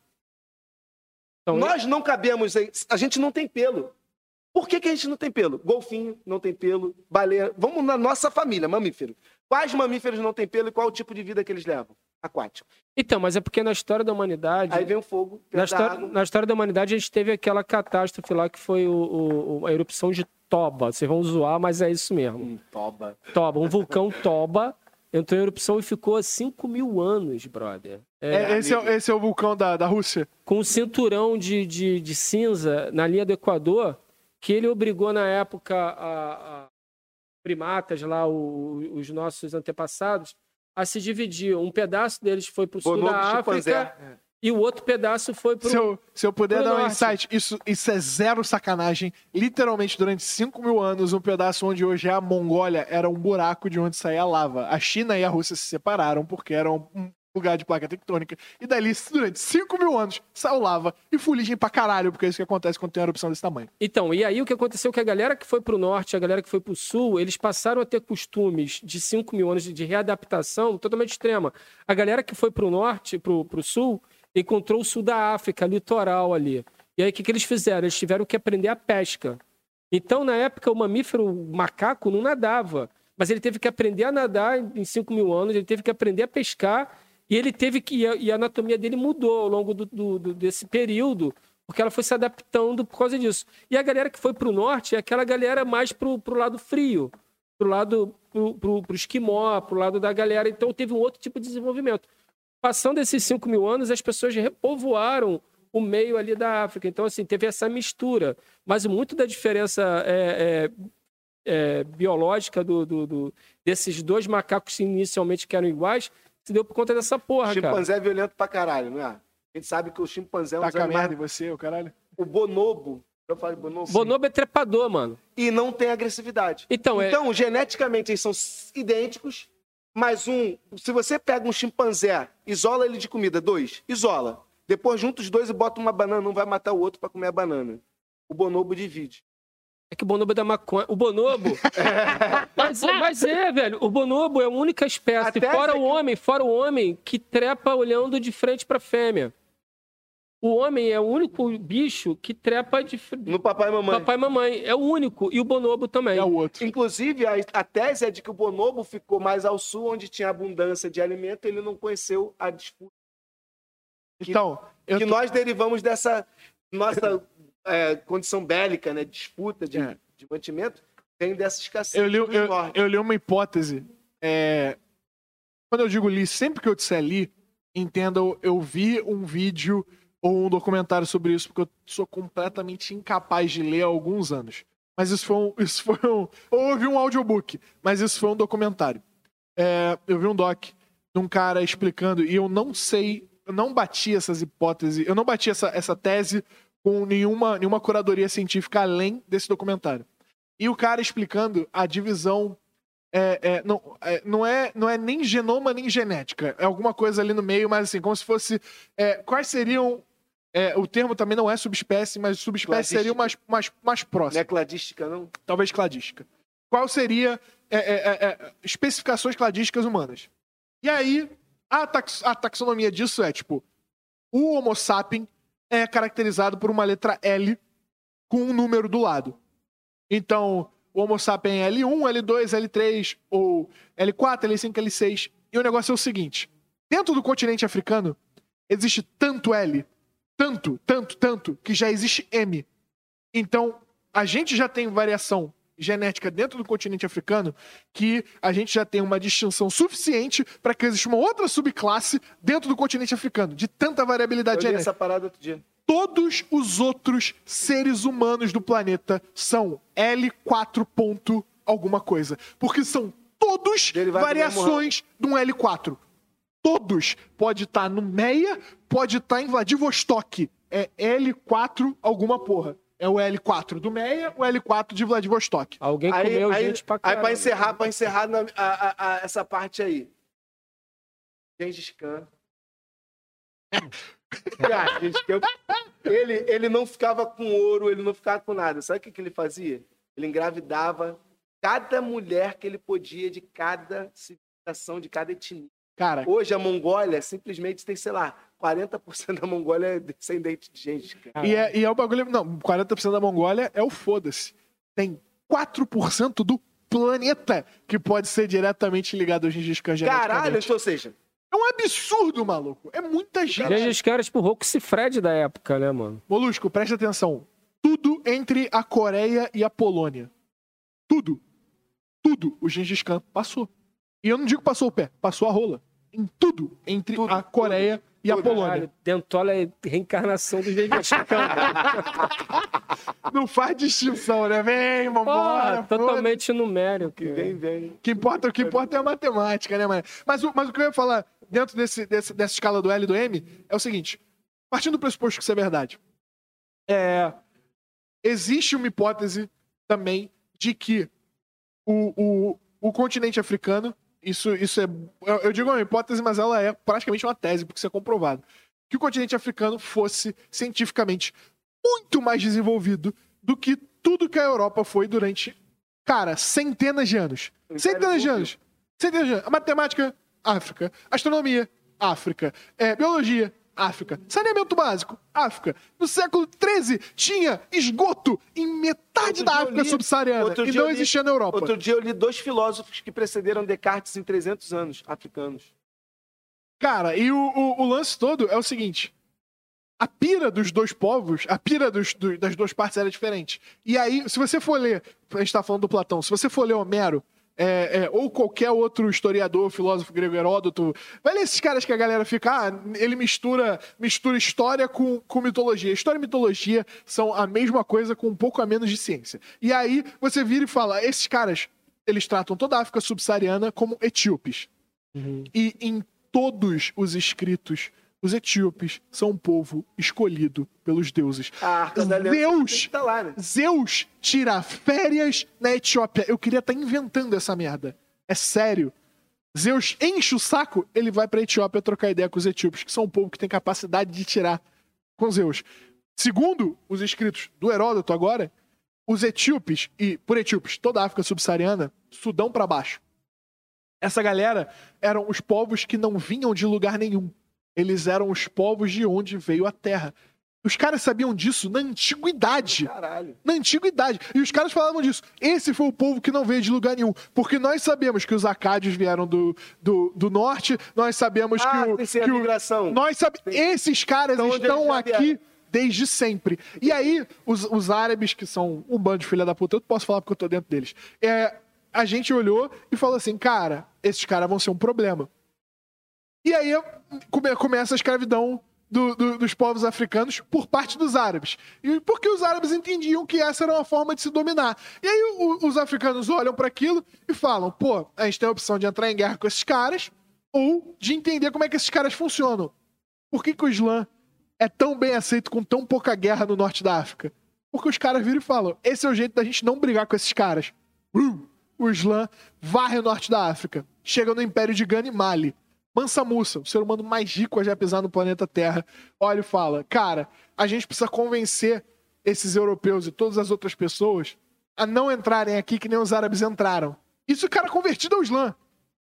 Então, Nós não cabemos em... A gente não tem pelo. Por que, que a gente não tem pelo? Golfinho não tem pelo, baleia... Vamos na nossa família, mamífero. Quais mamíferos não têm pelo e qual o tipo de vida que eles levam? Aquático. Então, mas é porque na história da humanidade. Aí vem o fogo, Na história, na história da humanidade, a gente teve aquela catástrofe lá que foi o- o- a erupção de Toba. Vocês vão zoar, mas é isso mesmo. Hum, toba. Toba, um vulcão Toba entrou em erupção e ficou há 5 mil anos, brother. É, É, esse, é, esse é o vulcão da, da Rússia? com um cinturão de, de, de cinza na linha do Equador, que ele obrigou na época a, a primatas lá, o- os nossos antepassados, a se dividir. Um pedaço deles foi para o sul da África chimpanzé. E o outro pedaço foi para Se eu, se eu puder pro dar um norte. insight, isso, isso é zero sacanagem. Literalmente, durante 5 mil anos, um pedaço onde hoje é a Mongólia era um buraco de onde saía lava. A China e a Rússia se separaram porque eram um lugar de placa tectônica. E dali, durante 5 mil anos, saiu lava e fuligem pra caralho, porque é isso que acontece quando tem uma erupção desse tamanho. Então, e aí o que aconteceu é que a galera que foi para o norte, a galera que foi para o sul, eles passaram a ter costumes de 5 mil anos de- readaptação totalmente extrema. A galera que foi para o norte, para o sul, encontrou o sul da África, litoral ali. E aí o que, que eles fizeram? Eles tiveram que aprender a pesca. Então, na época, o mamífero o macaco não nadava. Mas ele teve que aprender a nadar em 5 mil anos, ele teve que aprender a pescar, e ele teve que. E a, anatomia dele mudou ao longo do- do- desse período, porque ela foi se adaptando por causa disso. E a galera que foi para o norte é aquela galera mais pro, pro lado frio, pro lado pro, pro, pro esquimó, pro lado da galera. Então teve um outro tipo de desenvolvimento. Passando esses 5 mil anos, as pessoas repovoaram o meio ali da África. Então, assim, teve essa mistura. Mas muito da diferença é, é, é, biológica do, do- do- desses dois macacos inicialmente que eram iguais se deu por conta dessa porra, cara. chimpanzé é violento pra caralho, não é? A gente sabe que o chimpanzé é um Tá dos com a animais... merda em você, o caralho? O bonobo, eu falo de bonobo, Bonobo é trepador, mano. e não tem agressividade. Então, é, Então, geneticamente, eles são idênticos, mas um... Se você pega um chimpanzé, isola ele de comida, dois, isola. Depois junta os dois e bota uma banana, um vai matar o outro pra comer a banana. O bonobo divide. é que o bonobo é da maconha. O bonobo. mas, mas é, velho. O bonobo é a única espécie, Até fora o aqui- homem, fora o homem, que trepa olhando de frente pra fêmea. O homem é o único bicho que trepa de No papai e mamãe. papai e mamãe. É o único. E o bonobo também. É o outro. Inclusive, a, a tese é de que o bonobo ficou mais ao sul, onde tinha abundância de alimento, ele não conheceu a disputa. Então, eu que tô- nós derivamos dessa nossa é, condição bélica, né? Disputa de, É. de mantimento, vem dessa escassez eu, li, eu, eu li uma hipótese. é, Quando eu digo li, sempre que eu disser li, entenda, eu vi um vídeo ou um documentário sobre isso, porque eu sou completamente incapaz de ler há alguns anos. Mas isso foi um. Isso foi um ou um audiobook, mas isso foi um documentário. É, eu vi um doc de um cara explicando, e eu não sei, eu não bati essas hipóteses, eu não bati essa, essa tese com nenhuma, nenhuma curadoria científica além desse documentário. E o cara explicando a divisão. é, é, não, é, não, é, não é nem genoma nem genética. É alguma coisa ali no meio, mas assim, como se fosse. é, quais seriam. É, o termo também não é subespécie, mas subespécie seria mais, mais, mais próximo Não é cladística, não? talvez cladística. Qual seria é, é, é, é, especificações cladísticas humanas? E aí, a, tax- a taxonomia disso é tipo: o Homo sapien é caracterizado por uma letra L com um número do lado. Então, o Homo sapien é L1, L2, L3, ou L4, L5, L6. E o negócio é o seguinte: dentro do continente africano, existe tanto L, tanto, tanto, tanto, que já existe M. Então, a gente já tem variação genética dentro do continente africano que a gente já tem uma distinção suficiente para que exista uma outra subclasse dentro do continente africano, de tanta Eu variabilidade li genética. essa parada outro dia. Todos os outros seres humanos do planeta são L4 ponto alguma coisa, porque são todos Derivado variações de um L4. Todos. Pode estar no Meia, pode estar em Vladivostok. É L4 alguma porra. É o L4 do Meia, o L4 de Vladivostok. Alguém Aí, comeu aí, gente pra aí caralho. pra encerrar, pra encerrar na- a- a- a- essa parte aí. Gengis Khan. Cara, Khan, ele, ele não ficava com ouro, ele não ficava com nada. Sabe o que, que ele fazia? Ele engravidava cada mulher que ele podia de cada civilização, de cada etnia. Cara, Hoje a Mongólia simplesmente tem, sei lá, 40% da Mongólia é descendente de Gengis Khan. e é, e é o bagulho. Não, 40% da Mongólia é o foda-se. Tem 4% do planeta que pode ser diretamente ligado ao Gengis Khan Caralho, ou seja, É um absurdo, maluco. É muita gente. Gengis Khan era tipo o Roxy Fred da época, né, mano? Molusco, presta atenção. Tudo entre a Coreia e a Polônia. Tudo. Tudo o Gengis Khan passou. E eu não digo passou o pé, passou a rola. Em tudo entre Tudo, a Coreia e a tudo. Polônia. Caralho, Dentola é reencarnação do Gengis Khan. Não faz distinção, né? Vem, vambora. Totalmente numérico. vem, vem. O que importa, o que importa é a matemática, né, mano? Mas o, mas o que eu ia falar dentro desse, desse- dessa escala do L e do M é o seguinte: partindo do pressuposto que isso é verdade, é, existe uma hipótese também de que o, o, o continente africano, isso, isso é. Eu, digo uma hipótese, mas ela é praticamente uma tese, porque isso é comprovado. Que o continente africano fosse cientificamente muito mais desenvolvido do que tudo que a Europa foi durante, cara, centenas de anos. Centenas de anos. Centenas de anos. A matemática, África. Astronomia, África. É, biologia, África. Saneamento básico, África. No século XIII tinha esgoto em metade Outro da África li- subsaariana e não eu li- existia na Europa. Outro dia eu li dois filósofos que precederam Descartes em 300 anos, africanos. Cara, e o, o- o lance todo é o seguinte. A pira dos dois povos, a pira dos- do- das duas partes era diferente. E aí, se você for ler, a gente tá falando do Platão, se você for ler Homero, é, é, ou qualquer outro historiador, filósofo grego Heródoto, vai ler esses caras que a galera fica, ah, ele mistura, mistura história com, com mitologia. História e mitologia são a mesma coisa com um pouco a menos de ciência. E aí, você vira e fala, esses caras, eles tratam toda a África subsaariana como etíopes. E em todos os escritos, os etíopes são um povo escolhido pelos deuses. Deus! tá lá, né? Zeus tira férias na Etiópia. Eu queria estar inventando essa merda. É sério. Zeus enche o saco, ele vai pra Etiópia trocar ideia com os etíopes, que são um povo que tem capacidade de tirar com Zeus. Segundo os escritos do Heródoto agora, os etíopes, e por etíopes, toda a África subsaariana, Sudão pra baixo. Essa galera eram os povos que não vinham de lugar nenhum. Eles eram os povos de onde veio a terra. Os caras sabiam disso na antiguidade. Caralho. Na antiguidade. E os caras falavam disso. Esse foi o povo que não veio de lugar nenhum. Porque nós sabemos que os acádios vieram do, do, do norte, nós sabemos Ah, que o. a que o- migração. nós sabe, esses caras Então, estão aqui vieram. desde sempre. E aí, os, os árabes, que são um bando de filha da puta, eu posso falar porque eu tô dentro deles. É, a gente olhou e falou assim: cara, esses caras vão ser um problema. E aí come- começa a escravidão do- do- dos povos africanos por parte dos árabes. E porque os árabes entendiam que essa era uma forma de se dominar. E aí o- os africanos olham para aquilo e falam: pô, a gente tem a opção de entrar em guerra com esses caras ou de entender como é que esses caras funcionam. Por que, que o Islã é tão bem aceito com tão pouca guerra no norte da África? Porque os caras viram e falam: esse é o jeito da gente não brigar com esses caras. O Islã varre o norte da África. Chega no Império de Gana e Mali. Mansa Musa, o ser humano mais rico a já pisar no planeta Terra, olha e fala: Cara, a gente precisa convencer esses europeus e todas as outras pessoas a não entrarem aqui que nem os árabes entraram. Isso, cara, convertido ao Islã.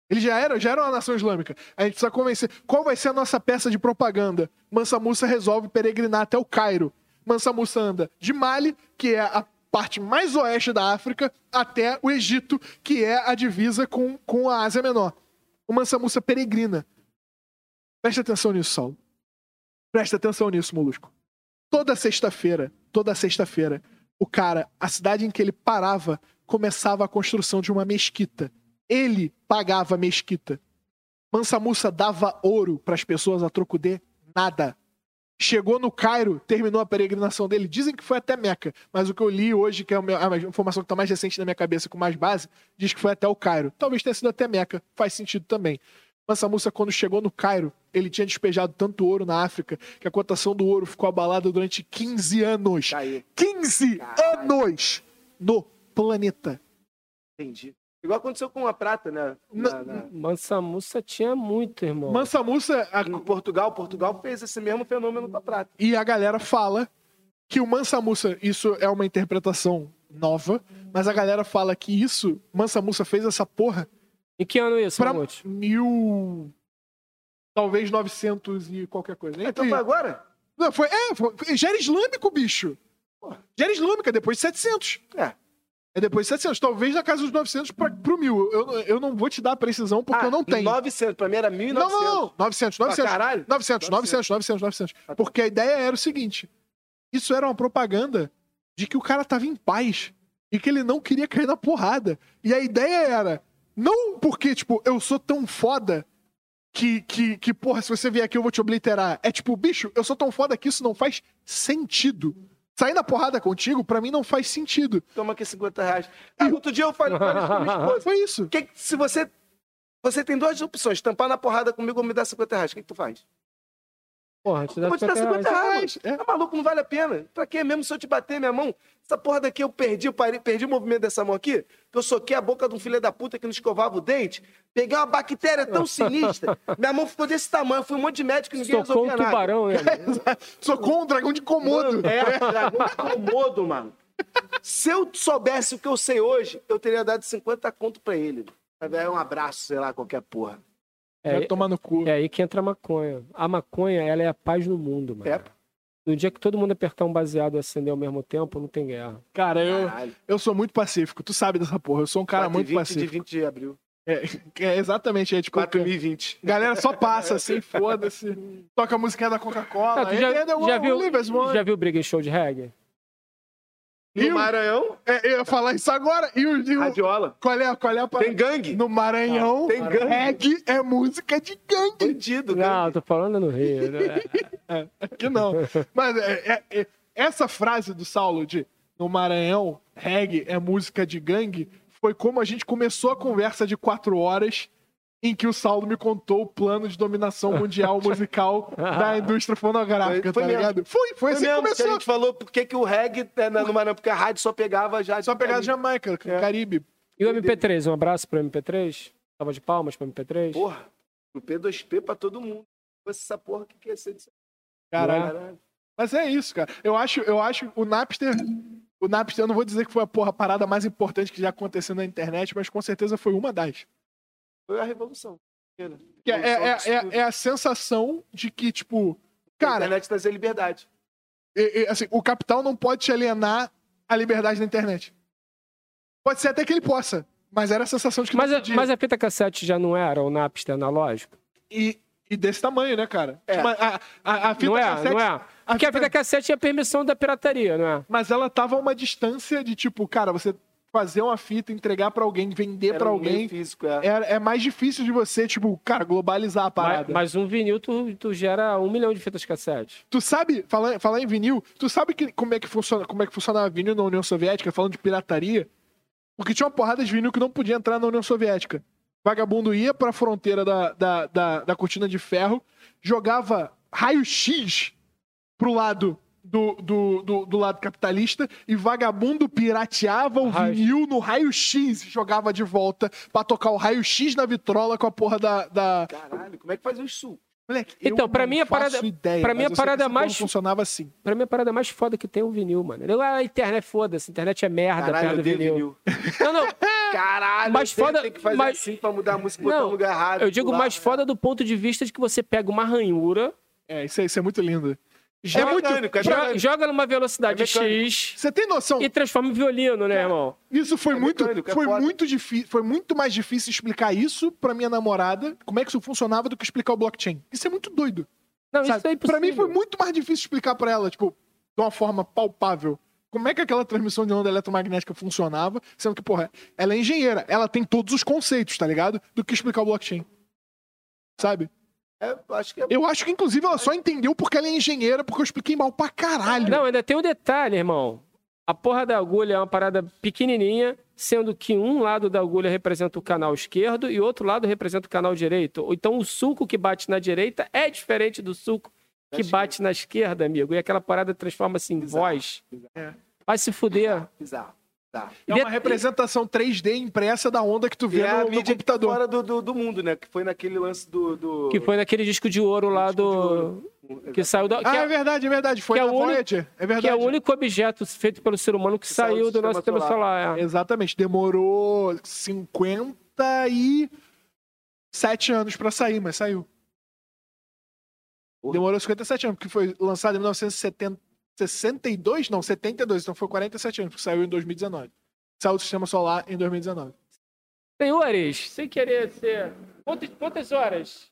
Ele já era, já era uma nação islâmica. A gente precisa convencer. Qual vai ser a nossa peça de propaganda? Mansa Musa resolve peregrinar até o Cairo. Mansa Musa anda de Mali, que é a parte mais oeste da África, até o Egito, que é a divisa com, com a Ásia Menor. O Mansa Musa peregrina. Presta atenção nisso, Saulo. Presta atenção nisso, Molusco. Toda sexta-feira, toda sexta-feira, o cara, a cidade em que ele parava, começava a construção de uma mesquita. Ele pagava a mesquita. Mansa Musa dava ouro para as pessoas a troco de nada. Chegou no Cairo, terminou a peregrinação dele. Dizem que foi até Meca, mas o que eu li hoje, que é a informação que está mais recente na minha cabeça, com mais base, diz que foi até o Cairo. Talvez tenha sido até Meca, faz sentido também. Mansa Musa, quando chegou no Cairo, ele tinha despejado tanto ouro na África que a cotação do ouro ficou abalada durante 15 anos. Tá aí. 15 Caralho. anos no planeta. Entendi. Igual aconteceu com a prata, né? Na, na- Mansa Musa tinha muito, irmão. Mansa Musa, a- Em Portugal, Portugal fez esse mesmo fenômeno com a prata. e a galera fala que o Mansa Musa, isso é uma interpretação nova, mas a galera fala que isso, Mansa Musa fez essa porra Em que ano isso, pra Mamute? mil. Talvez 900 e qualquer coisa. Então Entre- foi agora? Não, foi, é, foi, já era islâmico, bicho. Já era islâmica, depois de 700. É. É depois de 700. Talvez na casa dos 900 pra, pro mil. Eu, eu não vou te dar a precisão porque Ah, eu não tenho. 900. Pra mim era 1900. Não, não, não. 900, 900. Ah, caralho. 900, 900, 900, 900. Porque a ideia era o seguinte: isso era uma propaganda de que o cara tava em paz e que ele não queria cair na porrada. E a ideia era, não porque, tipo, eu sou tão foda que, que, que, porra, se você vier aqui eu vou te obliterar. É tipo, bicho, eu sou tão foda que isso não faz sentido. Sair na porrada contigo, pra mim, não faz sentido. Toma aqui 50 reais. Ah, outro dia eu falei, falei isso minha esposa. Foi isso. Que, se você. Você tem duas opções: tampar na porrada comigo ou me dar 50 reais. O que, que tu faz? Porra, te dá Eu vou te dar 50 50 reais. reais. É. Tá maluco, não vale a pena. Pra quê? Mesmo se eu te bater minha mão, essa porra daqui eu perdi, eu parei, perdi o movimento dessa mão aqui, que eu soquei a boca de um filho da puta que não escovava o dente, peguei uma bactéria tão sinistra, minha mão ficou desse tamanho, fui um monte de médico e ninguém Socou um resolvia nada. tubarão, né? Socou um dragão de Komodo. É, dragão de Komodo, mano. Se eu soubesse o que eu sei hoje, eu teria dado 50 conto pra ele. Dar um abraço, sei lá, qualquer porra. Vai É, tomar no cu. é aí que entra a maconha. A maconha, ela é a paz no mundo, mano. É. No dia que todo mundo apertar um baseado e acender ao mesmo tempo, não tem guerra. Cara, eu, Caralho. eu sou muito pacífico. Tu sabe dessa porra. Eu sou um cara 4 muito 20 pacífico. de 20 de abril. É, é exatamente, é tipo. 4020. Galera só passa assim, foda-se. Toca a musiquinha da Coca-Cola. Ah, tu já, já o viu, já viu briga em show de reggae? No Maranhão, É, eu ia falar isso agora. E o. E o radiola. qual é, qual é a Tem gangue. No Maranhão, Tem gangue. reggae é música de gangue. Bandido, Não, gangue. tô falando no Rio. né? Aqui não. Mas é, é- é- essa frase do Saulo de no Maranhão, reggae é música de gangue, foi como a gente começou a conversa de quatro horas em que o Saulo me contou o plano de dominação mundial musical da indústria fonográfica, Foi- foi tá mesmo. ligado? Foi, foi Foi assim que mesmo que a começou. gente falou por que que o reggae é na- no Maranhão, porque a rádio só pegava já. Só pegar a Jamaica, É. Caribe. E o MP3? Um abraço pro MP3? Tava de palmas pro MP3? Porra, o P2P pra todo mundo. Fosse essa porra que quer ser disso. Caralho. Mas é isso, cara. Eu acho, eu acho o Napster. O Napster, eu não vou dizer que foi a porra a parada mais importante que já aconteceu na internet, mas com certeza foi uma das. Foi a revolução. Que é, é, é, é- é a sensação de que, tipo, Cara, a internet trazer liberdade. E- e, assim, o capital não pode te alienar a liberdade da internet. Pode ser até que ele possa, mas era a sensação de que Mas, não a- podia. mas a fita cassete já não era o Napster analógico? E, e desse tamanho, né, cara? É. Mas A, a, a fita Não é, cassete, não é. Porque a fita cassete tinha permissão da pirataria, não é? Mas ela tava a uma distância de tipo, cara, você fazer uma fita, entregar pra alguém, vender Era pra um alguém. físico, é. É, é mais difícil de você, tipo, cara, globalizar a Mas, parada. mas um vinil, tu, tu gera um milhão de fitas cassete. Tu sabe, falar, falar em vinil, tu sabe que, como, é que funciona, como é que funcionava vinil na União Soviética, falando de pirataria? Porque tinha uma porrada de vinil que não podia entrar na União Soviética. Vagabundo ia pra fronteira da, da, da, da cortina de ferro, jogava raio-x pro lado do, do, do, do lado capitalista e vagabundo pirateava o Raio- vinil no raio-x e jogava de volta pra tocar o raio-x na vitrola com a porra da. da... Caralho, como é que faz isso? Moleque, Então, eu pra não mim, a faço parada- ideia, pra mim, mas a eu sei que parada mais- funcionava assim. Pra mim, a parada mais foda que tem é o vinil, mano. Eu, ah, a internet, foda-se. A internet é merda Caralho, eu vinil. vinil. Não, não. Caralho, Mas foda- tem que fazer mas- assim pra mudar a música, botar Não, no lugar errado. Eu digo pular, mais né? foda do ponto de vista de que você pega uma ranhura, É, isso, é- isso é muito lindo. Joga, muito- mecânico, é joga, joga numa velocidade É. X Você tem noção? e transforma em violino, né, irmão? Isso foi É muito, é foi muito difícil, foi muito mais difícil explicar isso pra minha namorada, como é que isso funcionava do que explicar o blockchain. Isso é muito doido. Não, sabe? isso é pra mim impossível. foi muito mais difícil explicar pra ela, tipo, de uma forma palpável. Como é que aquela transmissão de onda eletromagnética funcionava, sendo que, porra, ela é engenheira, ela tem todos os conceitos, tá ligado? Do que explicar o blockchain. Sabe? É, acho que é Eu acho que, inclusive, ela só entendeu porque ela é engenheira, porque eu expliquei mal pra caralho. Não, ainda tem um detalhe, irmão. A porra da agulha é uma parada pequenininha, sendo que um lado da agulha representa o canal esquerdo e o outro lado representa o canal direito. Então o sulco que bate na direita é diferente do sulco que bate na esquerda, amigo. E aquela parada transforma-se em Bizarro, voz. É. Vai se fuder. bizarro. Tá. É uma representação 3D impressa da onda que tu vê é a no, no mídia que tá computador. fora do, do, do mundo, né? Que foi naquele lance do... do... Que foi naquele disco de ouro lá do. ouro. Que saiu da. Que Ah, é é, verdade, é verdade. Foi que é na o único-. É verdade. que é o único objeto feito pelo ser humano que, Que saiu saiu do do nosso sistema sistema solar. é. Exatamente. Demorou 57 anos pra sair, mas saiu. Porra. Demorou 57 anos, porque foi lançado em 1962? Não, 72. Então foi 47 anos, porque saiu em 2019. Saiu do sistema solar em 2019. Senhores, sem querer ser. Quantas, quantas horas?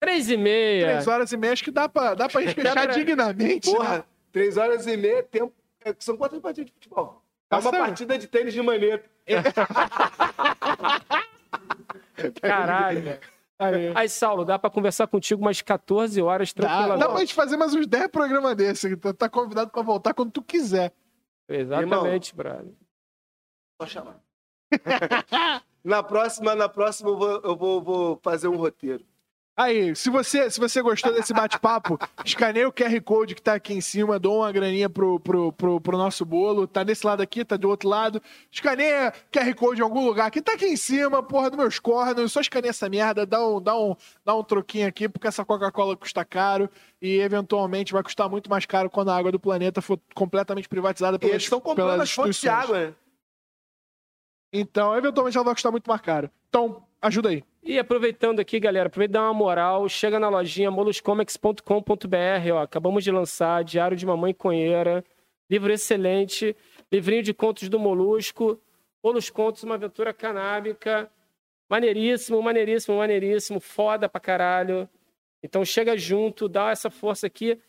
Três e meia. Três horas e meia, acho que dá pra, dá pra gente fechar pra- dignamente. né? Porra, três horas e meia, tempo... é, São quantas partidas de futebol? É uma partida de tênis de maneiro. Caralho. Aí. Aí, Saulo, dá pra conversar contigo umas 14 horas Dá, tranquilamente. dá pra gente fazer mais uns 10 programas desses. Tá, tá convidado pra voltar quando tu quiser. Exatamente, brother. Pode chamar. na próxima, na próxima eu, vou, eu vou, vou fazer um roteiro. Aí, se você, se você gostou desse bate-papo, escaneia o QR Code que tá aqui em cima, dou uma graninha pro, pro, pro, pro nosso bolo. Tá desse lado aqui, tá do outro lado. Escaneia QR Code em algum lugar que tá aqui em cima, porra, dos meus cornos. Só escaneia essa merda, dá um, dá um, dá um troquinho aqui, porque essa Coca-Cola custa caro e eventualmente vai custar muito mais caro quando a água do planeta for completamente privatizada pelas, eles estão comprando as fontes de água, né? Então, eventualmente ela vai custar muito mais caro. Então, ajuda aí. E aproveitando aqui, galera, aproveita dá uma moral, chega na lojinha moluscomics.com.br, ó, acabamos de lançar Diário de Mamãe Conheira, livro excelente, livrinho de contos do Molusco, Molos Contos, uma aventura canábica, maneiríssimo, maneiríssimo, maneiríssimo, foda pra caralho. Então chega junto, dá essa força aqui.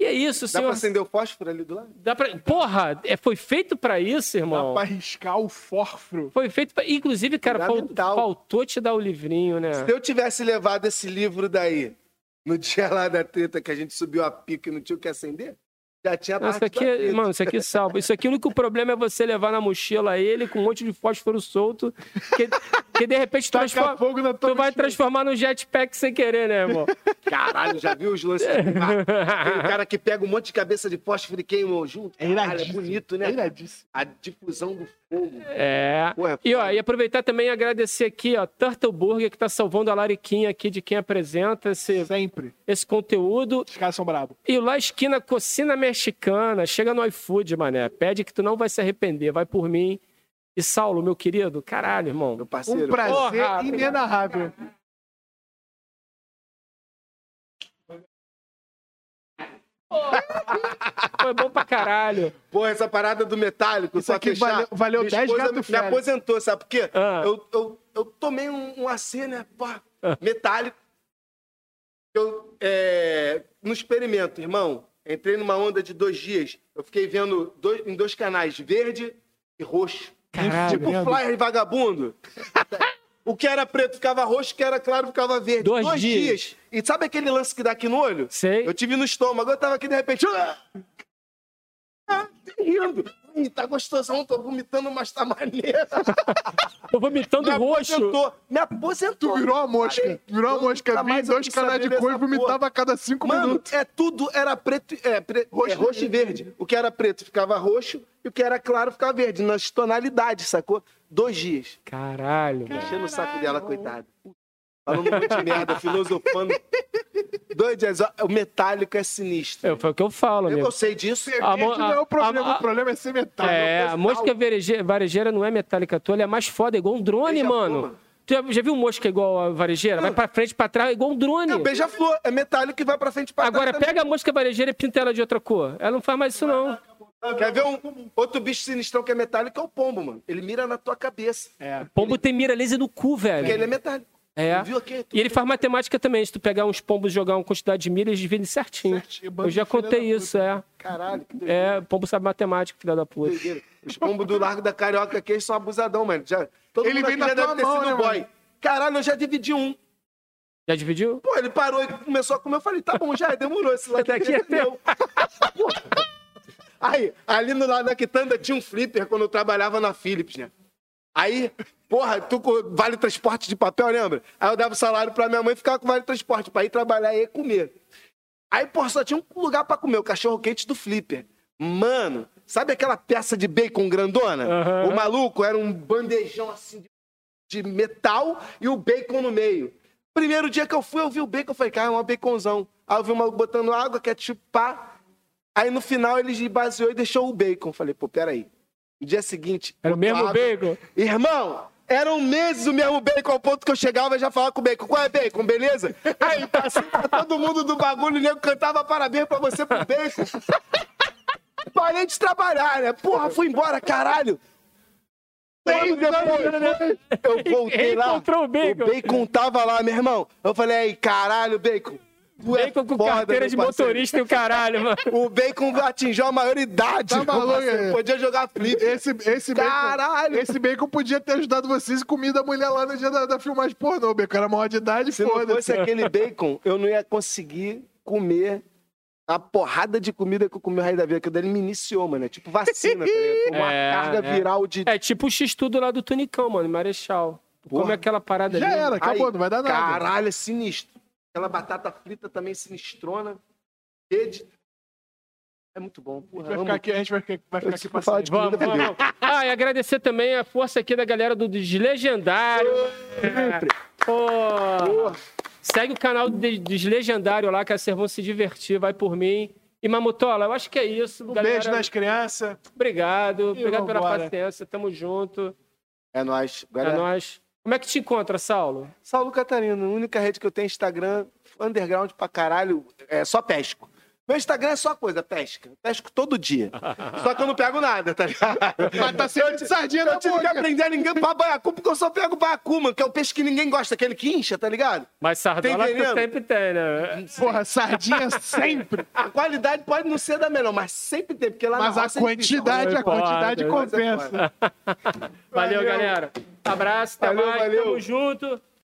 E é isso, Dá pra senhor. acender o fósforo ali do lado? Dá pra... Porra, é, foi feito pra isso, Dá irmão. pra arriscar o fósforo. Foi feito pra... Inclusive, cara, fal- faltou te dar o livrinho, né? Se eu tivesse levado esse livro daí, no dia lá da treta que a gente subiu a pica e não tinha o que acender, já tinha Não, isso aqui, é- mano, isso aqui salva. Isso aqui, o único problema é você levar na mochila ele com um monte de fósforo solto, que, que de repente transforma, fogo na tu vai mochila. transformar no jetpack sem querer, né, irmão? Caralho, já viu os lances? Tem um cara que pega um monte de cabeça de fósforo e queima junto. É Caralho, é bonito, É né? iradíssimo. A difusão do fogo. É. Pô, é E, ó, e aproveitar também e agradecer aqui, ó, Turtle Burger, que tá salvando a lariquinha aqui de quem apresenta esse, Sempre. esse conteúdo. Os caras são bravos. E lá esquina Cocina Mexicana, chega no iFood, mané. Pede que tu não vai se arrepender, vai por mim. E Saulo, meu querido, caralho, irmão. Meu parceiro. Um prazer Porra, inenarrável. Foi bom pra caralho. Pô, essa parada do metálico, Isso só aqui fechar, valeu- valeu minha 10 esposa gato me, me aposentou, sabe por quê? Ah. Eu, eu, eu tomei um, um AC, né? Pá, Ah. metálico. Eu, é, no experimento, irmão, entrei numa onda de dois dias. Eu fiquei vendo dois- em dois canais, verde e roxo. Caralho. Tipo flyer vagabundo. O que era preto ficava roxo, o que era claro ficava verde. Dois dias. E sabe aquele lance que dá aqui no olho? Sei. Eu tive no estômago, eu tava aqui de repente. Ah, Ah, rindo. Ih, tá gostosão, tô vomitando, mas tá maneiro. Tô vomitando Me roxo. aposentou. Me aposentou. Tu virou uma mosca. Parei. Virou uma mosca. Mais eu dois canais de cor e vomitava porra. a cada cinco Mano, minutos. é tudo era preto, é, pre, roxo, é, roxo e verde. O que era preto ficava roxo e o que era claro ficava verde, nas tonalidades, sacou? Dois dias. Caralho, mano. Enchendo o saco dela, coitada. Falando um monte de merda, filosofando. Dois dias. ó, O metálico é sinistro. É, foi o que eu falo, Eu, amigo. eu sei disso. A mo- não é o problema, a- a- o problema é ser metálico. É, a mosca vareje- varejeira não é metálica à toa, ela é mais foda, é igual um drone, Beija-flor, mano. mano. Tu já, já viu mosca igual a varejeira? Vai pra frente, pra trás, é igual um drone. É o beija-flor, é metálico e vai pra frente e pra Agora, trás. pega a mosca varejeira e pinta ela de outra cor. Ela não faz mais isso, não. também. Quer ver um outro bicho sinistrão que é metálico? É o pombo, mano. Ele mira na tua cabeça. É. Pombo tem mira laser no cu, Porque ele velho. é metálico. É. Viu aqui? E ele faz matemática também. Se tu pegar uns pombos e jogar uma quantidade de milha, eles dividem certinho. Certinho, Eu já contei da isso, é. Caralho, que doideira. É, pombo sabe matemática, filha da puta. doideira. Os pombos do Largo da Carioca aqui eles são abusadão, mano. Já, todo Ele mundo vem na deve tua ter mão, sido né, boy. mano? Caralho, eu já dividi um. Já dividiu? Pô, ele parou e começou a comer. Eu falei, tá bom, já demorou. Esse lado aqui é é meu. Aí, ali no lado da quitanda tinha um flipper quando eu trabalhava na Philips, né? Aí, porra, tu com vale transporte de papel, lembra? Aí eu dava o salário pra minha mãe e ficava com vale transporte pra ir trabalhar e comer. Aí, porra, só tinha um lugar pra comer, o cachorro quente do flipper. Mano, sabe aquela peça de bacon grandona? Aham. O maluco era um bandejão assim de, de metal e o bacon no meio. Primeiro dia que eu fui, eu vi o bacon, eu falei, cara, é um baconzão. Aí eu vi o maluco botando água, ketchup, pá. Aí no final ele baseou e deixou o bacon. Eu Falei, pô, peraí. No dia seguinte. Era o mesmo água. bacon? Irmão, eram meses o mesmo bacon, ao ponto que eu chegava e já falava com o bacon. Qual é bacon, beleza? Aí passei pra todo mundo do bagulho, o nego cantava parabéns pra você pro bacon. Parei de trabalhar, né? Porra, fui embora, caralho. Bem depois, eu voltei lá. O bacon. O bacon tava lá, meu irmão. Eu falei, aí, caralho, bacon. É Bacon com foda, carteira de parceiro. motorista e o caralho, mano. O bacon atingiu a maioridade. Tá maluco, é? Podia jogar flip. Esse, esse Caralho! bacon. Esse bacon podia ter ajudado vocês e comido a mulher lá no dia da, da filmagem pornô. O bacon era maior de idade, Se não foda-se. fosse aquele bacon, eu não ia conseguir comer a porrada de comida que eu comi o rei da vida, que o dele me iniciou, mano. É tipo vacina, tá ligado? Uma É, carga é. viral de. É tipo o X-Tudo lá do Tunicão, mano, Marechal. Porra. Como é aquela parada Já ali. era, acabou, Aí, não vai dar nada. Caralho, é sinistro. Aquela batata frita também sinistrona. Rede. É muito bom. Porra, Vai amo. ficar aqui, a gente vai ficar, vai ficar aqui vou pra falar sempre. de Vamos, comida vamos, vamos. Ah, e agradecer também a força aqui da galera do Deslegendário. Sempre. Pô. Segue o canal do Des- Deslegendário lá, que vocês vão se divertir, vai por mim. E Mamutola, eu acho que é isso. Um galera. beijo nas crianças. Obrigado, obrigado pela vambora. paciência, tamo junto. É nóis. É Agora, nóis. Como é que te encontra, Saulo? Saulo Catarino, a única rede que eu tenho é Instagram, underground pra caralho, é só pesco. Meu Instagram é só coisa, pesca. Pesco todo dia. Só que eu não pego nada, tá ligado? Mas tá sempre de sardinha Eu na tive que aprender ninguém pra baiacu, porque eu só pego baiacu, mano, que é o peixe que ninguém gosta, aquele que incha, tá ligado? Mas Sardola Tem tu veneno? sempre tem, né? Porra, sardinha sempre. A qualidade pode não ser da melhor, mas sempre tem, porque lá Mas na a é quantidade, a quantidade compensa. Valeu, Valeu. galera. Abraço, até Valeu, mais, valeu. tamo junto.